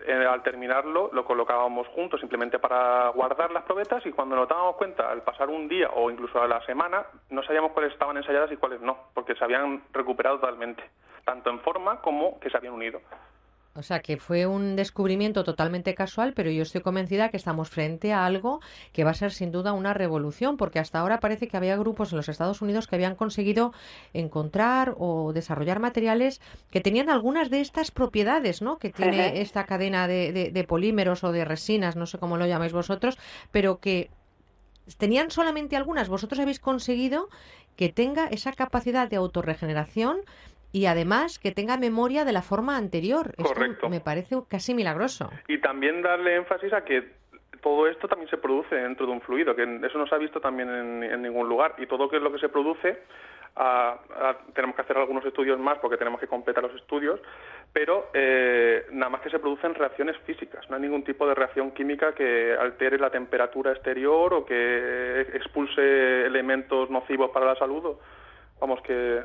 S116: Eh, al terminarlo lo colocábamos juntos simplemente para guardar las probetas y cuando nos dábamos cuenta al pasar un día o incluso a la semana no sabíamos cuáles estaban ensayadas y cuáles no, porque se habían recuperado totalmente, tanto en forma como que se habían unido.
S1: O sea, que fue un descubrimiento totalmente casual, pero yo estoy convencida que estamos frente a algo que va a ser sin duda una revolución, porque hasta ahora parece que había grupos en los Estados Unidos que habían conseguido encontrar o desarrollar materiales que tenían algunas de estas propiedades, ¿no? Que tiene esta cadena de, de polímeros o de resinas, no sé cómo lo llamáis vosotros, pero que tenían solamente algunas. Vosotros habéis conseguido que tenga esa capacidad de autorregeneración y además que tenga memoria de la forma anterior.
S116: Correcto.
S1: me parece casi milagroso.
S116: Y también darle énfasis a que todo esto también se produce dentro de un fluido, que eso no se ha visto también en, ningún lugar. Y todo que es lo que se produce, tenemos que hacer algunos estudios más porque tenemos que completar los estudios, pero eh, nada más que se producen reacciones físicas. No hay ningún tipo de reacción química que altere la temperatura exterior o que expulse elementos nocivos para la salud. Vamos que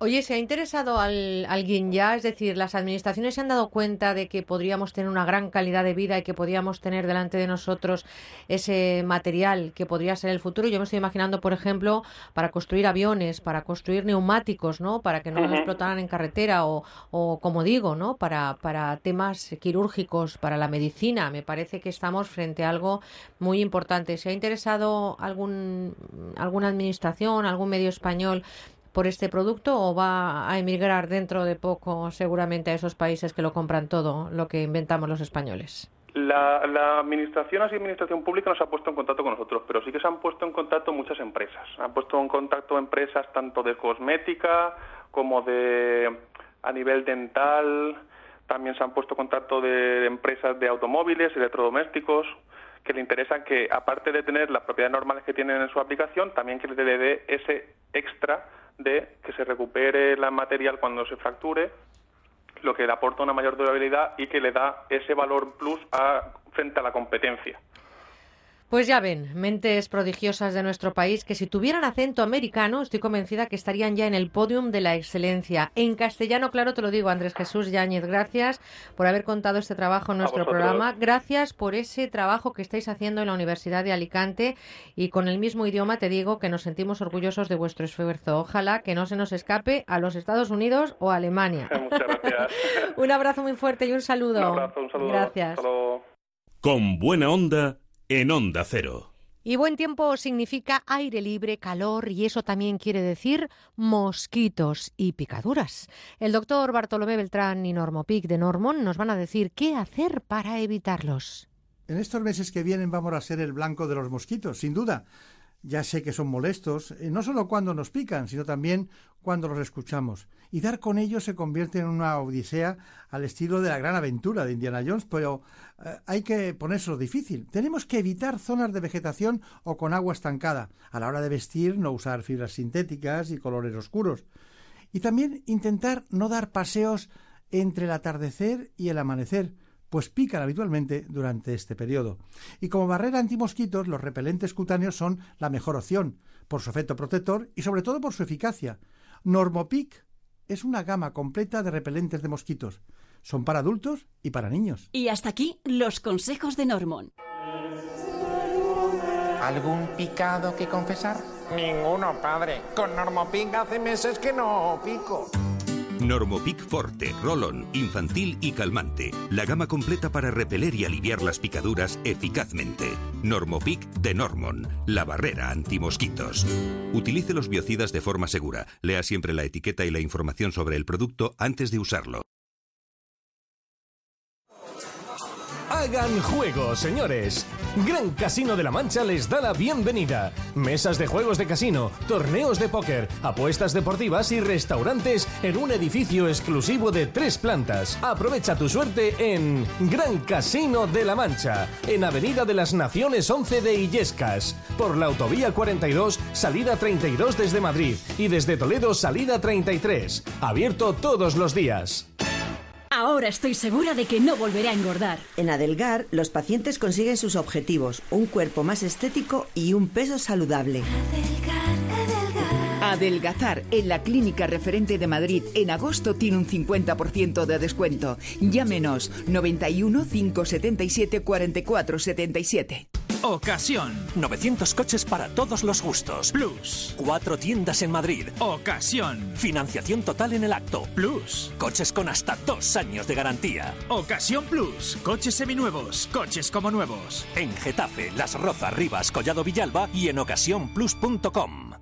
S1: Oye, ¿se ha interesado al, alguien ya? Es decir, ¿las administraciones se han dado cuenta de que podríamos tener una gran calidad de vida y que podríamos tener delante de nosotros ese material que podría ser el futuro? Yo me estoy imaginando, por ejemplo, para construir aviones, para construir neumáticos, ¿no? Para que no explotaran en carretera o, o, como digo, ¿no? Para, para temas quirúrgicos, para la medicina. Me parece que estamos frente a algo muy importante. ¿Se ha interesado algún, alguna administración, algún medio español por este producto o va a emigrar dentro de poco seguramente a esos países que lo compran todo, lo que inventamos los españoles?
S116: La, la, administración, así administración pública, no se ha puesto en contacto con nosotros, pero sí que se han puesto en contacto muchas empresas. Han puesto en contacto empresas tanto de cosmética como de a nivel dental. También se han puesto en contacto de empresas de automóviles, electrodomésticos, que le interesan que, aparte de tener las propiedades normales que tienen en su aplicación, también que le dé ese extra de que se recupere el material cuando se fracture, lo que le aporta una mayor durabilidad y que le da ese valor plus a, frente a la competencia.
S1: Pues ya ven, mentes prodigiosas de nuestro país que si tuvieran acento americano, estoy convencida que estarían ya en el podium de la excelencia. En castellano, claro, te lo digo, Andrés Jesús Yáñez, gracias por haber contado este trabajo en nuestro programa. Gracias por ese trabajo que estáis haciendo en la Universidad de Alicante y con el mismo idioma te digo que nos sentimos orgullosos de vuestro esfuerzo. Ojalá que no se nos escape a los Estados Unidos o a Alemania.
S116: Muchas gracias.
S1: un abrazo muy fuerte y un saludo.
S116: Un abrazo, un saludo.
S1: Gracias.
S2: Con buena onda en Onda Cero.
S1: Y buen tiempo significa aire libre, calor y eso también quiere decir mosquitos y picaduras. El doctor Bartolomé Beltrán y Normopic de Normon nos van a decir qué hacer para evitarlos.
S24: En estos meses que vienen vamos a ser el blanco de los mosquitos, sin duda. Ya sé que son molestos, eh, no solo cuando nos pican, sino también cuando los escuchamos. Y dar con ellos se convierte en una odisea al estilo de la gran aventura de Indiana Jones, pero eh, hay que ponérselo difícil. Tenemos que evitar zonas de vegetación o con agua estancada. A la hora de vestir, no usar fibras sintéticas y colores oscuros. Y también intentar no dar paseos entre el atardecer y el amanecer, pues pican habitualmente durante este periodo. Y como barrera antimosquitos, los repelentes cutáneos son la mejor opción, por su efecto protector y sobre todo por su eficacia. Normopic es una gama completa de repelentes de mosquitos. Son para adultos y para niños.
S117: Y hasta aquí los consejos de Normon.
S118: ¿Algún picado que confesar?
S119: Ninguno, padre. Con Normopic hace meses que no pico.
S28: Normopic Forte, Rolón, infantil y calmante. La gama completa para repeler y aliviar las picaduras eficazmente. Normopic de Normon, la barrera antimosquitos. Utilice los biocidas de forma segura. Lea siempre la etiqueta y la información sobre el producto antes de usarlo.
S120: Hagan juego, señores. Gran Casino de la Mancha les da la bienvenida. Mesas de juegos de casino, torneos de póker, apuestas deportivas y restaurantes en un edificio exclusivo de tres plantas. Aprovecha tu suerte en Gran Casino de la Mancha, en Avenida de las Naciones 11 de Illescas, por la Autovía 42, salida 32 desde Madrid y desde Toledo, salida 33. Abierto todos los días.
S117: Ahora estoy segura de que no volveré a engordar.
S121: En Adelgar, los pacientes consiguen sus objetivos, un cuerpo más estético y un peso saludable.
S122: Adelgazar en la clínica referente de Madrid en agosto tiene un 50% de descuento. Llámenos 91 577 44 77.
S123: Ocasión. 900 coches para todos los gustos. Plus. Cuatro tiendas en Madrid. Ocasión. Financiación total en el acto. Plus. Coches con hasta dos años de garantía. Ocasión Plus. Coches seminuevos. Coches como nuevos. En Getafe, Las Rozas, Rivas, Collado Villalba y en ocasiónplus.com.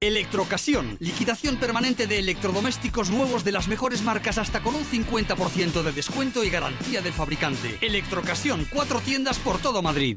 S124: Electrocasión, liquidación permanente de electrodomésticos nuevos de las mejores marcas hasta con un 50% de descuento y garantía del fabricante. Electrocasión, cuatro tiendas por todo Madrid.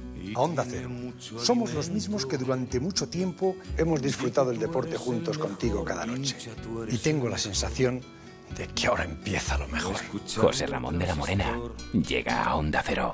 S125: a Onda Cero. Somos los mismos que durante mucho tiempo hemos disfrutado el deporte juntos contigo cada noche. Y tengo la sensación de que ahora empieza lo mejor.
S112: José Ramón de la Morena llega a Onda Cero.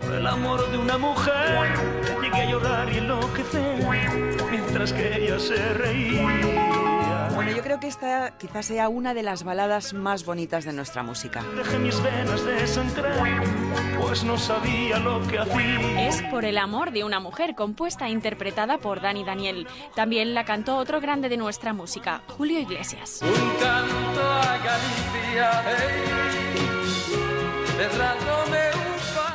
S126: El amor de una mujer llegué a llorar y enloquecer mientras que ella se reía.
S127: Bueno, yo creo que esta quizás sea una de las baladas más bonitas de nuestra música.
S126: Dejé mis venas desangrar, pues no sabía lo que hacía.
S128: Es Por el amor de una mujer, compuesta e interpretada por Dani Daniel. También la cantó otro grande de nuestra música, Julio Iglesias.
S126: Un canto a Galicia, hey, un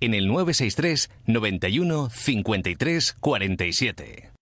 S129: en el 963 91 53 47.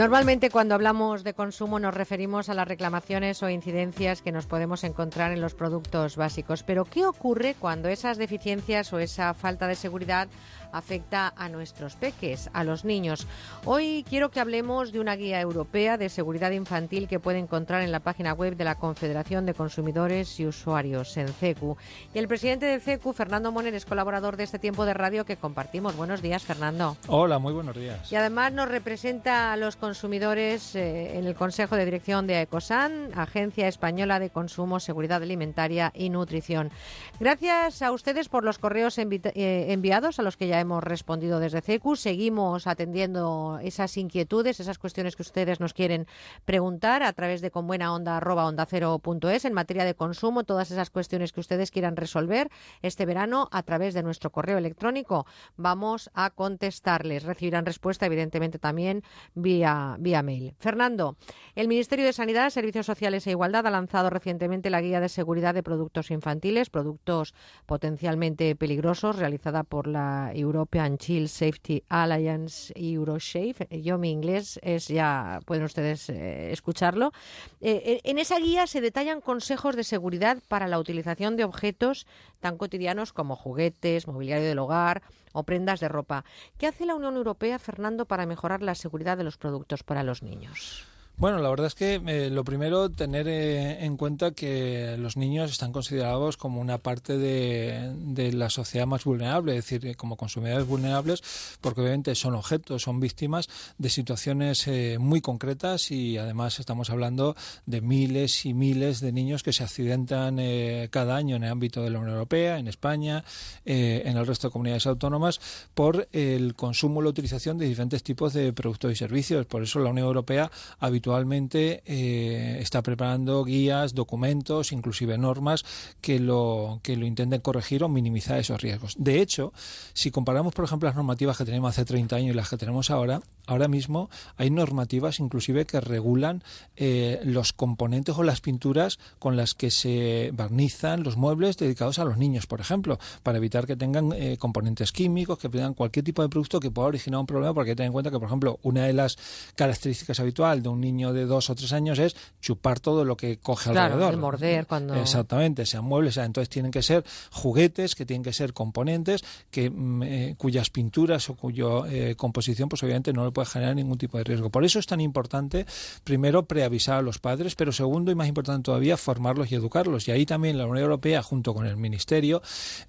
S1: Normalmente cuando hablamos de consumo nos referimos a las reclamaciones o incidencias que nos podemos encontrar en los productos básicos. Pero ¿qué ocurre cuando esas deficiencias o esa falta de seguridad afecta a nuestros peques, a los niños? Hoy quiero que hablemos de una guía europea de seguridad infantil que puede encontrar en la página web de la Confederación de Consumidores y Usuarios, en CECU. Y el presidente de CECU, Fernando Moner, es colaborador de este tiempo de radio que compartimos. Buenos días, Fernando.
S103: Hola, muy buenos días.
S1: Y además nos representa a los consumidores eh, en el Consejo de Dirección de ECOSAN, Agencia Española de Consumo, Seguridad Alimentaria y Nutrición. Gracias a ustedes por los correos envi- eh, enviados a los que ya hemos respondido desde CECU. Seguimos atendiendo esas inquietudes, esas cuestiones que ustedes nos quieren preguntar a través de conbuenaonda.onda0.es en materia de consumo, todas esas cuestiones que ustedes quieran resolver este verano a través de nuestro correo electrónico. Vamos a contestarles. Recibirán respuesta, evidentemente, también vía, vía mail. Fernando, el Ministerio de Sanidad, Servicios Sociales e Igualdad ha lanzado recientemente la Guía de Seguridad de Productos Infantiles, productos potencialmente peligrosos, realizada por la European Child Safety Alliance y Eurosafe. Yo mi inglés es ya, pueden ustedes eh, escucharlo. Eh, en esa guía se detallan consejos de seguridad para la utilización de objetos tan cotidianos como juguetes, mobiliario del hogar o prendas de ropa. ¿Qué hace la Unión Europea, Fernando, para mejorar la seguridad de los productos para los niños?
S103: Bueno, la verdad es que eh, lo primero, tener eh, en cuenta que los niños están considerados como una parte de, de la sociedad más vulnerable, es decir, eh, como consumidores vulnerables, porque obviamente son objetos, son víctimas de situaciones eh, muy concretas y además estamos hablando de miles y miles de niños que se accidentan eh, cada año en el ámbito de la Unión Europea, en España, eh, en el resto de comunidades autónomas, por el consumo o la utilización de diferentes tipos de productos y servicios. Por eso la Unión Europea habitualmente habitualmente eh, está preparando guías, documentos, inclusive normas que lo, que lo intenten corregir o minimizar esos riesgos. De hecho, si comparamos, por ejemplo, las normativas que tenemos hace 30 años y las que tenemos ahora, ahora mismo hay normativas inclusive que regulan eh, los componentes o las pinturas con las que se barnizan los muebles dedicados a los niños, por ejemplo, para evitar que tengan eh, componentes químicos, que tengan cualquier tipo de producto que pueda originar un problema, porque tener en cuenta que, por ejemplo, una de las características habituales de un niño de dos o tres años es chupar todo lo que coge
S130: claro,
S103: alrededor.
S130: El morder cuando.
S103: Exactamente, sean muebles, entonces tienen que ser juguetes, que tienen que ser componentes, que mm, eh, cuyas pinturas o cuya eh, composición, pues obviamente no le puede generar ningún tipo de riesgo. Por eso es tan importante, primero, preavisar a los padres, pero segundo y más importante todavía, formarlos y educarlos. Y ahí también la Unión Europea, junto con el Ministerio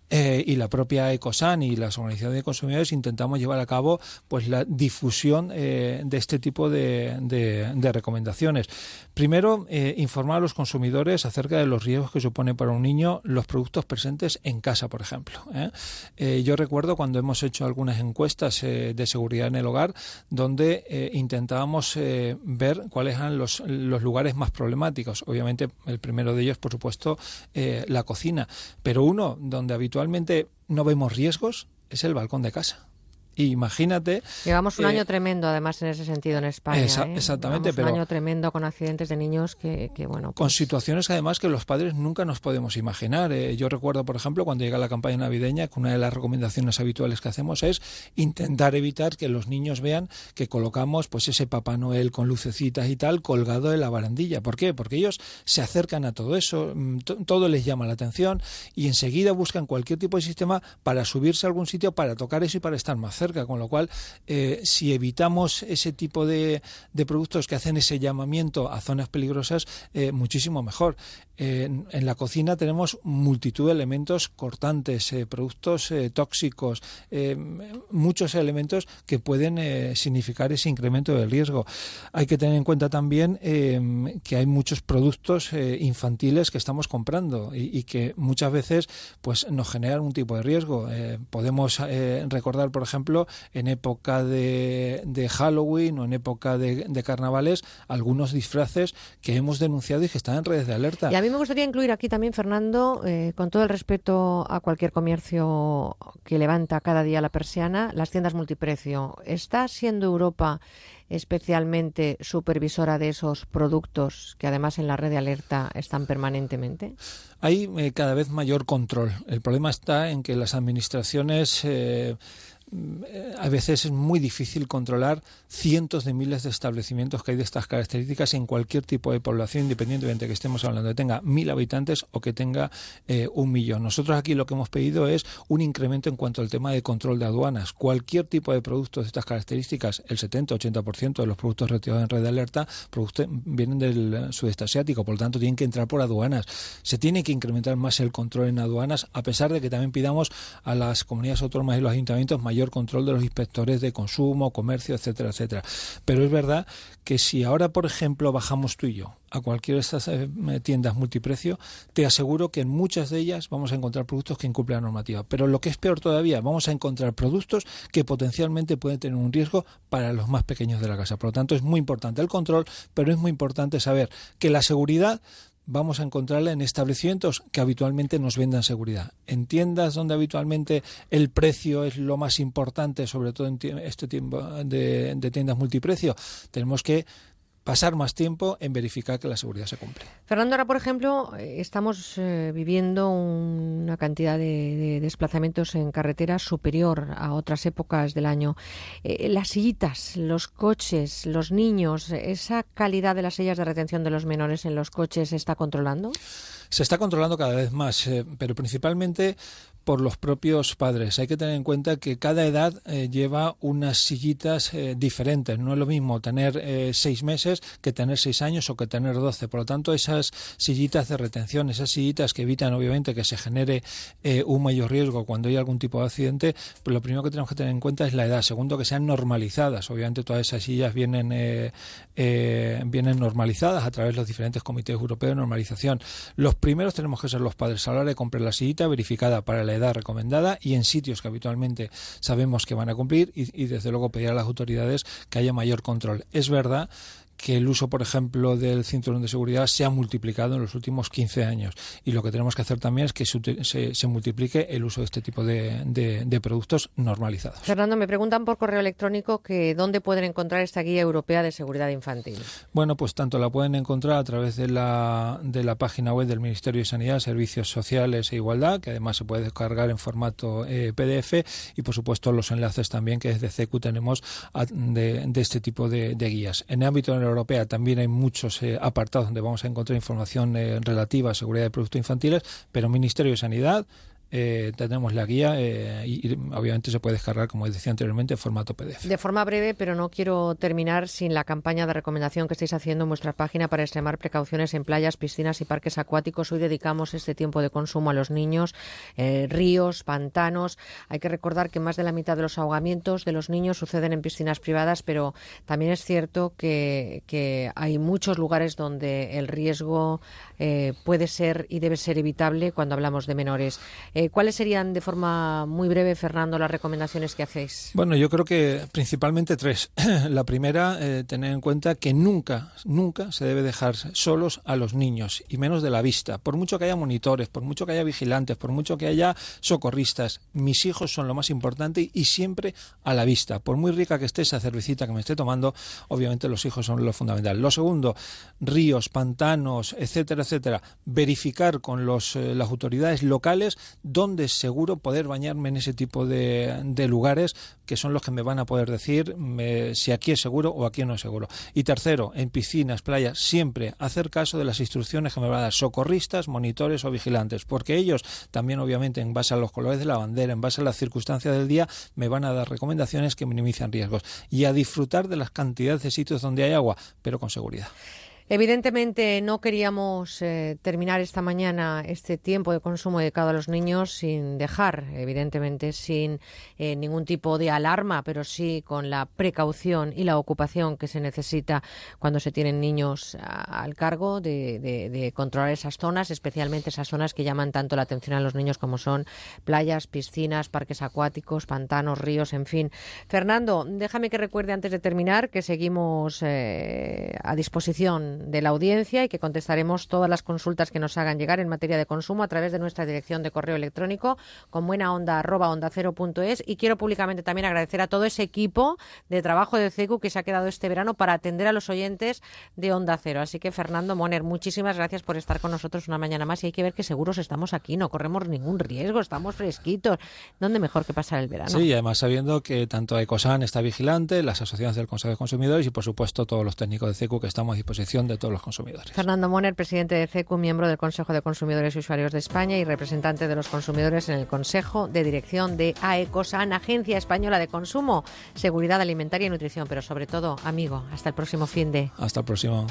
S103: eh, y la propia ECOSAN y las organizaciones de consumidores, intentamos llevar a cabo pues la difusión de este tipo de, de recomendaciones. Primero, informar a los consumidores acerca de los riesgos que supone para un niño los productos presentes en casa, por ejemplo. ¿eh? Eh, yo recuerdo cuando hemos hecho algunas encuestas eh, de seguridad en el hogar, donde intentábamos ver cuáles eran los, los, lugares más problemáticos. Obviamente, el primero de ellos, por supuesto, la cocina. Pero uno donde habitualmente no vemos riesgos es el balcón de casa imagínate.
S130: Llevamos un año tremendo, además, en ese sentido en España. ¿eh?
S103: Exactamente,
S130: pero. Un año tremendo con accidentes de niños que, bueno.
S103: Con pues situaciones, además, que los padres nunca nos podemos imaginar. ¿eh? yo recuerdo, por ejemplo, cuando llega la campaña navideña, que una de las recomendaciones habituales que hacemos es intentar evitar que los niños vean que colocamos pues ese Papá Noel con lucecitas y tal colgado en la barandilla. ¿Por qué? Porque ellos se acercan a todo eso, mm, todo les llama la atención y enseguida buscan cualquier tipo de sistema para subirse a algún sitio, para tocar eso y para estar más cerca, con lo cual eh, si evitamos ese tipo de, de, productos que hacen ese llamamiento a zonas peligrosas, eh, muchísimo mejor. En, la cocina tenemos multitud de elementos cortantes, eh, productos tóxicos, muchos elementos que pueden significar ese incremento del riesgo. Hay que tener en cuenta también que hay muchos productos infantiles que estamos comprando y, que muchas veces pues nos generan un tipo de riesgo. podemos recordar, por ejemplo, en época de, Halloween o en época de, carnavales algunos disfraces que hemos denunciado y que están en redes de alerta.
S130: Me gustaría incluir aquí también, Fernando, eh, con todo el respeto a cualquier comercio que levanta cada día la persiana, las tiendas multiprecio. ¿Está siendo Europa especialmente supervisora de esos productos que además en la red de alerta están permanentemente?
S103: Hay eh, cada vez mayor control. El problema está en que las administraciones eh, a veces es muy difícil controlar cientos de miles de establecimientos que hay de estas características en cualquier tipo de población, independientemente de que estemos hablando de tenga mil habitantes o que tenga eh, un millón. Nosotros aquí lo que hemos pedido es un incremento en cuanto al tema de control de aduanas. Cualquier tipo de productos de estas características, el 70-80% de los productos retirados en red de alerta vienen del sudeste asiático, por lo tanto tienen que entrar por aduanas. Se tiene que incrementar más el control en aduanas, a pesar de que también pidamos a las comunidades autónomas y los ayuntamientos mayor control de los inspectores de consumo, comercio, etcétera, etcétera. Pero es verdad que si ahora, por ejemplo, bajamos tú y yo a cualquiera de estas eh, tiendas multiprecio, te aseguro que en muchas de ellas vamos a encontrar productos que incumplen la normativa. Pero lo que es peor todavía, vamos a encontrar productos que potencialmente pueden tener un riesgo para los más pequeños de la casa. Por lo tanto, es muy importante el control, pero es muy importante saber que la seguridad vamos a encontrarla en establecimientos que habitualmente nos vendan seguridad. En tiendas donde habitualmente el precio es lo más importante, sobre todo en este tiempo de, de tiendas multiprecio, tenemos que pasar más tiempo en verificar que la seguridad se cumple.
S130: Fernando, ahora, por ejemplo, estamos eh, viviendo una cantidad de, desplazamientos en carretera superior a otras épocas del año. Eh, las sillitas, los coches, los niños, ¿esa calidad de las sillas de retención de los menores en los coches se está controlando?
S103: Se está controlando cada vez más, eh, pero principalmente por los propios padres. Hay que tener en cuenta que cada edad eh, lleva unas sillitas eh, diferentes. No es lo mismo tener seis meses que tener seis años o que tener doce. Por lo tanto, esas sillitas de retención, esas sillitas que evitan obviamente que se genere un mayor riesgo cuando hay algún tipo de accidente, pues lo primero que tenemos que tener en cuenta es la edad. Segundo, que sean normalizadas. Obviamente todas esas sillas vienen, vienen normalizadas a través de los diferentes comités europeos de normalización. Los primeros tenemos que ser los padres a la hora de comprar la sillita verificada para edad recomendada y en sitios que habitualmente sabemos que van a cumplir y, desde luego pedir a las autoridades que haya mayor control. Es verdad que el uso, por ejemplo, del cinturón de seguridad se ha multiplicado en los últimos 15 años. Y lo que tenemos que hacer también es que se, multiplique el uso de este tipo de, productos normalizados.
S1: Fernando, me preguntan por correo electrónico que dónde pueden encontrar esta guía europea de seguridad infantil.
S103: Bueno, pues tanto la pueden encontrar a través de la, de la página web del Ministerio de Sanidad, Servicios Sociales e Igualdad, que además se puede descargar en formato eh, PDF, y por supuesto los enlaces también que desde CECU tenemos de, este tipo de, guías. En el ámbito de Europea. También hay muchos eh, apartados donde vamos a encontrar información eh, relativa a seguridad de productos infantiles, pero Ministerio de Sanidad, eh, tenemos la guía eh, y, obviamente se puede descargar, como decía anteriormente, en formato PDF.
S1: De forma breve, pero no quiero terminar sin la campaña de recomendación que estáis haciendo en vuestra página para extremar precauciones en playas, piscinas y parques acuáticos. Hoy dedicamos este tiempo de consumo a los niños, eh, ríos, pantanos. Hay que recordar que más de la mitad de los ahogamientos de los niños suceden en piscinas privadas, pero también es cierto que, que hay muchos lugares donde el riesgo puede ser y debe ser evitable cuando hablamos de menores. Eh, ¿Cuáles serían, de forma muy breve, Fernando, las recomendaciones que hacéis?
S103: Bueno, yo creo que principalmente tres. La primera, eh, tener en cuenta que nunca, nunca se debe dejar solos a los niños, y menos de la vista. Por mucho que haya monitores, por mucho que haya vigilantes, por mucho que haya socorristas, mis hijos son lo más importante y siempre a la vista. Por muy rica que esté esa cervecita que me esté tomando, obviamente los hijos son lo fundamental. Lo segundo, ríos, pantanos, etcétera, etcétera. Verificar con los, eh, las autoridades locales dónde es seguro poder bañarme en ese tipo de, lugares que son los que me van a poder decir si aquí es seguro o aquí no es seguro. Y tercero, en piscinas, playas, siempre hacer caso de las instrucciones que me van a dar socorristas, monitores o vigilantes, porque ellos también obviamente en base a los colores de la bandera, en base a las circunstancias del día, me van a dar recomendaciones que minimizan riesgos y a disfrutar de las cantidades de sitios donde hay agua, pero con seguridad.
S1: Evidentemente no queríamos eh, terminar esta mañana este tiempo de consumo dedicado a los niños sin dejar, evidentemente, sin eh, ningún tipo de alarma, pero sí con la precaución y la ocupación que se necesita cuando se tienen niños al cargo de, controlar esas zonas, especialmente esas zonas que llaman tanto la atención a los niños como son playas, piscinas, parques acuáticos, pantanos, ríos, en fin. Fernando, déjame que recuerde antes de terminar que seguimos eh, a disposición de la audiencia y que contestaremos todas las consultas que nos hagan llegar en materia de consumo a través de nuestra dirección de correo electrónico con buena onda arroba onda cero punto es y quiero públicamente también agradecer a todo ese equipo de trabajo de CECU que se ha quedado este verano para atender a los oyentes de Onda Cero. Así que Fernando Moner, muchísimas gracias por estar con nosotros una mañana más y hay que ver que seguros estamos aquí, no corremos ningún riesgo, estamos fresquitos. ¿Dónde mejor que pasar el verano?
S103: Sí, además sabiendo que tanto Ecosan está vigilante, las asociaciones del Consejo de Consumidores y por supuesto todos los técnicos de CECU que estamos a disposición de todos los consumidores.
S1: Fernando Moner, presidente de CECU, miembro del Consejo de Consumidores y Usuarios de España y representante de los consumidores en el Consejo de Dirección de AECOSAN, Agencia Española de Consumo, Seguridad Alimentaria y Nutrición, pero sobre todo, amigo, hasta el próximo fin de.
S103: Hasta el próximo.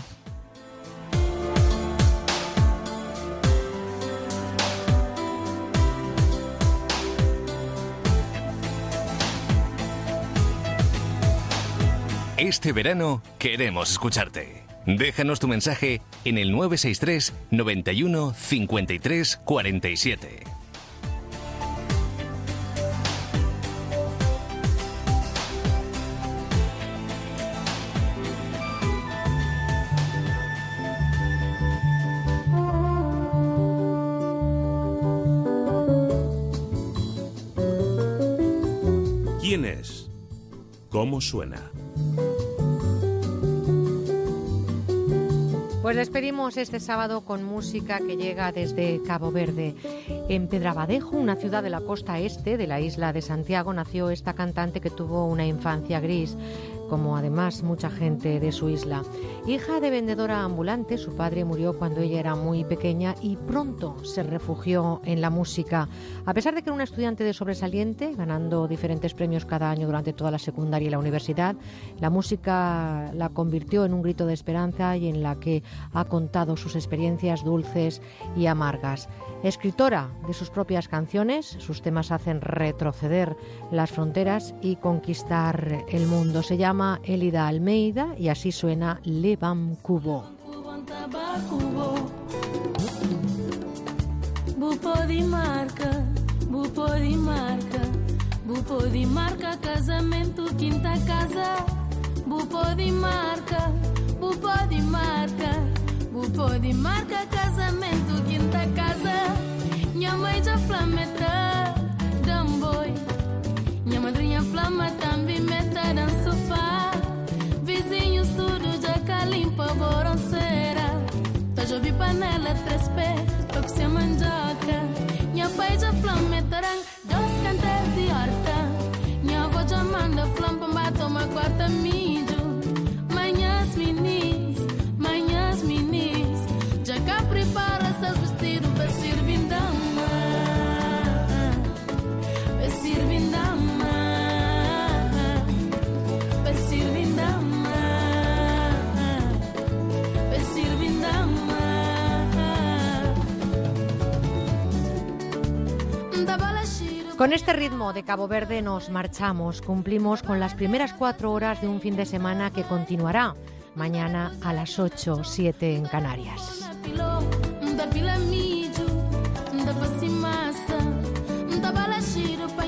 S126: Este verano queremos escucharte. Déjanos tu mensaje en el 963 91 53 47.
S2: ¿Quién es? ¿Cómo suena?
S1: Pues despedimos este sábado con música que llega desde Cabo Verde. En Pedrabadejo, una ciudad de la costa este de la isla de Santiago, nació esta cantante que tuvo una infancia gris como además mucha gente de su isla. Hija de vendedora ambulante, su padre murió cuando ella era muy pequeña y pronto se refugió en la música. A pesar de que era una estudiante de sobresaliente, ganando diferentes premios cada año durante toda la secundaria y la universidad, la música la convirtió en un grito de esperanza y en la que ha contado sus experiencias dulces y amargas. Escritora de sus propias canciones, sus temas hacen retroceder las fronteras y conquistar el mundo. Se llama Elida Almeida y así suena Levam Cubo. Bupo di marca, bupo di marca, bupo di marca, casamento, quinta casa, bupo di marca, bupo
S131: pode marca, bu pode marca casamento, quinta casa. Minha mãe já flameta, damboi. Minha madrinha flama também meta no calimpa boronceira. Tá panela, três pés, toque se mandioca. Minha dos cantar de.
S1: Con este ritmo de Cabo Verde nos marchamos, cumplimos con las primeras cuatro horas de un fin de semana que continuará mañana a las 8, 7 en Canarias.